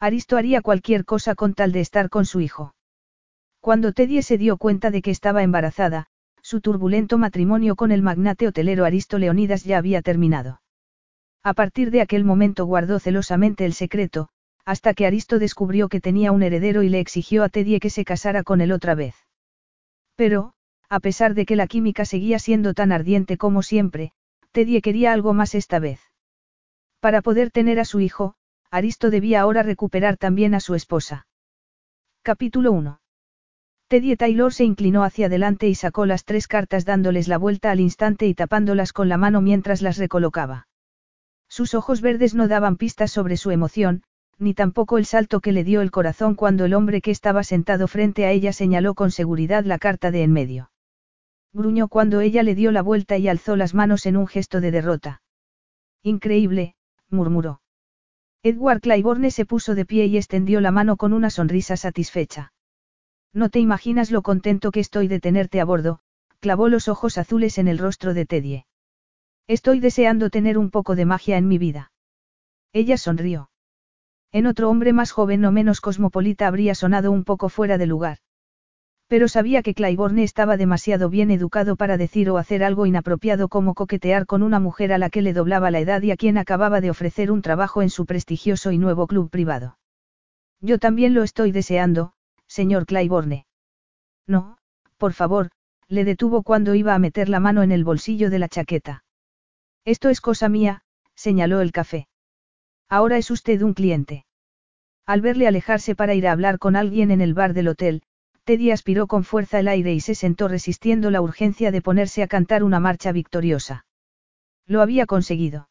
Aristo haría cualquier cosa con tal de estar con su hijo. Cuando Teddy se dio cuenta de que estaba embarazada, su turbulento matrimonio con el magnate hotelero Aristo Leonidas ya había terminado. A partir de aquel momento guardó celosamente el secreto, hasta que Aristo descubrió que tenía un heredero y le exigió a Teddy que se casara con él otra vez. Pero, a pesar de que la química seguía siendo tan ardiente como siempre, Teddy quería algo más esta vez. Para poder tener a su hijo, Aristo debía ahora recuperar también a su esposa. Capítulo 1. Teddy Taylor se inclinó hacia adelante y sacó las tres cartas dándoles la vuelta al instante y tapándolas con la mano mientras las recolocaba. Sus ojos verdes no daban pistas sobre su emoción, ni tampoco el salto que le dio el corazón cuando el hombre que estaba sentado frente a ella señaló con seguridad la carta de en medio. Gruñó cuando ella le dio la vuelta y alzó las manos en un gesto de derrota. Increíble, murmuró. Edward Claiborne se puso de pie y extendió la mano con una sonrisa satisfecha. No te imaginas lo contento que estoy de tenerte a bordo, clavó los ojos azules en el rostro de Teddy. Estoy deseando tener un poco de magia en mi vida. Ella sonrió. En otro hombre más joven o menos cosmopolita habría sonado un poco fuera de lugar. Pero sabía que Claiborne estaba demasiado bien educado para decir o hacer algo inapropiado como coquetear con una mujer a la que le doblaba la edad y a quien acababa de ofrecer un trabajo en su prestigioso y nuevo club privado. Yo también lo estoy deseando, señor Claiborne. No, por favor, le detuvo cuando iba a meter la mano en el bolsillo de la chaqueta. Esto es cosa mía, señaló el café. Ahora es usted un cliente. Al verle alejarse para ir a hablar con alguien en el bar del hotel, Teddy aspiró con fuerza el aire y se sentó resistiendo la urgencia de ponerse a cantar una marcha victoriosa. Lo había conseguido.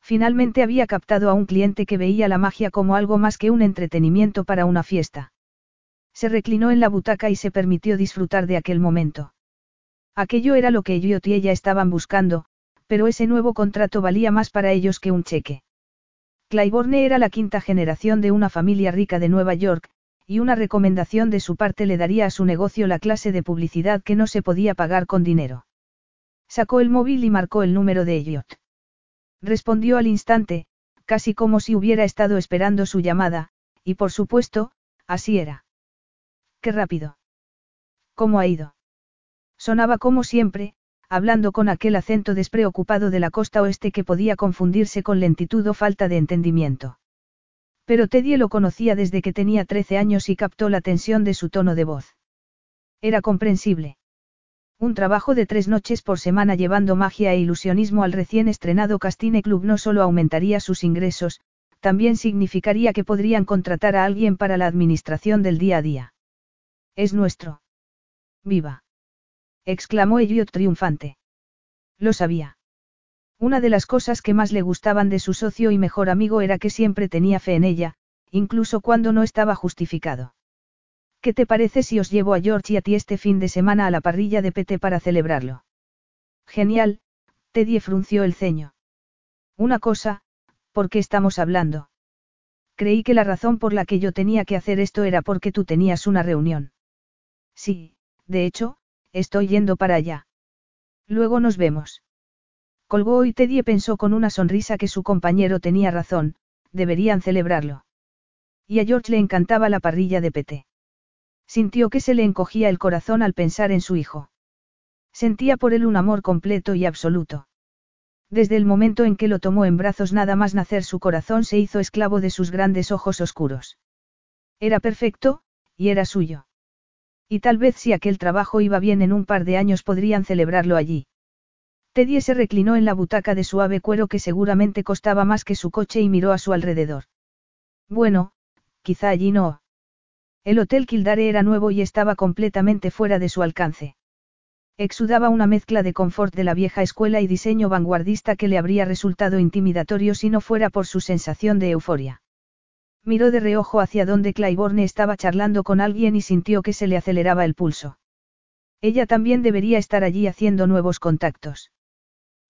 Finalmente había captado a un cliente que veía la magia como algo más que un entretenimiento para una fiesta. Se reclinó en la butaca y se permitió disfrutar de aquel momento. Aquello era lo que Elliot y ella estaban buscando, pero ese nuevo contrato valía más para ellos que un cheque. Claiborne era la quinta generación de una familia rica de Nueva York, y una recomendación de su parte le daría a su negocio la clase de publicidad que no se podía pagar con dinero. Sacó el móvil y marcó el número de Elliot. Respondió al instante, casi como si hubiera estado esperando su llamada, y por supuesto, así era. Qué rápido. ¿Cómo ha ido? Sonaba como siempre, hablando con aquel acento despreocupado de la costa oeste que podía confundirse con lentitud o falta de entendimiento. Pero Teddy lo conocía desde que tenía 13 años y captó la tensión de su tono de voz. Era comprensible. Un trabajo de tres noches por semana llevando magia e ilusionismo al recién estrenado Castine Club no solo aumentaría sus ingresos, también significaría que podrían contratar a alguien para la administración del día a día. Es nuestro. Viva. exclamó Elliot triunfante. Lo sabía. Una de las cosas que más le gustaban de su socio y mejor amigo era que siempre tenía fe en ella, incluso cuando no estaba justificado. ¿Qué te parece si os llevo a George y a ti este fin de semana a la parrilla de Pete para celebrarlo? Genial, Teddy frunció el ceño. Una cosa, ¿por qué estamos hablando? Creí que la razón por la que yo tenía que hacer esto era porque tú tenías una reunión. Sí, de hecho, estoy yendo para allá. Luego nos vemos. Colgó y Teddy pensó con una sonrisa que su compañero tenía razón, deberían celebrarlo. Y a George le encantaba la parrilla de Pete. Sintió que se le encogía el corazón al pensar en su hijo. Sentía por él un amor completo y absoluto. Desde el momento en que lo tomó en brazos nada más nacer su corazón se hizo esclavo de sus grandes ojos oscuros. Era perfecto, y era suyo. Y tal vez si aquel trabajo iba bien en un par de años podrían celebrarlo allí. Teddy se reclinó en la butaca de suave cuero que seguramente costaba más que su coche y miró a su alrededor. Bueno, quizá allí no. El Hotel Kildare era nuevo y estaba completamente fuera de su alcance. Exudaba una mezcla de confort de la vieja escuela y diseño vanguardista que le habría resultado intimidatorio si no fuera por su sensación de euforia. Miró de reojo hacia donde Claiborne estaba charlando con alguien y sintió que se le aceleraba el pulso. Ella también debería estar allí haciendo nuevos contactos.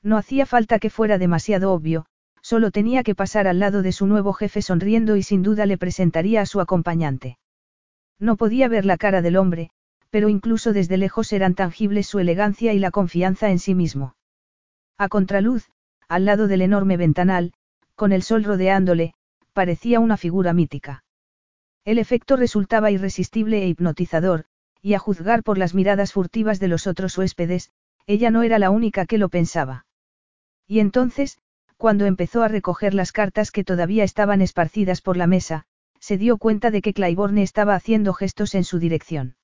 No hacía falta que fuera demasiado obvio, solo tenía que pasar al lado de su nuevo jefe sonriendo y sin duda le presentaría a su acompañante. No podía ver la cara del hombre, pero incluso desde lejos eran tangibles su elegancia y la confianza en sí mismo. A contraluz, al lado del enorme ventanal, con el sol rodeándole, parecía una figura mítica. El efecto resultaba irresistible e hipnotizador, y a juzgar por las miradas furtivas de los otros huéspedes, ella no era la única que lo pensaba. Y entonces, cuando empezó a recoger las cartas que todavía estaban esparcidas por la mesa, se dio cuenta de que Claiborne estaba haciendo gestos en su dirección.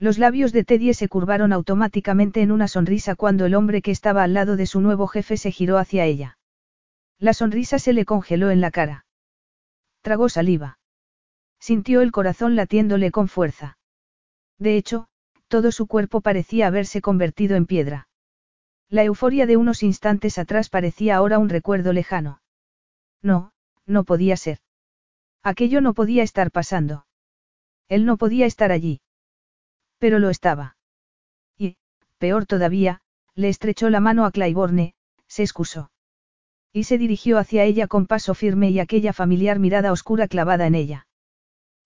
Los labios de Teddy se curvaron automáticamente en una sonrisa cuando el hombre que estaba al lado de su nuevo jefe se giró hacia ella. La sonrisa se le congeló en la cara. Tragó saliva. Sintió el corazón latiéndole con fuerza. De hecho, todo su cuerpo parecía haberse convertido en piedra. La euforia de unos instantes atrás parecía ahora un recuerdo lejano. No, no podía ser. Aquello no podía estar pasando. Él no podía estar allí. Pero lo estaba. Y, peor todavía, le estrechó la mano a Claiborne, se excusó. Y se dirigió hacia ella con paso firme y aquella familiar mirada oscura clavada en ella.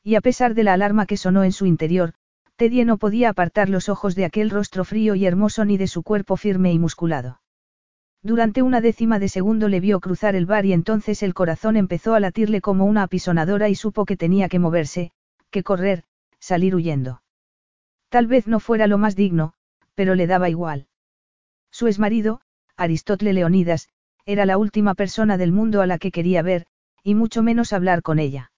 Y a pesar de la alarma que sonó en su interior, Teddy no podía apartar los ojos de aquel rostro frío y hermoso ni de su cuerpo firme y musculado. Durante una décima de segundo le vio cruzar el bar y entonces el corazón empezó a latirle como una apisonadora y supo que tenía que moverse, que correr, salir huyendo. Tal vez no fuera lo más digno, pero le daba igual. Su exmarido, Aristótle Leonidas, era la última persona del mundo a la que quería ver, y mucho menos hablar con ella.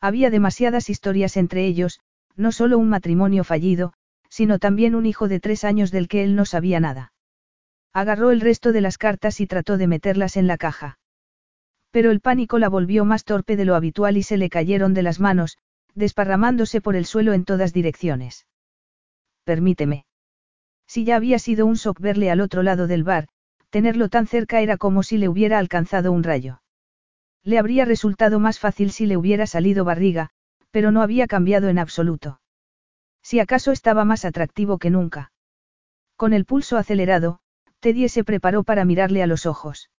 Había demasiadas historias entre ellos, no solo un matrimonio fallido, sino también un hijo de tres años del que él no sabía nada. Agarró el resto de las cartas y trató de meterlas en la caja. Pero el pánico la volvió más torpe de lo habitual y se le cayeron de las manos, desparramándose por el suelo en todas direcciones. Permíteme. Si ya había sido un shock verle al otro lado del bar, tenerlo tan cerca era como si le hubiera alcanzado un rayo. Le habría resultado más fácil si le hubiera salido barriga, pero no había cambiado en absoluto. Si acaso estaba más atractivo que nunca. Con el pulso acelerado, Teddy se preparó para mirarle a los ojos.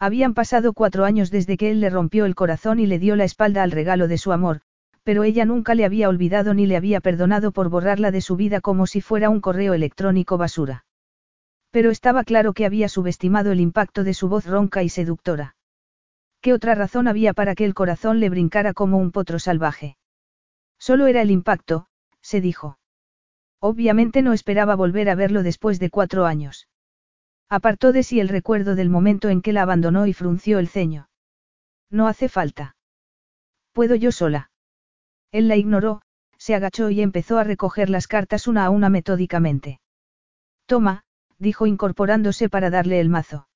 Habían pasado cuatro años desde que él le rompió el corazón y le dio la espalda al regalo de su amor, pero ella nunca le había olvidado ni le había perdonado por borrarla de su vida como si fuera un correo electrónico basura. Pero estaba claro que había subestimado el impacto de su voz ronca y seductora. ¿Qué otra razón había para que el corazón le brincara como un potro salvaje? Solo era el impacto, se dijo. Obviamente no esperaba volver a verlo después de cuatro años. Apartó de sí el recuerdo del momento en que la abandonó y frunció el ceño. No hace falta. Puedo yo sola. Él la ignoró, se agachó y empezó a recoger las cartas una a una metódicamente. Toma, dijo incorporándose para darle el mazo.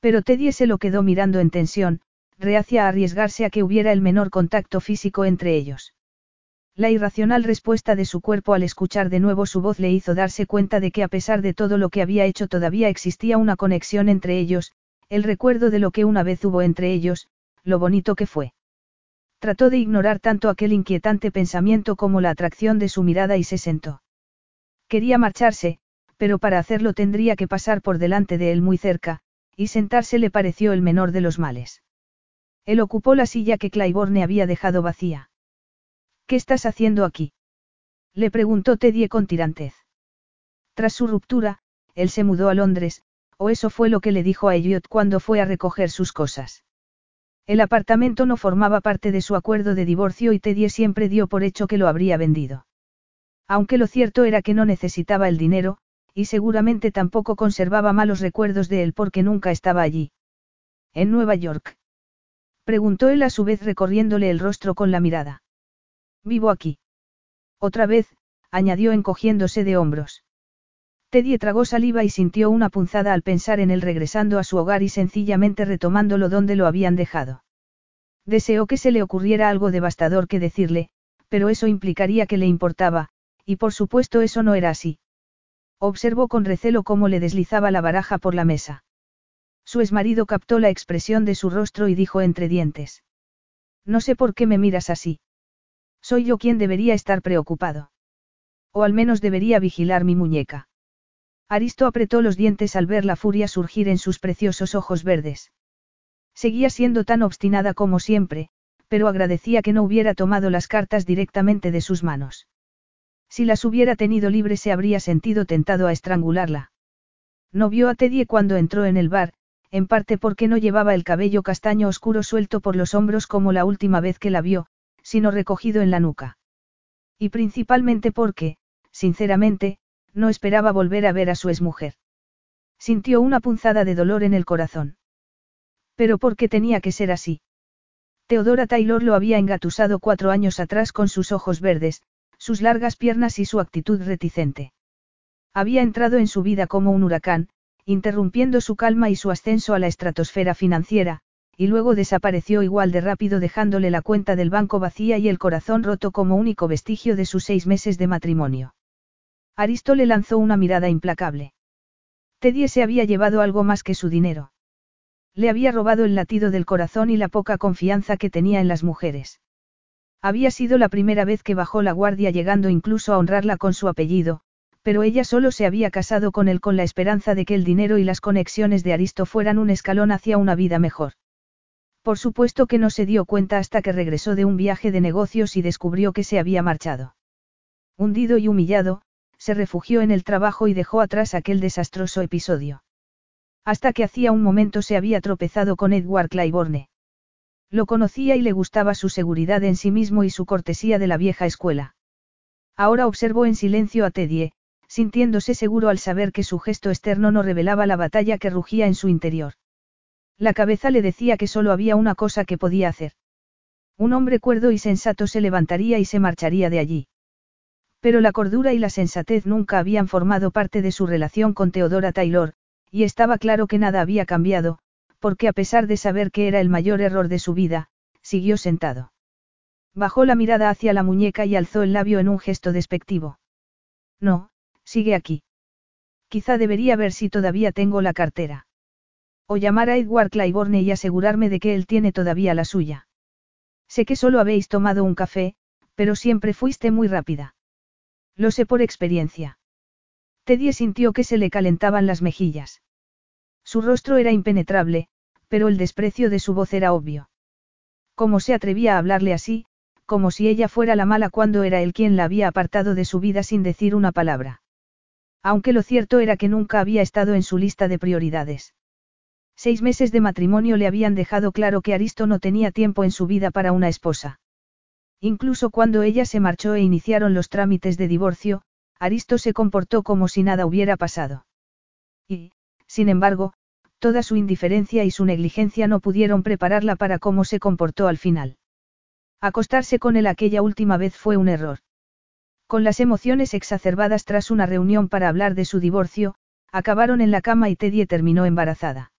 Pero Teddy se lo quedó mirando en tensión, reacia a arriesgarse a que hubiera el menor contacto físico entre ellos. La irracional respuesta de su cuerpo al escuchar de nuevo su voz le hizo darse cuenta de que a pesar de todo lo que había hecho todavía existía una conexión entre ellos, el recuerdo de lo que una vez hubo entre ellos, lo bonito que fue. Trató de ignorar tanto aquel inquietante pensamiento como la atracción de su mirada y se sentó. Quería marcharse, pero para hacerlo tendría que pasar por delante de él muy cerca, y sentarse le pareció el menor de los males. Él ocupó la silla que Claiborne había dejado vacía. ¿Qué estás haciendo aquí? Le preguntó Teddy con tirantez. Tras su ruptura, él se mudó a Londres, o eso fue lo que le dijo a Elliot cuando fue a recoger sus cosas. El apartamento no formaba parte de su acuerdo de divorcio y Teddy siempre dio por hecho que lo habría vendido. Aunque lo cierto era que no necesitaba el dinero, y seguramente tampoco conservaba malos recuerdos de él porque nunca estaba allí. ¿En Nueva York? Preguntó él a su vez recorriéndole el rostro con la mirada. Vivo aquí. Otra vez, añadió encogiéndose de hombros. Teddy tragó saliva y sintió una punzada al pensar en él regresando a su hogar y sencillamente retomándolo donde lo habían dejado. Deseó que se le ocurriera algo devastador que decirle, pero eso implicaría que le importaba, y por supuesto eso no era así. Observó con recelo cómo le deslizaba la baraja por la mesa. Su exmarido captó la expresión de su rostro y dijo entre dientes. No sé por qué me miras así. Soy yo quien debería estar preocupado. O al menos debería vigilar mi muñeca. Aristo apretó los dientes al ver la furia surgir en sus preciosos ojos verdes. Seguía siendo tan obstinada como siempre, pero agradecía que no hubiera tomado las cartas directamente de sus manos. Si las hubiera tenido libre se habría sentido tentado a estrangularla. No vio a Teddy cuando entró en el bar, en parte porque no llevaba el cabello castaño oscuro suelto por los hombros como la última vez que la vio, sino recogido en la nuca. Y principalmente porque, sinceramente, no esperaba volver a ver a su exmujer. Sintió una punzada de dolor en el corazón. Pero ¿por qué tenía que ser así? Teodora Taylor lo había engatusado cuatro años atrás con sus ojos verdes, sus largas piernas y su actitud reticente. Había entrado en su vida como un huracán, interrumpiendo su calma y su ascenso a la estratosfera financiera, y luego desapareció igual de rápido dejándole la cuenta del banco vacía y el corazón roto como único vestigio de sus seis meses de matrimonio. Aristo le lanzó una mirada implacable. Teddy se había llevado algo más que su dinero. Le había robado el latido del corazón y la poca confianza que tenía en las mujeres. Había sido la primera vez que bajó la guardia llegando incluso a honrarla con su apellido, pero ella solo se había casado con él con la esperanza de que el dinero y las conexiones de Aristo fueran un escalón hacia una vida mejor. Por supuesto que no se dio cuenta hasta que regresó de un viaje de negocios y descubrió que se había marchado. Hundido y humillado, se refugió en el trabajo y dejó atrás aquel desastroso episodio. Hasta que hacía un momento se había tropezado con Edward Claiborne. Lo conocía y le gustaba su seguridad en sí mismo y su cortesía de la vieja escuela. Ahora observó en silencio a Teddy, sintiéndose seguro al saber que su gesto externo no revelaba la batalla que rugía en su interior. La cabeza le decía que solo había una cosa que podía hacer. Un hombre cuerdo y sensato se levantaría y se marcharía de allí. Pero la cordura y la sensatez nunca habían formado parte de su relación con Teodora Taylor, y estaba claro que nada había cambiado, porque a pesar de saber que era el mayor error de su vida, siguió sentado. Bajó la mirada hacia la muñeca y alzó el labio en un gesto despectivo. No, sigue aquí. Quizá debería ver si todavía tengo la cartera. O llamar a Edward Claiborne y asegurarme de que él tiene todavía la suya. Sé que solo habéis tomado un café, pero siempre fuiste muy rápida. Lo sé por experiencia. Teddy sintió que se le calentaban las mejillas. Su rostro era impenetrable, pero el desprecio de su voz era obvio. ¿Cómo se atrevía a hablarle así, como si ella fuera la mala cuando era él quien la había apartado de su vida sin decir una palabra? Aunque lo cierto era que nunca había estado en su lista de prioridades. Seis meses de matrimonio le habían dejado claro que Aristo no tenía tiempo en su vida para una esposa. Incluso cuando ella se marchó e iniciaron los trámites de divorcio, Aristo se comportó como si nada hubiera pasado. Y, sin embargo, toda su indiferencia y su negligencia no pudieron prepararla para cómo se comportó al final. Acostarse con él aquella última vez fue un error. Con las emociones exacerbadas tras una reunión para hablar de su divorcio, acabaron en la cama y Teddy terminó embarazada.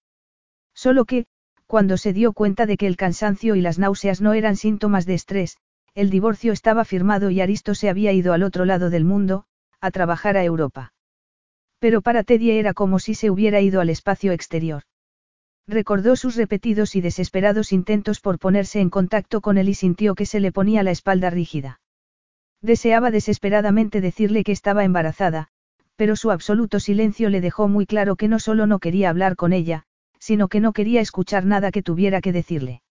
Solo que, cuando se dio cuenta de que el cansancio y las náuseas no eran síntomas de estrés, el divorcio estaba firmado y Aristo se había ido al otro lado del mundo, a trabajar a Europa. Pero para Teddy era como si se hubiera ido al espacio exterior. Recordó sus repetidos y desesperados intentos por ponerse en contacto con él y sintió que se le ponía la espalda rígida. Deseaba desesperadamente decirle que estaba embarazada, pero su absoluto silencio le dejó muy claro que no solo no quería hablar con ella, sino que no quería escuchar nada que tuviera que decirle.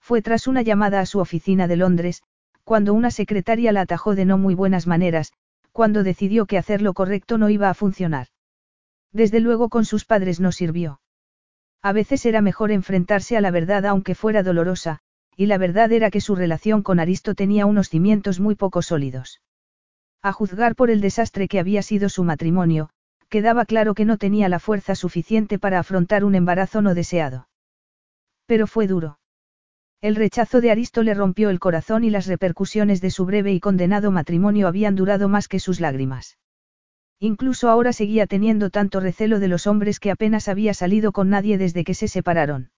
Fue tras una llamada a su oficina de Londres, cuando una secretaria la atajó de no muy buenas maneras, cuando decidió que hacer lo correcto no iba a funcionar. Desde luego con sus padres no sirvió. A veces era mejor enfrentarse a la verdad aunque fuera dolorosa, y la verdad era que su relación con Aristo tenía unos cimientos muy poco sólidos. A juzgar por el desastre que había sido su matrimonio, quedaba claro que no tenía la fuerza suficiente para afrontar un embarazo no deseado. Pero fue duro. El rechazo de Aristo le rompió el corazón y las repercusiones de su breve y condenado matrimonio habían durado más que sus lágrimas. Incluso ahora seguía teniendo tanto recelo de los hombres que apenas había salido con nadie desde que se separaron.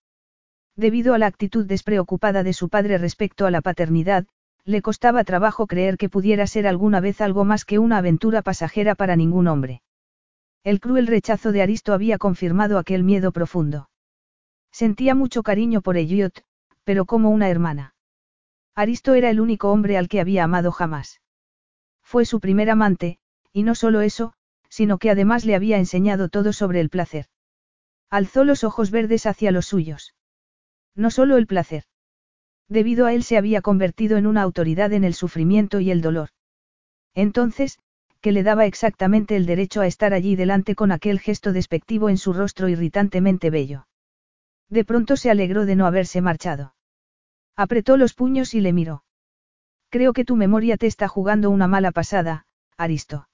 Debido a la actitud despreocupada de su padre respecto a la paternidad, le costaba trabajo creer que pudiera ser alguna vez algo más que una aventura pasajera para ningún hombre. El cruel rechazo de Aristo había confirmado aquel miedo profundo. Sentía mucho cariño por Elliot, pero como una hermana. Aristo era el único hombre al que había amado jamás. Fue su primer amante, y no solo eso, sino que además le había enseñado todo sobre el placer. Alzó los ojos verdes hacia los suyos. No solo el placer. Debido a él se había convertido en una autoridad en el sufrimiento y el dolor. Entonces, que le daba exactamente el derecho a estar allí delante con aquel gesto despectivo en su rostro irritantemente bello. De pronto se alegró de no haberse marchado. Apretó los puños y le miró. Creo que tu memoria te está jugando una mala pasada, Aristo.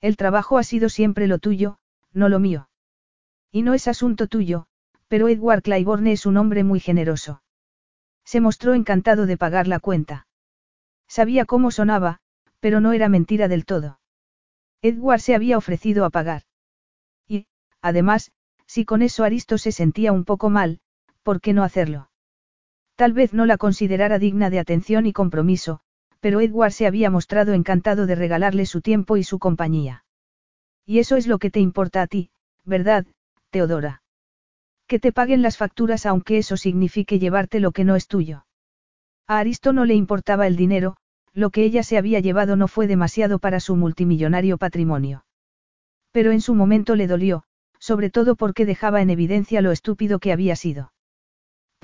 El trabajo ha sido siempre lo tuyo, no lo mío. Y no es asunto tuyo, pero Edward Claiborne es un hombre muy generoso. Se mostró encantado de pagar la cuenta. Sabía cómo sonaba, pero no era mentira del todo. Edward se había ofrecido a pagar. Y, además, si con eso Aristo se sentía un poco mal, ¿por qué no hacerlo? Tal vez no la considerara digna de atención y compromiso, pero Edward se había mostrado encantado de regalarle su tiempo y su compañía. Y eso es lo que te importa a ti, ¿verdad, Teodora? Que te paguen las facturas aunque eso signifique llevarte lo que no es tuyo. A Aristo no le importaba el dinero, lo que ella se había llevado no fue demasiado para su multimillonario patrimonio. Pero en su momento le dolió, sobre todo porque dejaba en evidencia lo estúpido que había sido.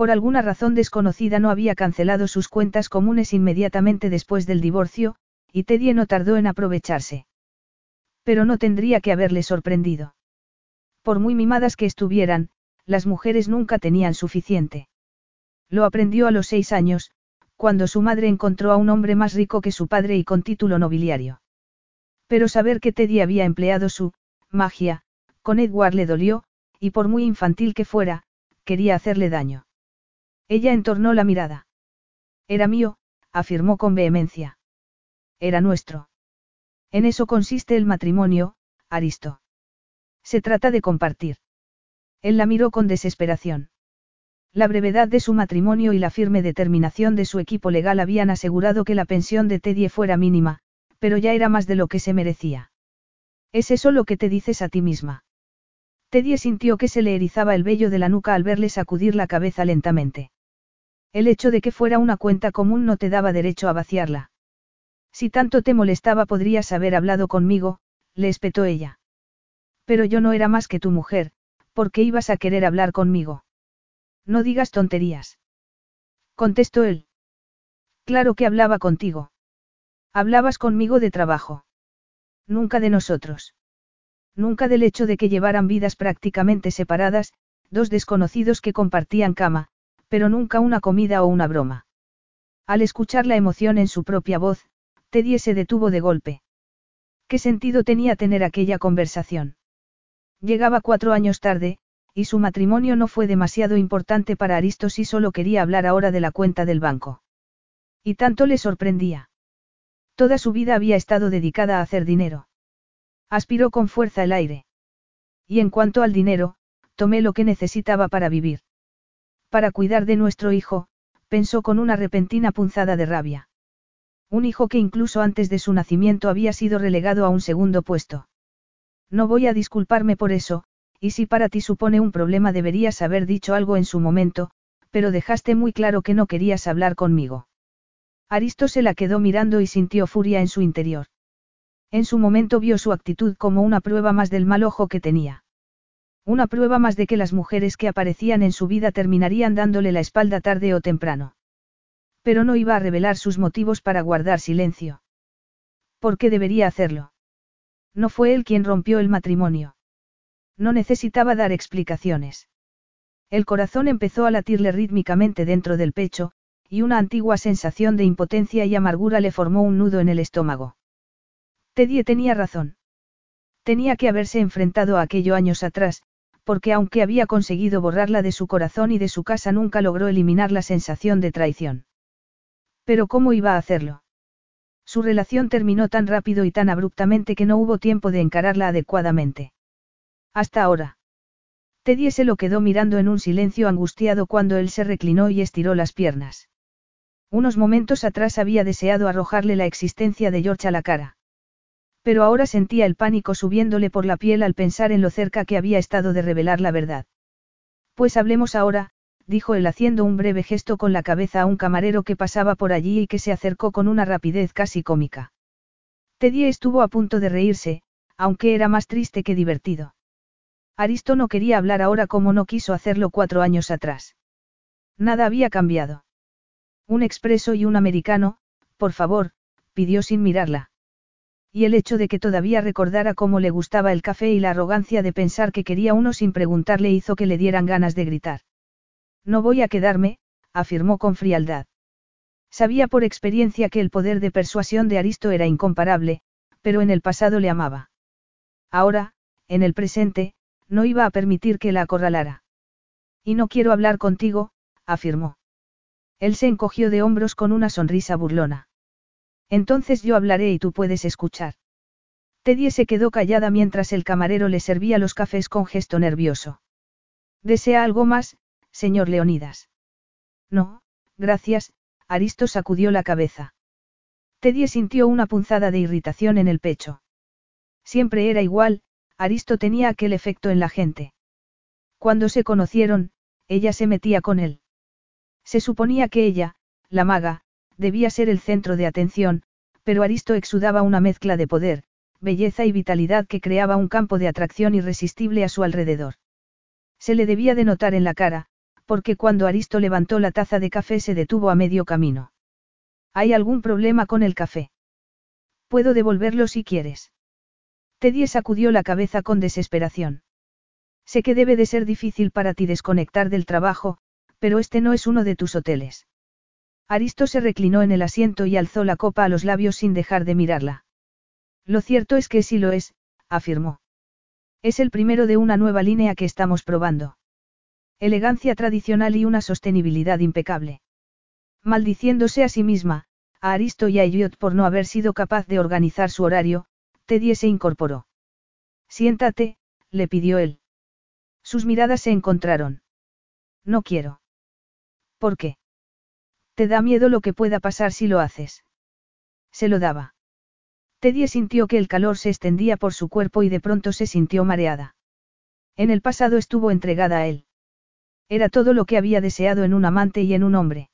Por alguna razón desconocida no había cancelado sus cuentas comunes inmediatamente después del divorcio, y Teddy no tardó en aprovecharse. Pero no tendría que haberle sorprendido. Por muy mimadas que estuvieran, las mujeres nunca tenían suficiente. Lo aprendió a los seis años, cuando su madre encontró a un hombre más rico que su padre y con título nobiliario. Pero saber que Teddy había empleado su magia, con Edward le dolió, y por muy infantil que fuera, quería hacerle daño. Ella entornó la mirada. Era mío, afirmó con vehemencia. Era nuestro. En eso consiste el matrimonio, Aristo. Se trata de compartir. Él la miró con desesperación. La brevedad de su matrimonio y la firme determinación de su equipo legal habían asegurado que la pensión de Teddy fuera mínima, pero ya era más de lo que se merecía. ¿Es eso lo que te dices a ti misma? Teddy sintió que se le erizaba el vello de la nuca al verle sacudir la cabeza lentamente. El hecho de que fuera una cuenta común no te daba derecho a vaciarla. Si tanto te molestaba podrías haber hablado conmigo, le espetó ella. Pero yo no era más que tu mujer, ¿por qué ibas a querer hablar conmigo? No digas tonterías. Contestó él. Claro que hablaba contigo. Hablabas conmigo de trabajo. Nunca de nosotros. Nunca del hecho de que llevaran vidas prácticamente separadas, dos desconocidos que compartían cama, pero nunca una comida o una broma. Al escuchar la emoción en su propia voz, Teddy se detuvo de golpe. ¿Qué sentido tenía tener aquella conversación? Llegaba cuatro años tarde, y su matrimonio no fue demasiado importante para Aristo si solo quería hablar ahora de la cuenta del banco. Y tanto le sorprendía. Toda su vida había estado dedicada a hacer dinero. Aspiró con fuerza el aire. Y en cuanto al dinero, tomé lo que necesitaba para vivir. Para cuidar de nuestro hijo, pensó con una repentina punzada de rabia. Un hijo que incluso antes de su nacimiento había sido relegado a un segundo puesto. No voy a disculparme por eso, y si para ti supone un problema deberías haber dicho algo en su momento, pero dejaste muy claro que no querías hablar conmigo. Aristo se la quedó mirando y sintió furia en su interior. En su momento vio su actitud como una prueba más del mal ojo que tenía. Una prueba más de que las mujeres que aparecían en su vida terminarían dándole la espalda tarde o temprano. Pero no iba a revelar sus motivos para guardar silencio. ¿Por qué debería hacerlo? No fue él quien rompió el matrimonio. No necesitaba dar explicaciones. El corazón empezó a latirle rítmicamente dentro del pecho, y una antigua sensación de impotencia y amargura le formó un nudo en el estómago. Teddy tenía razón. Tenía que haberse enfrentado a aquello años atrás, porque aunque había conseguido borrarla de su corazón y de su casa nunca logró eliminar la sensación de traición. Pero ¿cómo iba a hacerlo? Su relación terminó tan rápido y tan abruptamente que no hubo tiempo de encararla adecuadamente. Hasta ahora. Teddy se lo quedó mirando en un silencio angustiado cuando él se reclinó y estiró las piernas. Unos momentos atrás había deseado arrojarle la existencia de George a la cara. Pero ahora sentía el pánico subiéndole por la piel al pensar en lo cerca que había estado de revelar la verdad. Pues hablemos ahora, dijo él haciendo un breve gesto con la cabeza a un camarero que pasaba por allí y que se acercó con una rapidez casi cómica. Teddy estuvo a punto de reírse, aunque era más triste que divertido. Aristo no quería hablar ahora como no quiso hacerlo cuatro años atrás. Nada había cambiado. Un expreso y un americano, por favor, pidió sin mirarla. Y el hecho de que todavía recordara cómo le gustaba el café y la arrogancia de pensar que quería uno sin preguntarle hizo que le dieran ganas de gritar. No voy a quedarme, afirmó con frialdad. Sabía por experiencia que el poder de persuasión de Aristo era incomparable, pero en el pasado le amaba. Ahora, en el presente, no iba a permitir que la acorralara. Y no quiero hablar contigo, afirmó. Él se encogió de hombros con una sonrisa burlona. Entonces yo hablaré y tú puedes escuchar. Teddy se quedó callada mientras el camarero le servía los cafés con gesto nervioso. ¿Desea algo más, señor Leonidas? No, gracias, Aristo sacudió la cabeza. Teddy sintió una punzada de irritación en el pecho. Siempre era igual, Aristo tenía aquel efecto en la gente. Cuando se conocieron, ella se metía con él. Se suponía que ella, la maga, debía ser el centro de atención, pero Aristo exudaba una mezcla de poder, belleza y vitalidad que creaba un campo de atracción irresistible a su alrededor. Se le debía de notar en la cara, porque cuando Aristo levantó la taza de café se detuvo a medio camino. ¿Hay algún problema con el café? Puedo devolverlo si quieres. Teddy sacudió la cabeza con desesperación. Sé que debe de ser difícil para ti desconectar del trabajo, pero este no es uno de tus hoteles. Aristo se reclinó en el asiento y alzó la copa a los labios sin dejar de mirarla. Lo cierto es que sí lo es, afirmó. Es el primero de una nueva línea que estamos probando. Elegancia tradicional y una sostenibilidad impecable. Maldiciéndose a sí misma, a Aristo y a Elliot por no haber sido capaz de organizar su horario, Teddy se incorporó. Siéntate, le pidió él. Sus miradas se encontraron. No quiero. ¿Por qué? Te da miedo lo que pueda pasar si lo haces. Se lo daba. Teddy sintió que el calor se extendía por su cuerpo y de pronto se sintió mareada. En el pasado estuvo entregada a él. Era todo lo que había deseado en un amante y en un hombre.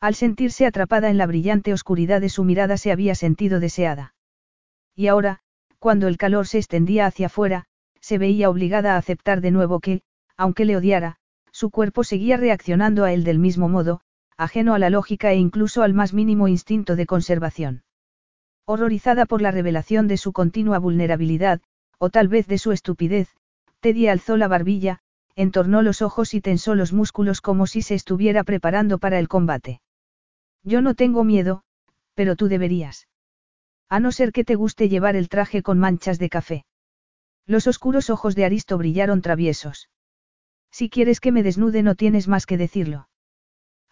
Al sentirse atrapada en la brillante oscuridad de su mirada se había sentido deseada. Y ahora, cuando el calor se extendía hacia afuera, se veía obligada a aceptar de nuevo que, aunque le odiara, su cuerpo seguía reaccionando a él del mismo modo, ajeno a la lógica e incluso al más mínimo instinto de conservación. Horrorizada por la revelación de su continua vulnerabilidad, o tal vez de su estupidez, Teddy alzó la barbilla, entornó los ojos y tensó los músculos como si se estuviera preparando para el combate. Yo no tengo miedo, pero tú deberías. A no ser que te guste llevar el traje con manchas de café. Los oscuros ojos de Aristo brillaron traviesos. Si quieres que me desnude no tienes más que decirlo.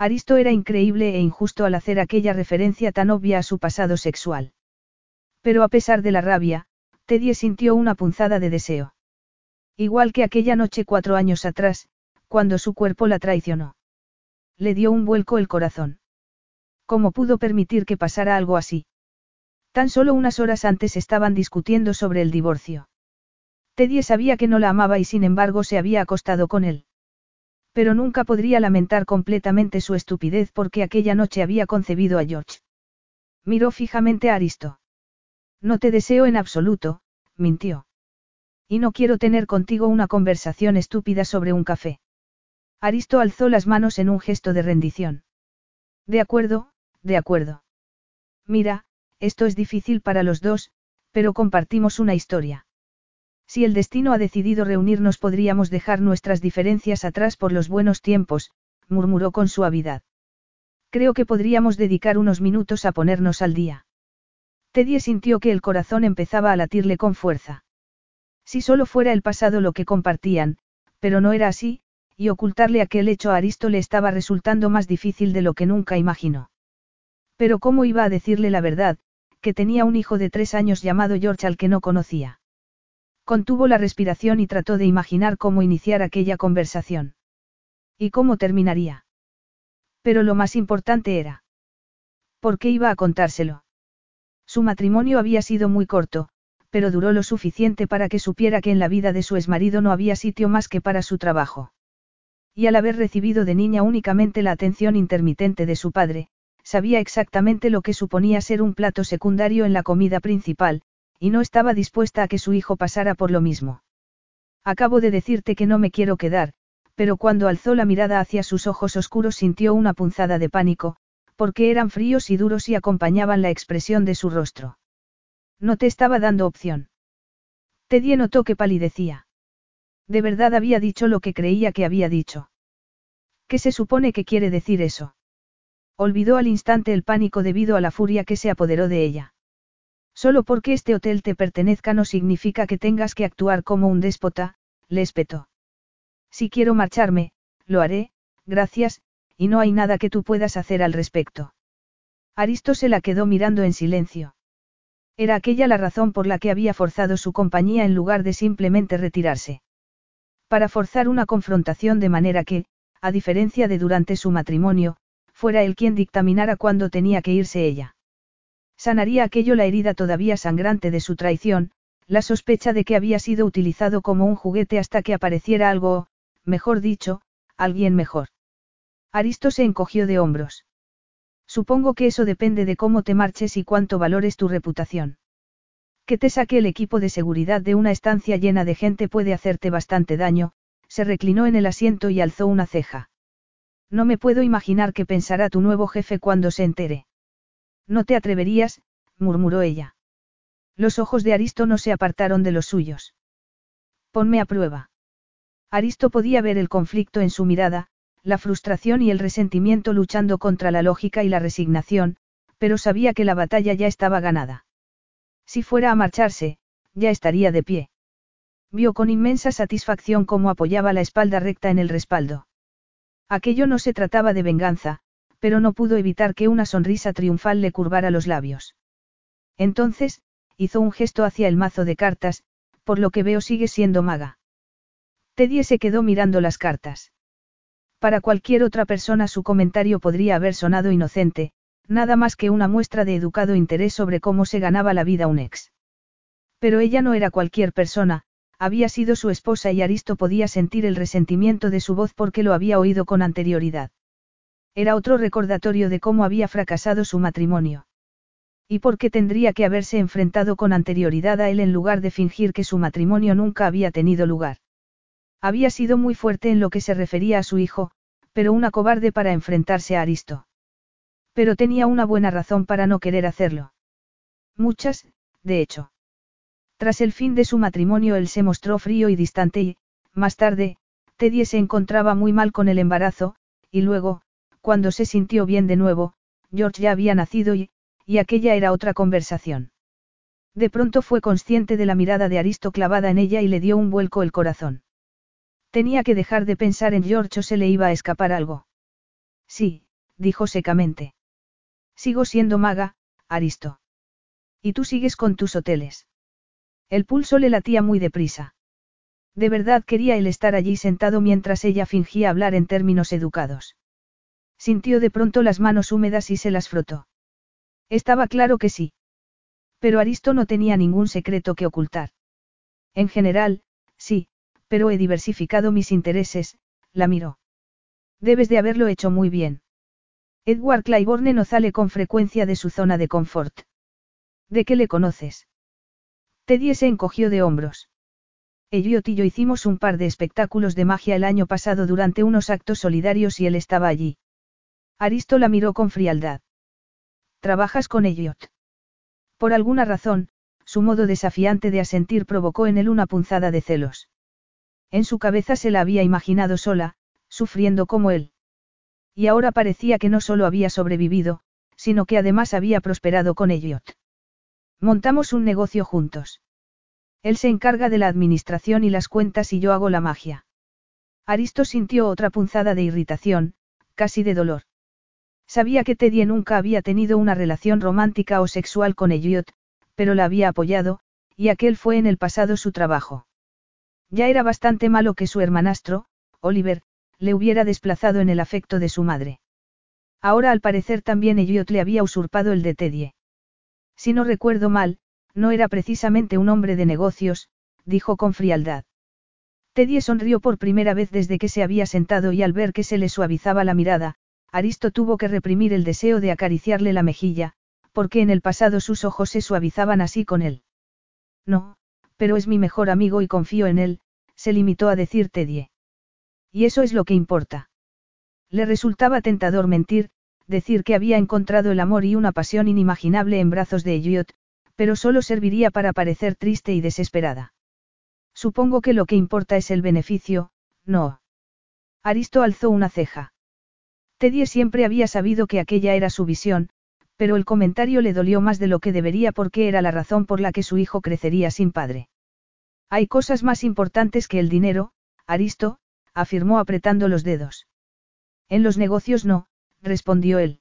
Aristo era increíble e injusto al hacer aquella referencia tan obvia a su pasado sexual. Pero a pesar de la rabia, Teddy sintió una punzada de deseo. Igual que aquella noche cuatro años atrás, cuando su cuerpo la traicionó. Le dio un vuelco el corazón. ¿Cómo pudo permitir que pasara algo así? Tan solo unas horas antes estaban discutiendo sobre el divorcio. Teddy sabía que no la amaba y sin embargo se había acostado con él. Pero nunca podría lamentar completamente su estupidez porque aquella noche había concebido a George. Miró fijamente a Aristo. No te deseo en absoluto, mintió. Y no quiero tener contigo una conversación estúpida sobre un café. Aristo alzó las manos en un gesto de rendición. De acuerdo, de acuerdo. Mira, esto es difícil para los dos, pero compartimos una historia. Si el destino ha decidido reunirnos podríamos dejar nuestras diferencias atrás por los buenos tiempos, murmuró con suavidad. Creo que podríamos dedicar unos minutos a ponernos al día. Teddy sintió que el corazón empezaba a latirle con fuerza. Si solo fuera el pasado lo que compartían, pero no era así, y ocultarle aquel hecho a Aristo le estaba resultando más difícil de lo que nunca imaginó. Pero ¿cómo iba a decirle la verdad, que tenía un hijo de tres años llamado George al que no conocía? Contuvo la respiración y trató de imaginar cómo iniciar aquella conversación. ¿Y cómo terminaría? Pero lo más importante era. ¿Por qué iba a contárselo? Su matrimonio había sido muy corto, pero duró lo suficiente para que supiera que en la vida de su exmarido no había sitio más que para su trabajo. Y al haber recibido de niña únicamente la atención intermitente de su padre, sabía exactamente lo que suponía ser un plato secundario en la comida principal, y no estaba dispuesta a que su hijo pasara por lo mismo. Acabo de decirte que no me quiero quedar, pero cuando alzó la mirada hacia sus ojos oscuros sintió una punzada de pánico, porque eran fríos y duros y acompañaban la expresión de su rostro. No te estaba dando opción. Teddy notó que palidecía. De verdad había dicho lo que creía que había dicho. ¿Qué se supone que quiere decir eso? Olvidó al instante el pánico debido a la furia que se apoderó de ella. Solo porque este hotel te pertenezca no significa que tengas que actuar como un déspota, le espetó. Si quiero marcharme, lo haré, gracias, y no hay nada que tú puedas hacer al respecto. Aristo se la quedó mirando en silencio. Era aquella la razón por la que había forzado su compañía en lugar de simplemente retirarse. Para forzar una confrontación de manera que, a diferencia de durante su matrimonio, fuera él quien dictaminara cuándo tenía que irse ella. Sanaría aquello la herida todavía sangrante de su traición, la sospecha de que había sido utilizado como un juguete hasta que apareciera algo, mejor dicho, alguien mejor. Aristo se encogió de hombros. Supongo que eso depende de cómo te marches y cuánto valores tu reputación. Que te saque el equipo de seguridad de una estancia llena de gente puede hacerte bastante daño, se reclinó en el asiento y alzó una ceja. No me puedo imaginar qué pensará tu nuevo jefe cuando se entere. No te atreverías, murmuró ella. Los ojos de Aristo no se apartaron de los suyos. Ponme a prueba. Aristo podía ver el conflicto en su mirada, la frustración y el resentimiento luchando contra la lógica y la resignación, pero sabía que la batalla ya estaba ganada. Si fuera a marcharse, ya estaría de pie. Vio con inmensa satisfacción cómo apoyaba la espalda recta en el respaldo. Aquello no se trataba de venganza, pero no pudo evitar que una sonrisa triunfal le curvara los labios. Entonces, hizo un gesto hacia el mazo de cartas, por lo que veo sigue siendo maga. Teddy se quedó mirando las cartas. Para cualquier otra persona su comentario podría haber sonado inocente, nada más que una muestra de educado interés sobre cómo se ganaba la vida un ex. Pero ella no era cualquier persona, había sido su esposa y Aristo podía sentir el resentimiento de su voz porque lo había oído con anterioridad. Era otro recordatorio de cómo había fracasado su matrimonio. Y por qué tendría que haberse enfrentado con anterioridad a él en lugar de fingir que su matrimonio nunca había tenido lugar. Había sido muy fuerte en lo que se refería a su hijo, pero una cobarde para enfrentarse a Aristo. Pero tenía una buena razón para no querer hacerlo. Muchas, de hecho. Tras el fin de su matrimonio él se mostró frío y distante y, más tarde, Teddy se encontraba muy mal con el embarazo, y luego, cuando se sintió bien de nuevo, George ya había nacido y, y aquella era otra conversación. De pronto fue consciente de la mirada de Aristo clavada en ella y le dio un vuelco el corazón. Tenía que dejar de pensar en George o se le iba a escapar algo. Sí, dijo secamente. Sigo siendo maga, Aristo. Y tú sigues con tus hoteles. El pulso le latía muy deprisa. De verdad quería él estar allí sentado mientras ella fingía hablar en términos educados. Sintió de pronto las manos húmedas y se las frotó. Estaba claro que sí. Pero Aristo no tenía ningún secreto que ocultar. En general, sí, pero he diversificado mis intereses, la miró. Debes de haberlo hecho muy bien. Edward Claiborne no sale con frecuencia de su zona de confort. ¿De qué le conoces? Teddy se encogió de hombros. Elliot y yo hicimos un par de espectáculos de magia el año pasado durante unos actos solidarios y él estaba allí. Aristo la miró con frialdad. ¿Trabajas con Elliot? Por alguna razón, su modo desafiante de asentir provocó en él una punzada de celos. En su cabeza se la había imaginado sola, sufriendo como él. Y ahora parecía que no solo había sobrevivido, sino que además había prosperado con Elliot. Montamos un negocio juntos. Él se encarga de la administración y las cuentas y yo hago la magia. Aristo sintió otra punzada de irritación, casi de dolor. Sabía que Teddy nunca había tenido una relación romántica o sexual con Elliot, pero la había apoyado, y aquel fue en el pasado su trabajo. Ya era bastante malo que su hermanastro, Oliver, le hubiera desplazado en el afecto de su madre. Ahora al parecer también Elliot le había usurpado el de Teddy. Si no recuerdo mal, no era precisamente un hombre de negocios, dijo con frialdad. Teddy sonrió por primera vez desde que se había sentado y al ver que se le suavizaba la mirada, Aristo tuvo que reprimir el deseo de acariciarle la mejilla, porque en el pasado sus ojos se suavizaban así con él. No, pero es mi mejor amigo y confío en él, se limitó a decir Teddy. Y eso es lo que importa. Le resultaba tentador mentir, decir que había encontrado el amor y una pasión inimaginable en brazos de Elliot, pero solo serviría para parecer triste y desesperada. Supongo que lo que importa es el beneficio, no. Aristo alzó una ceja. Teddy siempre había sabido que aquella era su visión, pero el comentario le dolió más de lo que debería porque era la razón por la que su hijo crecería sin padre. Hay cosas más importantes que el dinero, Aristo, afirmó apretando los dedos. En los negocios no, respondió él.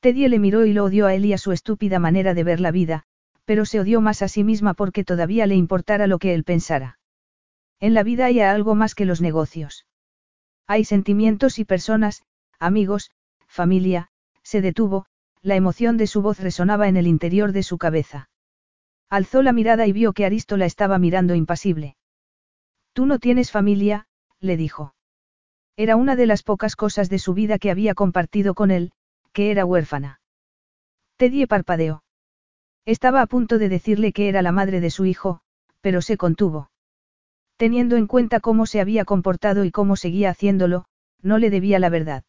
Teddy le miró y lo odió a él y a su estúpida manera de ver la vida, pero se odió más a sí misma porque todavía le importara lo que él pensara. En la vida hay algo más que los negocios. Hay sentimientos y personas, amigos, familia, se detuvo, la emoción de su voz resonaba en el interior de su cabeza. Alzó la mirada y vio que Aristo la estaba mirando impasible. Tú no tienes familia, le dijo. Era una de las pocas cosas de su vida que había compartido con él, que era huérfana. Teddy parpadeó. Estaba a punto de decirle que era la madre de su hijo, pero se contuvo. Teniendo en cuenta cómo se había comportado y cómo seguía haciéndolo, no le debía la verdad.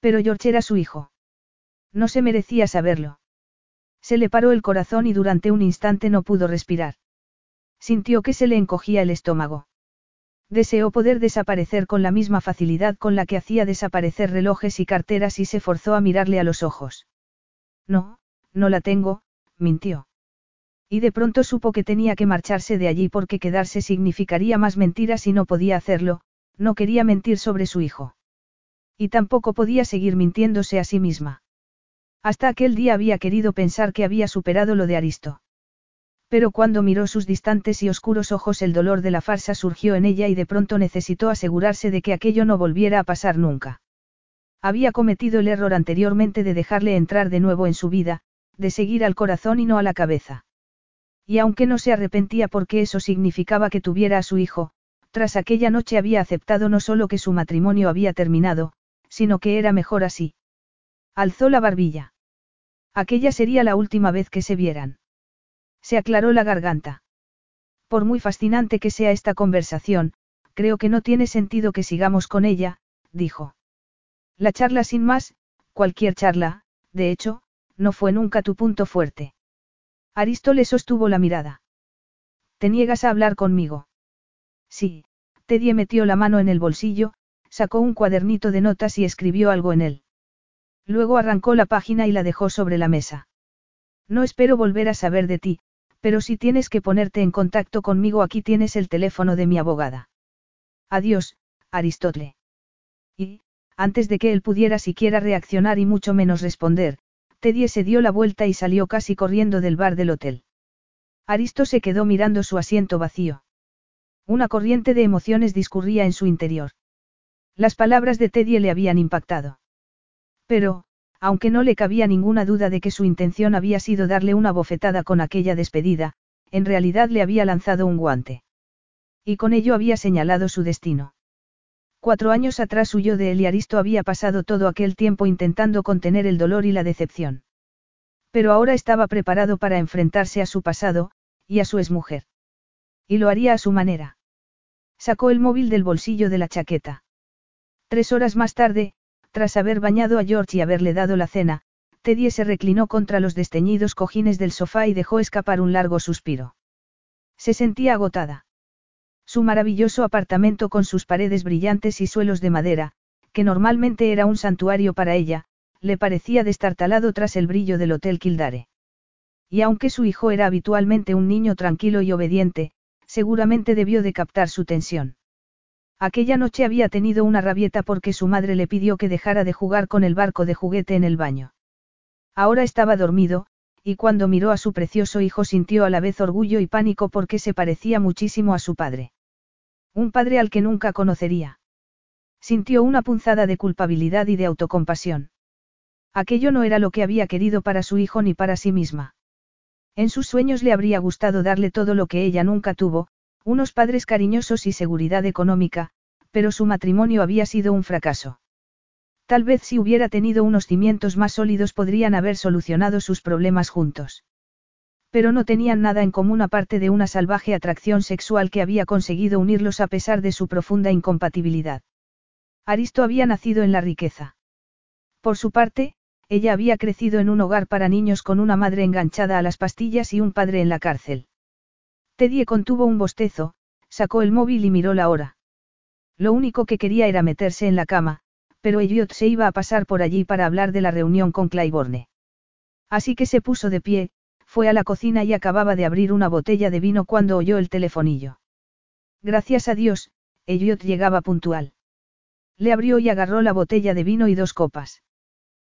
Pero George era su hijo. No se merecía saberlo. Se le paró el corazón y durante un instante no pudo respirar. Sintió que se le encogía el estómago. Deseó poder desaparecer con la misma facilidad con la que hacía desaparecer relojes y carteras y se forzó a mirarle a los ojos. No, no la tengo, mintió. Y de pronto supo que tenía que marcharse de allí porque quedarse significaría más mentiras y no podía hacerlo, no quería mentir sobre su hijo. Y tampoco podía seguir mintiéndose a sí misma. Hasta aquel día había querido pensar que había superado lo de Aristo. Pero cuando miró sus distantes y oscuros ojos el dolor de la farsa surgió en ella y de pronto necesitó asegurarse de que aquello no volviera a pasar nunca. Había cometido el error anteriormente de dejarle entrar de nuevo en su vida, de seguir al corazón y no a la cabeza. Y aunque no se arrepentía porque eso significaba que tuviera a su hijo, tras aquella noche había aceptado no solo que su matrimonio había terminado, sino que era mejor así. Alzó la barbilla. Aquella sería la última vez que se vieran. Se aclaró la garganta. Por muy fascinante que sea esta conversación, creo que no tiene sentido que sigamos con ella, dijo. La charla sin más, cualquier charla, de hecho, no fue nunca tu punto fuerte. Aristóle sostuvo la mirada. ¿Te niegas a hablar conmigo? Sí, Teddy metió la mano en el bolsillo, sacó un cuadernito de notas y escribió algo en él. Luego arrancó la página y la dejó sobre la mesa. No espero volver a saber de ti, pero si tienes que ponerte en contacto conmigo aquí tienes el teléfono de mi abogada. Adiós, Aristótle. Y, antes de que él pudiera siquiera reaccionar y mucho menos responder, Teddy se dio la vuelta y salió casi corriendo del bar del hotel. Aristo se quedó mirando su asiento vacío. Una corriente de emociones discurría en su interior. Las palabras de Teddy le habían impactado. Pero, aunque no le cabía ninguna duda de que su intención había sido darle una bofetada con aquella despedida, en realidad le había lanzado un guante. Y con ello había señalado su destino. Cuatro años atrás huyó de él y Aristo había pasado todo aquel tiempo intentando contener el dolor y la decepción. Pero ahora estaba preparado para enfrentarse a su pasado, y a su exmujer. Y lo haría a su manera. Sacó el móvil del bolsillo de la chaqueta. Tres horas más tarde, tras haber bañado a George y haberle dado la cena, Teddy se reclinó contra los desteñidos cojines del sofá y dejó escapar un largo suspiro. Se sentía agotada. Su maravilloso apartamento con sus paredes brillantes y suelos de madera, que normalmente era un santuario para ella, le parecía destartalado tras el brillo del Hotel Kildare. Y aunque su hijo era habitualmente un niño tranquilo y obediente, seguramente debió de captar su tensión. Aquella noche había tenido una rabieta porque su madre le pidió que dejara de jugar con el barco de juguete en el baño. Ahora estaba dormido, y cuando miró a su precioso hijo sintió a la vez orgullo y pánico porque se parecía muchísimo a su padre. Un padre al que nunca conocería. Sintió una punzada de culpabilidad y de autocompasión. Aquello no era lo que había querido para su hijo ni para sí misma. En sus sueños le habría gustado darle todo lo que ella nunca tuvo, Unos padres cariñosos y seguridad económica, pero su matrimonio había sido un fracaso. Tal vez si hubiera tenido unos cimientos más sólidos podrían haber solucionado sus problemas juntos. Pero no tenían nada en común aparte de una salvaje atracción sexual que había conseguido unirlos a pesar de su profunda incompatibilidad. Aristo había nacido en la riqueza. Por su parte, ella había crecido en un hogar para niños con una madre enganchada a las pastillas y un padre en la cárcel. Teddy contuvo un bostezo, sacó el móvil y miró la hora. Lo único que quería era meterse en la cama, pero Elliot se iba a pasar por allí para hablar de la reunión con Claiborne. Así que se puso de pie, fue a la cocina y acababa de abrir una botella de vino cuando oyó el telefonillo. Gracias a Dios, Elliot llegaba puntual. Le abrió y agarró la botella de vino y dos copas.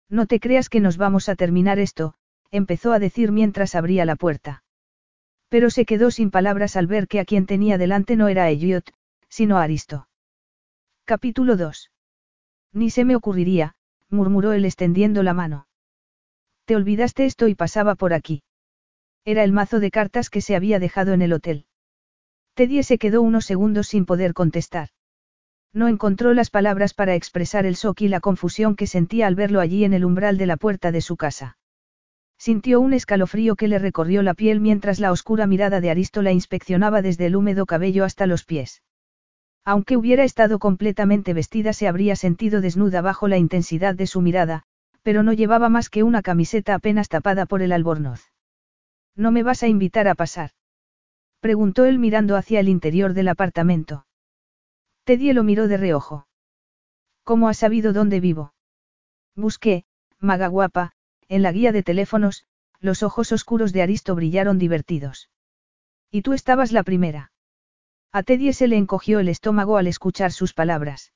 No te creas que nos vamos a terminar esto, empezó a decir mientras abría la puerta. Pero se quedó sin palabras al ver que a quien tenía delante no era Elliot, sino Aristo. Capítulo 2. Ni se me ocurriría, murmuró él extendiendo la mano. Te olvidaste esto y pasaba por aquí. Era el mazo de cartas que se había dejado en el hotel. Teddy se quedó unos segundos sin poder contestar. No encontró las palabras para expresar el shock y la confusión que sentía al verlo allí en el umbral de la puerta de su casa. Sintió un escalofrío que le recorrió la piel mientras la oscura mirada de Aristo la inspeccionaba desde el húmedo cabello hasta los pies. Aunque hubiera estado completamente vestida se habría sentido desnuda bajo la intensidad de su mirada, pero no llevaba más que una camiseta apenas tapada por el albornoz. ¿No me vas a invitar a pasar? Preguntó él mirando hacia el interior del apartamento. Teddy lo miró de reojo. ¿Cómo has sabido dónde vivo? Busqué, maga guapa, en la guía de teléfonos, los ojos oscuros de Aristo brillaron divertidos. Y tú estabas la primera. A Teddy se le encogió el estómago al escuchar sus palabras.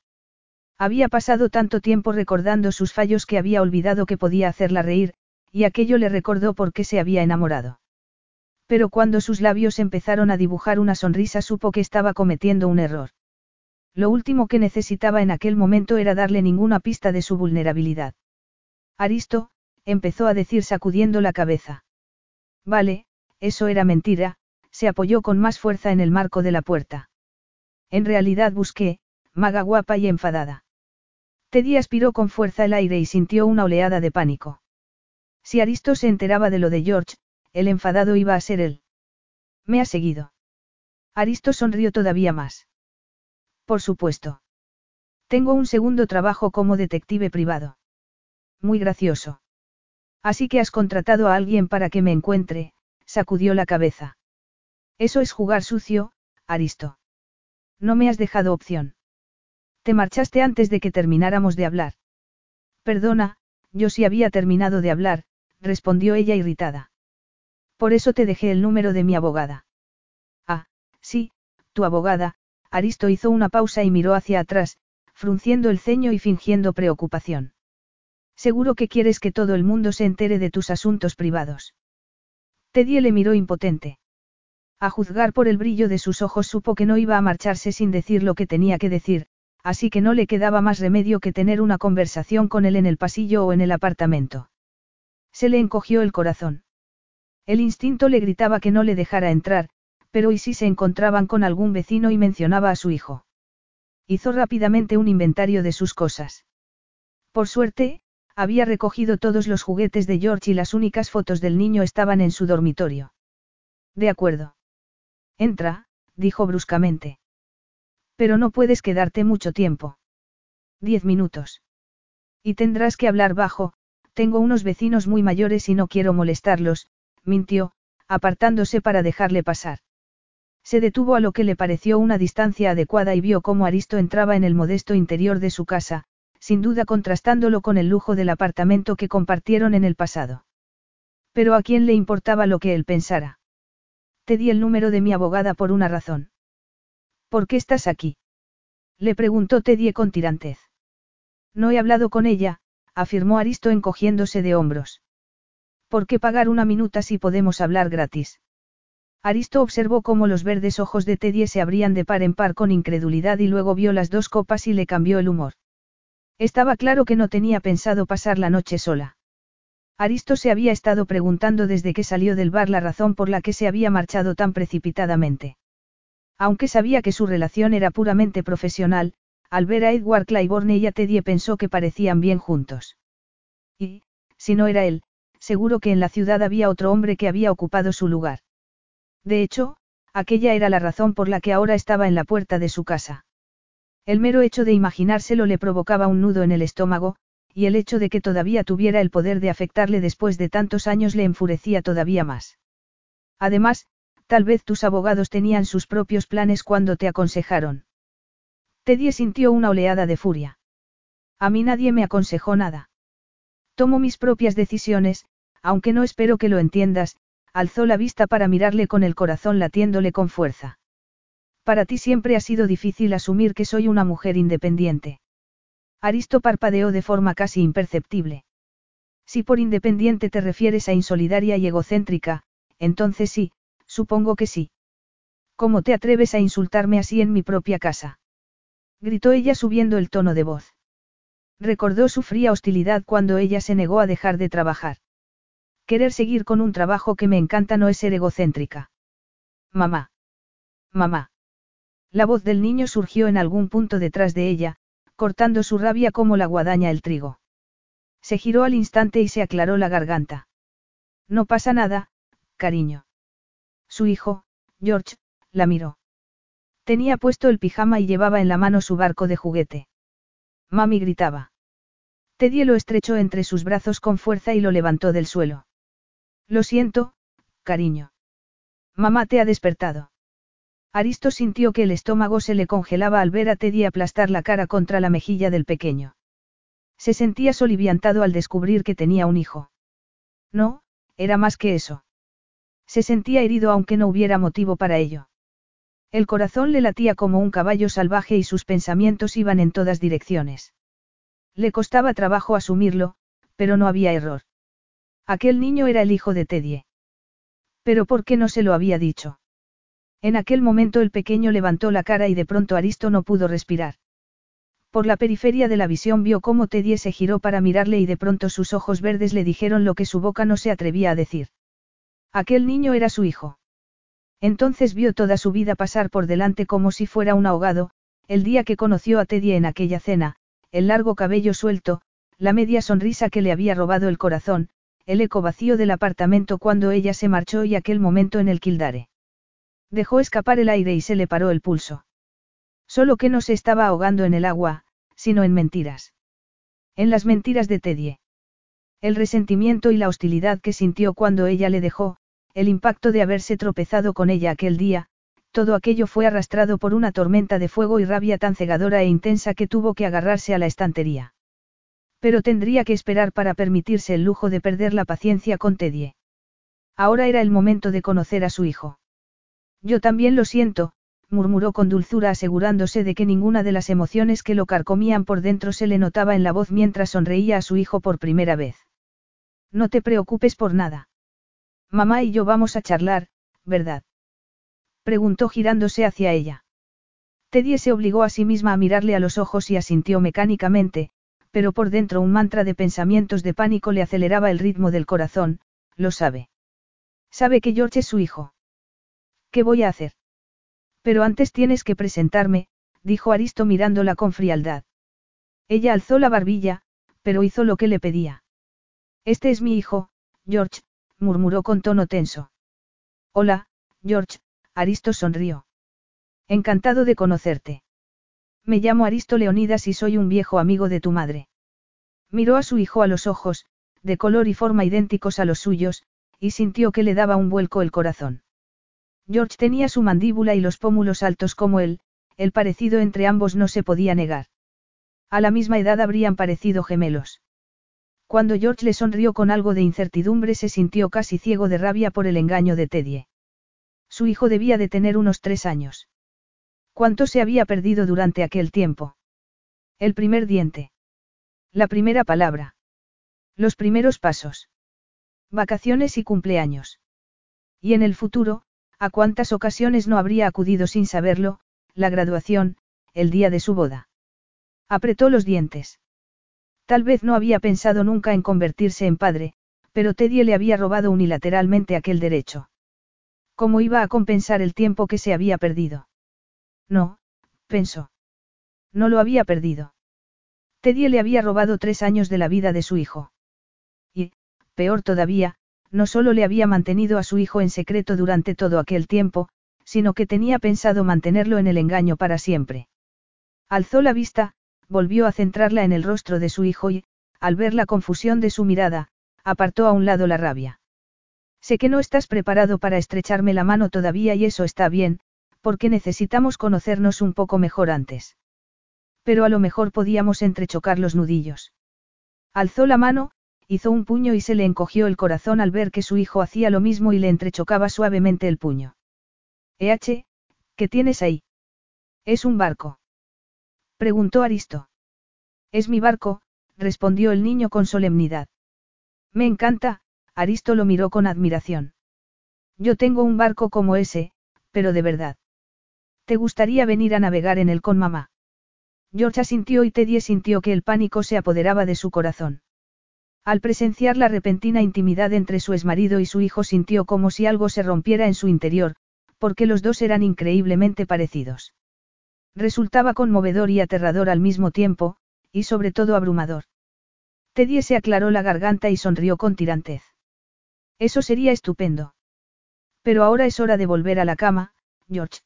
Había pasado tanto tiempo recordando sus fallos que había olvidado que podía hacerla reír, y aquello le recordó por qué se había enamorado. Pero cuando sus labios empezaron a dibujar una sonrisa supo que estaba cometiendo un error. Lo último que necesitaba en aquel momento era darle ninguna pista de su vulnerabilidad. Aristo, empezó a decir sacudiendo la cabeza. Vale, eso era mentira, se apoyó con más fuerza en el marco de la puerta. En realidad busqué, maga guapa y enfadada. Teddy aspiró con fuerza el aire y sintió una oleada de pánico. Si Aristo se enteraba de lo de George, el enfadado iba a ser él. Me ha seguido. Aristo sonrió todavía más. Por supuesto. Tengo un segundo trabajo como detective privado. Muy gracioso. Así que has contratado a alguien para que me encuentre, sacudió la cabeza. Eso es jugar sucio, Aristo. No me has dejado opción. Te marchaste antes de que termináramos de hablar. Perdona, yo sí había terminado de hablar, respondió ella irritada. Por eso te dejé el número de mi abogada. Ah, sí, tu abogada, Aristo hizo una pausa y miró hacia atrás, frunciendo el ceño y fingiendo preocupación. Seguro que quieres que todo el mundo se entere de tus asuntos privados. Teddy le miró impotente. A juzgar por el brillo de sus ojos supo que no iba a marcharse sin decir lo que tenía que decir, así que no le quedaba más remedio que tener una conversación con él en el pasillo o en el apartamento. Se le encogió el corazón. El instinto le gritaba que no le dejara entrar, pero ¿y si se encontraban con algún vecino y mencionaba a su hijo? Hizo rápidamente un inventario de sus cosas. Por suerte, había recogido todos los juguetes de George y las únicas fotos del niño estaban en su dormitorio. De acuerdo. Entra, dijo bruscamente. Pero no puedes quedarte mucho tiempo. Diez minutos. Y tendrás que hablar bajo, tengo unos vecinos muy mayores y no quiero molestarlos, mintió, apartándose para dejarle pasar. Se detuvo a lo que le pareció una distancia adecuada y vio cómo Aristo entraba en el modesto interior de su casa, sin duda contrastándolo con el lujo del apartamento que compartieron en el pasado. Pero a quién le importaba lo que él pensara. Te di el número de mi abogada por una razón. ¿Por qué estás aquí? Le preguntó Teddy con tirantez. No he hablado con ella, afirmó Aristo encogiéndose de hombros. ¿Por qué pagar una minuta si podemos hablar gratis? Aristo observó cómo los verdes ojos de Teddy se abrían de par en par con incredulidad y luego vio las dos copas y le cambió el humor. Estaba claro que no tenía pensado pasar la noche sola. Aristo se había estado preguntando desde que salió del bar la razón por la que se había marchado tan precipitadamente. Aunque sabía que su relación era puramente profesional, al ver a Edward Claiborne y a Teddy pensó que parecían bien juntos. Y, si no era él, seguro que en la ciudad había otro hombre que había ocupado su lugar. De hecho, aquella era la razón por la que ahora estaba en la puerta de su casa. El mero hecho de imaginárselo le provocaba un nudo en el estómago, y el hecho de que todavía tuviera el poder de afectarle después de tantos años le enfurecía todavía más. Además, tal vez tus abogados tenían sus propios planes cuando te aconsejaron. Teddy sintió una oleada de furia. A mí nadie me aconsejó nada. Tomo mis propias decisiones, aunque no espero que lo entiendas, alzó la vista para mirarle con el corazón latiéndole con fuerza. Para ti siempre ha sido difícil asumir que soy una mujer independiente. Aristo parpadeó de forma casi imperceptible. Si por independiente te refieres a insolidaria y egocéntrica, entonces sí, supongo que sí. ¿Cómo te atreves a insultarme así en mi propia casa? gritó ella subiendo el tono de voz. Recordó su fría hostilidad cuando ella se negó a dejar de trabajar. Querer seguir con un trabajo que me encanta no es ser egocéntrica. Mamá. Mamá. La voz del niño surgió en algún punto detrás de ella, cortando su rabia como la guadaña el trigo. Se giró al instante y se aclaró la garganta. No pasa nada, cariño. Su hijo, George, la miró. Tenía puesto el pijama y llevaba en la mano su barco de juguete. Mami gritaba. Teddy lo estrechó entre sus brazos con fuerza y lo levantó del suelo. Lo siento, cariño. Mamá te ha despertado. Aristo sintió que el estómago se le congelaba al ver a Teddy aplastar la cara contra la mejilla del pequeño. Se sentía soliviantado al descubrir que tenía un hijo. No, era más que eso. Se sentía herido aunque no hubiera motivo para ello. El corazón le latía como un caballo salvaje y sus pensamientos iban en todas direcciones. Le costaba trabajo asumirlo, pero no había error. Aquel niño era el hijo de Teddy. Pero ¿por qué no se lo había dicho? En aquel momento el pequeño levantó la cara y de pronto Aristo no pudo respirar. Por la periferia de la visión vio cómo Teddy se giró para mirarle y de pronto sus ojos verdes le dijeron lo que su boca no se atrevía a decir. Aquel niño era su hijo. Entonces vio toda su vida pasar por delante como si fuera un ahogado, el día que conoció a Teddy en aquella cena, el largo cabello suelto, la media sonrisa que le había robado el corazón, el eco vacío del apartamento cuando ella se marchó y aquel momento en el Kildare. Dejó escapar el aire y se le paró el pulso. Solo que no se estaba ahogando en el agua, sino en mentiras. En las mentiras de Teddy. El resentimiento y la hostilidad que sintió cuando ella le dejó, el impacto de haberse tropezado con ella aquel día, todo aquello fue arrastrado por una tormenta de fuego y rabia tan cegadora e intensa que tuvo que agarrarse a la estantería. Pero tendría que esperar para permitirse el lujo de perder la paciencia con Teddy. Ahora era el momento de conocer a su hijo. Yo también lo siento, murmuró con dulzura asegurándose de que ninguna de las emociones que lo carcomían por dentro se le notaba en la voz mientras sonreía a su hijo por primera vez. No te preocupes por nada. Mamá y yo vamos a charlar, ¿verdad? Preguntó girándose hacia ella. Teddy se obligó a sí misma a mirarle a los ojos y asintió mecánicamente, pero por dentro un mantra de pensamientos de pánico le aceleraba el ritmo del corazón, lo sabe. Sabe que George es su hijo. ¿Qué voy a hacer? Pero antes tienes que presentarme, dijo Aristo mirándola con frialdad. Ella alzó la barbilla, pero hizo lo que le pedía. Este es mi hijo, George, murmuró con tono tenso. Hola, George, Aristo sonrió. Encantado de conocerte. Me llamo Aristo Leonidas y soy un viejo amigo de tu madre. Miró a su hijo a los ojos, de color y forma idénticos a los suyos, y sintió que le daba un vuelco el corazón. George tenía su mandíbula y los pómulos altos como él, el parecido entre ambos no se podía negar. A la misma edad habrían parecido gemelos. Cuando George le sonrió con algo de incertidumbre se sintió casi ciego de rabia por el engaño de Teddy. Su hijo debía de tener unos tres años. ¿Cuánto se había perdido durante aquel tiempo? El primer diente. La primera palabra. Los primeros pasos. Vacaciones y cumpleaños. Y en el futuro, a cuántas ocasiones no habría acudido sin saberlo, la graduación, el día de su boda. Apretó los dientes. Tal vez no había pensado nunca en convertirse en padre, pero Teddy le había robado unilateralmente aquel derecho. ¿Cómo iba a compensar el tiempo que se había perdido? No, pensó. No lo había perdido. Teddy le había robado tres años de la vida de su hijo. Y, peor todavía, no solo le había mantenido a su hijo en secreto durante todo aquel tiempo, sino que tenía pensado mantenerlo en el engaño para siempre. Alzó la vista, volvió a centrarla en el rostro de su hijo y, al ver la confusión de su mirada, apartó a un lado la rabia. Sé que no estás preparado para estrecharme la mano todavía y eso está bien, porque necesitamos conocernos un poco mejor antes. Pero a lo mejor podíamos entrechocar los nudillos. Alzó la mano, hizo un puño y se le encogió el corazón al ver que su hijo hacía lo mismo y le entrechocaba suavemente el puño. EH, ¿qué tienes ahí? Es un barco. Preguntó Aristo. Es mi barco, respondió el niño con solemnidad. Me encanta, Aristo lo miró con admiración. Yo tengo un barco como ese, pero de verdad. ¿Te gustaría venir a navegar en él con mamá? George asintió y Teddy sintió que el pánico se apoderaba de su corazón. Al presenciar la repentina intimidad entre su exmarido y su hijo sintió como si algo se rompiera en su interior, porque los dos eran increíblemente parecidos. Resultaba conmovedor y aterrador al mismo tiempo, y sobre todo abrumador. Teddy se aclaró la garganta y sonrió con tirantez. Eso sería estupendo. Pero ahora es hora de volver a la cama, George.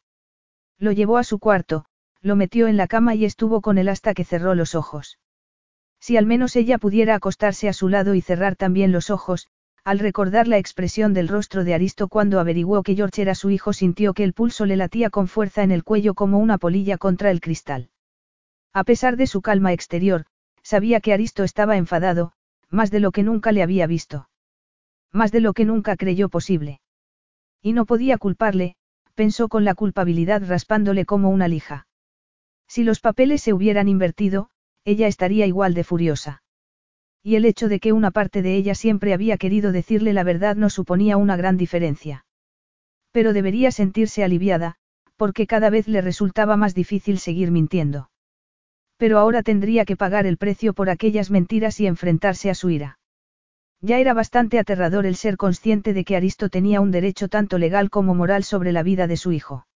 Lo llevó a su cuarto, lo metió en la cama y estuvo con él hasta que cerró los ojos. Si al menos ella pudiera acostarse a su lado y cerrar también los ojos, al recordar la expresión del rostro de Aristo cuando averiguó que George era su hijo sintió que el pulso le latía con fuerza en el cuello como una polilla contra el cristal. A pesar de su calma exterior, sabía que Aristo estaba enfadado, más de lo que nunca le había visto. Más de lo que nunca creyó posible. Y no podía culparle, pensó con la culpabilidad raspándole como una lija. Si los papeles se hubieran invertido, ella estaría igual de furiosa. Y el hecho de que una parte de ella siempre había querido decirle la verdad no suponía una gran diferencia. Pero debería sentirse aliviada, porque cada vez le resultaba más difícil seguir mintiendo. Pero ahora tendría que pagar el precio por aquellas mentiras y enfrentarse a su ira. Ya era bastante aterrador el ser consciente de que Aristo tenía un derecho tanto legal como moral sobre la vida de su hijo.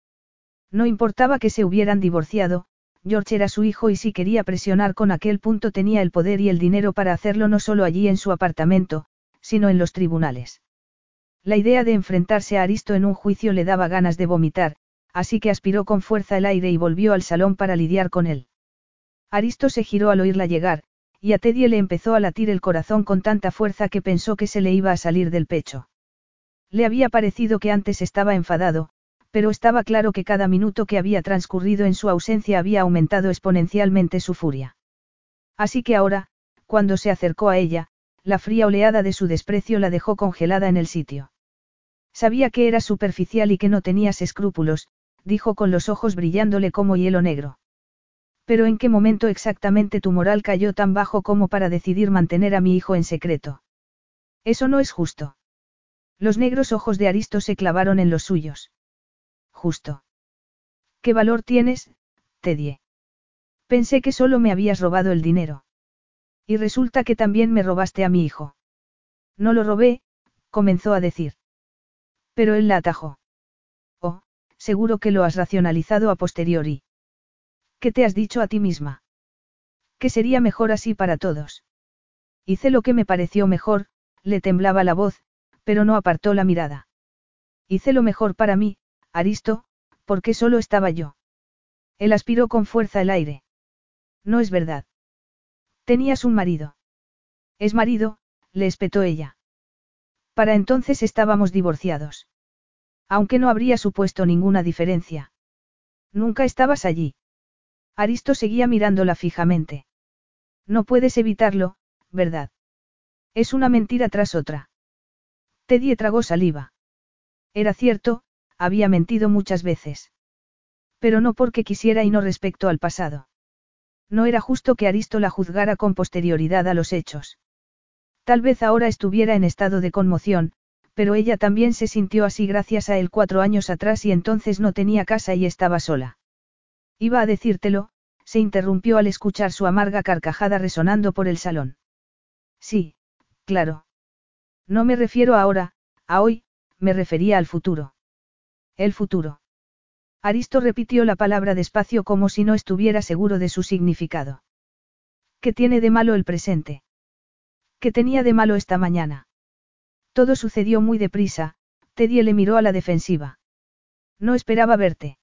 No importaba que se hubieran divorciado, George era su hijo y si quería presionar con aquel punto tenía el poder y el dinero para hacerlo no solo allí en su apartamento, sino en los tribunales. La idea de enfrentarse a Aristo en un juicio le daba ganas de vomitar, así que aspiró con fuerza el aire y volvió al salón para lidiar con él. Aristo se giró al oírla llegar, y a Teddy le empezó a latir el corazón con tanta fuerza que pensó que se le iba a salir del pecho. Le había parecido que antes estaba enfadado, pero estaba claro que cada minuto que había transcurrido en su ausencia había aumentado exponencialmente su furia. Así que ahora, cuando se acercó a ella, la fría oleada de su desprecio la dejó congelada en el sitio. Sabía que era superficial y que no tenías escrúpulos, dijo con los ojos brillándole como hielo negro. Pero ¿en qué momento exactamente tu moral cayó tan bajo como para decidir mantener a mi hijo en secreto? Eso no es justo. Los negros ojos de Aristo se clavaron en los suyos. Justo. ¿Qué valor tienes, Teddy? Pensé que solo me habías robado el dinero. Y resulta que también me robaste a mi hijo. No lo robé, comenzó a decir. Pero él la atajó. Oh, seguro que lo has racionalizado a posteriori. ¿Qué te has dicho a ti misma? Que sería mejor así para todos. Hice lo que me pareció mejor, le temblaba la voz, pero no apartó la mirada. Hice lo mejor para mí, Aristo, porque solo estaba yo. Él aspiró con fuerza el aire. No es verdad. Tenías un marido. Es marido, le espetó ella. Para entonces estábamos divorciados. Aunque no habría supuesto ninguna diferencia. Nunca estabas allí. Aristo seguía mirándola fijamente. No puedes evitarlo, ¿verdad? Es una mentira tras otra. Teddy tragó saliva. Era cierto, había mentido muchas veces. Pero no porque quisiera y no respecto al pasado. No era justo que Aristo la juzgara con posterioridad a los hechos. Tal vez ahora estuviera en estado de conmoción, pero ella también se sintió así gracias a él cuatro años atrás y entonces no tenía casa y estaba sola. Iba a decírtelo, se interrumpió al escuchar su amarga carcajada resonando por el salón. Sí, claro. No me refiero ahora, a hoy, me refería al futuro. El futuro. Aristo repitió la palabra despacio como si no estuviera seguro de su significado. ¿Qué tiene de malo el presente? ¿Qué tenía de malo esta mañana? Todo sucedió muy deprisa, Teddy le miró a la defensiva. No esperaba verte.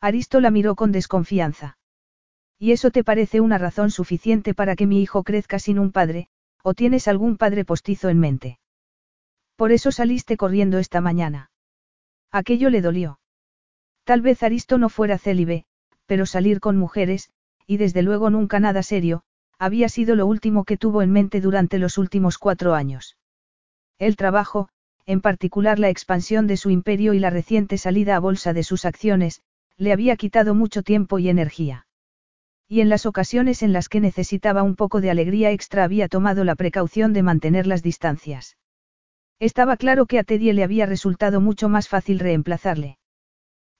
Aristo la miró con desconfianza. ¿Y eso te parece una razón suficiente para que mi hijo crezca sin un padre, o tienes algún padre postizo en mente? Por eso saliste corriendo esta mañana. Aquello le dolió. Tal vez Aristo no fuera célibe, pero salir con mujeres, y desde luego nunca nada serio, había sido lo último que tuvo en mente durante los últimos cuatro años. El trabajo, en particular la expansión de su imperio y la reciente salida a bolsa de sus acciones, le había quitado mucho tiempo y energía. Y en las ocasiones en las que necesitaba un poco de alegría extra había tomado la precaución de mantener las distancias. Estaba claro que a Teddy le había resultado mucho más fácil reemplazarle.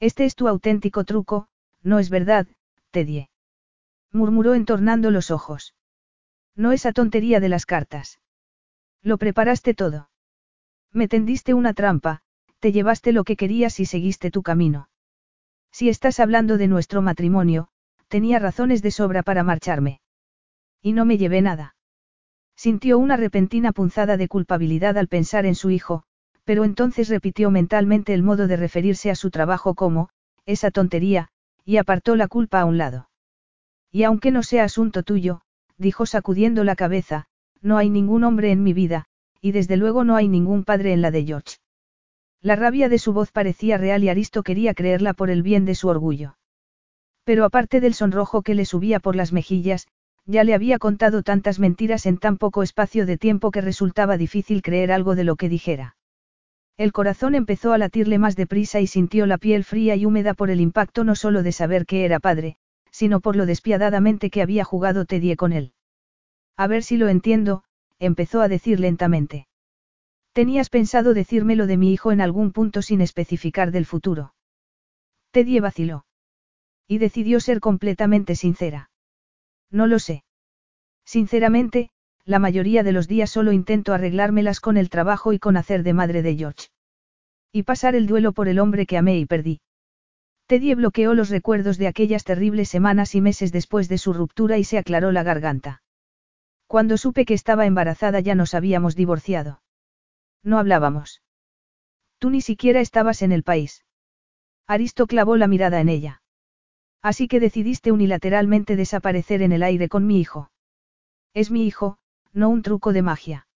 Este es tu auténtico truco, no es verdad, Teddy. Murmuró entornando los ojos. No esa tontería de las cartas. Lo preparaste todo. Me tendiste una trampa, te llevaste lo que querías y seguiste tu camino. Si estás hablando de nuestro matrimonio, tenía razones de sobra para marcharme. Y no me llevé nada. Sintió una repentina punzada de culpabilidad al pensar en su hijo, pero entonces repitió mentalmente el modo de referirse a su trabajo como, esa tontería, y apartó la culpa a un lado. Y aunque no sea asunto tuyo, dijo sacudiendo la cabeza, no hay ningún hombre en mi vida, y desde luego no hay ningún padre en la de George. La rabia de su voz parecía real y Aristo quería creerla por el bien de su orgullo. Pero aparte del sonrojo que le subía por las mejillas, ya le había contado tantas mentiras en tan poco espacio de tiempo que resultaba difícil creer algo de lo que dijera. El corazón empezó a latirle más deprisa y sintió la piel fría y húmeda por el impacto no solo de saber que era padre, sino por lo despiadadamente que había jugado Teddy con él. A ver si lo entiendo, empezó a decir lentamente. Tenías pensado decírmelo de mi hijo en algún punto sin especificar del futuro. Teddy vaciló. Y decidió ser completamente sincera. No lo sé. Sinceramente, la mayoría de los días solo intento arreglármelas con el trabajo y con hacer de madre de George. Y pasar el duelo por el hombre que amé y perdí. Teddy bloqueó los recuerdos de aquellas terribles semanas y meses después de su ruptura y se aclaró la garganta. Cuando supe que estaba embarazada ya nos habíamos divorciado. No hablábamos. Tú ni siquiera estabas en el país. Aristo clavó la mirada en ella. Así que decidiste unilateralmente desaparecer en el aire con mi hijo. Es mi hijo, no un truco de magia.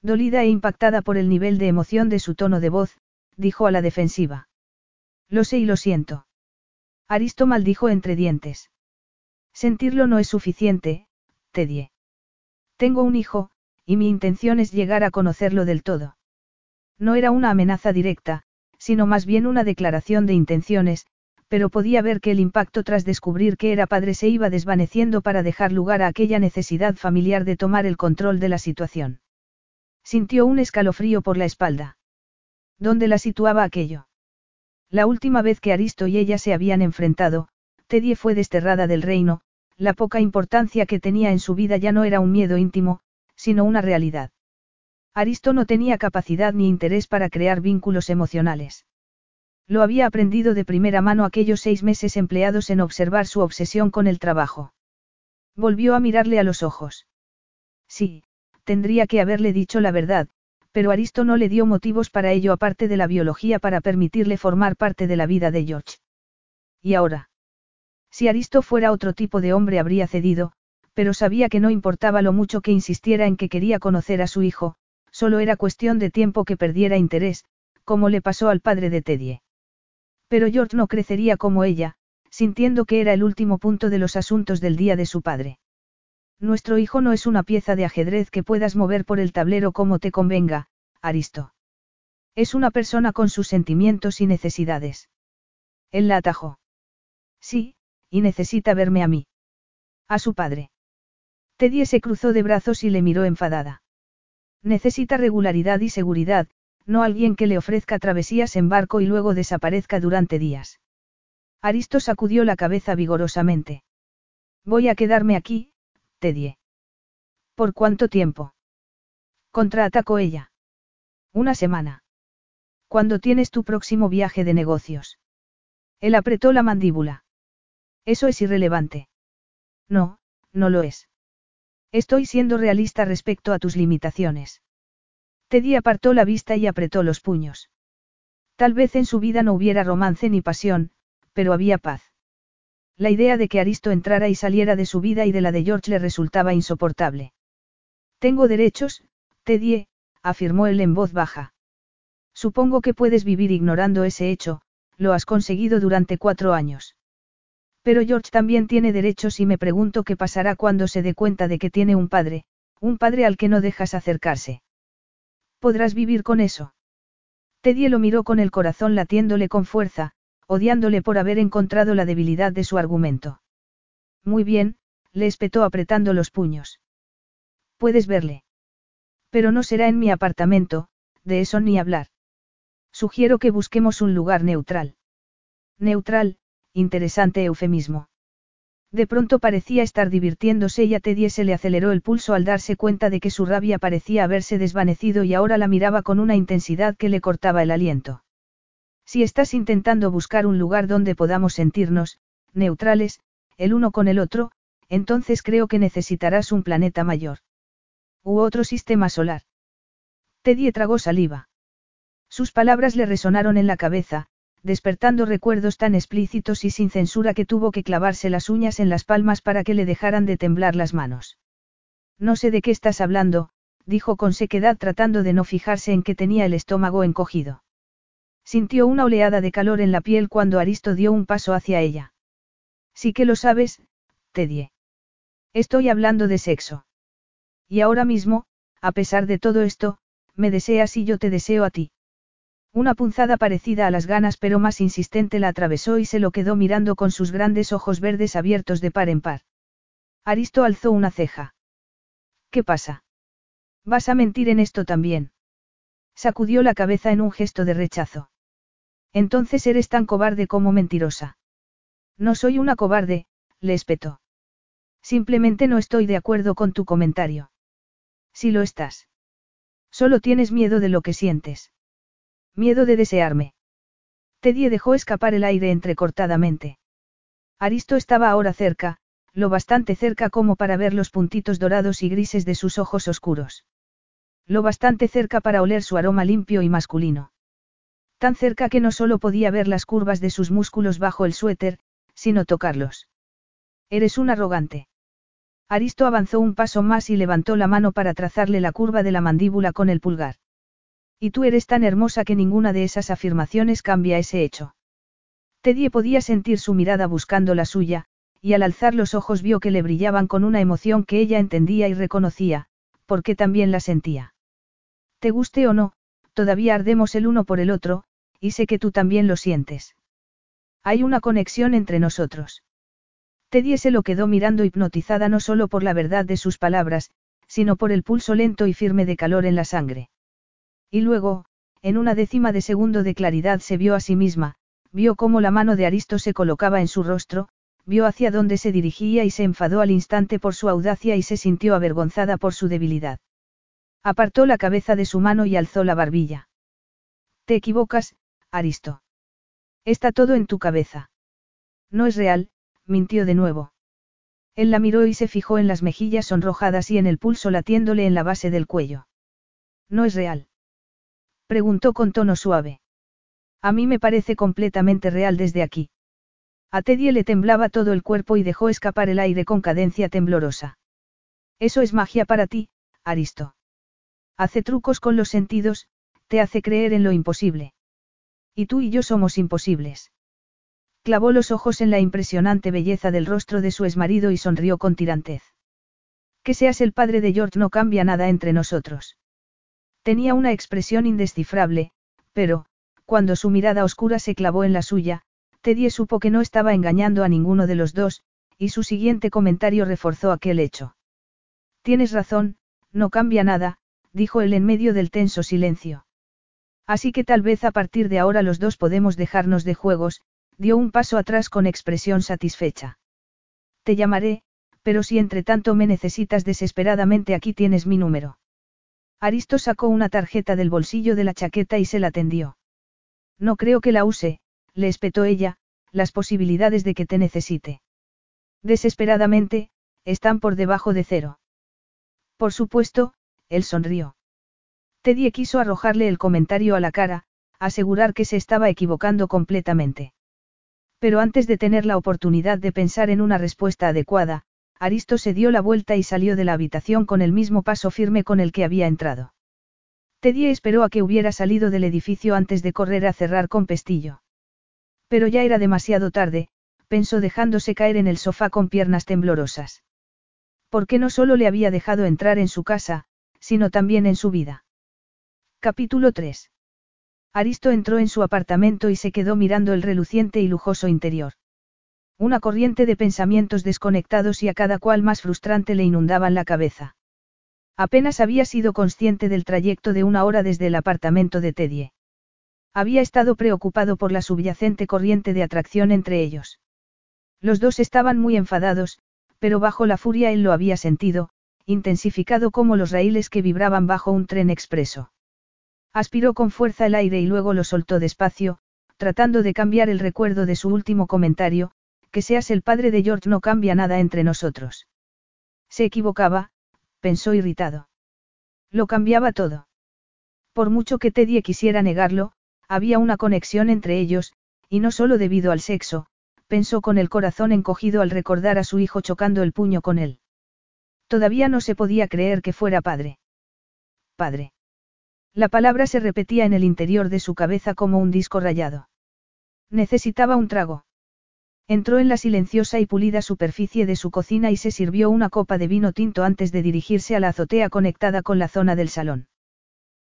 Dolida e impactada por el nivel de emoción de su tono de voz, dijo a la defensiva. Lo sé y lo siento. Aristo maldijo entre dientes. Sentirlo no es suficiente, Teddy. Tengo un hijo, y mi intención es llegar a conocerlo del todo. No era una amenaza directa, sino más bien una declaración de intenciones, pero podía ver que el impacto tras descubrir que era padre se iba desvaneciendo para dejar lugar a aquella necesidad familiar de tomar el control de la situación. Sintió un escalofrío por la espalda. ¿Dónde la situaba aquello? La última vez que Aristo y ella se habían enfrentado, Teddy fue desterrada del reino, la poca importancia que tenía en su vida ya no era un miedo íntimo, sino una realidad. Aristo no tenía capacidad ni interés para crear vínculos emocionales. Lo había aprendido de primera mano aquellos seis meses empleados en observar su obsesión con el trabajo. Volvió a mirarle a los ojos. Sí, tendría que haberle dicho la verdad, pero Aristo no le dio motivos para ello aparte de la biología para permitirle formar parte de la vida de George. ¿Y ahora? Si Aristo fuera otro tipo de hombre habría cedido, pero sabía que no importaba lo mucho que insistiera en que quería conocer a su hijo, solo era cuestión de tiempo que perdiera interés, como le pasó al padre de Teddy. Pero George no crecería como ella, sintiendo que era el último punto de los asuntos del día de su padre. Nuestro hijo no es una pieza de ajedrez que puedas mover por el tablero como te convenga, Aristo. Es una persona con sus sentimientos y necesidades. Él la atajó. Sí, y necesita verme a mí. A su padre. Teddy se cruzó de brazos y le miró enfadada. Necesita regularidad y seguridad, no alguien que le ofrezca travesías en barco y luego desaparezca durante días. Aristo sacudió la cabeza vigorosamente. Voy a quedarme aquí, Teddy. ¿Por cuánto tiempo? Contraatacó ella. Una semana. ¿Cuándo tienes tu próximo viaje de negocios? Él apretó la mandíbula. Eso es irrelevante. No, no lo es. Estoy siendo realista respecto a tus limitaciones. Teddy apartó la vista y apretó los puños. Tal vez en su vida no hubiera romance ni pasión, pero había paz. La idea de que Aristo entrara y saliera de su vida y de la de George le resultaba insoportable. Tengo derechos, Teddy, afirmó él en voz baja. Supongo que puedes vivir ignorando ese hecho, lo has conseguido durante cuatro años. Pero George también tiene derechos y me pregunto qué pasará cuando se dé cuenta de que tiene un padre, un padre al que no dejas acercarse. ¿Podrás vivir con eso? Teddy lo miró con el corazón latiéndole con fuerza, odiándole por haber encontrado la debilidad de su argumento. Muy bien, le espetó apretando los puños. Puedes verle. Pero no será en mi apartamento, de eso ni hablar. Sugiero que busquemos un lugar neutral. Neutral, interesante eufemismo. De pronto parecía estar divirtiéndose y a Teddy se le aceleró el pulso al darse cuenta de que su rabia parecía haberse desvanecido y ahora la miraba con una intensidad que le cortaba el aliento. Si estás intentando buscar un lugar donde podamos sentirnos, neutrales, el uno con el otro, entonces creo que necesitarás un planeta mayor. U otro sistema solar. Teddy tragó saliva. Sus palabras le resonaron en la cabeza, despertando recuerdos tan explícitos y sin censura que tuvo que clavarse las uñas en las palmas para que le dejaran de temblar las manos. No sé de qué estás hablando, dijo con sequedad tratando de no fijarse en que tenía el estómago encogido. Sintió una oleada de calor en la piel cuando Aristo dio un paso hacia ella. Sí que lo sabes, Teddy. Estoy hablando de sexo. Y ahora mismo, a pesar de todo esto, me deseas y yo te deseo a ti. Una punzada parecida a las ganas pero más insistente la atravesó y se lo quedó mirando con sus grandes ojos verdes abiertos de par en par. Aristo alzó una ceja. ¿Qué pasa? ¿Vas a mentir en esto también? Sacudió la cabeza en un gesto de rechazo. Entonces eres tan cobarde como mentirosa. No soy una cobarde, le espetó. Simplemente no estoy de acuerdo con tu comentario. Si lo estás. Solo tienes miedo de lo que sientes. Miedo de desearme. Teddy dejó escapar el aire entrecortadamente. Aristo estaba ahora cerca, lo bastante cerca como para ver los puntitos dorados y grises de sus ojos oscuros. Lo bastante cerca para oler su aroma limpio y masculino. Tan cerca que no solo podía ver las curvas de sus músculos bajo el suéter, sino tocarlos. Eres un arrogante. Aristo avanzó un paso más y levantó la mano para trazarle la curva de la mandíbula con el pulgar. Y tú eres tan hermosa que ninguna de esas afirmaciones cambia ese hecho. Teddy podía sentir su mirada buscando la suya, y al alzar los ojos vio que le brillaban con una emoción que ella entendía y reconocía, porque también la sentía. Te guste o no, todavía ardemos el uno por el otro, y sé que tú también lo sientes. Hay una conexión entre nosotros. Teddy se lo quedó mirando hipnotizada no solo por la verdad de sus palabras, sino por el pulso lento y firme de calor en la sangre. Y luego, en una décima de segundo de claridad se vio a sí misma, vio cómo la mano de Aristo se colocaba en su rostro, vio hacia dónde se dirigía y se enfadó al instante por su audacia y se sintió avergonzada por su debilidad. Apartó la cabeza de su mano y alzó la barbilla. Te equivocas, Aristo. Está todo en tu cabeza. No es real, mintió de nuevo. Él la miró y se fijó en las mejillas sonrojadas y en el pulso latiéndole en la base del cuello. No es real. Preguntó con tono suave. A mí me parece completamente real desde aquí. A Teddy le temblaba todo el cuerpo y dejó escapar el aire con cadencia temblorosa. Eso es magia para ti, Aristo. Hace trucos con los sentidos, te hace creer en lo imposible. Y tú y yo somos imposibles. Clavó los ojos en la impresionante belleza del rostro de su exmarido y sonrió con tirantez. Que seas el padre de George no cambia nada entre nosotros. Tenía una expresión indescifrable, pero, cuando su mirada oscura se clavó en la suya, Teddy supo que no estaba engañando a ninguno de los dos, y su siguiente comentario reforzó aquel hecho. Tienes razón, no cambia nada, dijo él en medio del tenso silencio. Así que tal vez a partir de ahora los dos podemos dejarnos de juegos, dio un paso atrás con expresión satisfecha. Te llamaré, pero si entre tanto me necesitas desesperadamente aquí tienes mi número. Aristo sacó una tarjeta del bolsillo de la chaqueta y se la tendió. No creo que la use, le espetó ella, las posibilidades de que te necesite. Desesperadamente, están por debajo de cero. Por supuesto, él sonrió. Teddy quiso arrojarle el comentario a la cara, asegurar que se estaba equivocando completamente. Pero antes de tener la oportunidad de pensar en una respuesta adecuada, Aristo se dio la vuelta y salió de la habitación con el mismo paso firme con el que había entrado. Teddy esperó a que hubiera salido del edificio antes de correr a cerrar con pestillo. Pero ya era demasiado tarde, pensó dejándose caer en el sofá con piernas temblorosas. Porque no solo le había dejado entrar en su casa, sino también en su vida. Capítulo 3. Aristo entró en su apartamento y se quedó mirando el reluciente y lujoso interior. Una corriente de pensamientos desconectados y a cada cual más frustrante le inundaban la cabeza. Apenas había sido consciente del trayecto de una hora desde el apartamento de Teddy. Había estado preocupado por la subyacente corriente de atracción entre ellos. Los dos estaban muy enfadados, pero bajo la furia él lo había sentido, intensificado como los raíles que vibraban bajo un tren expreso. Aspiró con fuerza el aire y luego lo soltó despacio, tratando de cambiar el recuerdo de su último comentario, que seas el padre de George no cambia nada entre nosotros. Se equivocaba, pensó irritado. Lo cambiaba todo. Por mucho que Teddy quisiera negarlo, había una conexión entre ellos, y no solo debido al sexo, pensó con el corazón encogido al recordar a su hijo chocando el puño con él. Todavía no se podía creer que fuera padre. Padre. La palabra se repetía en el interior de su cabeza como un disco rayado. Necesitaba un trago. Entró en la silenciosa y pulida superficie de su cocina y se sirvió una copa de vino tinto antes de dirigirse a la azotea conectada con la zona del salón.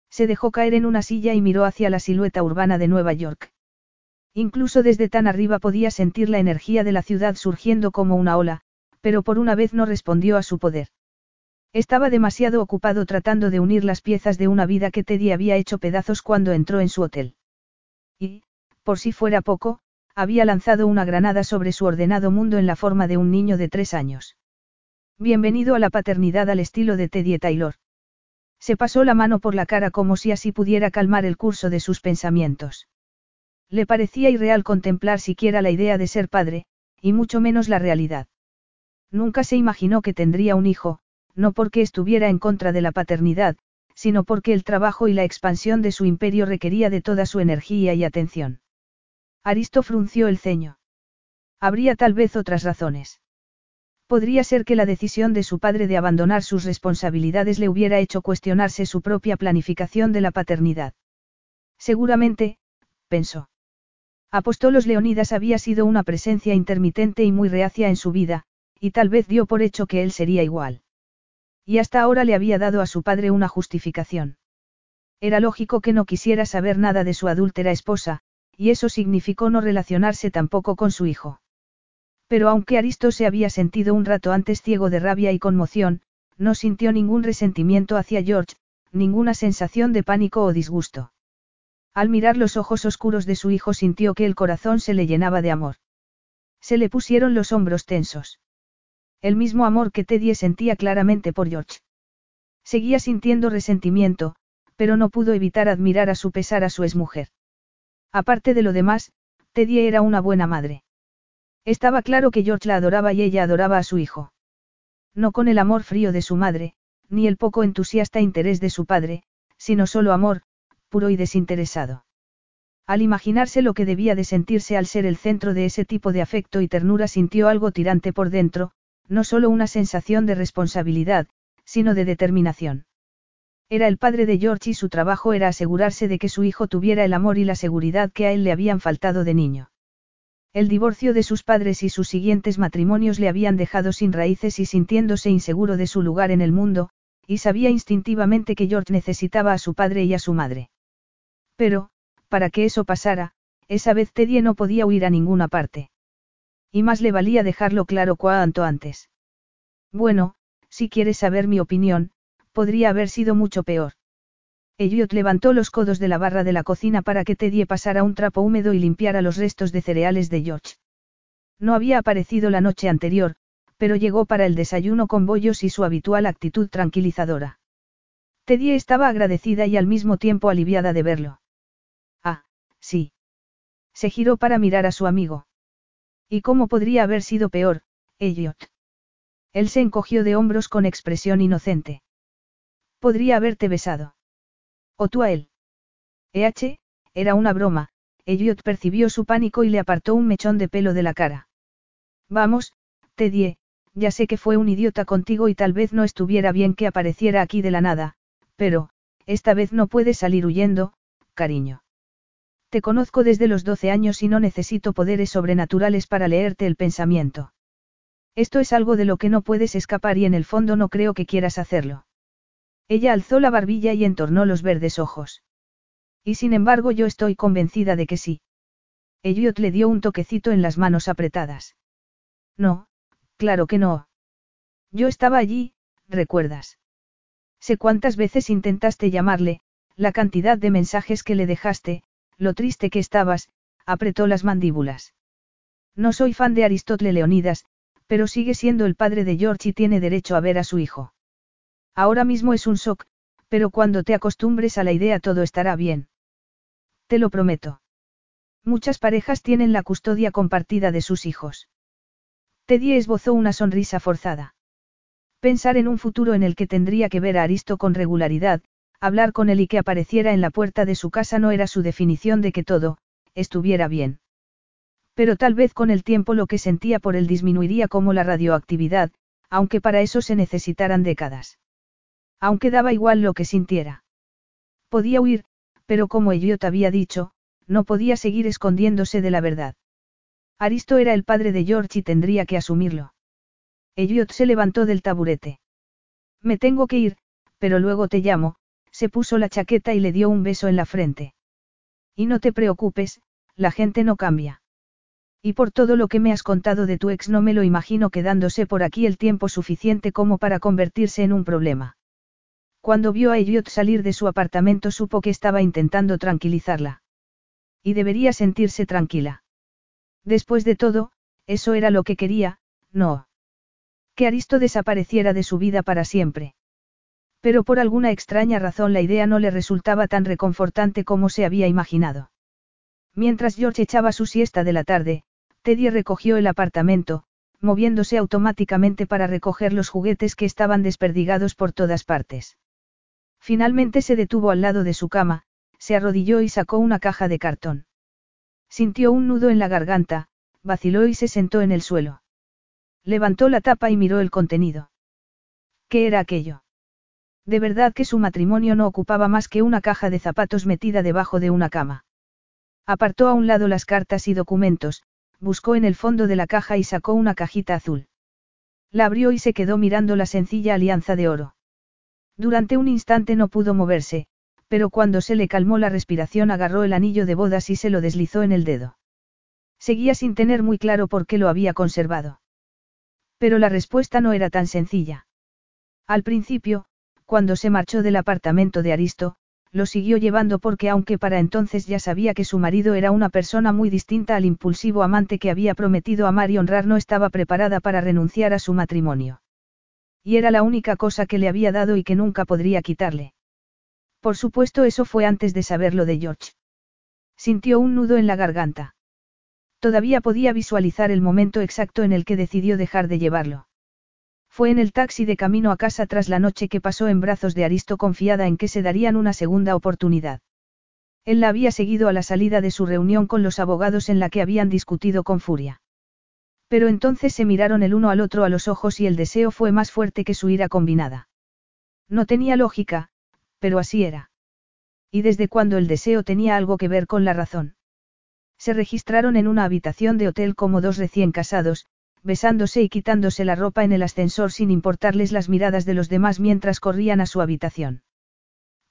Se dejó caer en una silla y miró hacia la silueta urbana de Nueva York. Incluso desde tan arriba podía sentir la energía de la ciudad surgiendo como una ola, pero por una vez no respondió a su poder. Estaba demasiado ocupado tratando de unir las piezas de una vida que Teddy había hecho pedazos cuando entró en su hotel. Y, por si fuera poco, había lanzado una granada sobre su ordenado mundo en la forma de un niño de tres años. Bienvenido a la paternidad al estilo de Teddy Taylor. Se pasó la mano por la cara como si así pudiera calmar el curso de sus pensamientos. Le parecía irreal contemplar siquiera la idea de ser padre, y mucho menos la realidad. Nunca se imaginó que tendría un hijo, no porque estuviera en contra de la paternidad, sino porque el trabajo y la expansión de su imperio requería de toda su energía y atención. Aristo frunció el ceño. Habría tal vez otras razones. Podría ser que la decisión de su padre de abandonar sus responsabilidades le hubiera hecho cuestionarse su propia planificación de la paternidad. Seguramente, pensó. Apostolos Leonidas había sido una presencia intermitente y muy reacia en su vida, y tal vez dio por hecho que él sería igual. Y hasta ahora le había dado a su padre una justificación. Era lógico que no quisiera saber nada de su adúltera esposa, y eso significó no relacionarse tampoco con su hijo. Pero aunque Aristo se había sentido un rato antes ciego de rabia y conmoción, no sintió ningún resentimiento hacia George, ninguna sensación de pánico o disgusto. Al mirar los ojos oscuros de su hijo sintió que el corazón se le llenaba de amor. Se le pusieron los hombros tensos. El mismo amor que Teddy sentía claramente por George. Seguía sintiendo resentimiento, pero no pudo evitar admirar a su pesar a su exmujer. Aparte de lo demás, Teddy era una buena madre. Estaba claro que George la adoraba y ella adoraba a su hijo. No con el amor frío de su madre, ni el poco entusiasta interés de su padre, sino solo amor, puro y desinteresado. Al imaginarse lo que debía de sentirse al ser el centro de ese tipo de afecto y ternura sintió algo tirante por dentro, no solo una sensación de responsabilidad, sino de determinación. Era el padre de George y su trabajo era asegurarse de que su hijo tuviera el amor y la seguridad que a él le habían faltado de niño. El divorcio de sus padres y sus siguientes matrimonios le habían dejado sin raíces y sintiéndose inseguro de su lugar en el mundo, y sabía instintivamente que George necesitaba a su padre y a su madre. Pero, para que eso pasara, esa vez Teddy no podía huir a ninguna parte. Y más le valía dejarlo claro cuanto antes. Bueno, si quieres saber mi opinión, podría haber sido mucho peor. Elliot levantó los codos de la barra de la cocina para que Teddy pasara un trapo húmedo y limpiara los restos de cereales de George. No había aparecido la noche anterior, pero llegó para el desayuno con bollos y su habitual actitud tranquilizadora. Teddy estaba agradecida y al mismo tiempo aliviada de verlo. Ah, sí. Se giró para mirar a su amigo. ¿Y cómo podría haber sido peor, Elliot? Él se encogió de hombros con expresión inocente. Podría haberte besado. O tú a él. EH, era una broma, Elliot percibió su pánico y le apartó un mechón de pelo de la cara. Vamos, Teddy, ya sé que fue un idiota contigo y tal vez no estuviera bien que apareciera aquí de la nada, pero, esta vez no puedes salir huyendo, cariño. Te conozco desde los 12 años y no necesito poderes sobrenaturales para leerte el pensamiento. Esto es algo de lo que no puedes escapar y en el fondo no creo que quieras hacerlo. Ella alzó la barbilla y entornó los verdes ojos. Y sin embargo yo estoy convencida de que sí. Elliot le dio un toquecito en las manos apretadas. No, claro que no. Yo estaba allí, recuerdas. Sé cuántas veces intentaste llamarle, la cantidad de mensajes que le dejaste, lo triste que estabas, apretó las mandíbulas. No soy fan de Aristóteles Leonidas, pero sigue siendo el padre de George y tiene derecho a ver a su hijo. Ahora mismo es un shock, pero cuando te acostumbres a la idea todo estará bien. Te lo prometo. Muchas parejas tienen la custodia compartida de sus hijos. Teddy esbozó una sonrisa forzada. Pensar en un futuro en el que tendría que ver a Aristo con regularidad, hablar con él y que apareciera en la puerta de su casa no era su definición de que todo, estuviera bien. Pero tal vez con el tiempo lo que sentía por él disminuiría como la radioactividad, aunque para eso se necesitaran décadas. Aunque daba igual lo que sintiera. Podía huir, pero como Elliot había dicho, no podía seguir escondiéndose de la verdad. Aristo era el padre de George y tendría que asumirlo. Elliot se levantó del taburete. Me tengo que ir, pero luego te llamo, se puso la chaqueta y le dio un beso en la frente. Y no te preocupes, la gente no cambia. Y por todo lo que me has contado de tu ex no me lo imagino quedándose por aquí el tiempo suficiente como para convertirse en un problema. Cuando vio a Elliot salir de su apartamento supo que estaba intentando tranquilizarla. Y debería sentirse tranquila. Después de todo, eso era lo que quería, no. Que Aristo desapareciera de su vida para siempre. Pero por alguna extraña razón la idea no le resultaba tan reconfortante como se había imaginado. Mientras George echaba su siesta de la tarde, Teddy recogió el apartamento, moviéndose automáticamente para recoger los juguetes que estaban desperdigados por todas partes. Finalmente se detuvo al lado de su cama, se arrodilló y sacó una caja de cartón. Sintió un nudo en la garganta, vaciló y se sentó en el suelo. Levantó la tapa y miró el contenido. ¿Qué era aquello? De verdad que su matrimonio no ocupaba más que una caja de zapatos metida debajo de una cama. Apartó a un lado las cartas y documentos, buscó en el fondo de la caja y sacó una cajita azul. La abrió y se quedó mirando la sencilla alianza de oro. Durante un instante no pudo moverse, pero cuando se le calmó la respiración agarró el anillo de bodas y se lo deslizó en el dedo. Seguía sin tener muy claro por qué lo había conservado. Pero la respuesta no era tan sencilla. Al principio, cuando se marchó del apartamento de Aristo, lo siguió llevando porque aunque para entonces ya sabía que su marido era una persona muy distinta al impulsivo amante que había prometido amar y honrar, no estaba preparada para renunciar a su matrimonio. Y era la única cosa que le había dado y que nunca podría quitarle. Por supuesto eso fue antes de saber lo de George. Sintió un nudo en la garganta. Todavía podía visualizar el momento exacto en el que decidió dejar de llevarlo. Fue en el taxi de camino a casa tras la noche que pasó en brazos de Aristo confiada en que se darían una segunda oportunidad. Él la había seguido a la salida de su reunión con los abogados en la que habían discutido con furia. Pero entonces se miraron el uno al otro a los ojos y el deseo fue más fuerte que su ira combinada. No tenía lógica, pero así era. ¿Y desde cuándo el deseo tenía algo que ver con la razón? Se registraron en una habitación de hotel como dos recién casados, besándose y quitándose la ropa en el ascensor sin importarles las miradas de los demás mientras corrían a su habitación.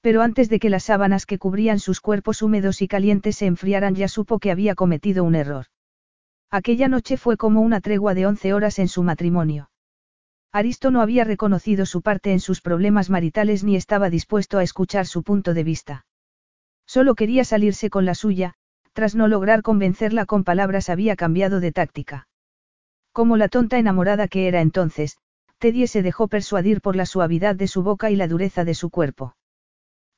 Pero antes de que las sábanas que cubrían sus cuerpos húmedos y calientes se enfriaran ya supo que había cometido un error. Aquella noche fue como una tregua de once horas en su matrimonio. Aristo no había reconocido su parte en sus problemas maritales ni estaba dispuesto a escuchar su punto de vista. Solo quería salirse con la suya, tras no lograr convencerla con palabras había cambiado de táctica. Como la tonta enamorada que era entonces, Teddy se dejó persuadir por la suavidad de su boca y la dureza de su cuerpo.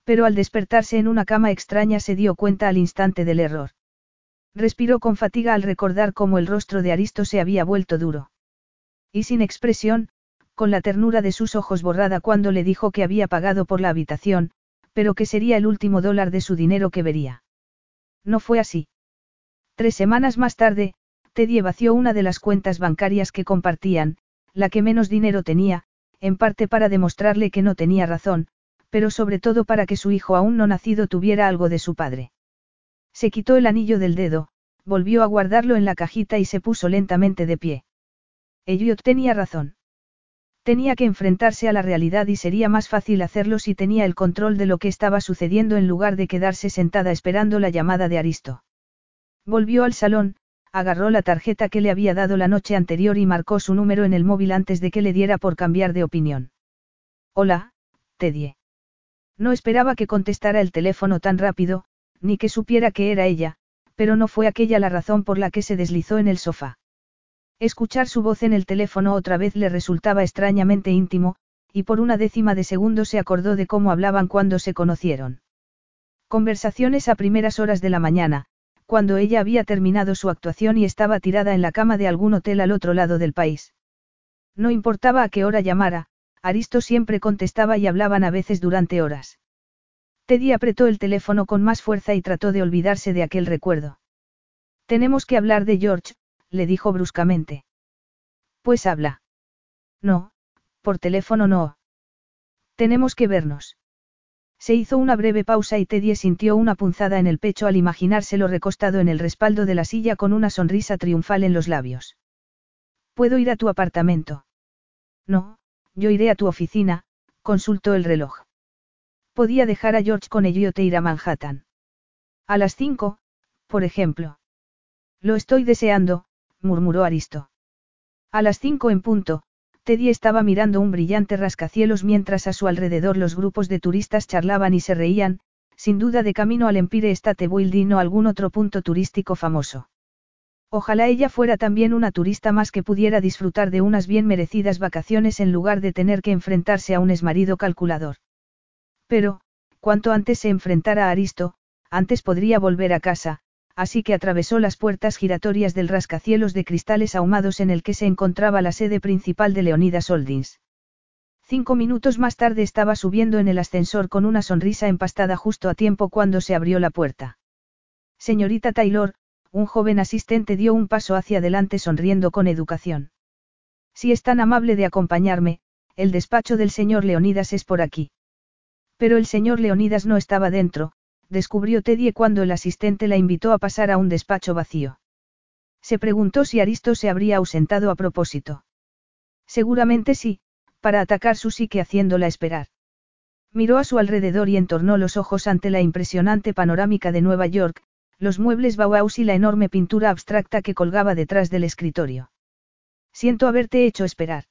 Pero al despertarse en una cama extraña se dio cuenta al instante del error. Respiró con fatiga al recordar cómo el rostro de Aristo se había vuelto duro. Y sin expresión, con la ternura de sus ojos borrada cuando le dijo que había pagado por la habitación, pero que sería el último dólar de su dinero que vería. No fue así. Tres semanas más tarde, Teddy vació una de las cuentas bancarias que compartían, la que menos dinero tenía, en parte para demostrarle que no tenía razón, pero sobre todo para que su hijo aún no nacido tuviera algo de su padre. Se quitó el anillo del dedo, volvió a guardarlo en la cajita y se puso lentamente de pie. Elliot tenía razón. Tenía que enfrentarse a la realidad y sería más fácil hacerlo si tenía el control de lo que estaba sucediendo en lugar de quedarse sentada esperando la llamada de Aristo. Volvió al salón, agarró la tarjeta que le había dado la noche anterior y marcó su número en el móvil antes de que le diera por cambiar de opinión. Hola, Teddy. No esperaba que contestara el teléfono tan rápido, ni que supiera que era ella, pero no fue aquella la razón por la que se deslizó en el sofá. Escuchar su voz en el teléfono otra vez le resultaba extrañamente íntimo, y por una décima de segundo se acordó de cómo hablaban cuando se conocieron. Conversaciones a primeras horas de la mañana, cuando ella había terminado su actuación y estaba tirada en la cama de algún hotel al otro lado del país. No importaba a qué hora llamara, Aristo siempre contestaba y hablaban a veces durante horas. Teddy apretó el teléfono con más fuerza y trató de olvidarse de aquel recuerdo. Tenemos que hablar de George, le dijo bruscamente. Pues habla. No, por teléfono no. Tenemos que vernos. Se hizo una breve pausa y Teddy sintió una punzada en el pecho al imaginárselo recostado en el respaldo de la silla con una sonrisa triunfal en los labios. ¿Puedo ir a tu apartamento? No, yo iré a tu oficina, consultó el reloj. Podía dejar a George con ello te ir a Manhattan. A las cinco, por ejemplo. Lo estoy deseando, murmuró Aristo. A las cinco en punto, Teddy estaba mirando un brillante rascacielos mientras a su alrededor los grupos de turistas charlaban y se reían, sin duda de camino al Empire State Building o algún otro punto turístico famoso. Ojalá ella fuera también una turista más que pudiera disfrutar de unas bien merecidas vacaciones en lugar de tener que enfrentarse a un esmarido calculador. Pero, cuanto antes se enfrentara a Aristo, antes podría volver a casa, así que atravesó las puertas giratorias del rascacielos de cristales ahumados en el que se encontraba la sede principal de Leonidas Holdings. Cinco minutos más tarde estaba subiendo en el ascensor con una sonrisa empastada justo a tiempo cuando se abrió la puerta. Señorita Taylor, un joven asistente dio un paso hacia adelante sonriendo con educación. Si es tan amable de acompañarme, el despacho del señor Leonidas es por aquí. Pero el señor Leonidas no estaba dentro, descubrió Teddy cuando el asistente la invitó a pasar a un despacho vacío. Se preguntó si Aristo se habría ausentado a propósito. Seguramente sí, para atacar su psique haciéndola esperar. Miró a su alrededor y entornó los ojos ante la impresionante panorámica de Nueva York, los muebles Bauhaus y la enorme pintura abstracta que colgaba detrás del escritorio. Siento haberte hecho esperar.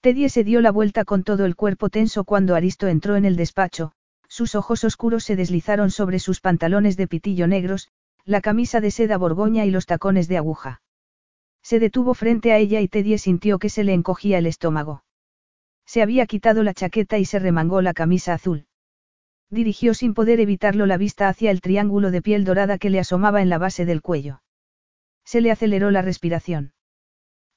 Teddy se dio la vuelta con todo el cuerpo tenso cuando Aristo entró en el despacho, sus ojos oscuros se deslizaron sobre sus pantalones de pitillo negros, la camisa de seda borgoña y los tacones de aguja. Se detuvo frente a ella y Teddy sintió que se le encogía el estómago. Se había quitado la chaqueta y se remangó la camisa azul. Dirigió sin poder evitarlo la vista hacia el triángulo de piel dorada que le asomaba en la base del cuello. Se le aceleró la respiración.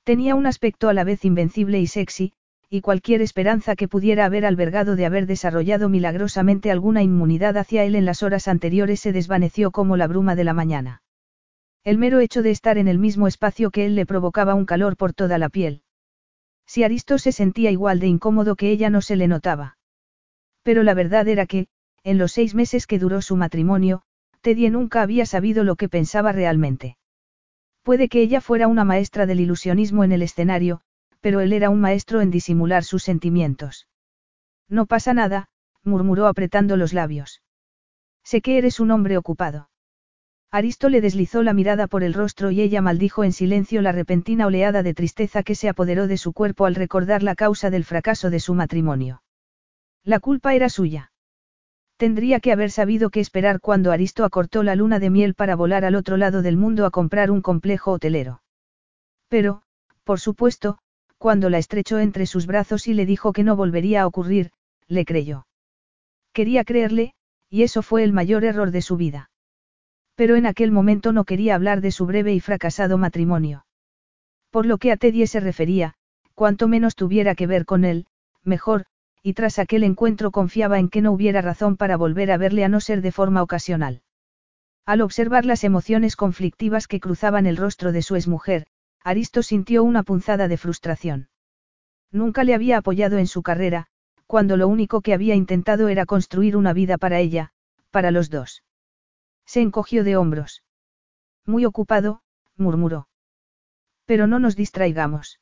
Tenía un aspecto a la vez invencible y sexy, y cualquier esperanza que pudiera haber albergado de haber desarrollado milagrosamente alguna inmunidad hacia él en las horas anteriores se desvaneció como la bruma de la mañana. El mero hecho de estar en el mismo espacio que él le provocaba un calor por toda la piel. Si Aristo se sentía igual de incómodo que ella no se le notaba. Pero la verdad era que, en los seis meses que duró su matrimonio, Teddy nunca había sabido lo que pensaba realmente. Puede que ella fuera una maestra del ilusionismo en el escenario, pero él era un maestro en disimular sus sentimientos. No pasa nada, murmuró apretando los labios. Sé que eres un hombre ocupado. Aristo le deslizó la mirada por el rostro y ella maldijo en silencio la repentina oleada de tristeza que se apoderó de su cuerpo al recordar la causa del fracaso de su matrimonio. La culpa era suya. Tendría que haber sabido qué esperar cuando Aristo acortó la luna de miel para volar al otro lado del mundo a comprar un complejo hotelero. Pero, por supuesto, cuando la estrechó entre sus brazos y le dijo que no volvería a ocurrir, le creyó. Quería creerle, y eso fue el mayor error de su vida. Pero en aquel momento no quería hablar de su breve y fracasado matrimonio. Por lo que a Teddy se refería, cuanto menos tuviera que ver con él, mejor, y tras aquel encuentro confiaba en que no hubiera razón para volver a verle a no ser de forma ocasional. Al observar las emociones conflictivas que cruzaban el rostro de su exmujer, Aristo sintió una punzada de frustración. Nunca le había apoyado en su carrera, cuando lo único que había intentado era construir una vida para ella, para los dos. Se encogió de hombros. Muy ocupado, murmuró. Pero no nos distraigamos.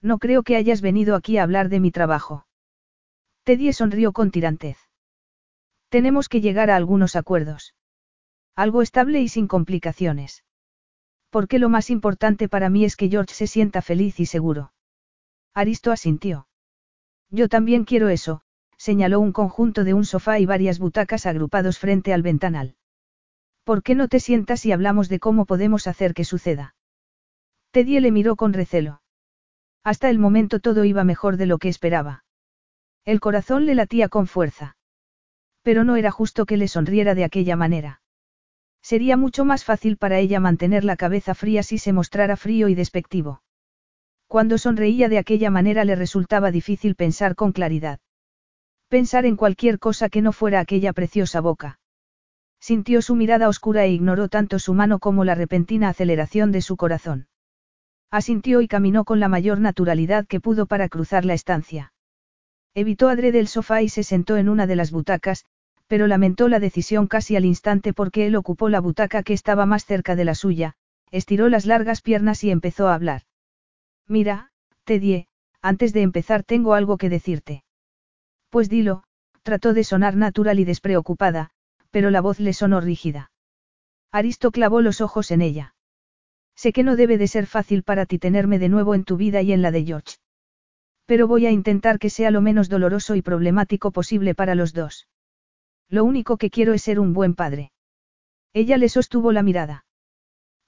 No creo que hayas venido aquí a hablar de mi trabajo. Teddy sonrió con tirantez. Tenemos que llegar a algunos acuerdos. Algo estable y sin complicaciones. Porque lo más importante para mí es que George se sienta feliz y seguro. Aristo asintió. Yo también quiero eso, señaló un conjunto de un sofá y varias butacas agrupados frente al ventanal. ¿Por qué no te sientas y hablamos de cómo podemos hacer que suceda? Teddy le miró con recelo. Hasta el momento todo iba mejor de lo que esperaba. El corazón le latía con fuerza. Pero no era justo que le sonriera de aquella manera. Sería mucho más fácil para ella mantener la cabeza fría si se mostrara frío y despectivo. Cuando sonreía de aquella manera le resultaba difícil pensar con claridad. Pensar en cualquier cosa que no fuera aquella preciosa boca. Sintió su mirada oscura e ignoró tanto su mano como la repentina aceleración de su corazón. Asintió y caminó con la mayor naturalidad que pudo para cruzar la estancia. Evitó adrede el sofá y se sentó en una de las butacas, pero lamentó la decisión casi al instante porque él ocupó la butaca que estaba más cerca de la suya, estiró las largas piernas y empezó a hablar. Mira, Teddy, antes de empezar tengo algo que decirte. Pues dilo, trató de sonar natural y despreocupada, pero la voz le sonó rígida. Aristo clavó los ojos en ella. Sé que no debe de ser fácil para ti tenerme de nuevo en tu vida y en la de George. Pero voy a intentar que sea lo menos doloroso y problemático posible para los dos. Lo único que quiero es ser un buen padre. Ella le sostuvo la mirada.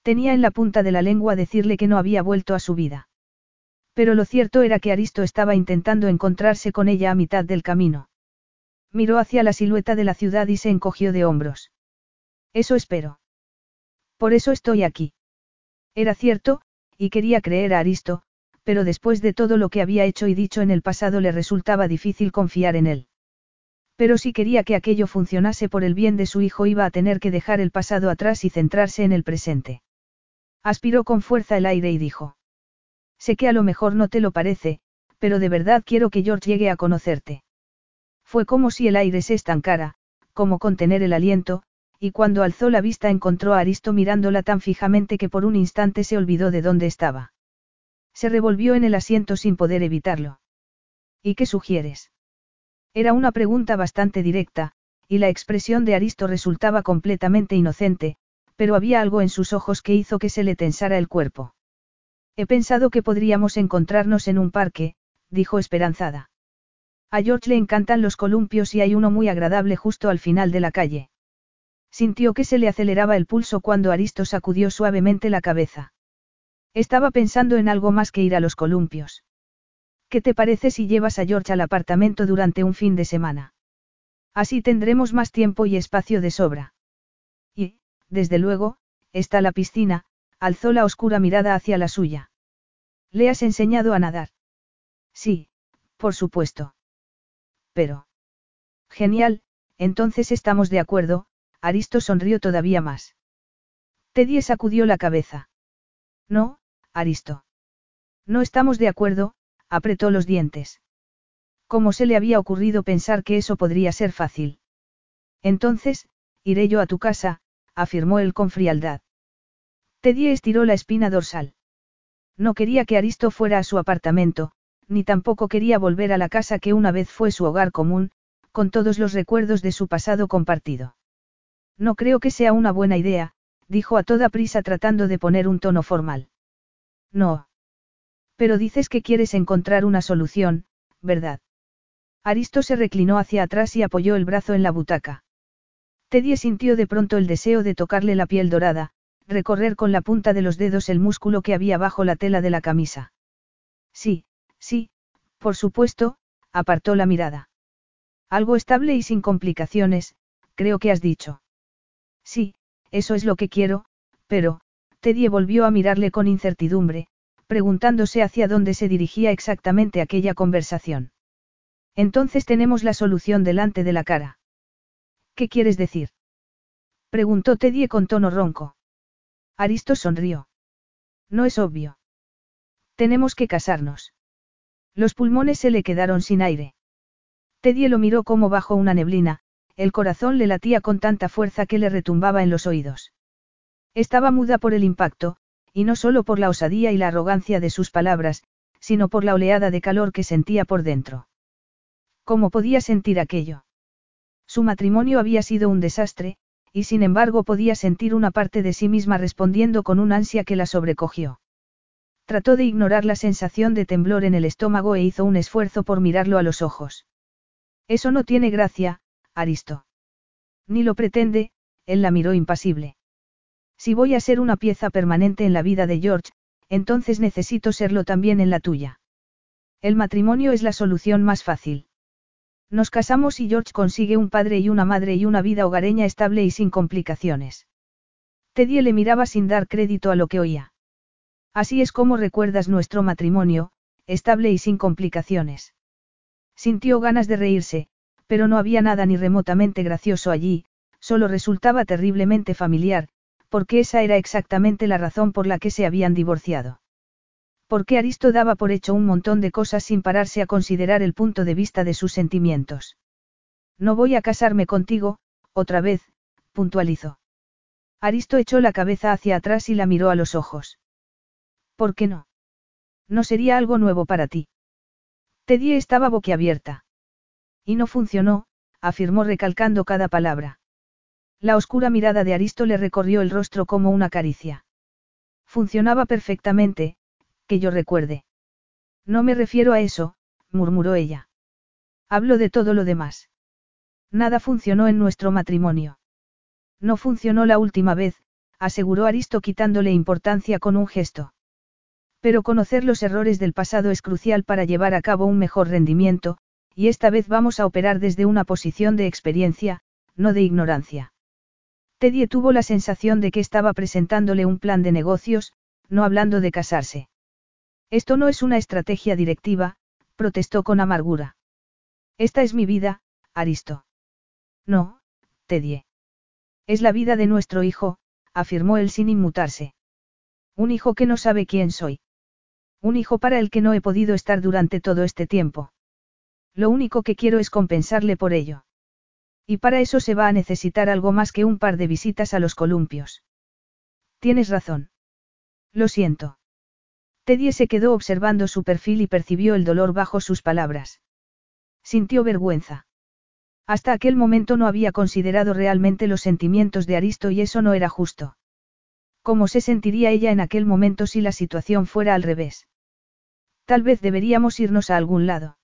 Tenía en la punta de la lengua decirle que no había vuelto a su vida. Pero lo cierto era que Aristo estaba intentando encontrarse con ella a mitad del camino. Miró hacia la silueta de la ciudad y se encogió de hombros. Eso espero. Por eso estoy aquí. Era cierto, y quería creer a Aristo, pero después de todo lo que había hecho y dicho en el pasado le resultaba difícil confiar en él. Pero si quería que aquello funcionase por el bien de su hijo iba a tener que dejar el pasado atrás y centrarse en el presente. Aspiró con fuerza el aire y dijo. Sé que a lo mejor no te lo parece, pero de verdad quiero que George llegue a conocerte. Fue como si el aire se estancara, como contener el aliento, y cuando alzó la vista encontró a Aristo mirándola tan fijamente que por un instante se olvidó de dónde estaba. Se revolvió en el asiento sin poder evitarlo. ¿Y qué sugieres? Era una pregunta bastante directa, y la expresión de Aristo resultaba completamente inocente, pero había algo en sus ojos que hizo que se le tensara el cuerpo. He pensado que podríamos encontrarnos en un parque, dijo esperanzada. A George le encantan los columpios y hay uno muy agradable justo al final de la calle. Sintió que se le aceleraba el pulso cuando Aristo sacudió suavemente la cabeza. Estaba pensando en algo más que ir a los columpios. ¿Qué te parece si llevas a George al apartamento durante un fin de semana? Así tendremos más tiempo y espacio de sobra. Y, desde luego, está la piscina, alzó la oscura mirada hacia la suya. ¿Le has enseñado a nadar? Sí, por supuesto. Pero. Genial, entonces estamos de acuerdo, Aristo sonrió todavía más. Teddy sacudió la cabeza. No, Aristo. No estamos de acuerdo, apretó los dientes. ¿Cómo se le había ocurrido pensar que eso podría ser fácil? Entonces, iré yo a tu casa, afirmó él con frialdad. Teddy estiró la espina dorsal. No quería que Aristo fuera a su apartamento, ni tampoco quería volver a la casa que una vez fue su hogar común, con todos los recuerdos de su pasado compartido. No creo que sea una buena idea, dijo a toda prisa tratando de poner un tono formal. No. Pero dices que quieres encontrar una solución, ¿verdad? Aristo se reclinó hacia atrás y apoyó el brazo en la butaca. Teddy sintió de pronto el deseo de tocarle la piel dorada, recorrer con la punta de los dedos el músculo que había bajo la tela de la camisa. Sí, sí, por supuesto, apartó la mirada. Algo estable y sin complicaciones, creo que has dicho. Sí, eso es lo que quiero, pero, Teddy volvió a mirarle con incertidumbre, preguntándose hacia dónde se dirigía exactamente aquella conversación. Entonces tenemos la solución delante de la cara. ¿Qué quieres decir? Preguntó Teddy con tono ronco. Aristo sonrió. No es obvio. Tenemos que casarnos. Los pulmones se le quedaron sin aire. Teddy lo miró como bajo una neblina, el corazón le latía con tanta fuerza que le retumbaba en los oídos. Estaba muda por el impacto, y no solo por la osadía y la arrogancia de sus palabras, sino por la oleada de calor que sentía por dentro. ¿Cómo podía sentir aquello? Su matrimonio había sido un desastre, y sin embargo podía sentir una parte de sí misma respondiendo con un ansia que la sobrecogió. Trató de ignorar la sensación de temblor en el estómago e hizo un esfuerzo por mirarlo a los ojos. Eso no tiene gracia, Aristo. Ni lo pretende, él la miró impasible. Si voy a ser una pieza permanente en la vida de George, entonces necesito serlo también en la tuya. El matrimonio es la solución más fácil. Nos casamos y George consigue un padre y una madre y una vida hogareña estable y sin complicaciones. Teddy le miraba sin dar crédito a lo que oía. Así es como recuerdas nuestro matrimonio, estable y sin complicaciones. Sintió ganas de reírse, pero no había nada ni remotamente gracioso allí, solo resultaba terriblemente familiar, porque esa era exactamente la razón por la que se habían divorciado. Porque Aristo daba por hecho un montón de cosas sin pararse a considerar el punto de vista de sus sentimientos. No voy a casarme contigo, otra vez, puntualizó. Aristo echó la cabeza hacia atrás y la miró a los ojos. ¿Por qué no? No sería algo nuevo para ti. Teddy estaba boquiabierta. Y no funcionó, afirmó recalcando cada palabra. La oscura mirada de Aristo le recorrió el rostro como una caricia. Funcionaba perfectamente, que yo recuerde. No me refiero a eso, murmuró ella. Hablo de todo lo demás. Nada funcionó en nuestro matrimonio. No funcionó la última vez, aseguró Aristo quitándole importancia con un gesto. Pero conocer los errores del pasado es crucial para llevar a cabo un mejor rendimiento, y esta vez vamos a operar desde una posición de experiencia, no de ignorancia. Teddy tuvo la sensación de que estaba presentándole un plan de negocios, no hablando de casarse. Esto no es una estrategia directiva, protestó con amargura. Esta es mi vida, Aristo. No, Teddy. Es la vida de nuestro hijo, afirmó él sin inmutarse. Un hijo que no sabe quién soy. Un hijo para el que no he podido estar durante todo este tiempo. Lo único que quiero es compensarle por ello. Y para eso se va a necesitar algo más que un par de visitas a los columpios. Tienes razón. Lo siento. Teddy se quedó observando su perfil y percibió el dolor bajo sus palabras. Sintió vergüenza. Hasta aquel momento no había considerado realmente los sentimientos de Aristo y eso no era justo. ¿Cómo se sentiría ella en aquel momento si la situación fuera al revés? Tal vez deberíamos irnos a algún lado.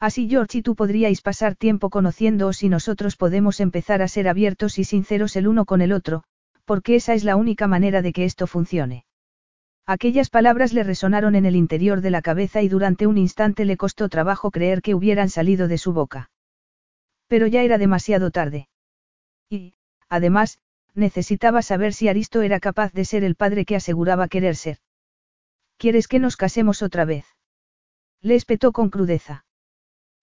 Así George y tú podríais pasar tiempo conociéndoos y nosotros podemos empezar a ser abiertos y sinceros el uno con el otro, porque esa es la única manera de que esto funcione. Aquellas palabras le resonaron en el interior de la cabeza y durante un instante le costó trabajo creer que hubieran salido de su boca. Pero ya era demasiado tarde. Y, además, necesitaba saber si Aristo era capaz de ser el padre que aseguraba querer ser. ¿Quieres que nos casemos otra vez? Le espetó con crudeza.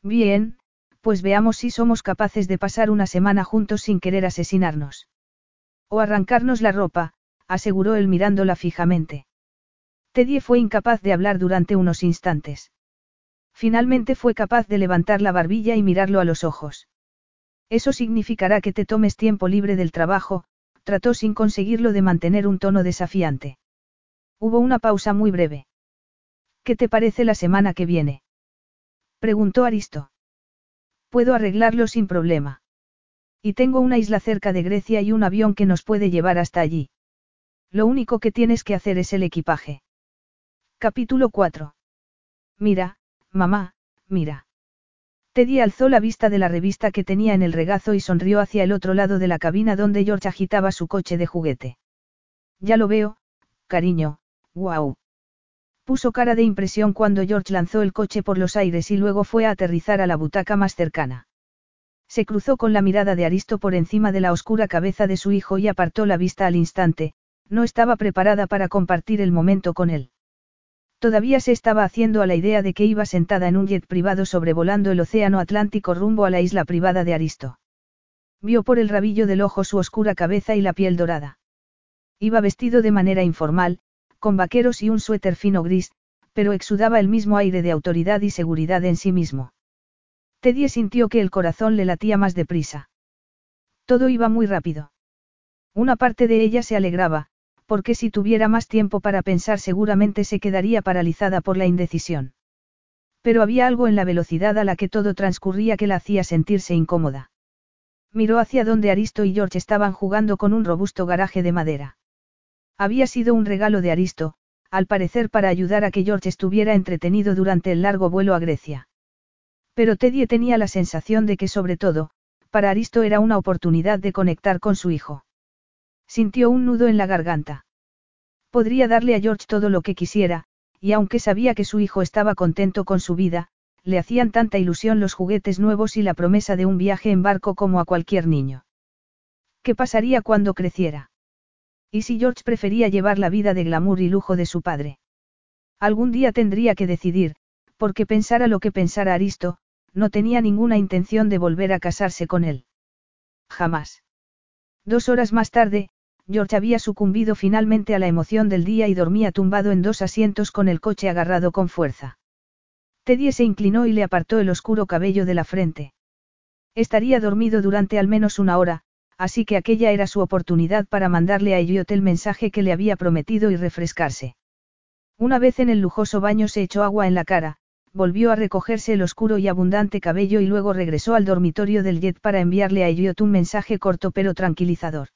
Bien, pues veamos si somos capaces de pasar una semana juntos sin querer asesinarnos. O arrancarnos la ropa, aseguró él mirándola fijamente. Teddy fue incapaz de hablar durante unos instantes. Finalmente fue capaz de levantar la barbilla y mirarlo a los ojos. Eso significará que te tomes tiempo libre del trabajo, trató sin conseguirlo de mantener un tono desafiante. Hubo una pausa muy breve. ¿Qué te parece la semana que viene? Preguntó Aristo. Puedo arreglarlo sin problema. Y tengo una isla cerca de Grecia y un avión que nos puede llevar hasta allí. Lo único que tienes que hacer es el equipaje. Capítulo 4. Mira, mamá, mira. Teddy alzó la vista de la revista que tenía en el regazo y sonrió hacia el otro lado de la cabina donde George agitaba su coche de juguete. Ya lo veo, cariño, guau. Puso cara de impresión cuando George lanzó el coche por los aires y luego fue a aterrizar a la butaca más cercana. Se cruzó con la mirada de Aristo por encima de la oscura cabeza de su hijo y apartó la vista al instante, no estaba preparada para compartir el momento con él. Todavía se estaba haciendo a la idea de que iba sentada en un jet privado sobrevolando el océano Atlántico rumbo a la isla privada de Aristo. Vio por el rabillo del ojo su oscura cabeza y la piel dorada. Iba vestido de manera informal, con vaqueros y un suéter fino gris, pero exudaba el mismo aire de autoridad y seguridad en sí mismo. Teddy sintió que el corazón le latía más deprisa. Todo iba muy rápido. Una parte de ella se alegraba, porque si tuviera más tiempo para pensar seguramente se quedaría paralizada por la indecisión. Pero había algo en la velocidad a la que todo transcurría que la hacía sentirse incómoda. Miró hacia donde Aristo y George estaban jugando con un robusto garaje de madera. Había sido un regalo de Aristo, al parecer para ayudar a que George estuviera entretenido durante el largo vuelo a Grecia. Pero Teddy tenía la sensación de que sobre todo, para Aristo era una oportunidad de conectar con su hijo. Sintió un nudo en la garganta. Podría darle a George todo lo que quisiera, y aunque sabía que su hijo estaba contento con su vida, le hacían tanta ilusión los juguetes nuevos y la promesa de un viaje en barco como a cualquier niño. ¿Qué pasaría cuando creciera? ¿Y si George prefería llevar la vida de glamour y lujo de su padre? Algún día tendría que decidir, porque pensara lo que pensara Aristo, no tenía ninguna intención de volver a casarse con él. Jamás. Dos horas más tarde, George había sucumbido finalmente a la emoción del día y dormía tumbado en dos asientos con el coche agarrado con fuerza. Teddy se inclinó y le apartó el oscuro cabello de la frente. Estaría dormido durante al menos una hora, así que aquella era su oportunidad para mandarle a Elliot el mensaje que le había prometido y refrescarse. Una vez en el lujoso baño se echó agua en la cara, volvió a recogerse el oscuro y abundante cabello y luego regresó al dormitorio del jet para enviarle a Elliot un mensaje corto pero tranquilizador.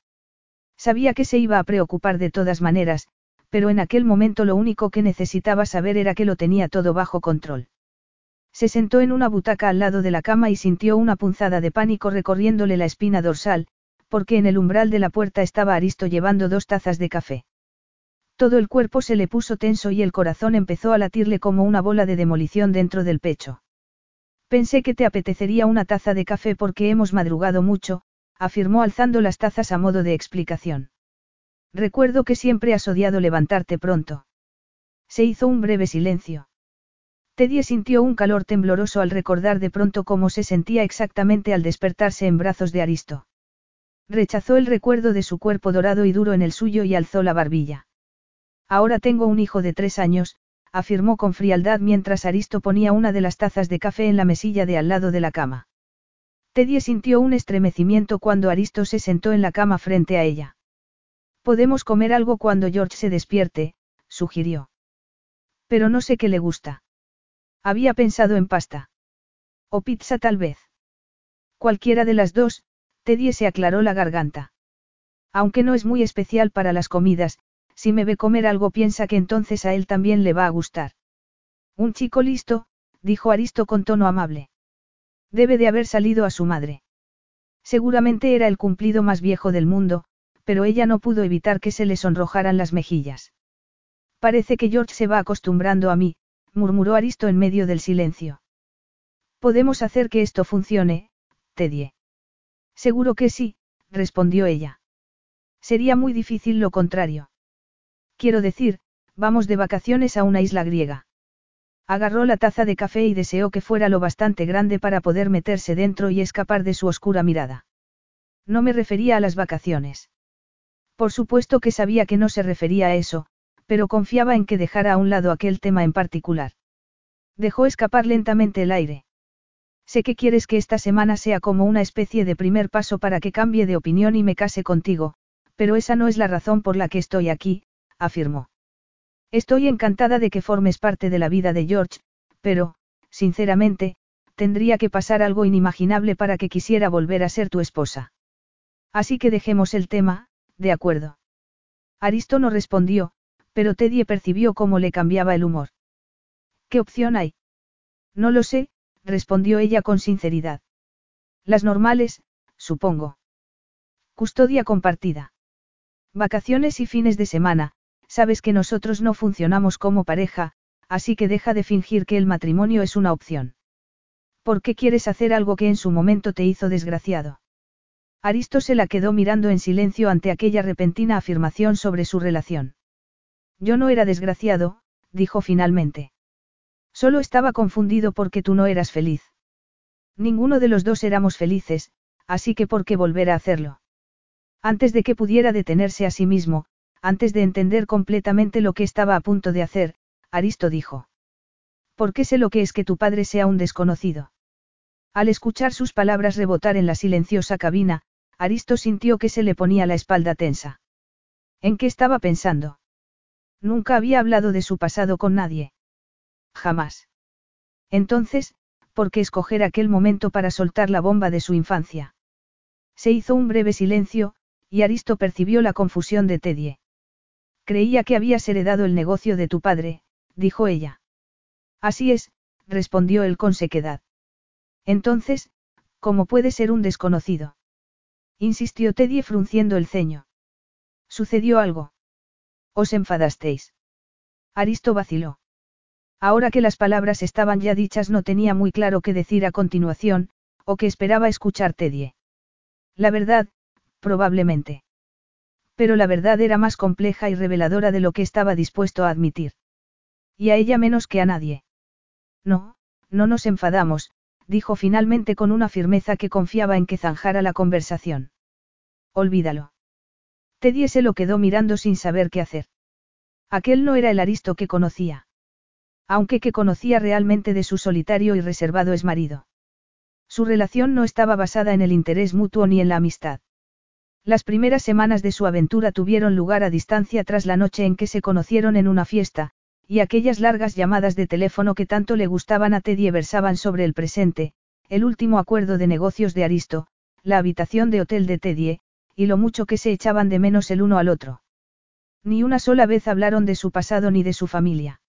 Sabía que se iba a preocupar de todas maneras, pero en aquel momento lo único que necesitaba saber era que lo tenía todo bajo control. Se sentó en una butaca al lado de la cama y sintió una punzada de pánico recorriéndole la espina dorsal, porque en el umbral de la puerta estaba Aristo llevando dos tazas de café. Todo el cuerpo se le puso tenso y el corazón empezó a latirle como una bola de demolición dentro del pecho. Pensé que te apetecería una taza de café porque hemos madrugado mucho, afirmó alzando las tazas a modo de explicación. Recuerdo que siempre has odiado levantarte pronto. Se hizo un breve silencio. Teddy sintió un calor tembloroso al recordar de pronto cómo se sentía exactamente al despertarse en brazos de Aristo. Rechazó el recuerdo de su cuerpo dorado y duro en el suyo y alzó la barbilla. Ahora tengo un hijo de tres años, afirmó con frialdad mientras Aristo ponía una de las tazas de café en la mesilla de al lado de la cama. Teddy sintió un estremecimiento cuando Aristo se sentó en la cama frente a ella. Podemos comer algo cuando George se despierte, sugirió. Pero no sé qué le gusta. Había pensado en pasta. O pizza tal vez. Cualquiera de las dos, Teddy se aclaró la garganta. Aunque no es muy especial para las comidas, si me ve comer algo piensa que entonces a él también le va a gustar. Un chico listo, dijo Aristo con tono amable. Debe de haber salido a su madre. Seguramente era el cumplido más viejo del mundo, pero ella no pudo evitar que se le sonrojaran las mejillas. Parece que George se va acostumbrando a mí, murmuró Aristo en medio del silencio. Podemos hacer que esto funcione, Teddy. Seguro que sí, respondió ella. Sería muy difícil lo contrario. Quiero decir, vamos de vacaciones a una isla griega. Agarró la taza de café y deseó que fuera lo bastante grande para poder meterse dentro y escapar de su oscura mirada. No me refería a las vacaciones. Por supuesto que sabía que no se refería a eso, pero confiaba en que dejara a un lado aquel tema en particular. Dejó escapar lentamente el aire. Sé que quieres que esta semana sea como una especie de primer paso para que cambie de opinión y me case contigo, pero esa no es la razón por la que estoy aquí, afirmó. Estoy encantada de que formes parte de la vida de George, pero, sinceramente, tendría que pasar algo inimaginable para que quisiera volver a ser tu esposa. Así que dejemos el tema, de acuerdo. Aristo no respondió, pero Teddy percibió cómo le cambiaba el humor. ¿Qué opción hay? No lo sé, respondió ella con sinceridad. Las normales, supongo. Custodia compartida. Vacaciones y fines de semana, sabes que nosotros no funcionamos como pareja, así que deja de fingir que el matrimonio es una opción. ¿Por qué quieres hacer algo que en su momento te hizo desgraciado? Aristo se la quedó mirando en silencio ante aquella repentina afirmación sobre su relación. Yo no era desgraciado, dijo finalmente. Solo estaba confundido porque tú no eras feliz. Ninguno de los dos éramos felices, así que ¿por qué volver a hacerlo? Antes de que pudiera detenerse a sí mismo, antes de entender completamente lo que estaba a punto de hacer, Aristo dijo. ¿Por qué sé lo que es que tu padre sea un desconocido? Al escuchar sus palabras rebotar en la silenciosa cabina, Aristo sintió que se le ponía la espalda tensa. ¿En qué estaba pensando? Nunca había hablado de su pasado con nadie. Jamás. Entonces, ¿por qué escoger aquel momento para soltar la bomba de su infancia? Se hizo un breve silencio, y Aristo percibió la confusión de Tedie. Creía que habías heredado el negocio de tu padre, dijo ella. Así es, respondió él con sequedad. Entonces, ¿cómo puede ser un desconocido? Insistió Teddy frunciendo el ceño. ¿Sucedió algo? ¿Os enfadasteis? Aristo vaciló. Ahora que las palabras estaban ya dichas no tenía muy claro qué decir a continuación, o qué esperaba escuchar Teddy. La verdad, probablemente. Pero la verdad era más compleja y reveladora de lo que estaba dispuesto a admitir. Y a ella menos que a nadie. No, no nos enfadamos, dijo finalmente con una firmeza que confiaba en que zanjara la conversación. Olvídalo. Teddy se lo quedó mirando sin saber qué hacer. Aquel no era el Aristo que conocía. Aunque que conocía realmente de su solitario y reservado exmarido. Su relación no estaba basada en el interés mutuo ni en la amistad. Las primeras semanas de su aventura tuvieron lugar a distancia tras la noche en que se conocieron en una fiesta, y aquellas largas llamadas de teléfono que tanto le gustaban a Teddy versaban sobre el presente, el último acuerdo de negocios de Aristo, la habitación de hotel de Teddy, y lo mucho que se echaban de menos el uno al otro. Ni una sola vez hablaron de su pasado ni de su familia.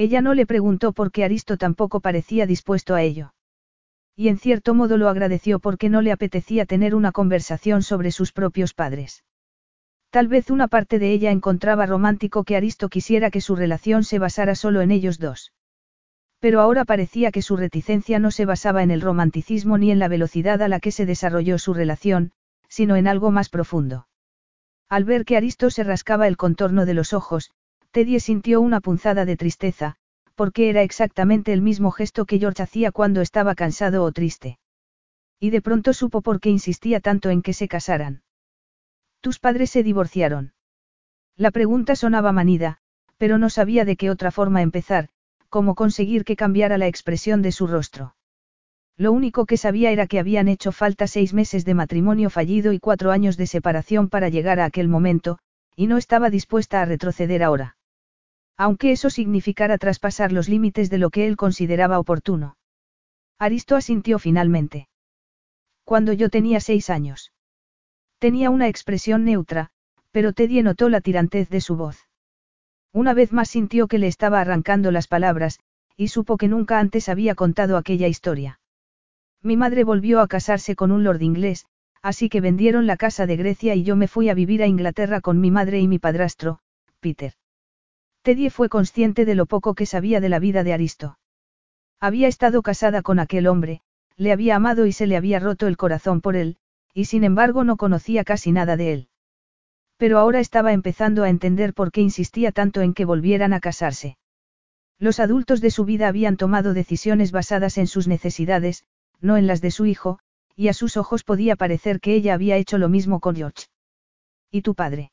Ella no le preguntó por qué Aristo tampoco parecía dispuesto a ello. Y en cierto modo lo agradeció porque no le apetecía tener una conversación sobre sus propios padres. Tal vez una parte de ella encontraba romántico que Aristo quisiera que su relación se basara solo en ellos dos. Pero ahora parecía que su reticencia no se basaba en el romanticismo ni en la velocidad a la que se desarrolló su relación, sino en algo más profundo. Al ver que Aristo se rascaba el contorno de los ojos, Teddy sintió una punzada de tristeza, porque era exactamente el mismo gesto que George hacía cuando estaba cansado o triste. Y de pronto supo por qué insistía tanto en que se casaran. ¿Tus padres se divorciaron? La pregunta sonaba manida, pero no sabía de qué otra forma empezar, cómo conseguir que cambiara la expresión de su rostro. Lo único que sabía era que habían hecho falta seis meses de matrimonio fallido y cuatro años de separación para llegar a aquel momento, y no estaba dispuesta a retroceder ahora. Aunque eso significara traspasar los límites de lo que él consideraba oportuno. Aristo asintió finalmente. Cuando yo tenía seis años. Tenía una expresión neutra, pero Teddy notó la tirantez de su voz. Una vez más sintió que le estaba arrancando las palabras, y supo que nunca antes había contado aquella historia. Mi madre volvió a casarse con un lord inglés, así que vendieron la casa de Grecia y yo me fui a vivir a Inglaterra con mi madre y mi padrastro, Peter. Teddy fue consciente de lo poco que sabía de la vida de Aristo. Había estado casada con aquel hombre, le había amado y se le había roto el corazón por él, y sin embargo no conocía casi nada de él. Pero ahora estaba empezando a entender por qué insistía tanto en que volvieran a casarse. Los adultos de su vida habían tomado decisiones basadas en sus necesidades, no en las de su hijo, y a sus ojos podía parecer que ella había hecho lo mismo con George. ¿Y tu padre?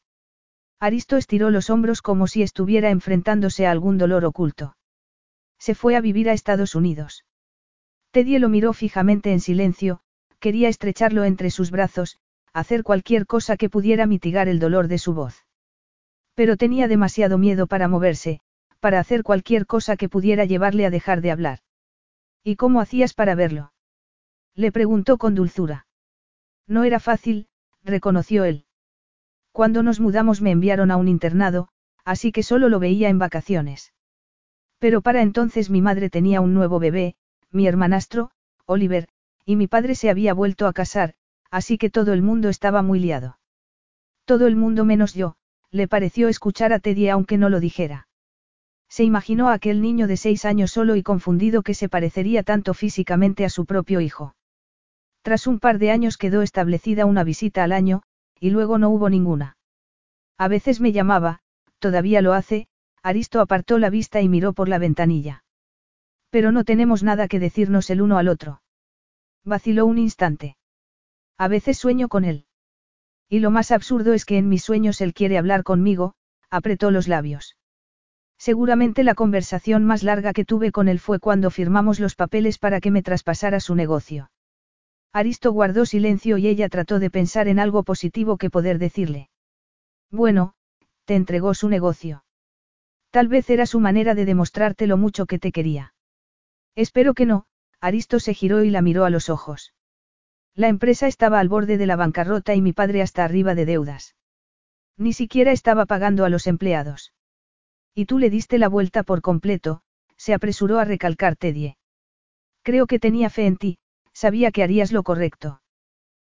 Aristo estiró los hombros como si estuviera enfrentándose a algún dolor oculto. Se fue a vivir a Estados Unidos. Teddy lo miró fijamente en silencio, quería estrecharlo entre sus brazos, hacer cualquier cosa que pudiera mitigar el dolor de su voz. Pero tenía demasiado miedo para moverse, para hacer cualquier cosa que pudiera llevarle a dejar de hablar. ¿Y cómo hacías para verlo? Le preguntó con dulzura. No era fácil, reconoció él. Cuando nos mudamos me enviaron a un internado, así que solo lo veía en vacaciones. Pero para entonces mi madre tenía un nuevo bebé, mi hermanastro, Oliver, y mi padre se había vuelto a casar, así que todo el mundo estaba muy liado. Todo el mundo menos yo, le pareció escuchar a Teddy aunque no lo dijera. Se imaginó a aquel niño de seis años solo y confundido que se parecería tanto físicamente a su propio hijo. Tras un par de años quedó establecida una visita al año, y luego no hubo ninguna. A veces me llamaba, todavía lo hace, Aristo apartó la vista y miró por la ventanilla. Pero no tenemos nada que decirnos el uno al otro. Vaciló un instante. A veces sueño con él. Y lo más absurdo es que en mis sueños él quiere hablar conmigo, apretó los labios. Seguramente la conversación más larga que tuve con él fue cuando firmamos los papeles para que me traspasara su negocio. Aristo guardó silencio y ella trató de pensar en algo positivo que poder decirle. Bueno, te entregó su negocio. Tal vez era su manera de demostrarte lo mucho que te quería. Espero que no, Aristo se giró y la miró a los ojos. La empresa estaba al borde de la bancarrota y mi padre hasta arriba de deudas. Ni siquiera estaba pagando a los empleados. Y tú le diste la vuelta por completo, se apresuró a recalcar Tedie. Creo que tenía fe en ti, sabía que harías lo correcto.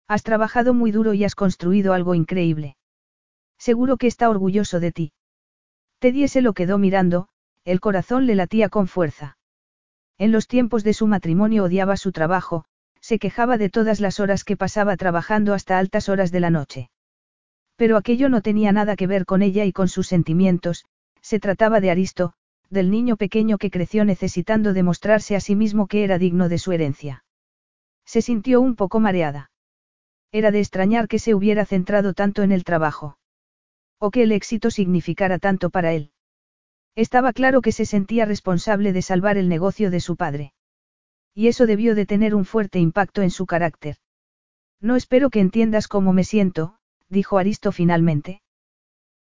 Has trabajado muy duro y has construido algo increíble. Seguro que está orgulloso de ti. Tedie se lo quedó mirando, el corazón le latía con fuerza. En los tiempos de su matrimonio odiaba su trabajo, se quejaba de todas las horas que pasaba trabajando hasta altas horas de la noche. Pero aquello no tenía nada que ver con ella y con sus sentimientos, se trataba de Aristo, del niño pequeño que creció necesitando demostrarse a sí mismo que era digno de su herencia. Se sintió un poco mareada. Era de extrañar que se hubiera centrado tanto en el trabajo. O que el éxito significara tanto para él. Estaba claro que se sentía responsable de salvar el negocio de su padre. Y eso debió de tener un fuerte impacto en su carácter. No espero que entiendas cómo me siento, dijo Aristo finalmente.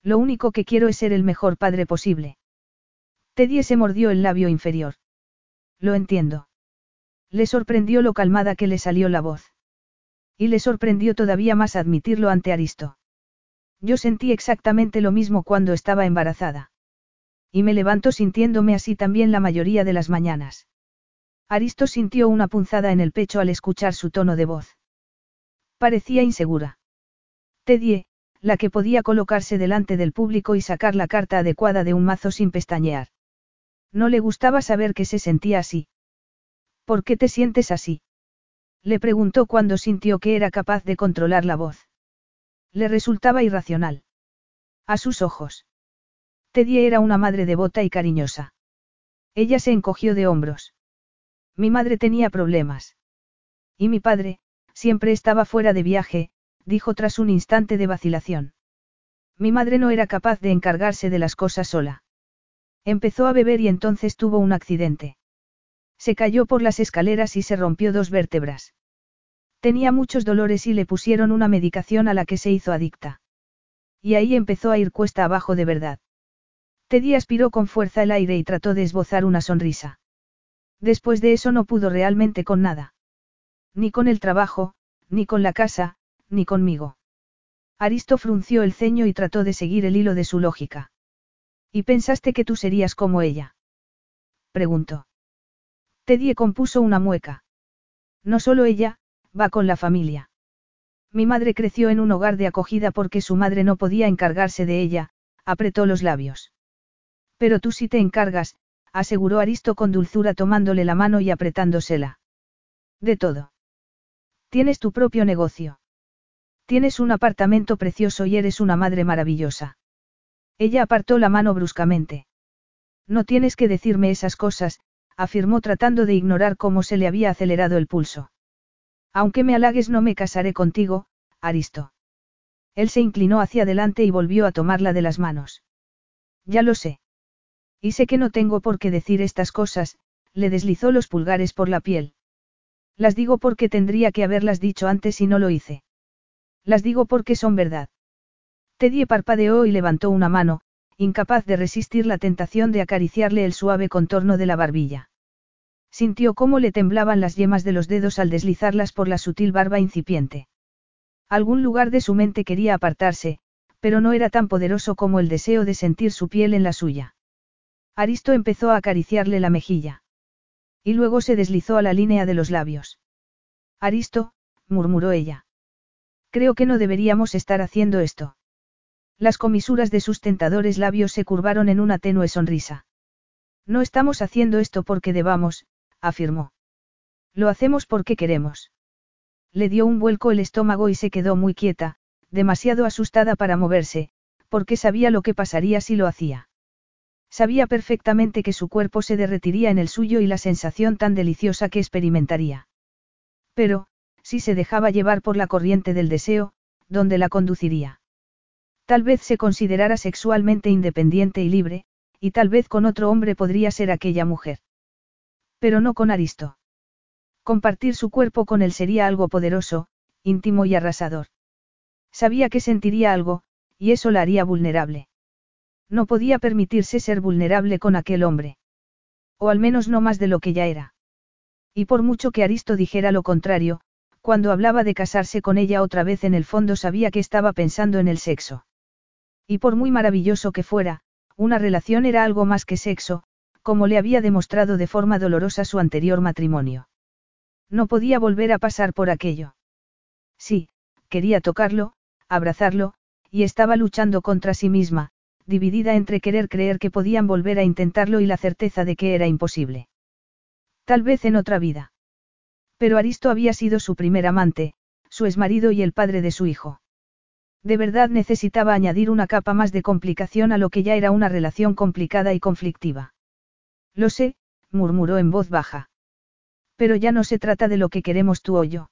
Lo único que quiero es ser el mejor padre posible. Teddy se mordió el labio inferior. Lo entiendo. Le sorprendió lo calmada que le salió la voz. Y le sorprendió todavía más admitirlo ante Aristo. Yo sentí exactamente lo mismo cuando estaba embarazada. Y me levanto sintiéndome así también la mayoría de las mañanas. Aristo sintió una punzada en el pecho al escuchar su tono de voz. Parecía insegura. Tedie, la que podía colocarse delante del público y sacar la carta adecuada de un mazo sin pestañear. No le gustaba saber que se sentía así. ¿Por qué te sientes así? Le preguntó cuando sintió que era capaz de controlar la voz. Le resultaba irracional. A sus ojos. Teddy era una madre devota y cariñosa. Ella se encogió de hombros. Mi madre tenía problemas. Y mi padre, siempre estaba fuera de viaje, dijo tras un instante de vacilación. Mi madre no era capaz de encargarse de las cosas sola. Empezó a beber y entonces tuvo un accidente. Se cayó por las escaleras y se rompió dos vértebras. Tenía muchos dolores y le pusieron una medicación a la que se hizo adicta. Y ahí empezó a ir cuesta abajo de verdad. Teddy aspiró con fuerza el aire y trató de esbozar una sonrisa. Después de eso no pudo realmente con nada. Ni con el trabajo, ni con la casa, ni conmigo. Aristo frunció el ceño y trató de seguir el hilo de su lógica. ¿Y pensaste que tú serías como ella? Preguntó. Teddy compuso una mueca. No solo ella, va con la familia. Mi madre creció en un hogar de acogida porque su madre no podía encargarse de ella, apretó los labios. Pero tú sí te encargas, aseguró Aristo con dulzura tomándole la mano y apretándosela. De todo. Tienes tu propio negocio. Tienes un apartamento precioso y eres una madre maravillosa. Ella apartó la mano bruscamente. No tienes que decirme esas cosas, afirmó tratando de ignorar cómo se le había acelerado el pulso. Aunque me halagues no me casaré contigo, Aristo. Él se inclinó hacia adelante y volvió a tomarla de las manos. Ya lo sé. Y sé que no tengo por qué decir estas cosas, le deslizó los pulgares por la piel. Las digo porque tendría que haberlas dicho antes y no lo hice. Las digo porque son verdad. Teddy parpadeó y levantó una mano, incapaz de resistir la tentación de acariciarle el suave contorno de la barbilla. Sintió cómo le temblaban las yemas de los dedos al deslizarlas por la sutil barba incipiente. Algún lugar de su mente quería apartarse, pero no era tan poderoso como el deseo de sentir su piel en la suya. Aristo empezó a acariciarle la mejilla. Y luego se deslizó a la línea de los labios. Aristo, murmuró ella. Creo que no deberíamos estar haciendo esto. Las comisuras de sus tentadores labios se curvaron en una tenue sonrisa. No estamos haciendo esto porque debamos, afirmó. Lo hacemos porque queremos. Le dio un vuelco el estómago y se quedó muy quieta, demasiado asustada para moverse, porque sabía lo que pasaría si lo hacía. Sabía perfectamente que su cuerpo se derretiría en el suyo y la sensación tan deliciosa que experimentaría. Pero, si se dejaba llevar por la corriente del deseo, ¿dónde la conduciría? Tal vez se considerara sexualmente independiente y libre, y tal vez con otro hombre podría ser aquella mujer. Pero no con Aristo. Compartir su cuerpo con él sería algo poderoso, íntimo y arrasador. Sabía que sentiría algo, y eso la haría vulnerable. No podía permitirse ser vulnerable con aquel hombre. O al menos no más de lo que ya era. Y por mucho que Aristo dijera lo contrario, cuando hablaba de casarse con ella otra vez en el fondo sabía que estaba pensando en el sexo. Y por muy maravilloso que fuera, una relación era algo más que sexo, como le había demostrado de forma dolorosa su anterior matrimonio. No podía volver a pasar por aquello. Sí, quería tocarlo, abrazarlo, y estaba luchando contra sí misma, dividida entre querer creer que podían volver a intentarlo y la certeza de que era imposible. Tal vez en otra vida. Pero Aristo había sido su primer amante, su exmarido y el padre de su hijo. De verdad necesitaba añadir una capa más de complicación a lo que ya era una relación complicada y conflictiva. Lo sé, murmuró en voz baja. Pero ya no se trata de lo que queremos tú o yo.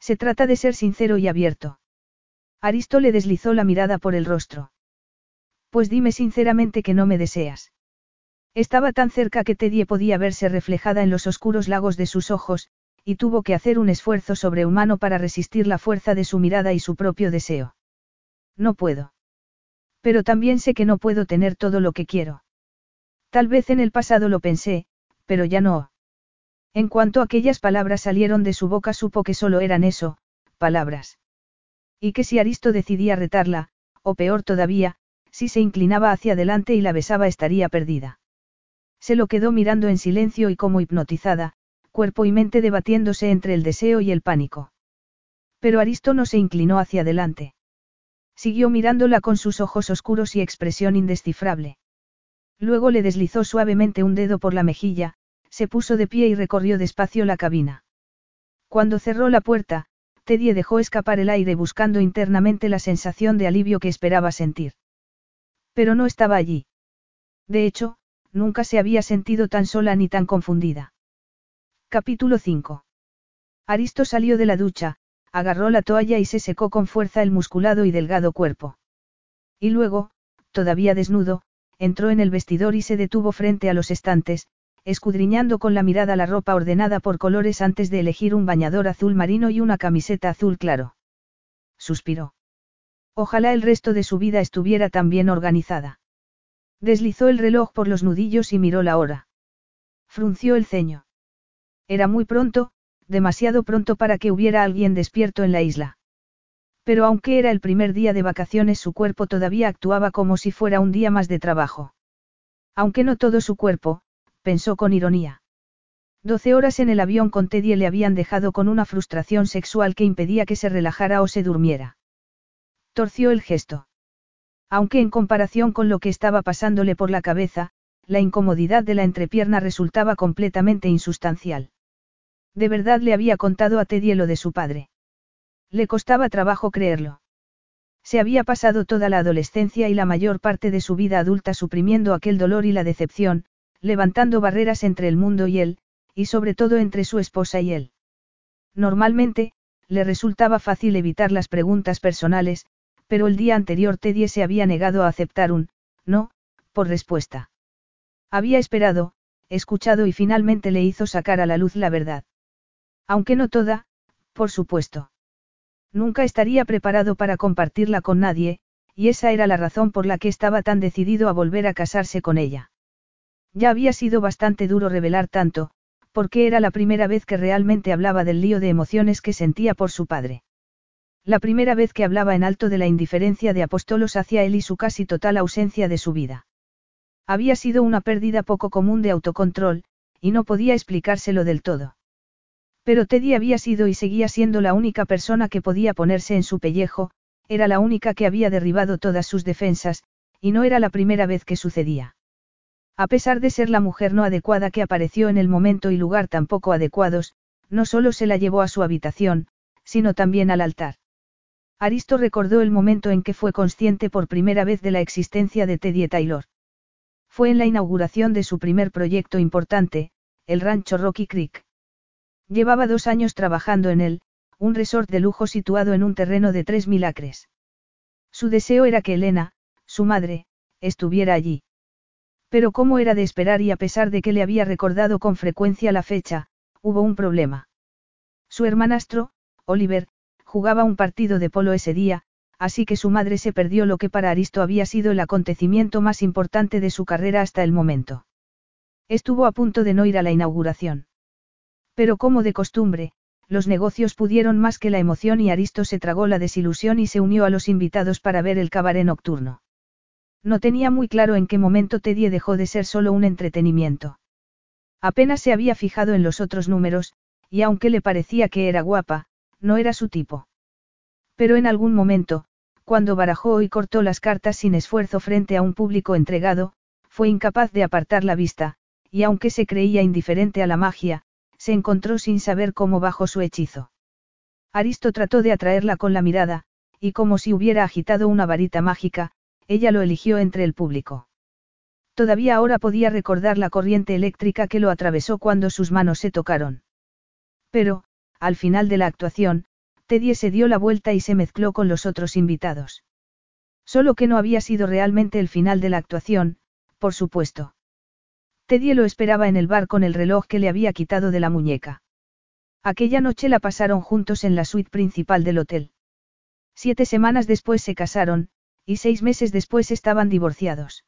Se trata de ser sincero y abierto. Aristo le deslizó la mirada por el rostro. Pues dime sinceramente que no me deseas. Estaba tan cerca que Teddy podía verse reflejada en los oscuros lagos de sus ojos, y tuvo que hacer un esfuerzo sobrehumano para resistir la fuerza de su mirada y su propio deseo. No puedo. Pero también sé que no puedo tener todo lo que quiero. Tal vez en el pasado lo pensé, pero ya no. En cuanto aquellas palabras salieron de su boca supo que solo eran eso, palabras. Y que si Aristo decidía retarla, o peor todavía, si se inclinaba hacia adelante y la besaba estaría perdida. Se lo quedó mirando en silencio y como hipnotizada, cuerpo y mente debatiéndose entre el deseo y el pánico. Pero Aristo no se inclinó hacia adelante. Siguió mirándola con sus ojos oscuros y expresión indescifrable. Luego le deslizó suavemente un dedo por la mejilla, se puso de pie y recorrió despacio la cabina. Cuando cerró la puerta, Teddy dejó escapar el aire buscando internamente la sensación de alivio que esperaba sentir. Pero no estaba allí. De hecho, nunca se había sentido tan sola ni tan confundida. Capítulo 5. Aristo salió de la ducha, agarró la toalla y se secó con fuerza el musculado y delgado cuerpo. Y luego, todavía desnudo, entró en el vestidor y se detuvo frente a los estantes, escudriñando con la mirada la ropa ordenada por colores antes de elegir un bañador azul marino y una camiseta azul claro. Suspiró. Ojalá el resto de su vida estuviera tan bien organizada. Deslizó el reloj por los nudillos y miró la hora. Frunció el ceño. Era muy pronto, demasiado pronto para que hubiera alguien despierto en la isla. Pero aunque era el primer día de vacaciones su cuerpo todavía actuaba como si fuera un día más de trabajo. Aunque no todo su cuerpo, pensó con ironía. Doce horas en el avión con Teddy le habían dejado con una frustración sexual que impedía que se relajara o se durmiera. Torció el gesto. Aunque en comparación con lo que estaba pasándole por la cabeza, la incomodidad de la entrepierna resultaba completamente insustancial. De verdad le había contado a Teddy lo de su padre. Le costaba trabajo creerlo. Se había pasado toda la adolescencia y la mayor parte de su vida adulta suprimiendo aquel dolor y la decepción, levantando barreras entre el mundo y él, y sobre todo entre su esposa y él. Normalmente, le resultaba fácil evitar las preguntas personales, pero el día anterior Teddy se había negado a aceptar un no, por respuesta. Había esperado, escuchado y finalmente le hizo sacar a la luz la verdad. Aunque no toda, por supuesto. Nunca estaría preparado para compartirla con nadie, y esa era la razón por la que estaba tan decidido a volver a casarse con ella. Ya había sido bastante duro revelar tanto, porque era la primera vez que realmente hablaba del lío de emociones que sentía por su padre. La primera vez que hablaba en alto de la indiferencia de Apostolos hacia él y su casi total ausencia de su vida. Había sido una pérdida poco común de autocontrol, y no podía explicárselo del todo. Pero Teddy había sido y seguía siendo la única persona que podía ponerse en su pellejo, era la única que había derribado todas sus defensas, y no era la primera vez que sucedía. A pesar de ser la mujer no adecuada que apareció en el momento y lugar tan poco adecuados, no solo se la llevó a su habitación, sino también al altar. Aristo recordó el momento en que fue consciente por primera vez de la existencia de Teddy Taylor. Fue en la inauguración de su primer proyecto importante, el rancho Rocky Creek. Llevaba dos años trabajando en él, un resort de lujo situado en un terreno de tres mil acres. Su deseo era que Elena, su madre, estuviera allí. Pero como era de esperar y a pesar de que le había recordado con frecuencia la fecha, hubo un problema. Su hermanastro, Oliver, jugaba un partido de polo ese día, así que su madre se perdió lo que para Aristo había sido el acontecimiento más importante de su carrera hasta el momento. Estuvo a punto de no ir a la inauguración. Pero como de costumbre, los negocios pudieron más que la emoción y Aristo se tragó la desilusión y se unió a los invitados para ver el cabaret nocturno. No tenía muy claro en qué momento Teddy dejó de ser solo un entretenimiento. Apenas se había fijado en los otros números, y aunque le parecía que era guapa, no era su tipo. Pero en algún momento, cuando barajó y cortó las cartas sin esfuerzo frente a un público entregado, fue incapaz de apartar la vista, y aunque se creía indiferente a la magia, se encontró sin saber cómo bajo su hechizo. Aristo trató de atraerla con la mirada, y como si hubiera agitado una varita mágica, ella lo eligió entre el público. Todavía ahora podía recordar la corriente eléctrica que lo atravesó cuando sus manos se tocaron. Pero, al final de la actuación, Teddy se dio la vuelta y se mezcló con los otros invitados. Solo que no había sido realmente el final de la actuación, por supuesto. Teddy lo esperaba en el bar con el reloj que le había quitado de la muñeca. Aquella noche la pasaron juntos en la suite principal del hotel. Siete semanas después se casaron, y seis meses después estaban divorciados.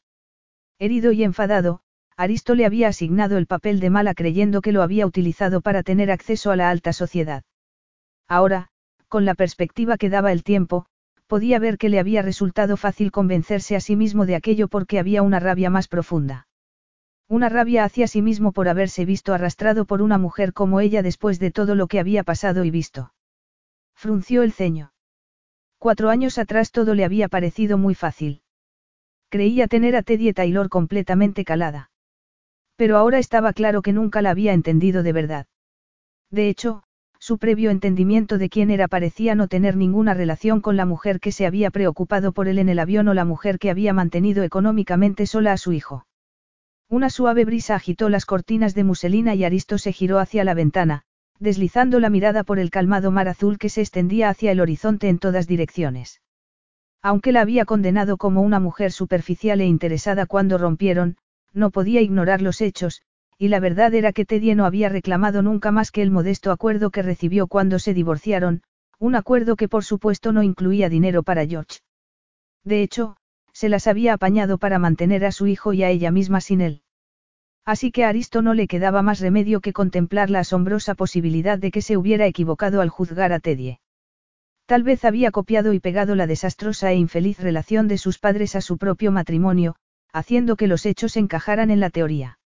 Herido y enfadado, Aristo le había asignado el papel de mala creyendo que lo había utilizado para tener acceso a la alta sociedad. Ahora, con la perspectiva que daba el tiempo, podía ver que le había resultado fácil convencerse a sí mismo de aquello porque había una rabia más profunda. Una rabia hacia sí mismo por haberse visto arrastrado por una mujer como ella después de todo lo que había pasado y visto. Frunció el ceño. Cuatro años atrás todo le había parecido muy fácil. Creía tener a Teddy Taylor completamente calada. Pero ahora estaba claro que nunca la había entendido de verdad. De hecho, su previo entendimiento de quién era parecía no tener ninguna relación con la mujer que se había preocupado por él en el avión o la mujer que había mantenido económicamente sola a su hijo. Una suave brisa agitó las cortinas de muselina y Aristo se giró hacia la ventana, deslizando la mirada por el calmado mar azul que se extendía hacia el horizonte en todas direcciones. Aunque la había condenado como una mujer superficial e interesada cuando rompieron, no podía ignorar los hechos, y la verdad era que Teddy no había reclamado nunca más que el modesto acuerdo que recibió cuando se divorciaron, un acuerdo que por supuesto no incluía dinero para George. De hecho, se las había apañado para mantener a su hijo y a ella misma sin él. Así que a Aristo no le quedaba más remedio que contemplar la asombrosa posibilidad de que se hubiera equivocado al juzgar a Teddy. Tal vez había copiado y pegado la desastrosa e infeliz relación de sus padres a su propio matrimonio, haciendo que los hechos encajaran en la teoría.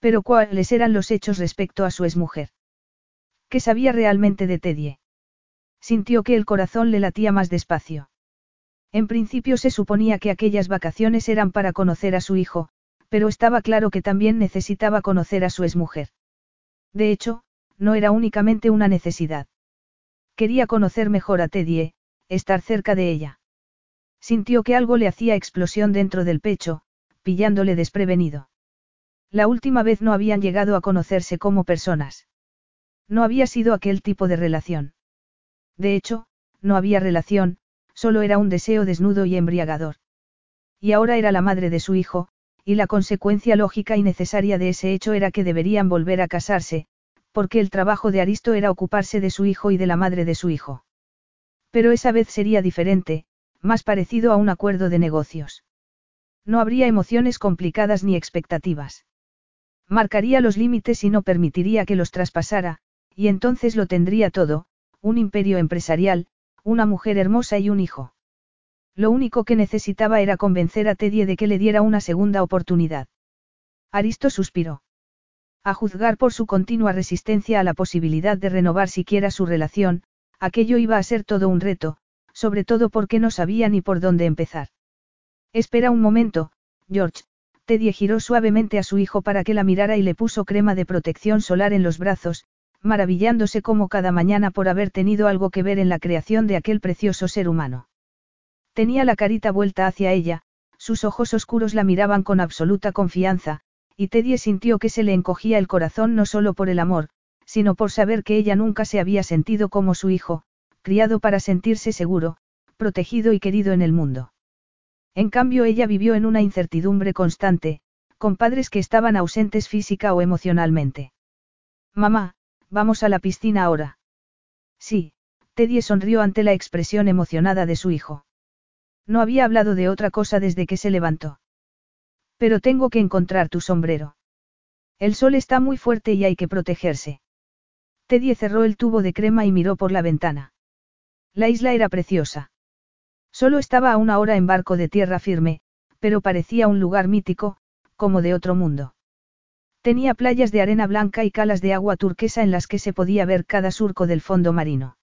Pero ¿cuáles eran los hechos respecto a su exmujer? ¿Qué sabía realmente de Teddy? Sintió que el corazón le latía más despacio. En principio se suponía que aquellas vacaciones eran para conocer a su hijo, pero estaba claro que también necesitaba conocer a su exmujer. De hecho, no era únicamente una necesidad. Quería conocer mejor a Teddy, estar cerca de ella. Sintió que algo le hacía explosión dentro del pecho, pillándole desprevenido. La última vez no habían llegado a conocerse como personas. No había sido aquel tipo de relación. De hecho, no había relación, solo era un deseo desnudo y embriagador. Y ahora era la madre de su hijo, y la consecuencia lógica y necesaria de ese hecho era que deberían volver a casarse, porque el trabajo de Aristo era ocuparse de su hijo y de la madre de su hijo. Pero esa vez sería diferente, más parecido a un acuerdo de negocios. No habría emociones complicadas ni expectativas. Marcaría los límites y no permitiría que los traspasara, y entonces lo tendría todo, un imperio empresarial, una mujer hermosa y un hijo. Lo único que necesitaba era convencer a Teddy de que le diera una segunda oportunidad. Aristo suspiró. A juzgar por su continua resistencia a la posibilidad de renovar siquiera su relación, aquello iba a ser todo un reto, sobre todo porque no sabía ni por dónde empezar. Espera un momento, George, Teddy giró suavemente a su hijo para que la mirara y le puso crema de protección solar en los brazos, maravillándose como cada mañana por haber tenido algo que ver en la creación de aquel precioso ser humano. Tenía la carita vuelta hacia ella, sus ojos oscuros la miraban con absoluta confianza, y Teddy sintió que se le encogía el corazón no solo por el amor, sino por saber que ella nunca se había sentido como su hijo, criado para sentirse seguro, protegido y querido en el mundo. En cambio ella vivió en una incertidumbre constante, con padres que estaban ausentes física o emocionalmente. Mamá, vamos a la piscina ahora. Sí, Teddy sonrió ante la expresión emocionada de su hijo. No había hablado de otra cosa desde que se levantó. Pero tengo que encontrar tu sombrero. El sol está muy fuerte y hay que protegerse. Teddy cerró el tubo de crema y miró por la ventana. La isla era preciosa. Solo estaba a una hora en barco de tierra firme, pero parecía un lugar mítico, como de otro mundo. Tenía playas de arena blanca y calas de agua turquesa en las que se podía ver cada surco del fondo marino.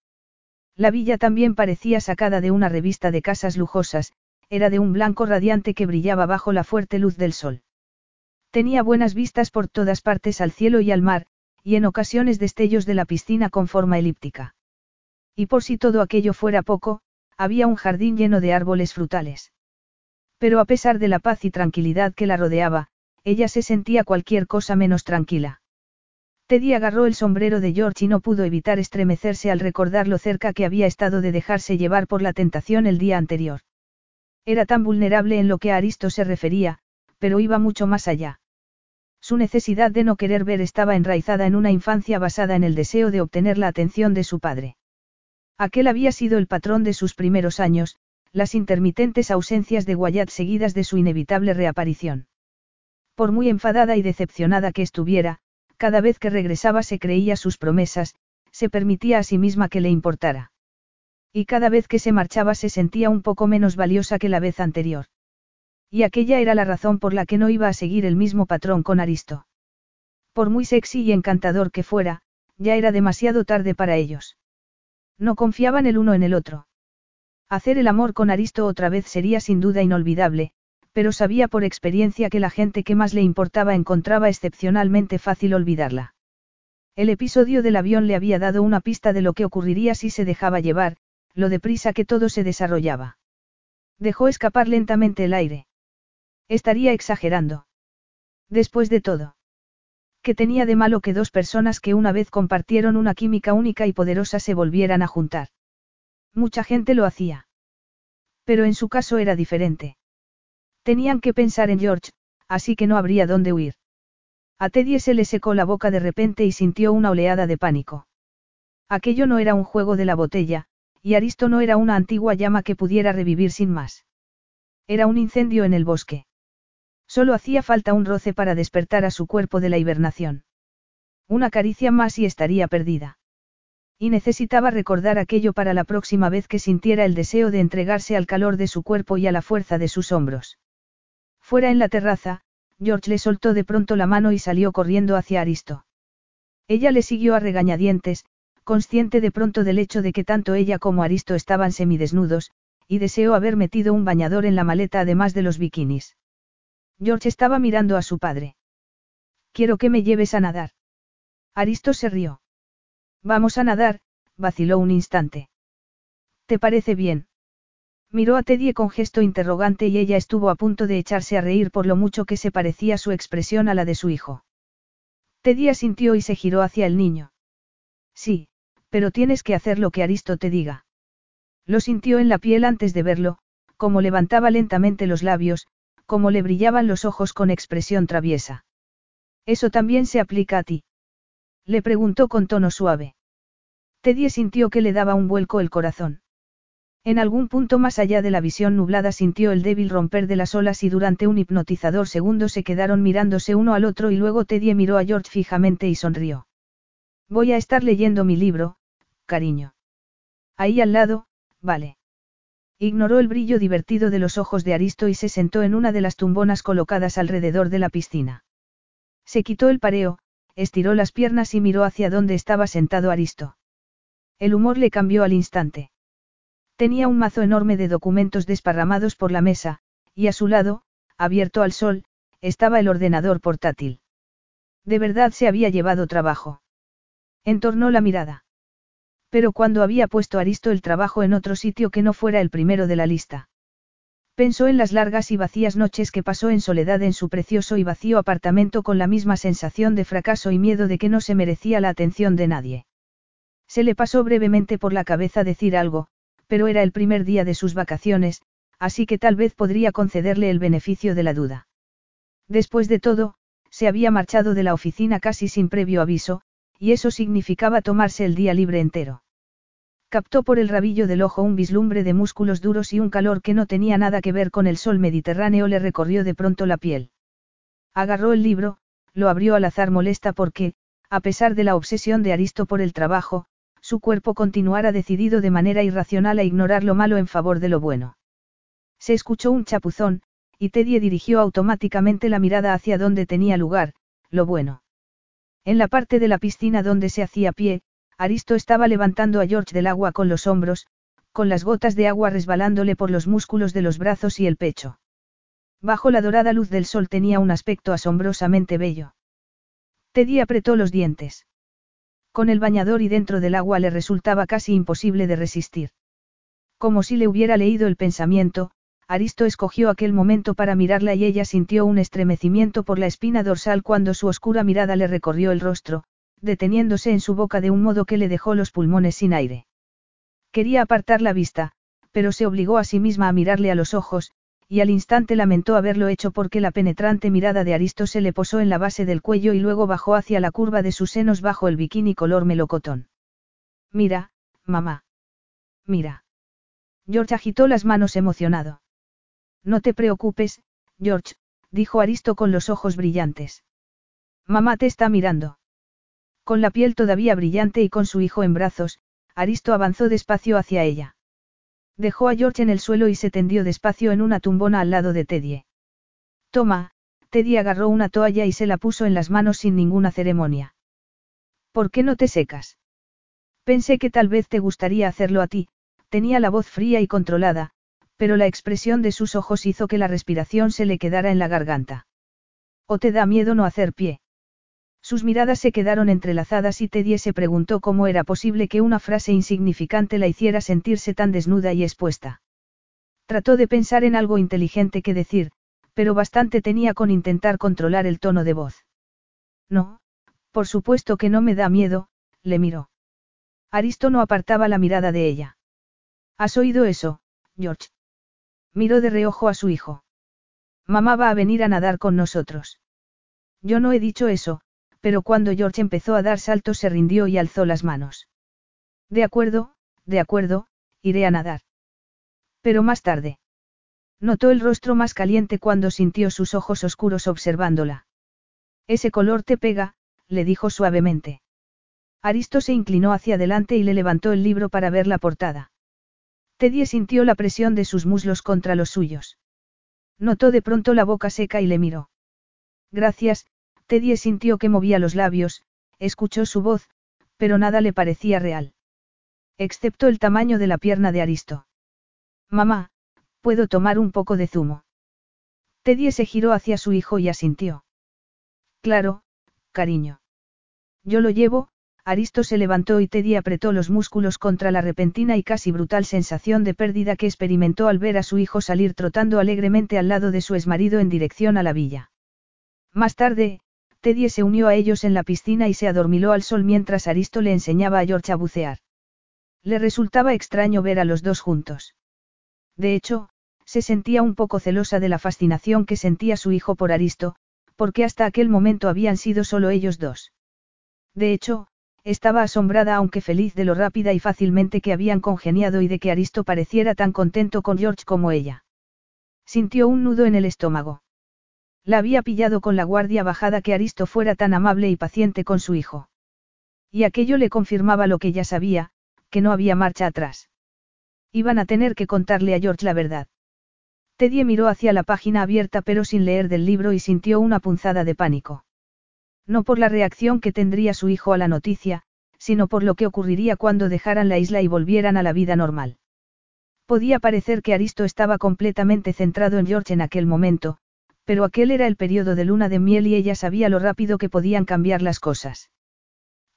La villa también parecía sacada de una revista de casas lujosas, era de un blanco radiante que brillaba bajo la fuerte luz del sol. Tenía buenas vistas por todas partes al cielo y al mar, y en ocasiones destellos de la piscina con forma elíptica. Y por si todo aquello fuera poco, había un jardín lleno de árboles frutales. Pero a pesar de la paz y tranquilidad que la rodeaba, ella se sentía cualquier cosa menos tranquila. Teddy agarró el sombrero de George y no pudo evitar estremecerse al recordar lo cerca que había estado de dejarse llevar por la tentación el día anterior. Era tan vulnerable en lo que a Aristo se refería, pero iba mucho más allá. Su necesidad de no querer ver estaba enraizada en una infancia basada en el deseo de obtener la atención de su padre. Aquel había sido el patrón de sus primeros años, las intermitentes ausencias de Wyatt seguidas de su inevitable reaparición. Por muy enfadada y decepcionada que estuviera, cada vez que regresaba se creía sus promesas, se permitía a sí misma que le importara. Y cada vez que se marchaba se sentía un poco menos valiosa que la vez anterior. Y aquella era la razón por la que no iba a seguir el mismo patrón con Aristo. Por muy sexy y encantador que fuera, ya era demasiado tarde para ellos. No confiaban el uno en el otro. Hacer el amor con Aristo otra vez sería sin duda inolvidable, pero sabía por experiencia que la gente que más le importaba encontraba excepcionalmente fácil olvidarla. El episodio del avión le había dado una pista de lo que ocurriría si se dejaba llevar, lo deprisa que todo se desarrollaba. Dejó escapar lentamente el aire. Estaría exagerando. Después de todo. ¿Qué tenía de malo que dos personas que una vez compartieron una química única y poderosa se volvieran a juntar? Mucha gente lo hacía. Pero en su caso era diferente. Tenían que pensar en George, así que no habría dónde huir. A Teddy se le secó la boca de repente y sintió una oleada de pánico. Aquello no era un juego de la botella, y Aristo no era una antigua llama que pudiera revivir sin más. Era un incendio en el bosque. Solo hacía falta un roce para despertar a su cuerpo de la hibernación. Una caricia más y estaría perdida. Y necesitaba recordar aquello para la próxima vez que sintiera el deseo de entregarse al calor de su cuerpo y a la fuerza de sus hombros. Fuera en la terraza, George le soltó de pronto la mano y salió corriendo hacia Aristo. Ella le siguió a regañadientes, consciente de pronto del hecho de que tanto ella como Aristo estaban semidesnudos, y deseó haber metido un bañador en la maleta además de los bikinis. George estaba mirando a su padre. Quiero que me lleves a nadar. Aristo se rió. Vamos a nadar, vaciló un instante. ¿Te parece bien? Miró a Teddy con gesto interrogante y ella estuvo a punto de echarse a reír por lo mucho que se parecía su expresión a la de su hijo. Teddy asintió y se giró hacia el niño. Sí, pero tienes que hacer lo que Aristo te diga. Lo sintió en la piel antes de verlo, como levantaba lentamente los labios, como le brillaban los ojos con expresión traviesa. ¿Eso también se aplica a ti? Le preguntó con tono suave. Teddy sintió que le daba un vuelco el corazón. En algún punto más allá de la visión nublada sintió el débil romper de las olas y durante un hipnotizador segundo se quedaron mirándose uno al otro y luego Teddy miró a George fijamente y sonrió. Voy a estar leyendo mi libro, cariño. Ahí al lado, vale. Ignoró el brillo divertido de los ojos de Aristo y se sentó en una de las tumbonas colocadas alrededor de la piscina. Se quitó el pareo, estiró las piernas y miró hacia donde estaba sentado Aristo. El humor le cambió al instante. Tenía un mazo enorme de documentos desparramados por la mesa, y a su lado, abierto al sol, estaba el ordenador portátil. De verdad se había llevado trabajo. Entornó la mirada. Pero cuando había puesto Aristo el trabajo en otro sitio que no fuera el primero de la lista. Pensó en las largas y vacías noches que pasó en soledad en su precioso y vacío apartamento con la misma sensación de fracaso y miedo de que no se merecía la atención de nadie. Se le pasó brevemente por la cabeza decir algo, pero era el primer día de sus vacaciones, así que tal vez podría concederle el beneficio de la duda. Después de todo, se había marchado de la oficina casi sin previo aviso, y eso significaba tomarse el día libre entero. Captó por el rabillo del ojo un vislumbre de músculos duros y un calor que no tenía nada que ver con el sol mediterráneo le recorrió de pronto la piel. Agarró el libro, lo abrió al azar molesta porque, a pesar de la obsesión de Aristo por el trabajo, su cuerpo continuara decidido de manera irracional a ignorar lo malo en favor de lo bueno. Se escuchó un chapuzón, y Teddy dirigió automáticamente la mirada hacia donde tenía lugar, lo bueno. En la parte de la piscina donde se hacía pie, Aristo estaba levantando a George del agua con los hombros, con las gotas de agua resbalándole por los músculos de los brazos y el pecho. Bajo la dorada luz del sol tenía un aspecto asombrosamente bello. Teddy apretó los dientes. Con el bañador y dentro del agua le resultaba casi imposible de resistir. Como si le hubiera leído el pensamiento, Aristo escogió aquel momento para mirarla y ella sintió un estremecimiento por la espina dorsal cuando su oscura mirada le recorrió el rostro, deteniéndose en su boca de un modo que le dejó los pulmones sin aire. Quería apartar la vista, pero se obligó a sí misma a mirarle a los ojos, y al instante lamentó haberlo hecho porque la penetrante mirada de Aristo se le posó en la base del cuello y luego bajó hacia la curva de sus senos bajo el bikini color melocotón. Mira, mamá. Mira. George agitó las manos emocionado. No te preocupes, George, dijo Aristo con los ojos brillantes. Mamá te está mirando. Con la piel todavía brillante y con su hijo en brazos, Aristo avanzó despacio hacia ella. Dejó a George en el suelo y se tendió despacio en una tumbona al lado de Teddy. Toma, Teddy agarró una toalla y se la puso en las manos sin ninguna ceremonia. ¿Por qué no te secas? Pensé que tal vez te gustaría hacerlo a ti, tenía la voz fría y controlada, pero la expresión de sus ojos hizo que la respiración se le quedara en la garganta. ¿O te da miedo no hacer pie? Sus miradas se quedaron entrelazadas y Teddy se preguntó cómo era posible que una frase insignificante la hiciera sentirse tan desnuda y expuesta. Trató de pensar en algo inteligente que decir, pero bastante tenía con intentar controlar el tono de voz. No, por supuesto que no me da miedo, le miró. Aristo no apartaba la mirada de ella. ¿Has oído eso, George? Miró de reojo a su hijo. Mamá va a venir a nadar con nosotros. Yo no he dicho eso, pero cuando George empezó a dar saltos se rindió y alzó las manos. De acuerdo, de acuerdo, iré a nadar. Pero más tarde. Notó el rostro más caliente cuando sintió sus ojos oscuros observándola. Ese color te pega, le dijo suavemente. Aristo se inclinó hacia adelante y le levantó el libro para ver la portada. Teddy sintió la presión de sus muslos contra los suyos. Notó de pronto la boca seca y le miró. Gracias, Teddy sintió que movía los labios, escuchó su voz, pero nada le parecía real. Excepto el tamaño de la pierna de Aristo. Mamá, ¿puedo tomar un poco de zumo? Teddy se giró hacia su hijo y asintió. Claro, cariño. Yo lo llevo, Aristo se levantó y Teddy apretó los músculos contra la repentina y casi brutal sensación de pérdida que experimentó al ver a su hijo salir trotando alegremente al lado de su exmarido en dirección a la villa. Más tarde, Teddy se unió a ellos en la piscina y se adormiló al sol mientras Aristo le enseñaba a George a bucear. Le resultaba extraño ver a los dos juntos. De hecho, se sentía un poco celosa de la fascinación que sentía su hijo por Aristo, porque hasta aquel momento habían sido solo ellos dos. De hecho, estaba asombrada aunque feliz de lo rápida y fácilmente que habían congeniado y de que Aristo pareciera tan contento con George como ella. Sintió un nudo en el estómago. La había pillado con la guardia bajada que Aristo fuera tan amable y paciente con su hijo. Y aquello le confirmaba lo que ya sabía, que no había marcha atrás. Iban a tener que contarle a George la verdad. Teddy miró hacia la página abierta pero sin leer del libro y sintió una punzada de pánico. No por la reacción que tendría su hijo a la noticia, sino por lo que ocurriría cuando dejaran la isla y volvieran a la vida normal. Podía parecer que Aristo estaba completamente centrado en George en aquel momento, Pero aquel era el periodo de luna de miel y ella sabía lo rápido que podían cambiar las cosas.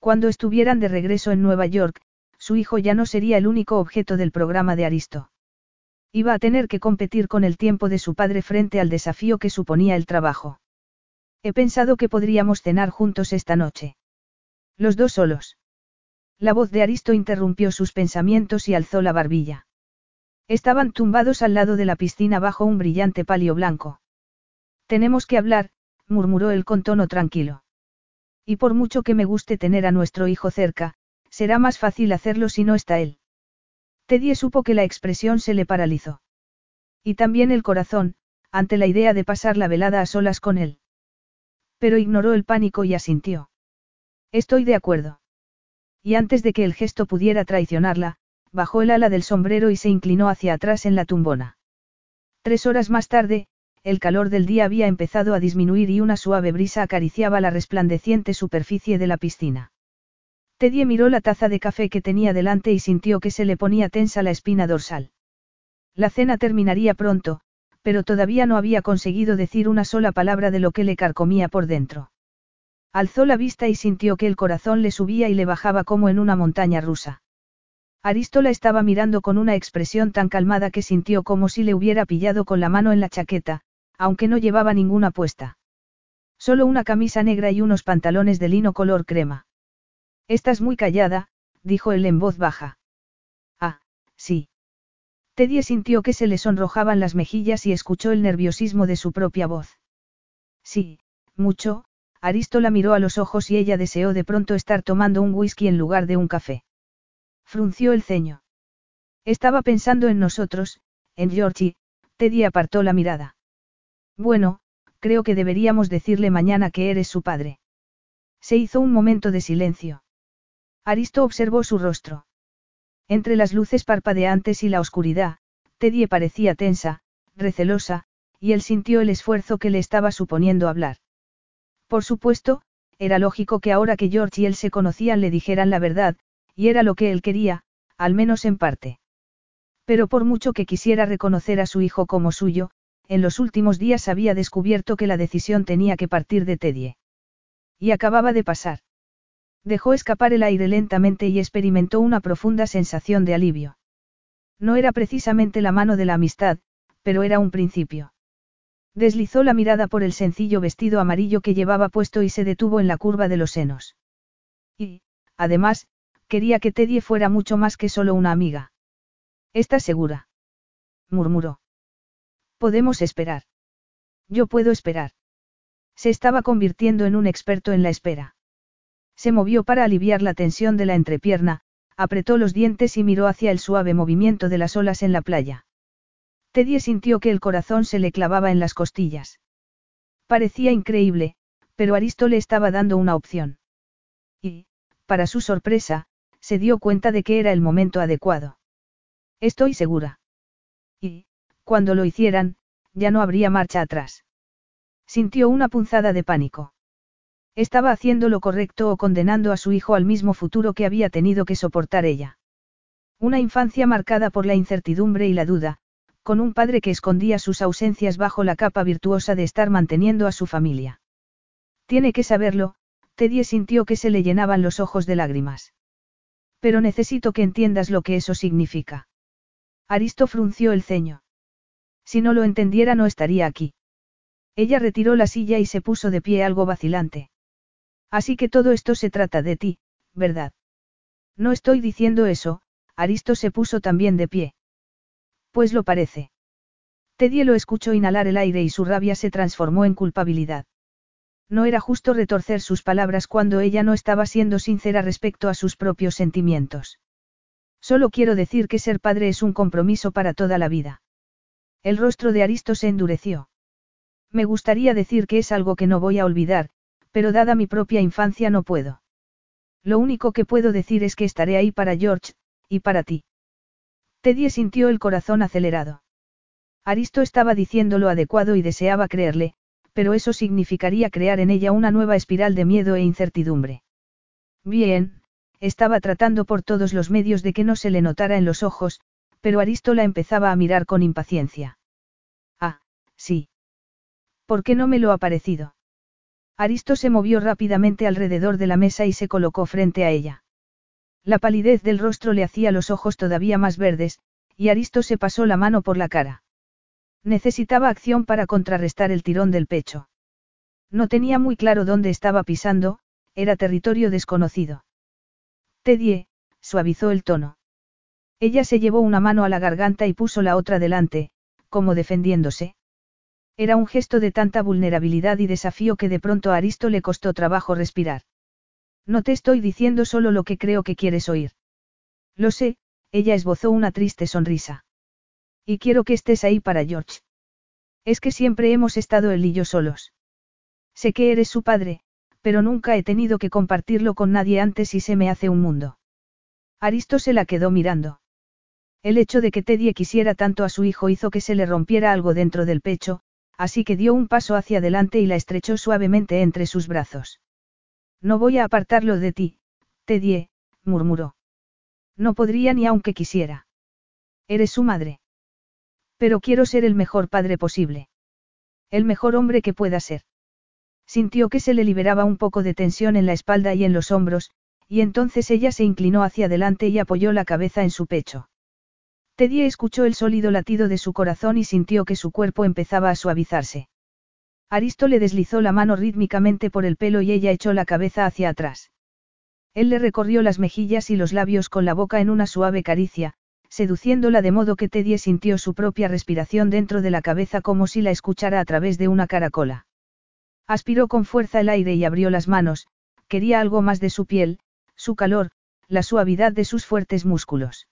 Cuando estuvieran de regreso en Nueva York, su hijo ya no sería el único objeto del programa de Aristo. Iba a tener que competir con el tiempo de su padre frente al desafío que suponía el trabajo. He pensado que podríamos cenar juntos esta noche. Los dos solos. La voz de Aristo interrumpió sus pensamientos y alzó la barbilla. Estaban tumbados al lado de la piscina bajo un brillante palio blanco. Tenemos que hablar, murmuró él con tono tranquilo. Y por mucho que me guste tener a nuestro hijo cerca, será más fácil hacerlo si no está él. Teddy supo que la expresión se le paralizó. Y también el corazón, ante la idea de pasar la velada a solas con él. Pero ignoró el pánico y asintió. Estoy de acuerdo. Y antes de que el gesto pudiera traicionarla, bajó el ala del sombrero y se inclinó hacia atrás en la tumbona. Tres horas más tarde, el calor del día había empezado a disminuir y una suave brisa acariciaba la resplandeciente superficie de la piscina. Teddy miró la taza de café que tenía delante y sintió que se le ponía tensa la espina dorsal. La cena terminaría pronto, pero todavía no había conseguido decir una sola palabra de lo que le carcomía por dentro. Alzó la vista y sintió que el corazón le subía y le bajaba como en una montaña rusa. Arístola estaba mirando con una expresión tan calmada que sintió como si le hubiera pillado con la mano en la chaqueta, aunque no llevaba ninguna puesta. Solo una camisa negra y unos pantalones de lino color crema. Estás muy callada, dijo él en voz baja. Ah, sí. Teddy sintió que se le sonrojaban las mejillas y escuchó el nerviosismo de su propia voz. Sí, mucho, Arístola miró a los ojos y ella deseó de pronto estar tomando un whisky en lugar de un café. Frunció el ceño. Estaba pensando en nosotros, en Georgie, Teddy apartó la mirada. Bueno, creo que deberíamos decirle mañana que eres su padre. Se hizo un momento de silencio. Aristo observó su rostro. Entre las luces parpadeantes y la oscuridad, Teddy parecía tensa, recelosa, y él sintió el esfuerzo que le estaba suponiendo hablar. Por supuesto, era lógico que ahora que George y él se conocían le dijeran la verdad, y era lo que él quería, al menos en parte. Pero por mucho que quisiera reconocer a su hijo como suyo, en los últimos días había descubierto que la decisión tenía que partir de Teddy. Y acababa de pasar. Dejó escapar el aire lentamente y experimentó una profunda sensación de alivio. No era precisamente la mano de la amistad, pero era un principio. Deslizó la mirada por el sencillo vestido amarillo que llevaba puesto y se detuvo en la curva de los senos. Y, además, quería que Teddy fuera mucho más que solo una amiga. ¿Estás segura? murmuró. Podemos esperar. Yo puedo esperar. Se estaba convirtiendo en un experto en la espera. Se movió para aliviar la tensión de la entrepierna, apretó los dientes y miró hacia el suave movimiento de las olas en la playa. Teddy sintió que el corazón se le clavaba en las costillas. Parecía increíble, pero Aristo le estaba dando una opción. Y, para su sorpresa, se dio cuenta de que era el momento adecuado. Estoy segura. Y, cuando lo hicieran, ya no habría marcha atrás. Sintió una punzada de pánico. Estaba haciendo lo correcto o condenando a su hijo al mismo futuro que había tenido que soportar ella. Una infancia marcada por la incertidumbre y la duda, con un padre que escondía sus ausencias bajo la capa virtuosa de estar manteniendo a su familia. Tiene que saberlo, Teddy sintió que se le llenaban los ojos de lágrimas. Pero necesito que entiendas lo que eso significa. Aristo frunció el ceño. Si no lo entendiera no estaría aquí. Ella retiró la silla y se puso de pie algo vacilante. Así que todo esto se trata de ti, ¿verdad? No estoy diciendo eso, Aristo se puso también de pie. Pues lo parece. Teddy lo escuchó inhalar el aire y su rabia se transformó en culpabilidad. No era justo retorcer sus palabras cuando ella no estaba siendo sincera respecto a sus propios sentimientos. Solo quiero decir que ser padre es un compromiso para toda la vida. El rostro de Aristo se endureció. Me gustaría decir que es algo que no voy a olvidar, pero dada mi propia infancia no puedo. Lo único que puedo decir es que estaré ahí para George, y para ti. Teddy sintió el corazón acelerado. Aristo estaba diciendo lo adecuado y deseaba creerle, pero eso significaría crear en ella una nueva espiral de miedo e incertidumbre. Bien, estaba tratando por todos los medios de que no se le notara en los ojos, pero Aristo la empezaba a mirar con impaciencia. Ah, sí. ¿Por qué no me lo ha parecido? Aristo se movió rápidamente alrededor de la mesa y se colocó frente a ella. La palidez del rostro le hacía los ojos todavía más verdes, y Aristo se pasó la mano por la cara. Necesitaba acción para contrarrestar el tirón del pecho. No tenía muy claro dónde estaba pisando, era territorio desconocido. Tedie, suavizó el tono. Ella se llevó una mano a la garganta y puso la otra delante, como defendiéndose. Era un gesto de tanta vulnerabilidad y desafío que de pronto a Aristo le costó trabajo respirar. No te estoy diciendo solo lo que creo que quieres oír. Lo sé, ella esbozó una triste sonrisa. Y quiero que estés ahí para George. Es que siempre hemos estado él y yo solos. Sé que eres su padre, pero nunca he tenido que compartirlo con nadie antes y se me hace un mundo. Aristo se la quedó mirando. El hecho de que Teddy quisiera tanto a su hijo hizo que se le rompiera algo dentro del pecho, así que dio un paso hacia adelante y la estrechó suavemente entre sus brazos. No voy a apartarlo de ti, Teddy, murmuró. No podría ni aunque quisiera. Eres su madre. Pero quiero ser el mejor padre posible. El mejor hombre que pueda ser. Sintió que se le liberaba un poco de tensión en la espalda y en los hombros, y entonces ella se inclinó hacia adelante y apoyó la cabeza en su pecho. Teddy escuchó el sólido latido de su corazón y sintió que su cuerpo empezaba a suavizarse. Aristo le deslizó la mano rítmicamente por el pelo y ella echó la cabeza hacia atrás. Él le recorrió las mejillas y los labios con la boca en una suave caricia, seduciéndola de modo que Teddy sintió su propia respiración dentro de la cabeza como si la escuchara a través de una caracola. Aspiró con fuerza el aire y abrió las manos, quería algo más de su piel, su calor, la suavidad de sus fuertes músculos.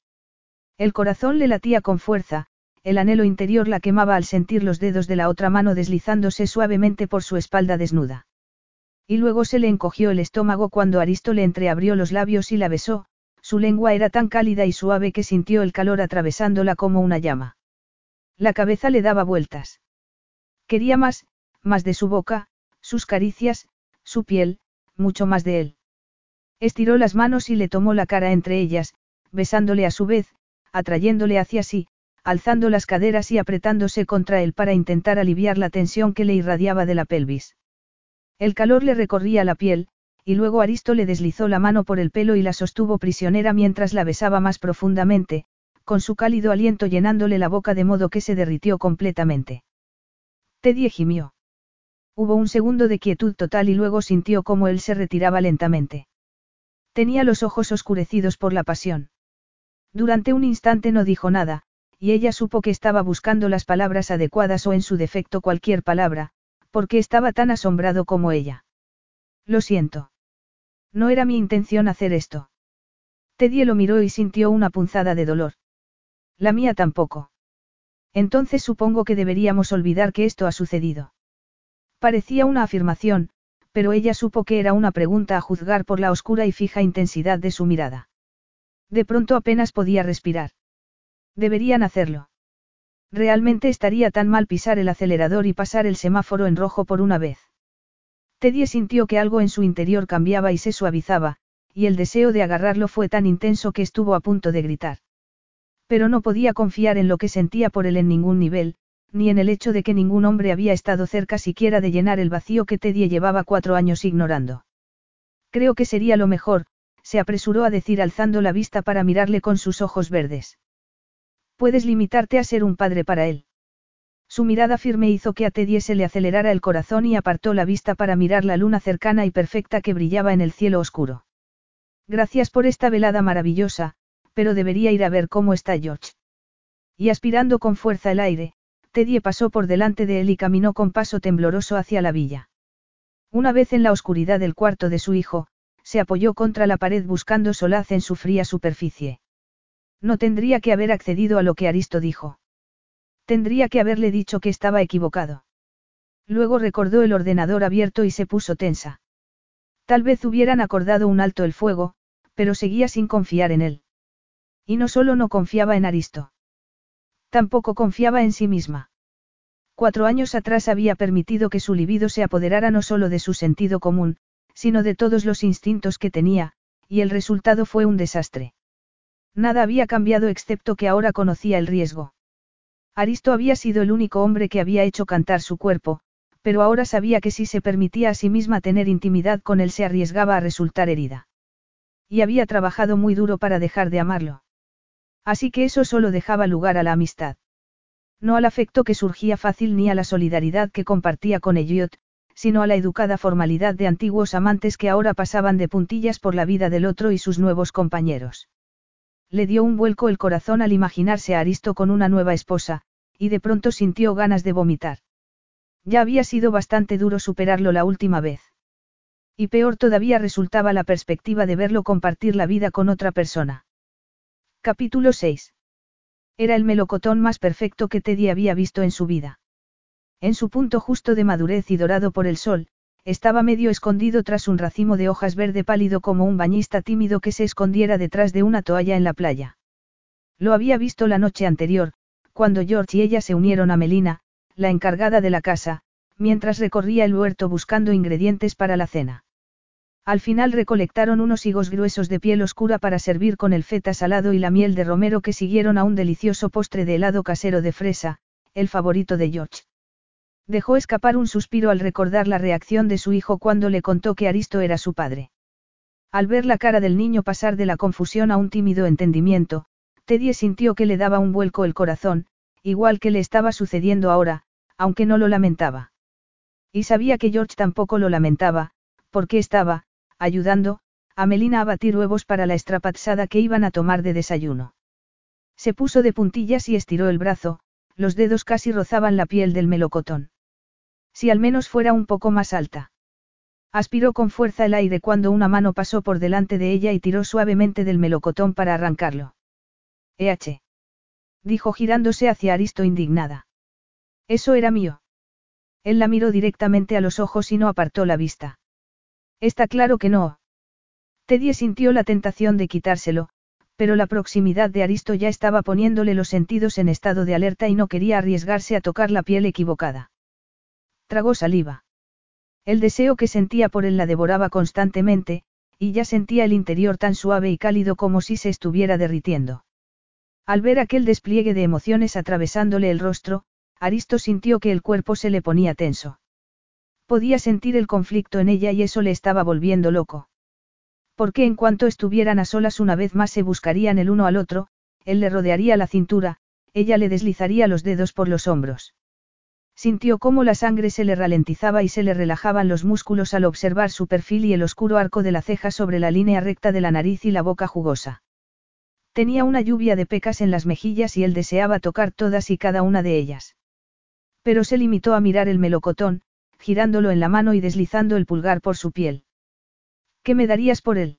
El corazón le latía con fuerza, el anhelo interior la quemaba al sentir los dedos de la otra mano deslizándose suavemente por su espalda desnuda. Y luego se le encogió el estómago cuando Aristo le entreabrió los labios y la besó, su lengua era tan cálida y suave que sintió el calor atravesándola como una llama. La cabeza le daba vueltas. Quería más, más de su boca, sus caricias, su piel, mucho más de él. Estiró las manos y le tomó la cara entre ellas, besándole a su vez, atrayéndole hacia sí, alzando las caderas y apretándose contra él para intentar aliviar la tensión que le irradiaba de la pelvis. El calor le recorría la piel, y luego Aristo le deslizó la mano por el pelo y la sostuvo prisionera mientras la besaba más profundamente, con su cálido aliento llenándole la boca de modo que se derritió completamente. Teddy gimió. Hubo un segundo de quietud total y luego sintió cómo él se retiraba lentamente. Tenía los ojos oscurecidos por la pasión. Durante un instante no dijo nada, y ella supo que estaba buscando las palabras adecuadas o en su defecto cualquier palabra, porque estaba tan asombrado como ella. Lo siento. No era mi intención hacer esto. Teddy lo miró y sintió una punzada de dolor. La mía tampoco. Entonces supongo que deberíamos olvidar que esto ha sucedido. Parecía una afirmación, pero ella supo que era una pregunta a juzgar por la oscura y fija intensidad de su mirada. De pronto apenas podía respirar. Deberían hacerlo. Realmente estaría tan mal pisar el acelerador y pasar el semáforo en rojo por una vez. Teddy sintió que algo en su interior cambiaba y se suavizaba, y el deseo de agarrarlo fue tan intenso que estuvo a punto de gritar. Pero no podía confiar en lo que sentía por él en ningún nivel, ni en el hecho de que ningún hombre había estado cerca siquiera de llenar el vacío que Teddy llevaba cuatro años ignorando. Creo que sería lo mejor, se apresuró a decir alzando la vista para mirarle con sus ojos verdes. Puedes limitarte a ser un padre para él. Su mirada firme hizo que a Teddy se le acelerara el corazón y apartó la vista para mirar la luna cercana y perfecta que brillaba en el cielo oscuro. Gracias por esta velada maravillosa, pero debería ir a ver cómo está George. Y aspirando con fuerza el aire, Teddy pasó por delante de él y caminó con paso tembloroso hacia la villa. Una vez en la oscuridad del cuarto de su hijo, se apoyó contra la pared buscando solaz en su fría superficie. No tendría que haber accedido a lo que Aristo dijo. Tendría que haberle dicho que estaba equivocado. Luego recordó el ordenador abierto y se puso tensa. Tal vez hubieran acordado un alto el fuego, pero seguía sin confiar en él. Y no solo no confiaba en Aristo. Tampoco confiaba en sí misma. Cuatro años atrás había permitido que su libido se apoderara no solo de su sentido común, sino de todos los instintos que tenía, y el resultado fue un desastre. Nada había cambiado excepto que ahora conocía el riesgo. Aristo había sido el único hombre que había hecho cantar su cuerpo, pero ahora sabía que si se permitía a sí misma tener intimidad con él se arriesgaba a resultar herida. Y había trabajado muy duro para dejar de amarlo. Así que eso solo dejaba lugar a la amistad. No al afecto que surgía fácil ni a la solidaridad que compartía con Elliot, sino a la educada formalidad de antiguos amantes que ahora pasaban de puntillas por la vida del otro y sus nuevos compañeros. Le dio un vuelco el corazón al imaginarse a Aristo con una nueva esposa, y de pronto sintió ganas de vomitar. Ya había sido bastante duro superarlo la última vez. Y peor todavía resultaba la perspectiva de verlo compartir la vida con otra persona. Capítulo 6. Era el melocotón más perfecto que Teddy había visto en su vida. En su punto justo de madurez y dorado por el sol, estaba medio escondido tras un racimo de hojas verde pálido como un bañista tímido que se escondiera detrás de una toalla en la playa. Lo había visto la noche anterior, cuando George y ella se unieron a Melina, la encargada de la casa, mientras recorría el huerto buscando ingredientes para la cena. Al final recolectaron unos higos gruesos de piel oscura para servir con el feta salado y la miel de romero que siguieron a un delicioso postre de helado casero de fresa, el favorito de George. Dejó escapar un suspiro al recordar la reacción de su hijo cuando le contó que Aristo era su padre. Al ver la cara del niño pasar de la confusión a un tímido entendimiento, Teddy sintió que le daba un vuelco el corazón, igual que le estaba sucediendo ahora, aunque no lo lamentaba. Y sabía que George tampoco lo lamentaba, porque estaba, ayudando, a Melina a batir huevos para la estrapazada que iban a tomar de desayuno. Se puso de puntillas y estiró el brazo, los dedos casi rozaban la piel del melocotón. Si al menos fuera un poco más alta. Aspiró con fuerza el aire cuando una mano pasó por delante de ella y tiró suavemente del melocotón para arrancarlo. EH. Dijo girándose hacia Aristo indignada. Eso era mío. Él la miró directamente a los ojos y no apartó la vista. Está claro que no. Teddy sintió la tentación de quitárselo, pero la proximidad de Aristo ya estaba poniéndole los sentidos en estado de alerta y no quería arriesgarse a tocar la piel equivocada. Tragó saliva. El deseo que sentía por él la devoraba constantemente, y ya sentía el interior tan suave y cálido como si se estuviera derritiendo. Al ver aquel despliegue de emociones atravesándole el rostro, Aristo sintió que el cuerpo se le ponía tenso. Podía sentir el conflicto en ella y eso le estaba volviendo loco. Porque en cuanto estuvieran a solas una vez más se buscarían el uno al otro, él le rodearía la cintura, ella le deslizaría los dedos por los hombros. Sintió cómo la sangre se le ralentizaba y se le relajaban los músculos al observar su perfil y el oscuro arco de la ceja sobre la línea recta de la nariz y la boca jugosa. Tenía una lluvia de pecas en las mejillas y él deseaba tocar todas y cada una de ellas. Pero se limitó a mirar el melocotón, girándolo en la mano y deslizando el pulgar por su piel. ¿Qué me darías por él?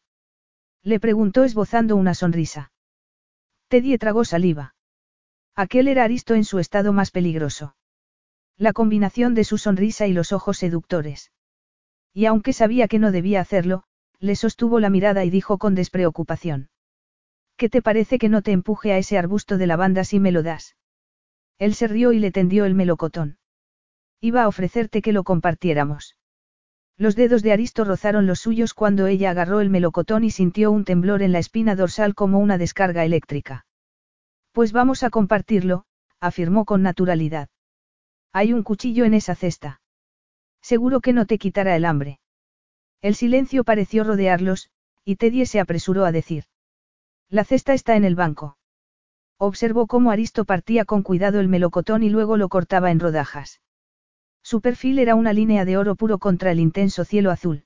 Le preguntó esbozando una sonrisa. Teddy tragó saliva. Aquel era Aristo en su estado más peligroso. La combinación de su sonrisa y los ojos seductores. Y aunque sabía que no debía hacerlo, le sostuvo la mirada y dijo con despreocupación. ¿Qué te parece que no te empuje a ese arbusto de lavanda si me lo das? Él se rió y le tendió el melocotón. Iba a ofrecerte que lo compartiéramos. Los dedos de Aristo rozaron los suyos cuando ella agarró el melocotón y sintió un temblor en la espina dorsal como una descarga eléctrica. Pues vamos a compartirlo, afirmó con naturalidad. Hay un cuchillo en esa cesta. Seguro que no te quitará el hambre. El silencio pareció rodearlos, y Teddy se apresuró a decir. La cesta está en el banco. Observó cómo Aristo partía con cuidado el melocotón y luego lo cortaba en rodajas. Su perfil era una línea de oro puro contra el intenso cielo azul.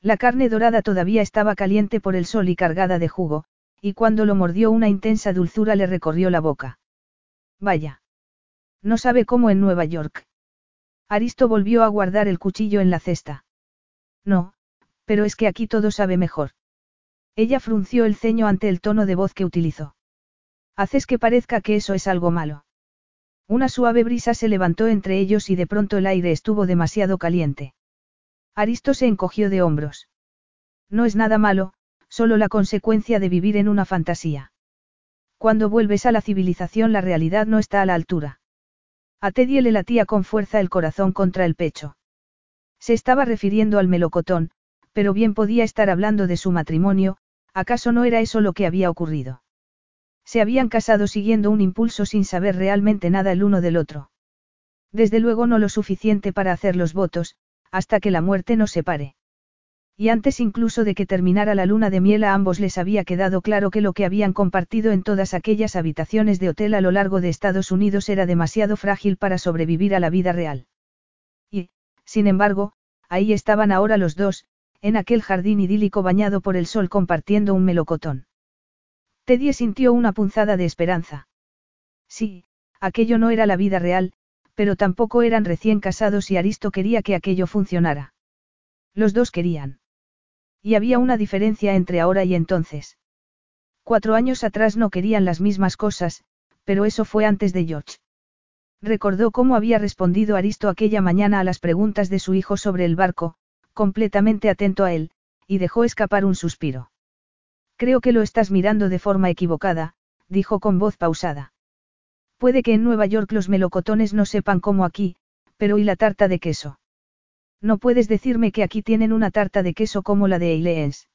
La carne dorada todavía estaba caliente por el sol y cargada de jugo, y cuando lo mordió una intensa dulzura le recorrió la boca. Vaya. No sabe cómo en Nueva York. Aristo volvió a guardar el cuchillo en la cesta. No, pero es que aquí todo sabe mejor. Ella frunció el ceño ante el tono de voz que utilizó. Haces que parezca que eso es algo malo. Una suave brisa se levantó entre ellos y de pronto el aire estuvo demasiado caliente. Aristo se encogió de hombros. No es nada malo, solo la consecuencia de vivir en una fantasía. Cuando vuelves a la civilización la realidad no está a la altura. A Teddy le latía con fuerza el corazón contra el pecho. Se estaba refiriendo al melocotón, pero bien podía estar hablando de su matrimonio, ¿acaso no era eso lo que había ocurrido? Se habían casado siguiendo un impulso sin saber realmente nada el uno del otro. Desde luego no lo suficiente para hacer los votos, hasta que la muerte nos separe. Y antes incluso de que terminara la luna de miel a ambos les había quedado claro que lo que habían compartido en todas aquellas habitaciones de hotel a lo largo de Estados Unidos era demasiado frágil para sobrevivir a la vida real. Y, sin embargo, ahí estaban ahora los dos, en aquel jardín idílico bañado por el sol compartiendo un melocotón. Teddy sintió una punzada de esperanza. Sí, aquello no era la vida real, pero tampoco eran recién casados y Aristo quería que aquello funcionara. Los dos querían. Y había una diferencia entre ahora y entonces. Cuatro años atrás no querían las mismas cosas, pero eso fue antes de George. Recordó cómo había respondido Aristo aquella mañana a las preguntas de su hijo sobre el barco, completamente atento a él, y dejó escapar un suspiro. Creo que lo estás mirando de forma equivocada, dijo con voz pausada. Puede que en Nueva York los melocotones no sepan como aquí, pero ¿y la tarta de queso? No puedes decirme que aquí tienen una tarta de queso como la de Eileens.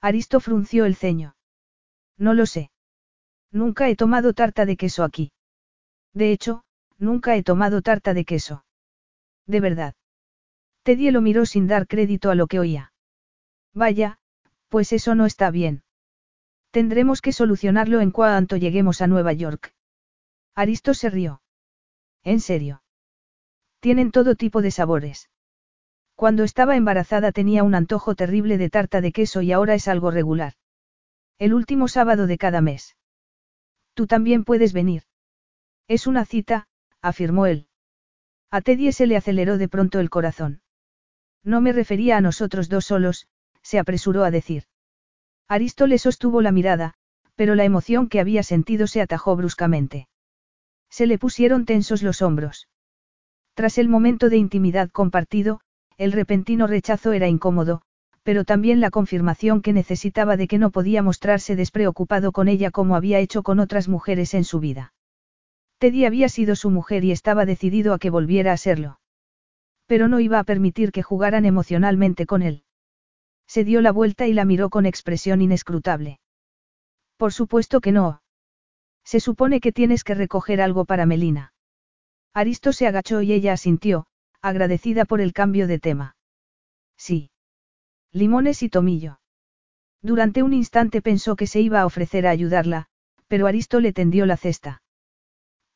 Aristo frunció el ceño. No lo sé. Nunca he tomado tarta de queso aquí. De hecho, nunca he tomado tarta de queso. De verdad. Teddy lo miró sin dar crédito a lo que oía. Vaya, pues eso no está bien. Tendremos que solucionarlo en cuanto lleguemos a Nueva York. Aristo se rió. ¿En serio? Tienen todo tipo de sabores. Cuando estaba embarazada tenía un antojo terrible de tarta de queso y ahora es algo regular. El último sábado de cada mes. Tú también puedes venir. Es una cita, afirmó él. A Teddy se le aceleró de pronto el corazón. No me refería a nosotros dos solos, se apresuró a decir. Aristo le sostuvo la mirada, pero la emoción que había sentido se atajó bruscamente. Se le pusieron tensos los hombros. Tras el momento de intimidad compartido, el repentino rechazo era incómodo, pero también la confirmación que necesitaba de que no podía mostrarse despreocupado con ella como había hecho con otras mujeres en su vida. Teddy había sido su mujer y estaba decidido a que volviera a serlo. Pero no iba a permitir que jugaran emocionalmente con él. Se dio la vuelta y la miró con expresión inescrutable. Por supuesto que no. Se supone que tienes que recoger algo para Melina. Aristo se agachó y ella asintió, agradecida por el cambio de tema. Sí. Limones y tomillo. Durante un instante pensó que se iba a ofrecer a ayudarla, pero Aristo le tendió la cesta.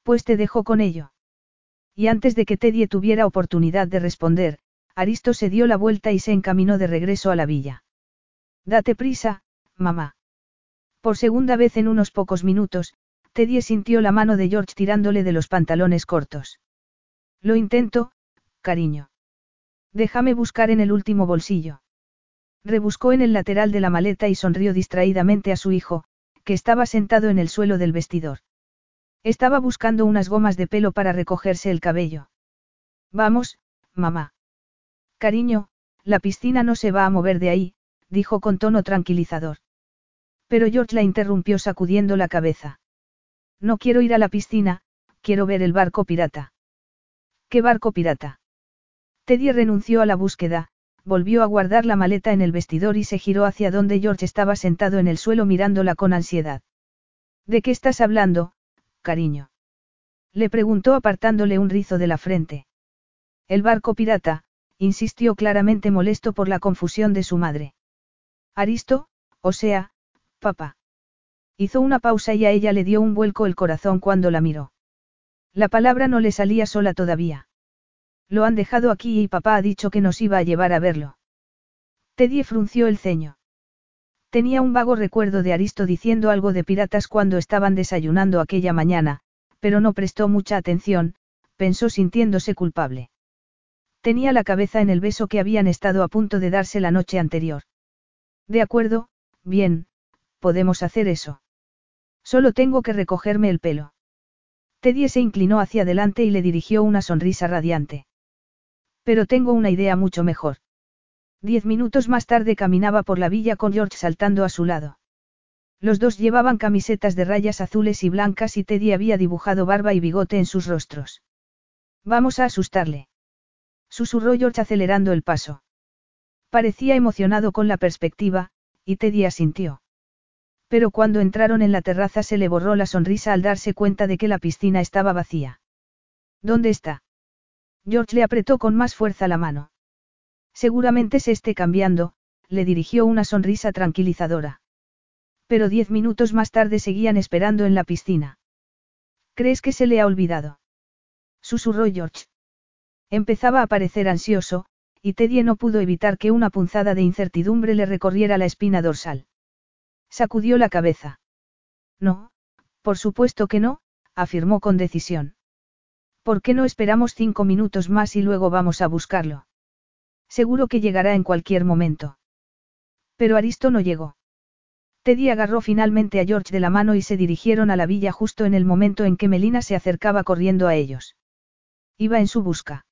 Pues te dejo con ello. Y antes de que Teddy tuviera oportunidad de responder, Aristo se dio la vuelta y se encaminó de regreso a la villa. Date prisa, mamá. Por segunda vez en unos pocos minutos, Teddy sintió la mano de George tirándole de los pantalones cortos. Lo intento, cariño. Déjame buscar en el último bolsillo. Rebuscó en el lateral de la maleta y sonrió distraídamente a su hijo, que estaba sentado en el suelo del vestidor. Estaba buscando unas gomas de pelo para recogerse el cabello. Vamos, mamá. Cariño, la piscina no se va a mover de ahí, dijo con tono tranquilizador. Pero George la interrumpió sacudiendo la cabeza. No quiero ir a la piscina, quiero ver el barco pirata. ¿Qué barco pirata? Teddy renunció a la búsqueda, volvió a guardar la maleta en el vestidor y se giró hacia donde George estaba sentado en el suelo mirándola con ansiedad. ¿De qué estás hablando, cariño? Le preguntó apartándole un rizo de la frente. El barco pirata, insistió claramente molesto por la confusión de su madre. Aristo, o sea, papá. Hizo una pausa y a ella le dio un vuelco el corazón cuando la miró. La palabra no le salía sola todavía. Lo han dejado aquí y papá ha dicho que nos iba a llevar a verlo. Teddy frunció el ceño. Tenía un vago recuerdo de Aristo diciendo algo de piratas cuando estaban desayunando aquella mañana, pero no prestó mucha atención, pensó sintiéndose culpable. Tenía la cabeza en el beso que habían estado a punto de darse la noche anterior. De acuerdo, bien, podemos hacer eso. Solo tengo que recogerme el pelo. Teddy se inclinó hacia adelante y le dirigió una sonrisa radiante. Pero tengo una idea mucho mejor. Diez minutos más tarde caminaba por la villa con George saltando a su lado. Los dos llevaban camisetas de rayas azules y blancas y Teddy había dibujado barba y bigote en sus rostros. Vamos a asustarle. Susurró George acelerando el paso. Parecía emocionado con la perspectiva, y Teddy asintió. Pero cuando entraron en la terraza se le borró la sonrisa al darse cuenta de que la piscina estaba vacía. ¿Dónde está? George le apretó con más fuerza la mano. Seguramente se esté cambiando, le dirigió una sonrisa tranquilizadora. Pero diez minutos más tarde seguían esperando en la piscina. ¿Crees que se le ha olvidado? Susurró George. Empezaba a parecer ansioso, y Teddy no pudo evitar que una punzada de incertidumbre le recorriera la espina dorsal. Sacudió la cabeza. No, por supuesto que no, afirmó con decisión. ¿Por qué no esperamos cinco minutos más y luego vamos a buscarlo? Seguro que llegará en cualquier momento. Pero Aristo no llegó. Teddy agarró finalmente a George de la mano y se dirigieron a la villa justo en el momento en que Melina se acercaba corriendo a ellos. Iba en su busca.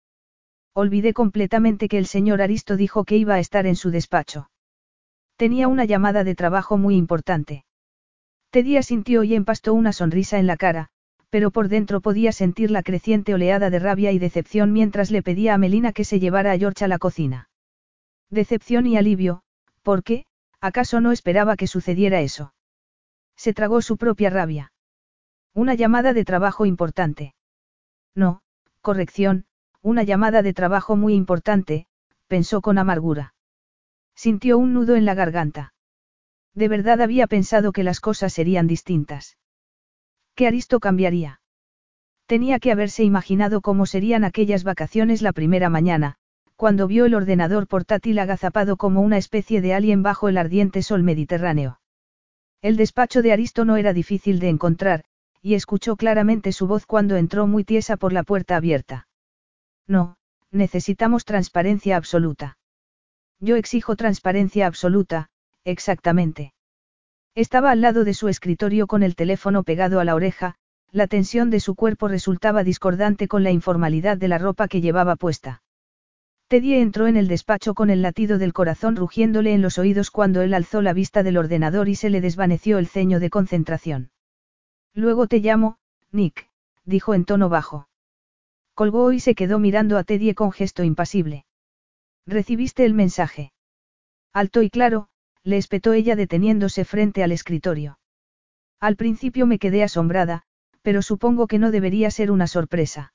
Olvidé completamente que el señor Aristo dijo que iba a estar en su despacho. Tenía una llamada de trabajo muy importante. Teddy asintió y empastó una sonrisa en la cara, pero por dentro podía sentir la creciente oleada de rabia y decepción mientras le pedía a Melina que se llevara a George a la cocina. Decepción y alivio, ¿por qué? ¿Acaso no esperaba que sucediera eso? Se tragó su propia rabia. Una llamada de trabajo importante. No, corrección, una llamada de trabajo muy importante, pensó con amargura. Sintió un nudo en la garganta. De verdad había pensado que las cosas serían distintas. ¿Qué Aristo cambiaría? Tenía que haberse imaginado cómo serían aquellas vacaciones la primera mañana, cuando vio el ordenador portátil agazapado como una especie de alien bajo el ardiente sol mediterráneo. El despacho de Aristo no era difícil de encontrar, y escuchó claramente su voz cuando entró muy tiesa por la puerta abierta. No, necesitamos transparencia absoluta. Yo exijo transparencia absoluta, exactamente. Estaba al lado de su escritorio con el teléfono pegado a la oreja, la tensión de su cuerpo resultaba discordante con la informalidad de la ropa que llevaba puesta. Teddy entró en el despacho con el latido del corazón rugiéndole en los oídos cuando él alzó la vista del ordenador y se le desvaneció el ceño de concentración. Luego te llamo, Nick, dijo en tono bajo. Colgó y se quedó mirando a Teddy con gesto impasible. ¿Recibiste el mensaje? Alto y claro, le espetó ella deteniéndose frente al escritorio. Al principio me quedé asombrada, pero supongo que no debería ser una sorpresa.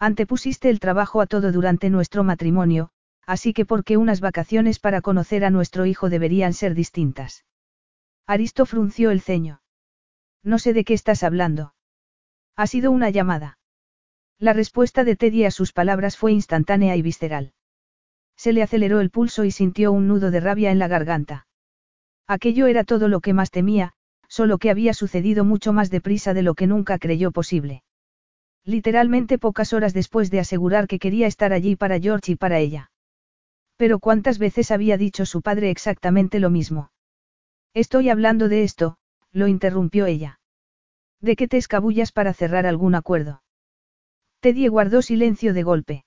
Antepusiste el trabajo a todo durante nuestro matrimonio, así que porque unas vacaciones para conocer a nuestro hijo deberían ser distintas. Aristo frunció el ceño. No sé de qué estás hablando. Ha sido una llamada. La respuesta de Teddy a sus palabras fue instantánea y visceral. Se le aceleró el pulso y sintió un nudo de rabia en la garganta. Aquello era todo lo que más temía, solo que había sucedido mucho más deprisa de lo que nunca creyó posible. Literalmente pocas horas después de asegurar que quería estar allí para George y para ella. Pero cuántas veces había dicho su padre exactamente lo mismo. Estoy hablando de esto, lo interrumpió ella. ¿De qué te escabullas para cerrar algún acuerdo? Teddy guardó silencio de golpe.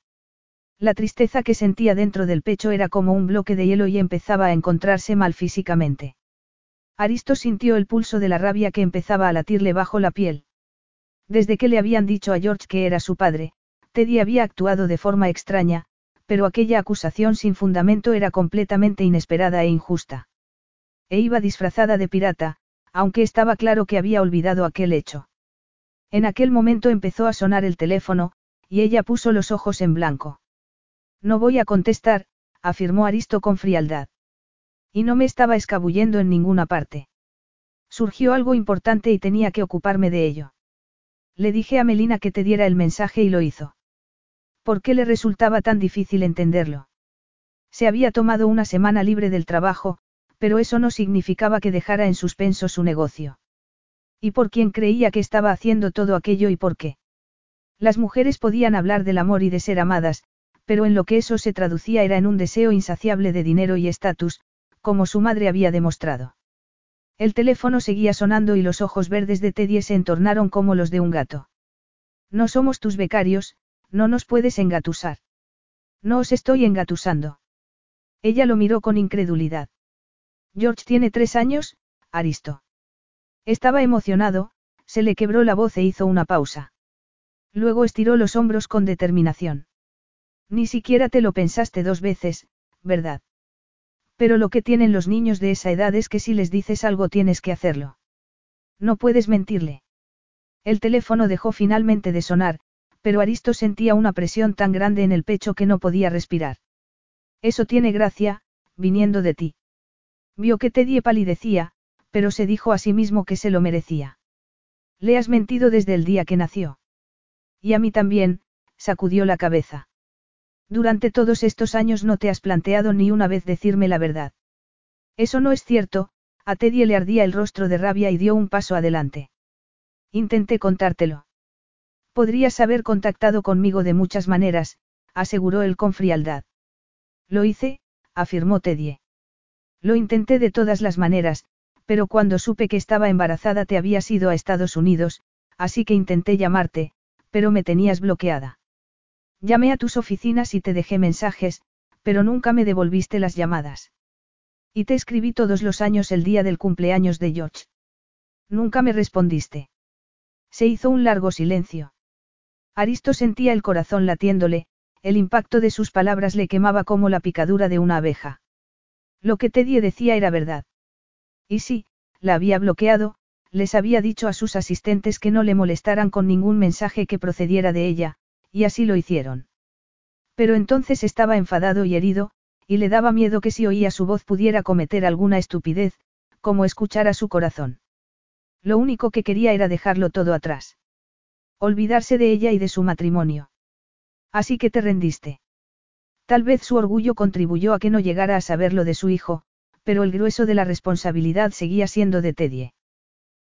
La tristeza que sentía dentro del pecho era como un bloque de hielo y empezaba a encontrarse mal físicamente. Aristo sintió el pulso de la rabia que empezaba a latirle bajo la piel. Desde que le habían dicho a George que era su padre, Teddy había actuado de forma extraña, pero aquella acusación sin fundamento era completamente inesperada e injusta. E iba disfrazada de pirata, aunque estaba claro que había olvidado aquel hecho. En aquel momento empezó a sonar el teléfono, y ella puso los ojos en blanco. No voy a contestar, afirmó Aristo con frialdad. Y no me estaba escabullendo en ninguna parte. Surgió algo importante y tenía que ocuparme de ello. Le dije a Melina que te diera el mensaje y lo hizo. ¿Por qué le resultaba tan difícil entenderlo? Se había tomado una semana libre del trabajo, pero eso no significaba que dejara en suspenso su negocio. ¿Y por quién creía que estaba haciendo todo aquello y por qué? Las mujeres podían hablar del amor y de ser amadas, pero en lo que eso se traducía era en un deseo insaciable de dinero y estatus, como su madre había demostrado. El teléfono seguía sonando y los ojos verdes de Teddy se entornaron como los de un gato. No somos tus becarios, no nos puedes engatusar. No os estoy engatusando. Ella lo miró con incredulidad. George tiene tres años, Aristo. Estaba emocionado, se le quebró la voz e hizo una pausa. Luego estiró los hombros con determinación. Ni siquiera te lo pensaste dos veces, ¿verdad? Pero lo que tienen los niños de esa edad es que si les dices algo tienes que hacerlo. No puedes mentirle. El teléfono dejó finalmente de sonar, pero Aristo sentía una presión tan grande en el pecho que no podía respirar. Eso tiene gracia, viniendo de ti. Vio que Teddy palidecía, pero se dijo a sí mismo que se lo merecía. Le has mentido desde el día que nació. Y a mí también, sacudió la cabeza. Durante todos estos años no te has planteado ni una vez decirme la verdad. Eso no es cierto, a Teddy le ardía el rostro de rabia y dio un paso adelante. Intenté contártelo. Podrías haber contactado conmigo de muchas maneras, aseguró él con frialdad. Lo hice, afirmó Teddy. Lo intenté de todas las maneras, pero cuando supe que estaba embarazada te habías ido a Estados Unidos, así que intenté llamarte, pero me tenías bloqueada. Llamé a tus oficinas y te dejé mensajes, pero nunca me devolviste las llamadas. Y te escribí todos los años el día del cumpleaños de George. Nunca me respondiste. Se hizo un largo silencio. Aristo sentía el corazón latiéndole, el impacto de sus palabras le quemaba como la picadura de una abeja. Lo que Teddy decía era verdad. Y sí, la había bloqueado, les había dicho a sus asistentes que no le molestaran con ningún mensaje que procediera de ella, y así lo hicieron. Pero entonces estaba enfadado y herido, y le daba miedo que si oía su voz pudiera cometer alguna estupidez, como escuchar a su corazón. Lo único que quería era dejarlo todo atrás. Olvidarse de ella y de su matrimonio. Así que te rendiste. Tal vez su orgullo contribuyó a que no llegara a saber lo de su hijo, pero el grueso de la responsabilidad seguía siendo de Teddy.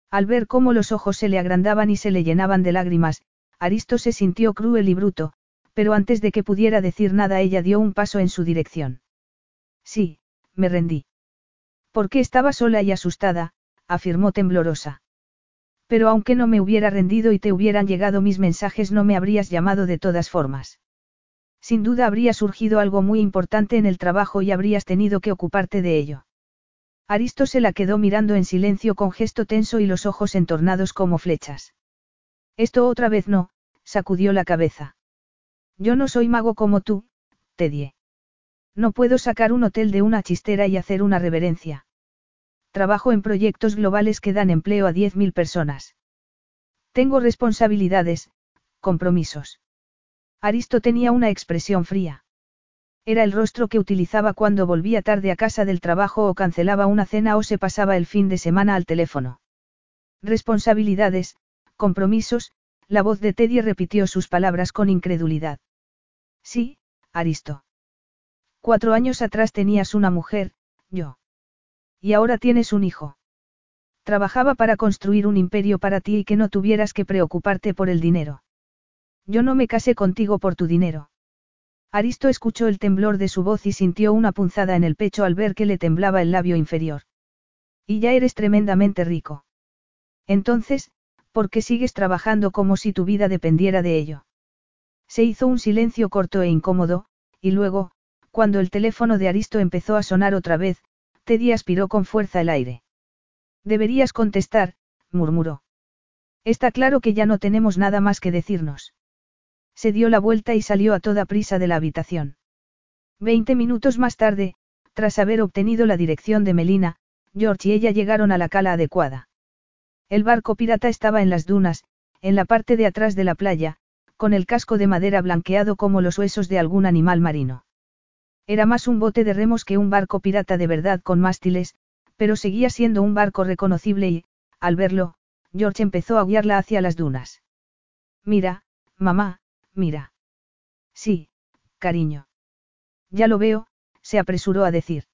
Al ver cómo los ojos se le agrandaban y se le llenaban de lágrimas, Aristo se sintió cruel y bruto, pero antes de que pudiera decir nada ella dio un paso en su dirección. Sí, me rendí. Porque estaba sola y asustada, afirmó temblorosa. Pero aunque no me hubiera rendido y te hubieran llegado mis mensajes no me habrías llamado de todas formas. Sin duda habría surgido algo muy importante en el trabajo y habrías tenido que ocuparte de ello. Aristo se la quedó mirando en silencio con gesto tenso y los ojos entornados como flechas. Esto otra vez no, sacudió la cabeza. Yo no soy mago como tú, Teddy. No puedo sacar un hotel de una chistera y hacer una reverencia. Trabajo en proyectos globales que dan empleo a 10.000 personas. Tengo responsabilidades, compromisos. Aristo tenía una expresión fría. Era el rostro que utilizaba cuando volvía tarde a casa del trabajo o cancelaba una cena o se pasaba el fin de semana al teléfono. Responsabilidades, compromisos, la voz de Teddy repitió sus palabras con incredulidad. Sí, Aristo. Cuatro años atrás tenías una mujer, yo. Y ahora tienes un hijo. Trabajaba para construir un imperio para ti y que no tuvieras que preocuparte por el dinero. Yo no me casé contigo por tu dinero. Aristo escuchó el temblor de su voz y sintió una punzada en el pecho al ver que le temblaba el labio inferior. Y ya eres tremendamente rico. Entonces, ¿por qué sigues trabajando como si tu vida dependiera de ello? Se hizo un silencio corto e incómodo, y luego, cuando el teléfono de Aristo empezó a sonar otra vez, Teddy aspiró con fuerza el aire. Deberías contestar, murmuró. Está claro que ya no tenemos nada más que decirnos. Se dio la vuelta y salió a toda prisa de la habitación. Veinte minutos más tarde, tras haber obtenido la dirección de Melina, George y ella llegaron a la cala adecuada. El barco pirata estaba en las dunas, en la parte de atrás de la playa, con el casco de madera blanqueado como los huesos de algún animal marino. Era más un bote de remos que un barco pirata de verdad con mástiles, pero seguía siendo un barco reconocible y, al verlo, George empezó a guiarla hacia las dunas. Mira, mamá, mira. Sí, cariño. Ya lo veo, se apresuró a decir.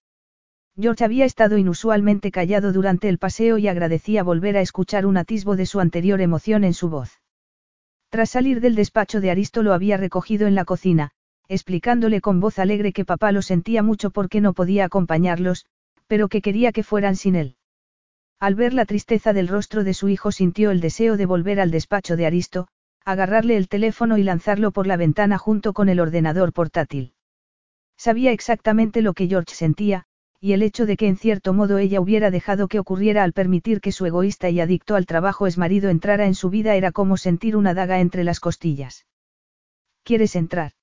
George había estado inusualmente callado durante el paseo y agradecía volver a escuchar un atisbo de su anterior emoción en su voz. Tras salir del despacho de Aristo lo había recogido en la cocina, explicándole con voz alegre que papá lo sentía mucho porque no podía acompañarlos, pero que quería que fueran sin él. Al ver la tristeza del rostro de su hijo sintió el deseo de volver al despacho de Aristo, agarrarle el teléfono y lanzarlo por la ventana junto con el ordenador portátil. Sabía exactamente lo que George sentía, y el hecho de que en cierto modo ella hubiera dejado que ocurriera al permitir que su egoísta y adicto al trabajo esmarido entrara en su vida era como sentir una daga entre las costillas. ¿Quieres entrar?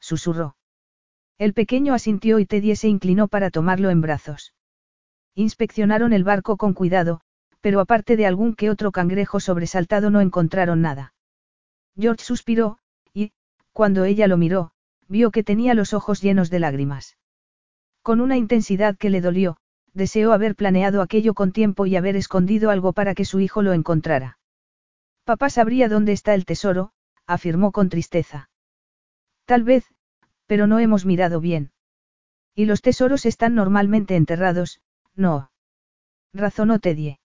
susurró. El pequeño asintió y Teddy se inclinó para tomarlo en brazos. Inspeccionaron el barco con cuidado, pero aparte de algún que otro cangrejo sobresaltado no encontraron nada. George suspiró, Cuando ella lo miró, vio que tenía los ojos llenos de lágrimas. Con una intensidad que le dolió, deseó haber planeado aquello con tiempo y haber escondido algo para que su hijo lo encontrara. Papá sabría dónde está el tesoro, afirmó con tristeza. Tal vez, pero no hemos mirado bien. Y los tesoros están normalmente enterrados, no. Razonó Teddy.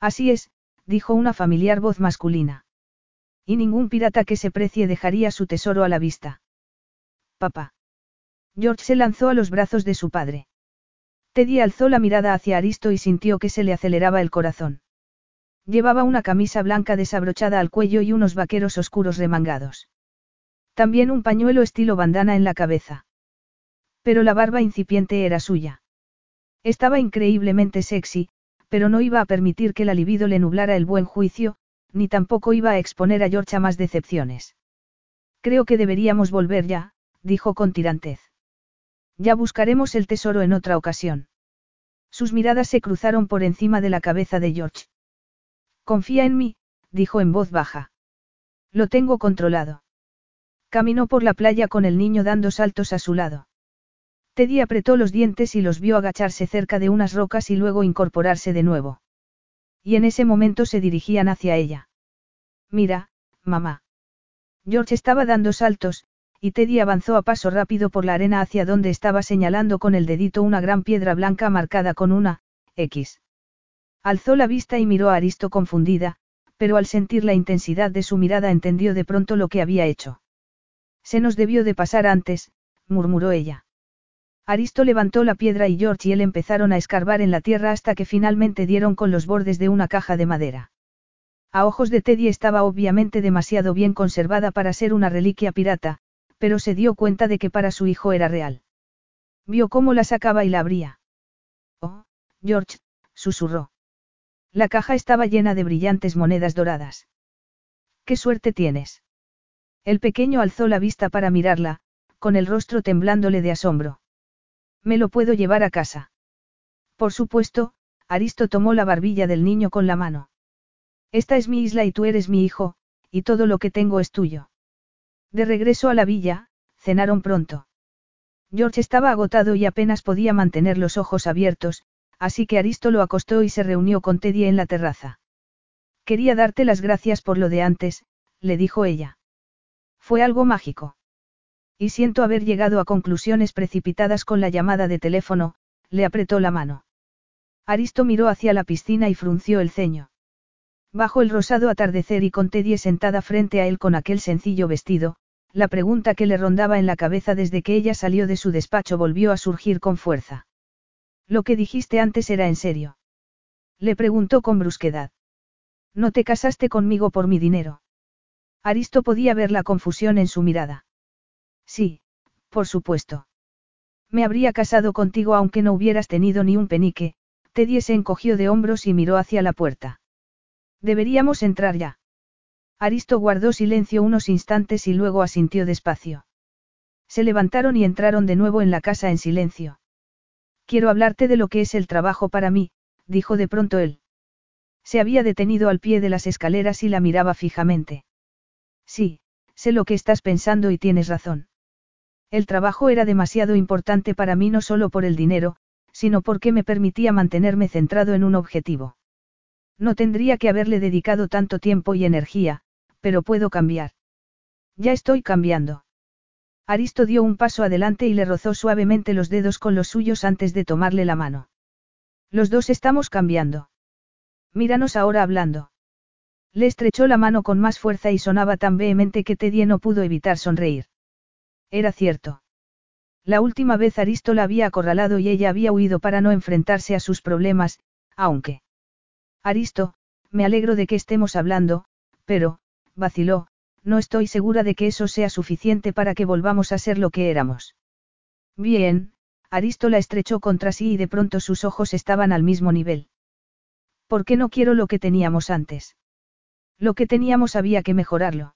Así es, dijo una familiar voz masculina. Y ningún pirata que se precie dejaría su tesoro a la vista. Papá. George se lanzó a los brazos de su padre. Teddy alzó la mirada hacia Aristo y sintió que se le aceleraba el corazón. Llevaba una camisa blanca desabrochada al cuello y unos vaqueros oscuros remangados. También un pañuelo estilo bandana en la cabeza. Pero la barba incipiente era suya. Estaba increíblemente sexy, pero no iba a permitir que la libido le nublara el buen juicio, ni tampoco iba a exponer a George a más decepciones. Creo que deberíamos volver ya, dijo con tirantez. Ya buscaremos el tesoro en otra ocasión. Sus miradas se cruzaron por encima de la cabeza de George. Confía en mí, dijo en voz baja. Lo tengo controlado. Caminó por la playa con el niño dando saltos a su lado. Teddy apretó los dientes y los vio agacharse cerca de unas rocas y luego incorporarse de nuevo. Y en ese momento se dirigían hacia ella. Mira, mamá. George estaba dando saltos, y Teddy avanzó a paso rápido por la arena hacia donde estaba señalando con el dedito una gran piedra blanca marcada con una X. Alzó la vista y miró a Aristo confundida, pero al sentir la intensidad de su mirada entendió de pronto lo que había hecho. Se nos debió de pasar antes, murmuró ella. Aristo levantó la piedra y George y él empezaron a escarbar en la tierra hasta que finalmente dieron con los bordes de una caja de madera. A ojos de Teddy estaba obviamente demasiado bien conservada para ser una reliquia pirata, pero se dio cuenta de que para su hijo era real. Vio cómo la sacaba y la abría. Oh, George, susurró. La caja estaba llena de brillantes monedas doradas. ¡Qué suerte tienes! El pequeño alzó la vista para mirarla, con el rostro temblándole de asombro. Me lo puedo llevar a casa. Por supuesto, Aristo tomó la barbilla del niño con la mano. Esta es mi isla y tú eres mi hijo, y todo lo que tengo es tuyo. De regreso a la villa, cenaron pronto. George estaba agotado y apenas podía mantener los ojos abiertos, así que Aristo lo acostó y se reunió con Teddy en la terraza. Quería darte las gracias por lo de antes, le dijo ella. Fue algo mágico. Y siento haber llegado a conclusiones precipitadas con la llamada de teléfono, le apretó la mano. Aristo miró hacia la piscina y frunció el ceño. Bajo el rosado atardecer y con Teddy sentada frente a él con aquel sencillo vestido, la pregunta que le rondaba en la cabeza desde que ella salió de su despacho volvió a surgir con fuerza. Lo que dijiste antes era en serio. Le preguntó con brusquedad. No te casaste conmigo por mi dinero. Aristo podía ver la confusión en su mirada. Sí, por supuesto. Me habría casado contigo aunque no hubieras tenido ni un penique, Teddy se encogió de hombros y miró hacia la puerta. Deberíamos entrar ya. Aristo guardó silencio unos instantes y luego asintió despacio. Se levantaron y entraron de nuevo en la casa en silencio. Quiero hablarte de lo que es el trabajo para mí, dijo de pronto él. Se había detenido al pie de las escaleras y la miraba fijamente. Sí, sé lo que estás pensando y tienes razón. El trabajo era demasiado importante para mí no solo por el dinero, sino porque me permitía mantenerme centrado en un objetivo. No tendría que haberle dedicado tanto tiempo y energía, pero puedo cambiar. Ya estoy cambiando. Aristo dio un paso adelante y le rozó suavemente los dedos con los suyos antes de tomarle la mano. Los dos estamos cambiando. Míranos ahora hablando. Le estrechó la mano con más fuerza y sonaba tan vehemente que Teddy no pudo evitar sonreír. Era cierto. La última vez Aristo la había acorralado y ella había huido para no enfrentarse a sus problemas, aunque. Aristo, me alegro de que estemos hablando, pero, vaciló, no estoy segura de que eso sea suficiente para que volvamos a ser lo que éramos. Bien, Aristo la estrechó contra sí y de pronto sus ojos estaban al mismo nivel. ¿Por qué no quiero lo que teníamos antes? Lo que teníamos había que mejorarlo.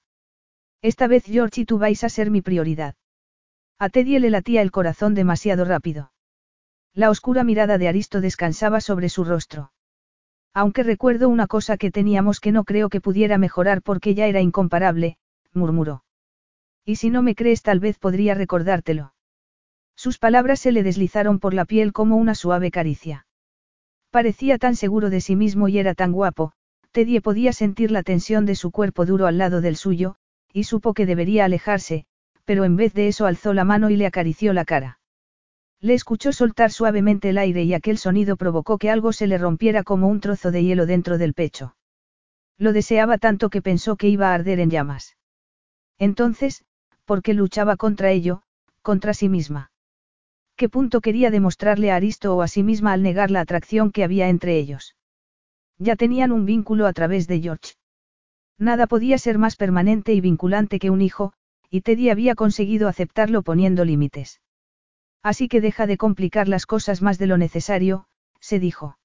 Esta vez George tú vais a ser mi prioridad. A Teddy le latía el corazón demasiado rápido. La oscura mirada de Aristo descansaba sobre su rostro. Aunque recuerdo una cosa que teníamos que no creo que pudiera mejorar porque ya era incomparable, murmuró. Y si no me crees tal vez podría recordártelo. Sus palabras se le deslizaron por la piel como una suave caricia. Parecía tan seguro de sí mismo y era tan guapo, Teddy podía sentir la tensión de su cuerpo duro al lado del suyo, y supo que debería alejarse, pero en vez de eso alzó la mano y le acarició la cara. Le escuchó soltar suavemente el aire y aquel sonido provocó que algo se le rompiera como un trozo de hielo dentro del pecho. Lo deseaba tanto que pensó que iba a arder en llamas. Entonces, ¿por qué luchaba contra ello, contra sí misma? ¿Qué punto quería demostrarle a Aristo o a sí misma al negar la atracción que había entre ellos? Ya tenían un vínculo a través de George. Nada podía ser más permanente y vinculante que un hijo, y Teddy había conseguido aceptarlo poniendo límites. Así que deja de complicar las cosas más de lo necesario, se dijo.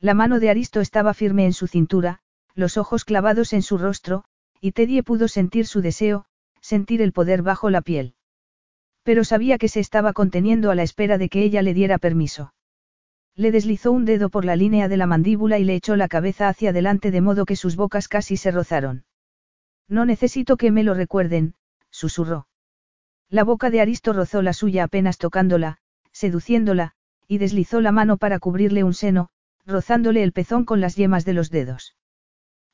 La mano de Aristo estaba firme en su cintura, los ojos clavados en su rostro, y Teddy pudo sentir su deseo, sentir el poder bajo la piel. Pero sabía que se estaba conteniendo a la espera de que ella le diera permiso. Le deslizó un dedo por la línea de la mandíbula y le echó la cabeza hacia adelante de modo que sus bocas casi se rozaron. No necesito que me lo recuerden, susurró. La boca de Aristo rozó la suya apenas tocándola, seduciéndola, y deslizó la mano para cubrirle un seno, rozándole el pezón con las yemas de los dedos.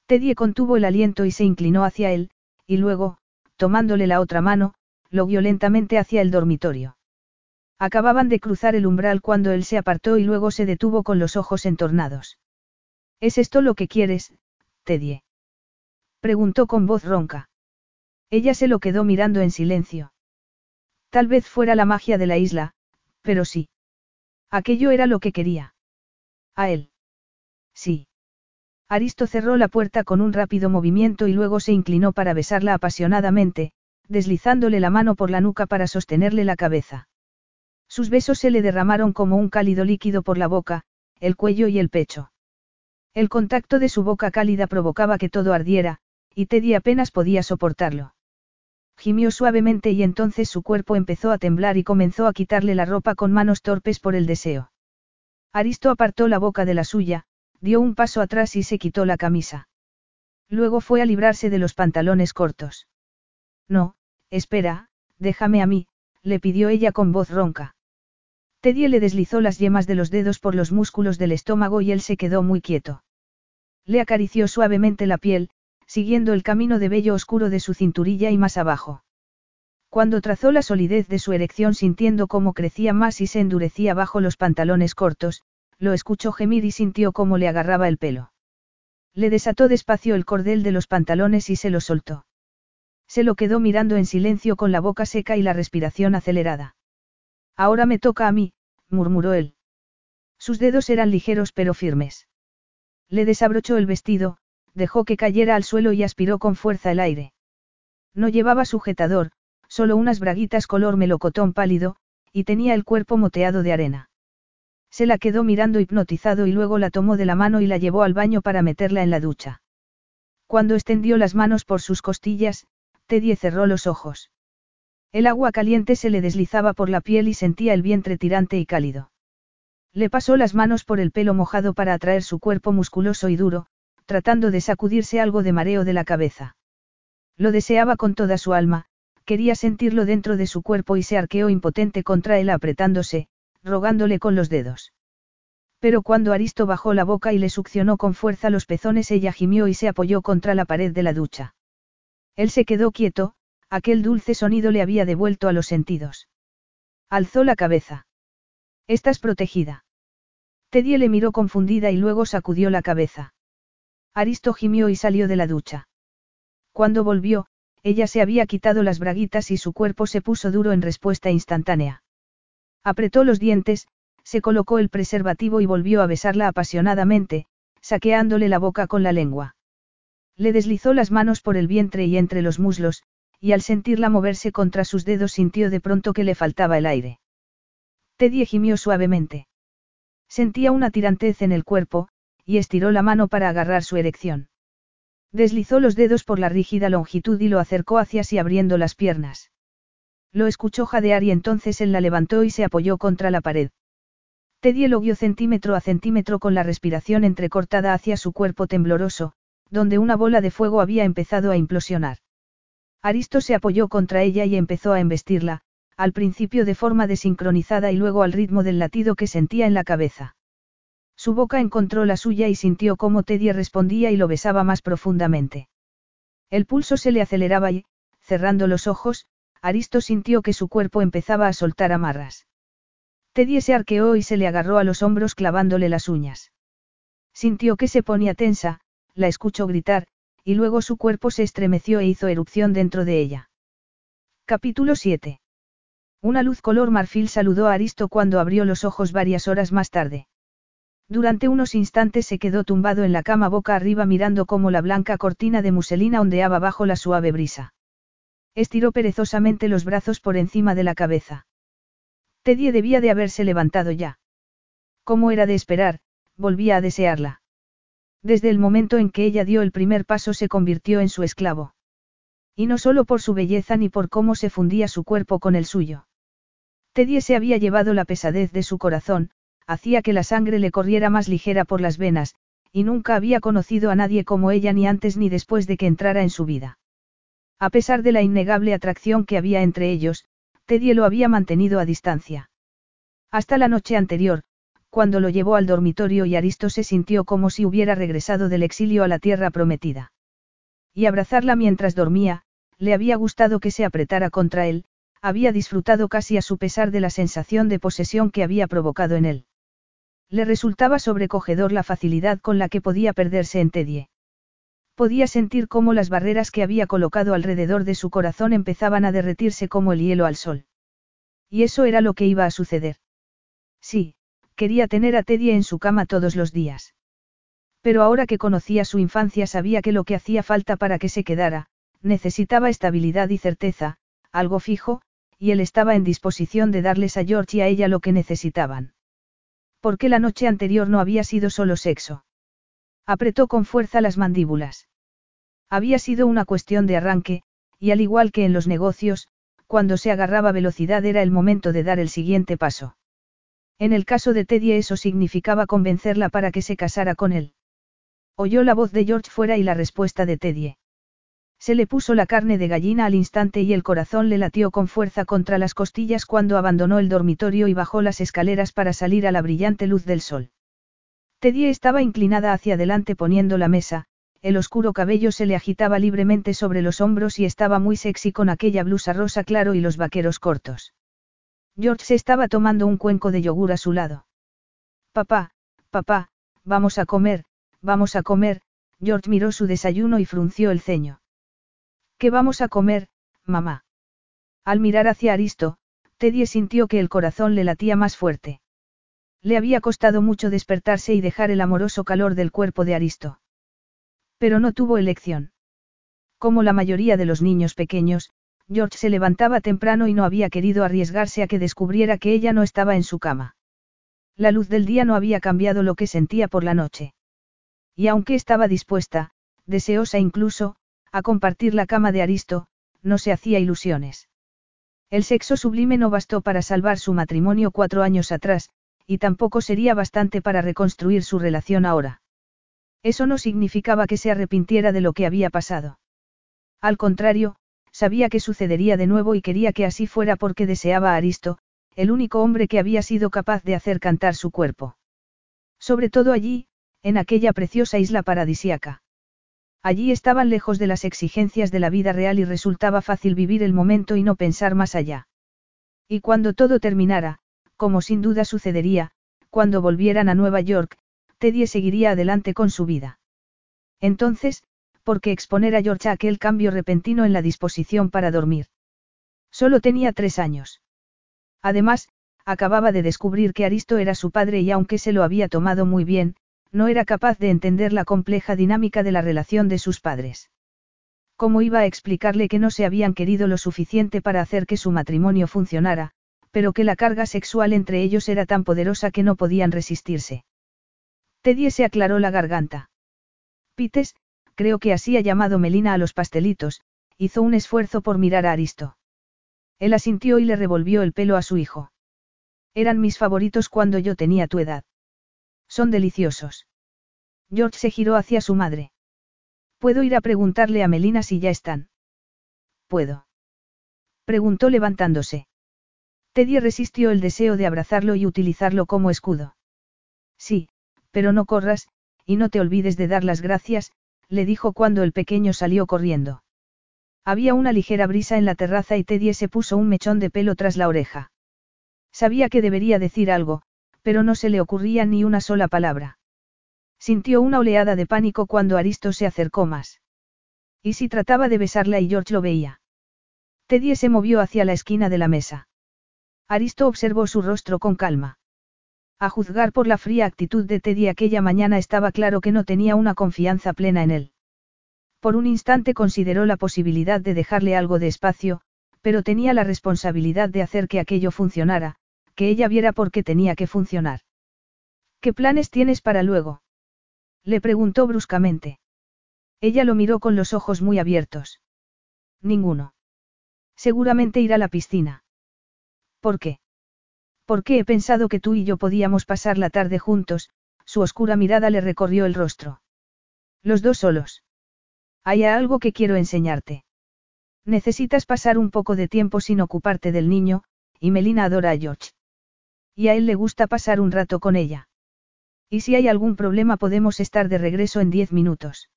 Teddy contuvo el aliento y se inclinó hacia él, y luego, tomándole la otra mano, lo violentamente hacia el dormitorio. Acababan de cruzar el umbral cuando él se apartó y luego se detuvo con los ojos entornados. ¿Es esto lo que quieres, Teddy? Preguntó con voz ronca. Ella se lo quedó mirando en silencio. Tal vez fuera la magia de la isla, pero sí. Aquello era lo que quería. A él. Sí. Aristo cerró la puerta con un rápido movimiento y luego se inclinó para besarla apasionadamente, deslizándole la mano por la nuca para sostenerle la cabeza. Sus besos se le derramaron como un cálido líquido por la boca, el cuello y el pecho. El contacto de su boca cálida provocaba que todo ardiera, y Teddy apenas podía soportarlo. Gimió suavemente y entonces su cuerpo empezó a temblar y comenzó a quitarle la ropa con manos torpes por el deseo. Aristo apartó la boca de la suya, dio un paso atrás y se quitó la camisa. Luego fue a librarse de los pantalones cortos. No, espera, déjame a mí, le pidió ella con voz ronca. Teddy le deslizó las yemas de los dedos por los músculos del estómago y él se quedó muy quieto. Le acarició suavemente la piel, siguiendo el camino de vello oscuro de su cinturilla y más abajo. Cuando trazó la solidez de su erección sintiendo cómo crecía más y se endurecía bajo los pantalones cortos, lo escuchó gemir y sintió cómo le agarraba el pelo. Le desató despacio el cordel de los pantalones y se lo soltó. Se lo quedó mirando en silencio con la boca seca y la respiración acelerada. Ahora me toca a mí, murmuró él. Sus dedos eran ligeros pero firmes. Le desabrochó el vestido, dejó que cayera al suelo y aspiró con fuerza el aire. No llevaba sujetador, solo unas braguitas color melocotón pálido, y tenía el cuerpo moteado de arena. Se la quedó mirando hipnotizado y luego la tomó de la mano y la llevó al baño para meterla en la ducha. Cuando extendió las manos por sus costillas, Teddy cerró los ojos. El agua caliente se le deslizaba por la piel y sentía el vientre tirante y cálido. Le pasó las manos por el pelo mojado para atraer su cuerpo musculoso y duro, tratando de sacudirse algo de mareo de la cabeza. Lo deseaba con toda su alma, quería sentirlo dentro de su cuerpo y se arqueó impotente contra él apretándose, rogándole con los dedos. Pero cuando Aristo bajó la boca y le succionó con fuerza los pezones, ella gimió y se apoyó contra la pared de la ducha. Él se quedó quieto, aquel dulce sonido le había devuelto a los sentidos. Alzó la cabeza. Estás protegida. Teddy le miró confundida y luego sacudió la cabeza. Aristo gimió y salió de la ducha. Cuando volvió, ella se había quitado las braguitas y su cuerpo se puso duro en respuesta instantánea. Apretó los dientes, se colocó el preservativo y volvió a besarla apasionadamente, saqueándole la boca con la lengua. Le deslizó las manos por el vientre y entre los muslos, y al sentirla moverse contra sus dedos sintió de pronto que le faltaba el aire. Teddy gimió suavemente. Sentía una tirantez en el cuerpo, y estiró la mano para agarrar su erección. Deslizó los dedos por la rígida longitud y lo acercó hacia sí abriendo las piernas. Lo escuchó jadear y entonces él la levantó y se apoyó contra la pared. Teddy lo centímetro a centímetro con la respiración entrecortada hacia su cuerpo tembloroso, donde una bola de fuego había empezado a implosionar. Aristo se apoyó contra ella y empezó a embestirla, al principio de forma desincronizada y luego al ritmo del latido que sentía en la cabeza. Su boca encontró la suya y sintió cómo Teddy respondía y lo besaba más profundamente. El pulso se le aceleraba y, cerrando los ojos, Aristo sintió que su cuerpo empezaba a soltar amarras. Teddy se arqueó y se le agarró a los hombros clavándole las uñas. Sintió que se ponía tensa, la escuchó gritar, y luego su cuerpo se estremeció e hizo erupción dentro de ella. Capítulo 7. Una luz color marfil saludó a Aristo cuando abrió los ojos varias horas más tarde. Durante unos instantes se quedó tumbado en la cama boca arriba mirando cómo la blanca cortina de muselina ondeaba bajo la suave brisa. Estiró perezosamente los brazos por encima de la cabeza. Teddy debía de haberse levantado ya. Como era de esperar, volvía a desearla. Desde el momento en que ella dio el primer paso se convirtió en su esclavo. Y no solo por su belleza ni por cómo se fundía su cuerpo con el suyo. Teddy se había llevado la pesadez de su corazón, hacía que la sangre le corriera más ligera por las venas, y nunca había conocido a nadie como ella ni antes ni después de que entrara en su vida. A pesar de la innegable atracción que había entre ellos, Teddy lo había mantenido a distancia. Hasta la noche anterior, cuando lo llevó al dormitorio y Aristo se sintió como si hubiera regresado del exilio a la tierra prometida. Y abrazarla mientras dormía, le había gustado que se apretara contra él, había disfrutado casi a su pesar de la sensación de posesión que había provocado en él. Le resultaba sobrecogedor la facilidad con la que podía perderse en Teddy. Podía sentir cómo las barreras que había colocado alrededor de su corazón empezaban a derretirse como el hielo al sol. Y eso era lo que iba a suceder. Sí, quería tener a Teddy en su cama todos los días. Pero ahora que conocía su infancia sabía que lo que hacía falta para que se quedara, necesitaba estabilidad y certeza, algo fijo, y él estaba en disposición de darles a George y a ella lo que necesitaban. Porque la noche anterior no había sido solo sexo. Apretó con fuerza las mandíbulas. Había sido una cuestión de arranque, y al igual que en los negocios, cuando se agarraba velocidad era el momento de dar el siguiente paso. En el caso de Teddy eso significaba convencerla para que se casara con él. Oyó la voz de George fuera y la respuesta de Teddy. Se le puso la carne de gallina al instante y el corazón le latió con fuerza contra las costillas cuando abandonó el dormitorio y bajó las escaleras para salir a la brillante luz del sol. Teddy estaba inclinada hacia adelante poniendo la mesa, el oscuro cabello se le agitaba libremente sobre los hombros y estaba muy sexy con aquella blusa rosa claro y los vaqueros cortos. George se estaba tomando un cuenco de yogur a su lado. Papá, papá, vamos a comer, vamos a comer, George miró su desayuno y frunció el ceño. ¿Qué vamos a comer, mamá? Al mirar hacia Aristo, Teddy sintió que el corazón le latía más fuerte. Le había costado mucho despertarse y dejar el amoroso calor del cuerpo de Aristo. Pero no tuvo elección. Como la mayoría de los niños pequeños, George se levantaba temprano y no había querido arriesgarse a que descubriera que ella no estaba en su cama. La luz del día no había cambiado lo que sentía por la noche. Y aunque estaba dispuesta, deseosa incluso, a compartir la cama de Aristo, no se hacía ilusiones. El sexo sublime no bastó para salvar su matrimonio cuatro años atrás, y tampoco sería bastante para reconstruir su relación ahora. Eso no significaba que se arrepintiera de lo que había pasado. Al contrario, sabía que sucedería de nuevo y quería que así fuera porque deseaba a Aristo, el único hombre que había sido capaz de hacer cantar su cuerpo. Sobre todo allí, en aquella preciosa isla paradisiaca. Allí estaban lejos de las exigencias de la vida real y resultaba fácil vivir el momento y no pensar más allá. Y cuando todo terminara, como sin duda sucedería, cuando volvieran a Nueva York, Teddy seguiría adelante con su vida. Entonces, ¿por qué exponer a George a aquel cambio repentino en la disposición para dormir? Solo tenía tres años. Además, acababa de descubrir que Aristo era su padre y aunque se lo había tomado muy bien, no era capaz de entender la compleja dinámica de la relación de sus padres. ¿Cómo iba a explicarle que no se habían querido lo suficiente para hacer que su matrimonio funcionara, pero que la carga sexual entre ellos era tan poderosa que no podían resistirse. Teddy se aclaró la garganta. Pites, creo que así ha llamado Melina a los pastelitos, hizo un esfuerzo por mirar a Aristo. Él asintió y le revolvió el pelo a su hijo. Eran mis favoritos cuando yo tenía tu edad. Son deliciosos. George se giró hacia su madre. ¿Puedo ir a preguntarle a Melina si ya están? ¿puedo? Preguntó levantándose. Teddy resistió el deseo de abrazarlo y utilizarlo como escudo. Sí, pero no corras, y no te olvides de dar las gracias, le dijo cuando el pequeño salió corriendo. Había una ligera brisa en la terraza y Teddy se puso un mechón de pelo tras la oreja. Sabía que debería decir algo, pero no se le ocurría ni una sola palabra. Sintió una oleada de pánico cuando Aristo se acercó más. ¿Y si trataba de besarla y George lo veía? Teddy se movió hacia la esquina de la mesa. Aristo observó su rostro con calma. A juzgar por la fría actitud de Teddy aquella mañana estaba claro que no tenía una confianza plena en él. Por un instante consideró la posibilidad de dejarle algo de espacio, pero tenía la responsabilidad de hacer que aquello funcionara, que ella viera por qué tenía que funcionar. ¿Qué planes tienes para luego? Le preguntó bruscamente. Ella lo miró con los ojos muy abiertos. Ninguno. Seguramente ir a la piscina. ¿Por qué? Porque he pensado que tú y yo podíamos pasar la tarde juntos, su oscura mirada le recorrió el rostro. Los dos solos. Hay algo que quiero enseñarte. Necesitas pasar un poco de tiempo sin ocuparte del niño, y Melina adora a George. Y a él le gusta pasar un rato con ella. Y si hay algún problema podemos estar de regreso en diez minutos.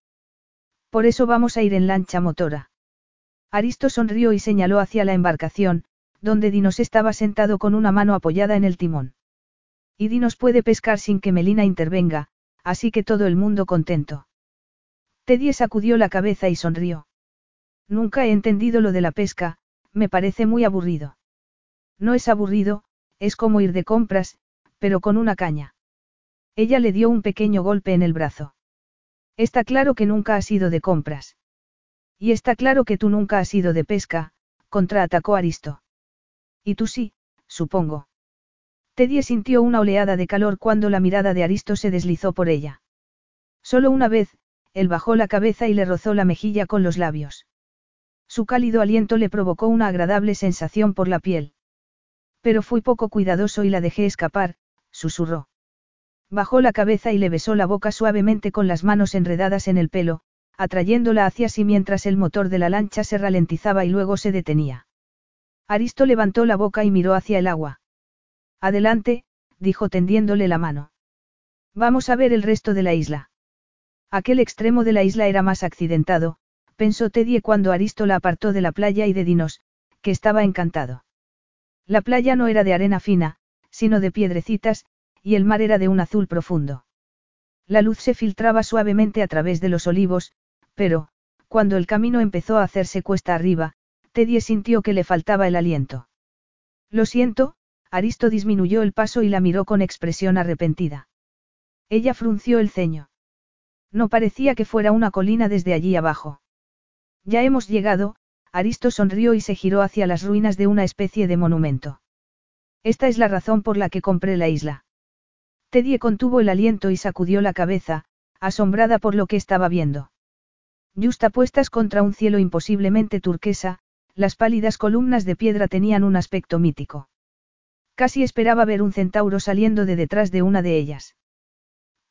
Por eso vamos a ir en lancha motora. Aristo sonrió y señaló hacia la embarcación, donde Dinos estaba sentado con una mano apoyada en el timón. Y Dinos puede pescar sin que Melina intervenga, así que todo el mundo contento. Teddy sacudió la cabeza y sonrió. Nunca he entendido lo de la pesca, me parece muy aburrido. No es aburrido, es como ir de compras, pero con una caña. Ella le dio un pequeño golpe en el brazo. Está claro que nunca has ido de compras. Y está claro que tú nunca has ido de pesca, contraatacó Aristo. Y tú sí, supongo. Teddy sintió una oleada de calor cuando la mirada de Aristo se deslizó por ella. Solo una vez, él bajó la cabeza y le rozó la mejilla con los labios. Su cálido aliento le provocó una agradable sensación por la piel. Pero fui poco cuidadoso y la dejé escapar, susurró. Bajó la cabeza y le besó la boca suavemente con las manos enredadas en el pelo, atrayéndola hacia sí mientras el motor de la lancha se ralentizaba y luego se detenía. Aristo levantó la boca y miró hacia el agua. Adelante, dijo tendiéndole la mano. Vamos a ver el resto de la isla. Aquel extremo de la isla era más accidentado, pensó Teddy cuando Aristo la apartó de la playa y de Dinos, que estaba encantado. La playa no era de arena fina, sino de piedrecitas, y el mar era de un azul profundo. La luz se filtraba suavemente a través de los olivos, pero, cuando el camino empezó a hacerse cuesta arriba, Teddy sintió que le faltaba el aliento. Lo siento, Aristo disminuyó el paso y la miró con expresión arrepentida. Ella frunció el ceño. No parecía que fuera una colina desde allí abajo. Ya hemos llegado, Aristo sonrió y se giró hacia las ruinas de una especie de monumento. Esta es la razón por la que compré la isla. Teddy contuvo el aliento y sacudió la cabeza, asombrada por lo que estaba viendo. Justapuestas contra un cielo imposiblemente turquesa, las pálidas columnas de piedra tenían un aspecto mítico. Casi esperaba ver un centauro saliendo de detrás de una de ellas.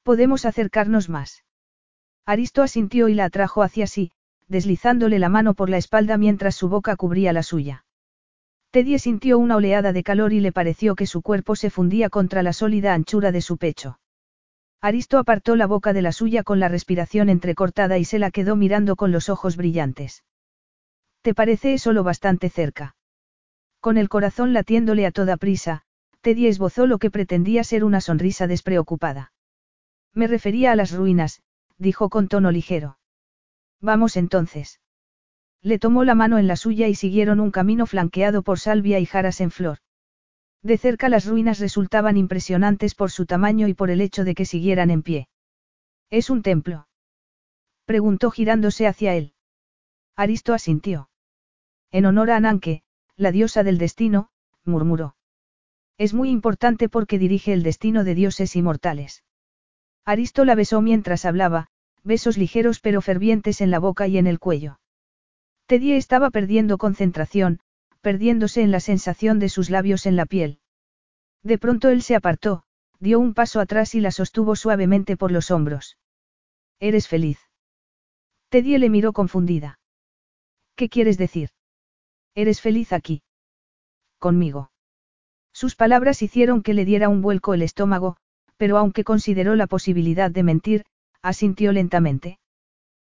Podemos acercarnos más. Aristo asintió y la atrajo hacia sí, deslizándole la mano por la espalda mientras su boca cubría la suya. Teddy sintió una oleada de calor y le pareció que su cuerpo se fundía contra la sólida anchura de su pecho. Aristo apartó la boca de la suya con la respiración entrecortada y se la quedó mirando con los ojos brillantes. ¿Te parece eso lo bastante cerca? Con el corazón latiéndole a toda prisa, Teddy esbozó lo que pretendía ser una sonrisa despreocupada. Me refería a las ruinas, dijo con tono ligero. Vamos entonces. Le tomó la mano en la suya y siguieron un camino flanqueado por salvia y jaras en flor. De cerca las ruinas resultaban impresionantes por su tamaño y por el hecho de que siguieran en pie. ¿Es un templo? Preguntó girándose hacia él. Aristo asintió. En honor a Ananke, la diosa del destino, murmuró. Es muy importante porque dirige el destino de dioses inmortales. Aristo la besó mientras hablaba, besos ligeros pero fervientes en la boca y en el cuello. Teddy estaba perdiendo concentración, perdiéndose en la sensación de sus labios en la piel. De pronto él se apartó, dio un paso atrás y la sostuvo suavemente por los hombros. ¿Eres feliz? Teddy le miró confundida. ¿Qué quieres decir? ¿Eres feliz aquí? Conmigo. Sus palabras hicieron que le diera un vuelco el estómago, pero aunque consideró la posibilidad de mentir, asintió lentamente.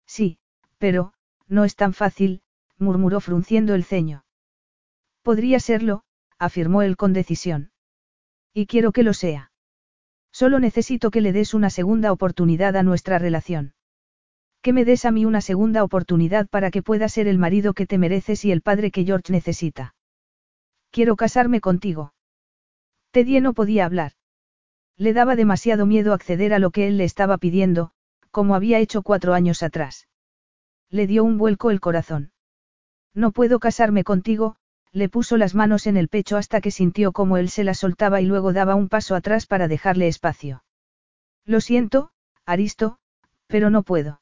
Sí, pero, no es tan fácil, murmuró frunciendo el ceño. Podría serlo, afirmó él con decisión. Y quiero que lo sea. Solo necesito que le des una segunda oportunidad a nuestra relación. Que me des a mí una segunda oportunidad para que pueda ser el marido que te mereces y el padre que George necesita. Quiero casarme contigo. Teddy no podía hablar. Le daba demasiado miedo acceder a lo que él le estaba pidiendo, como había hecho cuatro años atrás. Le dio un vuelco el corazón. No puedo casarme contigo, le puso las manos en el pecho hasta que sintió como él se las soltaba y luego daba un paso atrás para dejarle espacio. Lo siento, Aristo, pero no puedo.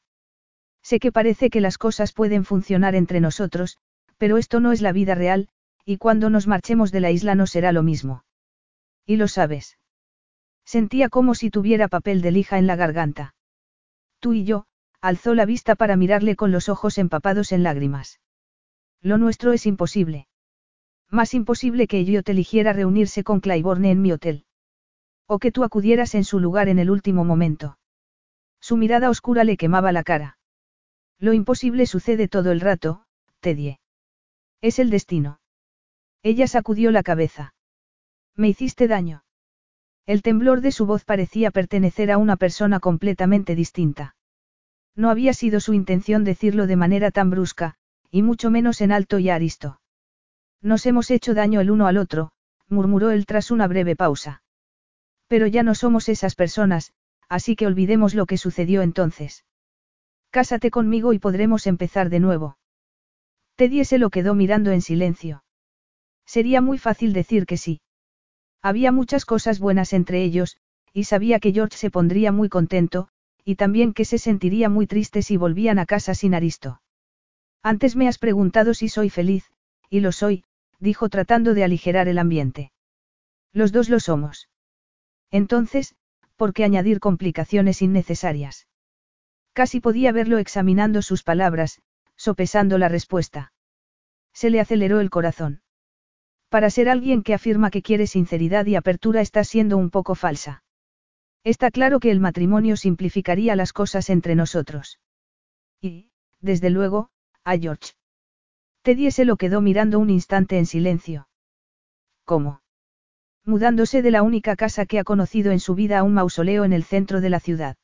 Sé que parece que las cosas pueden funcionar entre nosotros, pero esto no es la vida real, y cuando nos marchemos de la isla no será lo mismo. Y lo sabes. Sentía como si tuviera papel de lija en la garganta. Tú y yo, alzó la vista para mirarle con los ojos empapados en lágrimas. Lo nuestro es imposible. Más imposible que yo te eligiera reunirse con Claiborne en mi hotel. O que tú acudieras en su lugar en el último momento. Su mirada oscura le quemaba la cara. Lo imposible sucede todo el rato, Teddy. Es el destino. Ella sacudió la cabeza. Me hiciste daño. El temblor de su voz parecía pertenecer a una persona completamente distinta. No había sido su intención decirlo de manera tan brusca, y mucho menos en alto y aristo. Nos hemos hecho daño el uno al otro, murmuró él tras una breve pausa. Pero ya no somos esas personas, así que olvidemos lo que sucedió entonces. Cásate conmigo y podremos empezar de nuevo. Teddy se lo quedó mirando en silencio. Sería muy fácil decir que sí. Había muchas cosas buenas entre ellos, y sabía que George se pondría muy contento, y también que se sentiría muy triste si volvían a casa sin Aristo. Antes me has preguntado si soy feliz, y lo soy, dijo tratando de aligerar el ambiente. Los dos lo somos. Entonces, ¿por qué añadir complicaciones innecesarias? Casi podía verlo examinando sus palabras, sopesando la respuesta. Se le aceleró el corazón. Para ser alguien que afirma que quiere sinceridad y apertura está siendo un poco falsa. Está claro que el matrimonio simplificaría las cosas entre nosotros. Y, desde luego, a George. Teddy se lo quedó mirando un instante en silencio. ¿Cómo? Mudándose de la única casa que ha conocido en su vida a un mausoleo en el centro de la ciudad.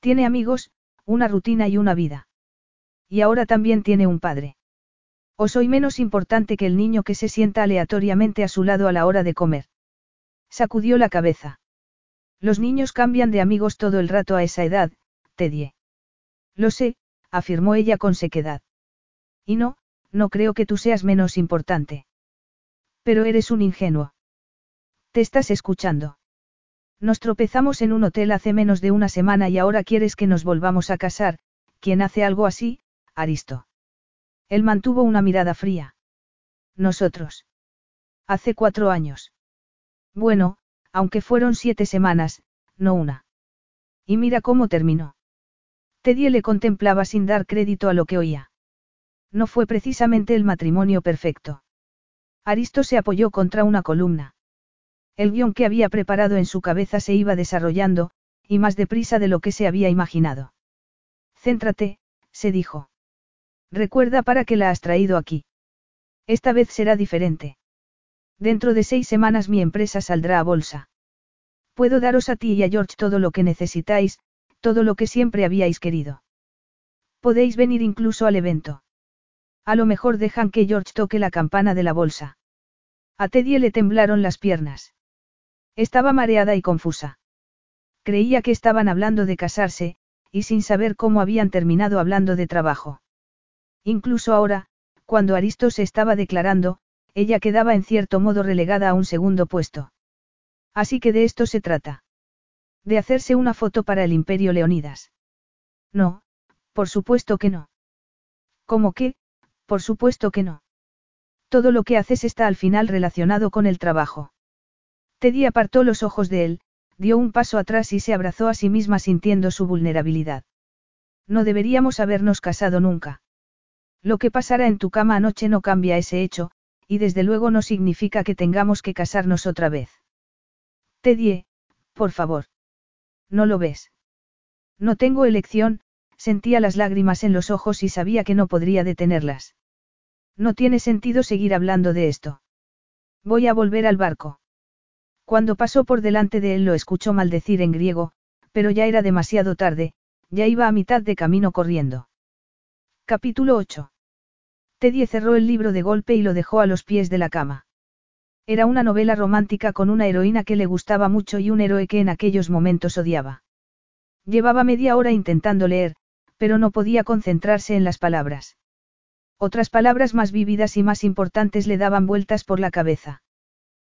Tiene amigos, una rutina y una vida. Y ahora también tiene un padre. ¿O soy menos importante que el niño que se sienta aleatoriamente a su lado a la hora de comer? Sacudió la cabeza. Los niños cambian de amigos todo el rato a esa edad, Teddy. Lo sé, afirmó ella con sequedad. Y no, no creo que tú seas menos importante. Pero eres un ingenuo. ¿Te estás escuchando? Nos tropezamos en un hotel hace menos de una semana y ahora quieres que nos volvamos a casar, ¿quién hace algo así, Aristo? Él mantuvo una mirada fría. Nosotros. Hace cuatro años. Bueno, aunque fueron siete semanas, no una. Y mira cómo terminó. Teddy le contemplaba sin dar crédito a lo que oía. No fue precisamente el matrimonio perfecto. Aristo se apoyó contra una columna. El guion que había preparado en su cabeza se iba desarrollando, y más deprisa de lo que se había imaginado. Céntrate, se dijo. Recuerda para qué la has traído aquí. Esta vez será diferente. Dentro de seis semanas mi empresa saldrá a bolsa. Puedo daros a ti y a George todo lo que necesitáis, todo lo que siempre habíais querido. Podéis venir incluso al evento. A lo mejor dejan que George toque la campana de la bolsa. A Teddy le temblaron las piernas. Estaba mareada y confusa. Creía que estaban hablando de casarse, y sin saber cómo habían terminado hablando de trabajo. Incluso ahora, cuando Aristo se estaba declarando, ella quedaba en cierto modo relegada a un segundo puesto. Así que de esto se trata. De hacerse una foto para el Imperio Leonidas. No, por supuesto que no. ¿Cómo que? Por supuesto que no. Todo lo que haces está al final relacionado con el trabajo. Teddy apartó los ojos de él, dio un paso atrás y se abrazó a sí misma sintiendo su vulnerabilidad. No deberíamos habernos casado nunca. Lo que pasara en tu cama anoche no cambia ese hecho, y desde luego no significa que tengamos que casarnos otra vez. Tedie, por favor. ¿No lo ves? No tengo elección, sentía las lágrimas en los ojos y sabía que no podría detenerlas. No tiene sentido seguir hablando de esto. Voy a volver al barco. Cuando pasó por delante de él lo escuchó maldecir en griego, pero ya era demasiado tarde, ya iba a mitad de camino corriendo. Capítulo 8. Teddy cerró el libro de golpe y lo dejó a los pies de la cama. Era una novela romántica con una heroína que le gustaba mucho y un héroe que en aquellos momentos odiaba. Llevaba media hora intentando leer, pero no podía concentrarse en las palabras. Otras palabras más vívidas y más importantes le daban vueltas por la cabeza.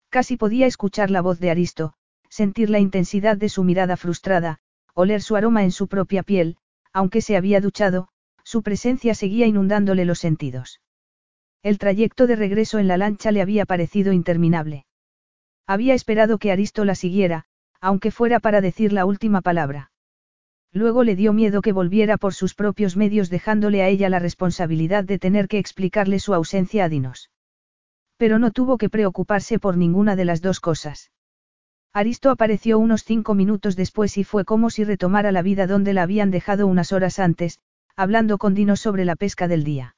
Casi podía escuchar la voz de Aristo, sentir la intensidad de su mirada frustrada, oler su aroma en su propia piel, aunque se había duchado, su presencia seguía inundándole los sentidos. El trayecto de regreso en la lancha le había parecido interminable. Había esperado que Aristo la siguiera, aunque fuera para decir la última palabra. Luego le dio miedo que volviera por sus propios medios dejándole a ella la responsabilidad de tener que explicarle su ausencia a Dinos. Pero no tuvo que preocuparse por ninguna de las dos cosas. Aristo apareció unos cinco minutos después y fue como si retomara la vida donde la habían dejado unas horas antes, hablando con Dino sobre la pesca del día.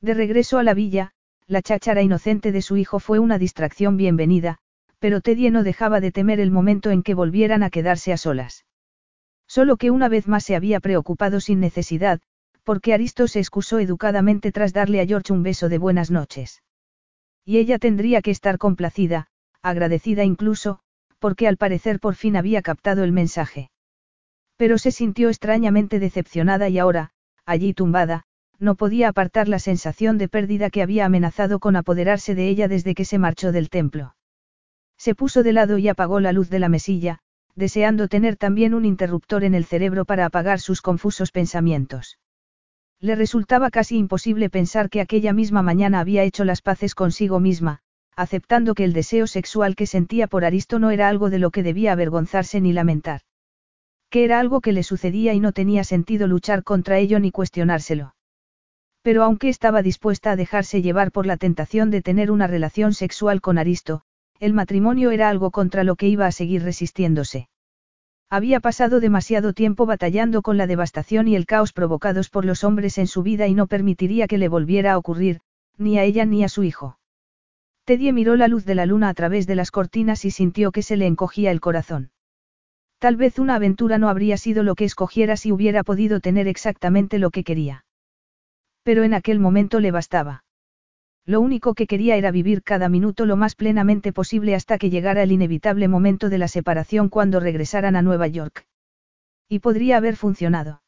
De regreso a la villa, la cháchara inocente de su hijo fue una distracción bienvenida, pero Teddy no dejaba de temer el momento en que volvieran a quedarse a solas. Solo que una vez más se había preocupado sin necesidad, porque Aristo se excusó educadamente tras darle a George un beso de buenas noches. Y ella tendría que estar complacida, agradecida incluso, porque al parecer por fin había captado el mensaje. Pero se sintió extrañamente decepcionada y ahora, allí tumbada, no podía apartar la sensación de pérdida que había amenazado con apoderarse de ella desde que se marchó del templo. Se puso de lado y apagó la luz de la mesilla, deseando tener también un interruptor en el cerebro para apagar sus confusos pensamientos. Le resultaba casi imposible pensar que aquella misma mañana había hecho las paces consigo misma, aceptando que el deseo sexual que sentía por Aristo no era algo de lo que debía avergonzarse ni lamentar que era algo que le sucedía y no tenía sentido luchar contra ello ni cuestionárselo. Pero aunque estaba dispuesta a dejarse llevar por la tentación de tener una relación sexual con Aristo, el matrimonio era algo contra lo que iba a seguir resistiéndose. Había pasado demasiado tiempo batallando con la devastación y el caos provocados por los hombres en su vida y no permitiría que le volviera a ocurrir, ni a ella ni a su hijo. Teddy miró la luz de la luna a través de las cortinas y sintió que se le encogía el corazón. Tal vez una aventura no habría sido lo que escogiera si hubiera podido tener exactamente lo que quería. Pero en aquel momento le bastaba. Lo único que quería era vivir cada minuto lo más plenamente posible hasta que llegara el inevitable momento de la separación cuando regresaran a Nueva York. Y podría haber funcionado.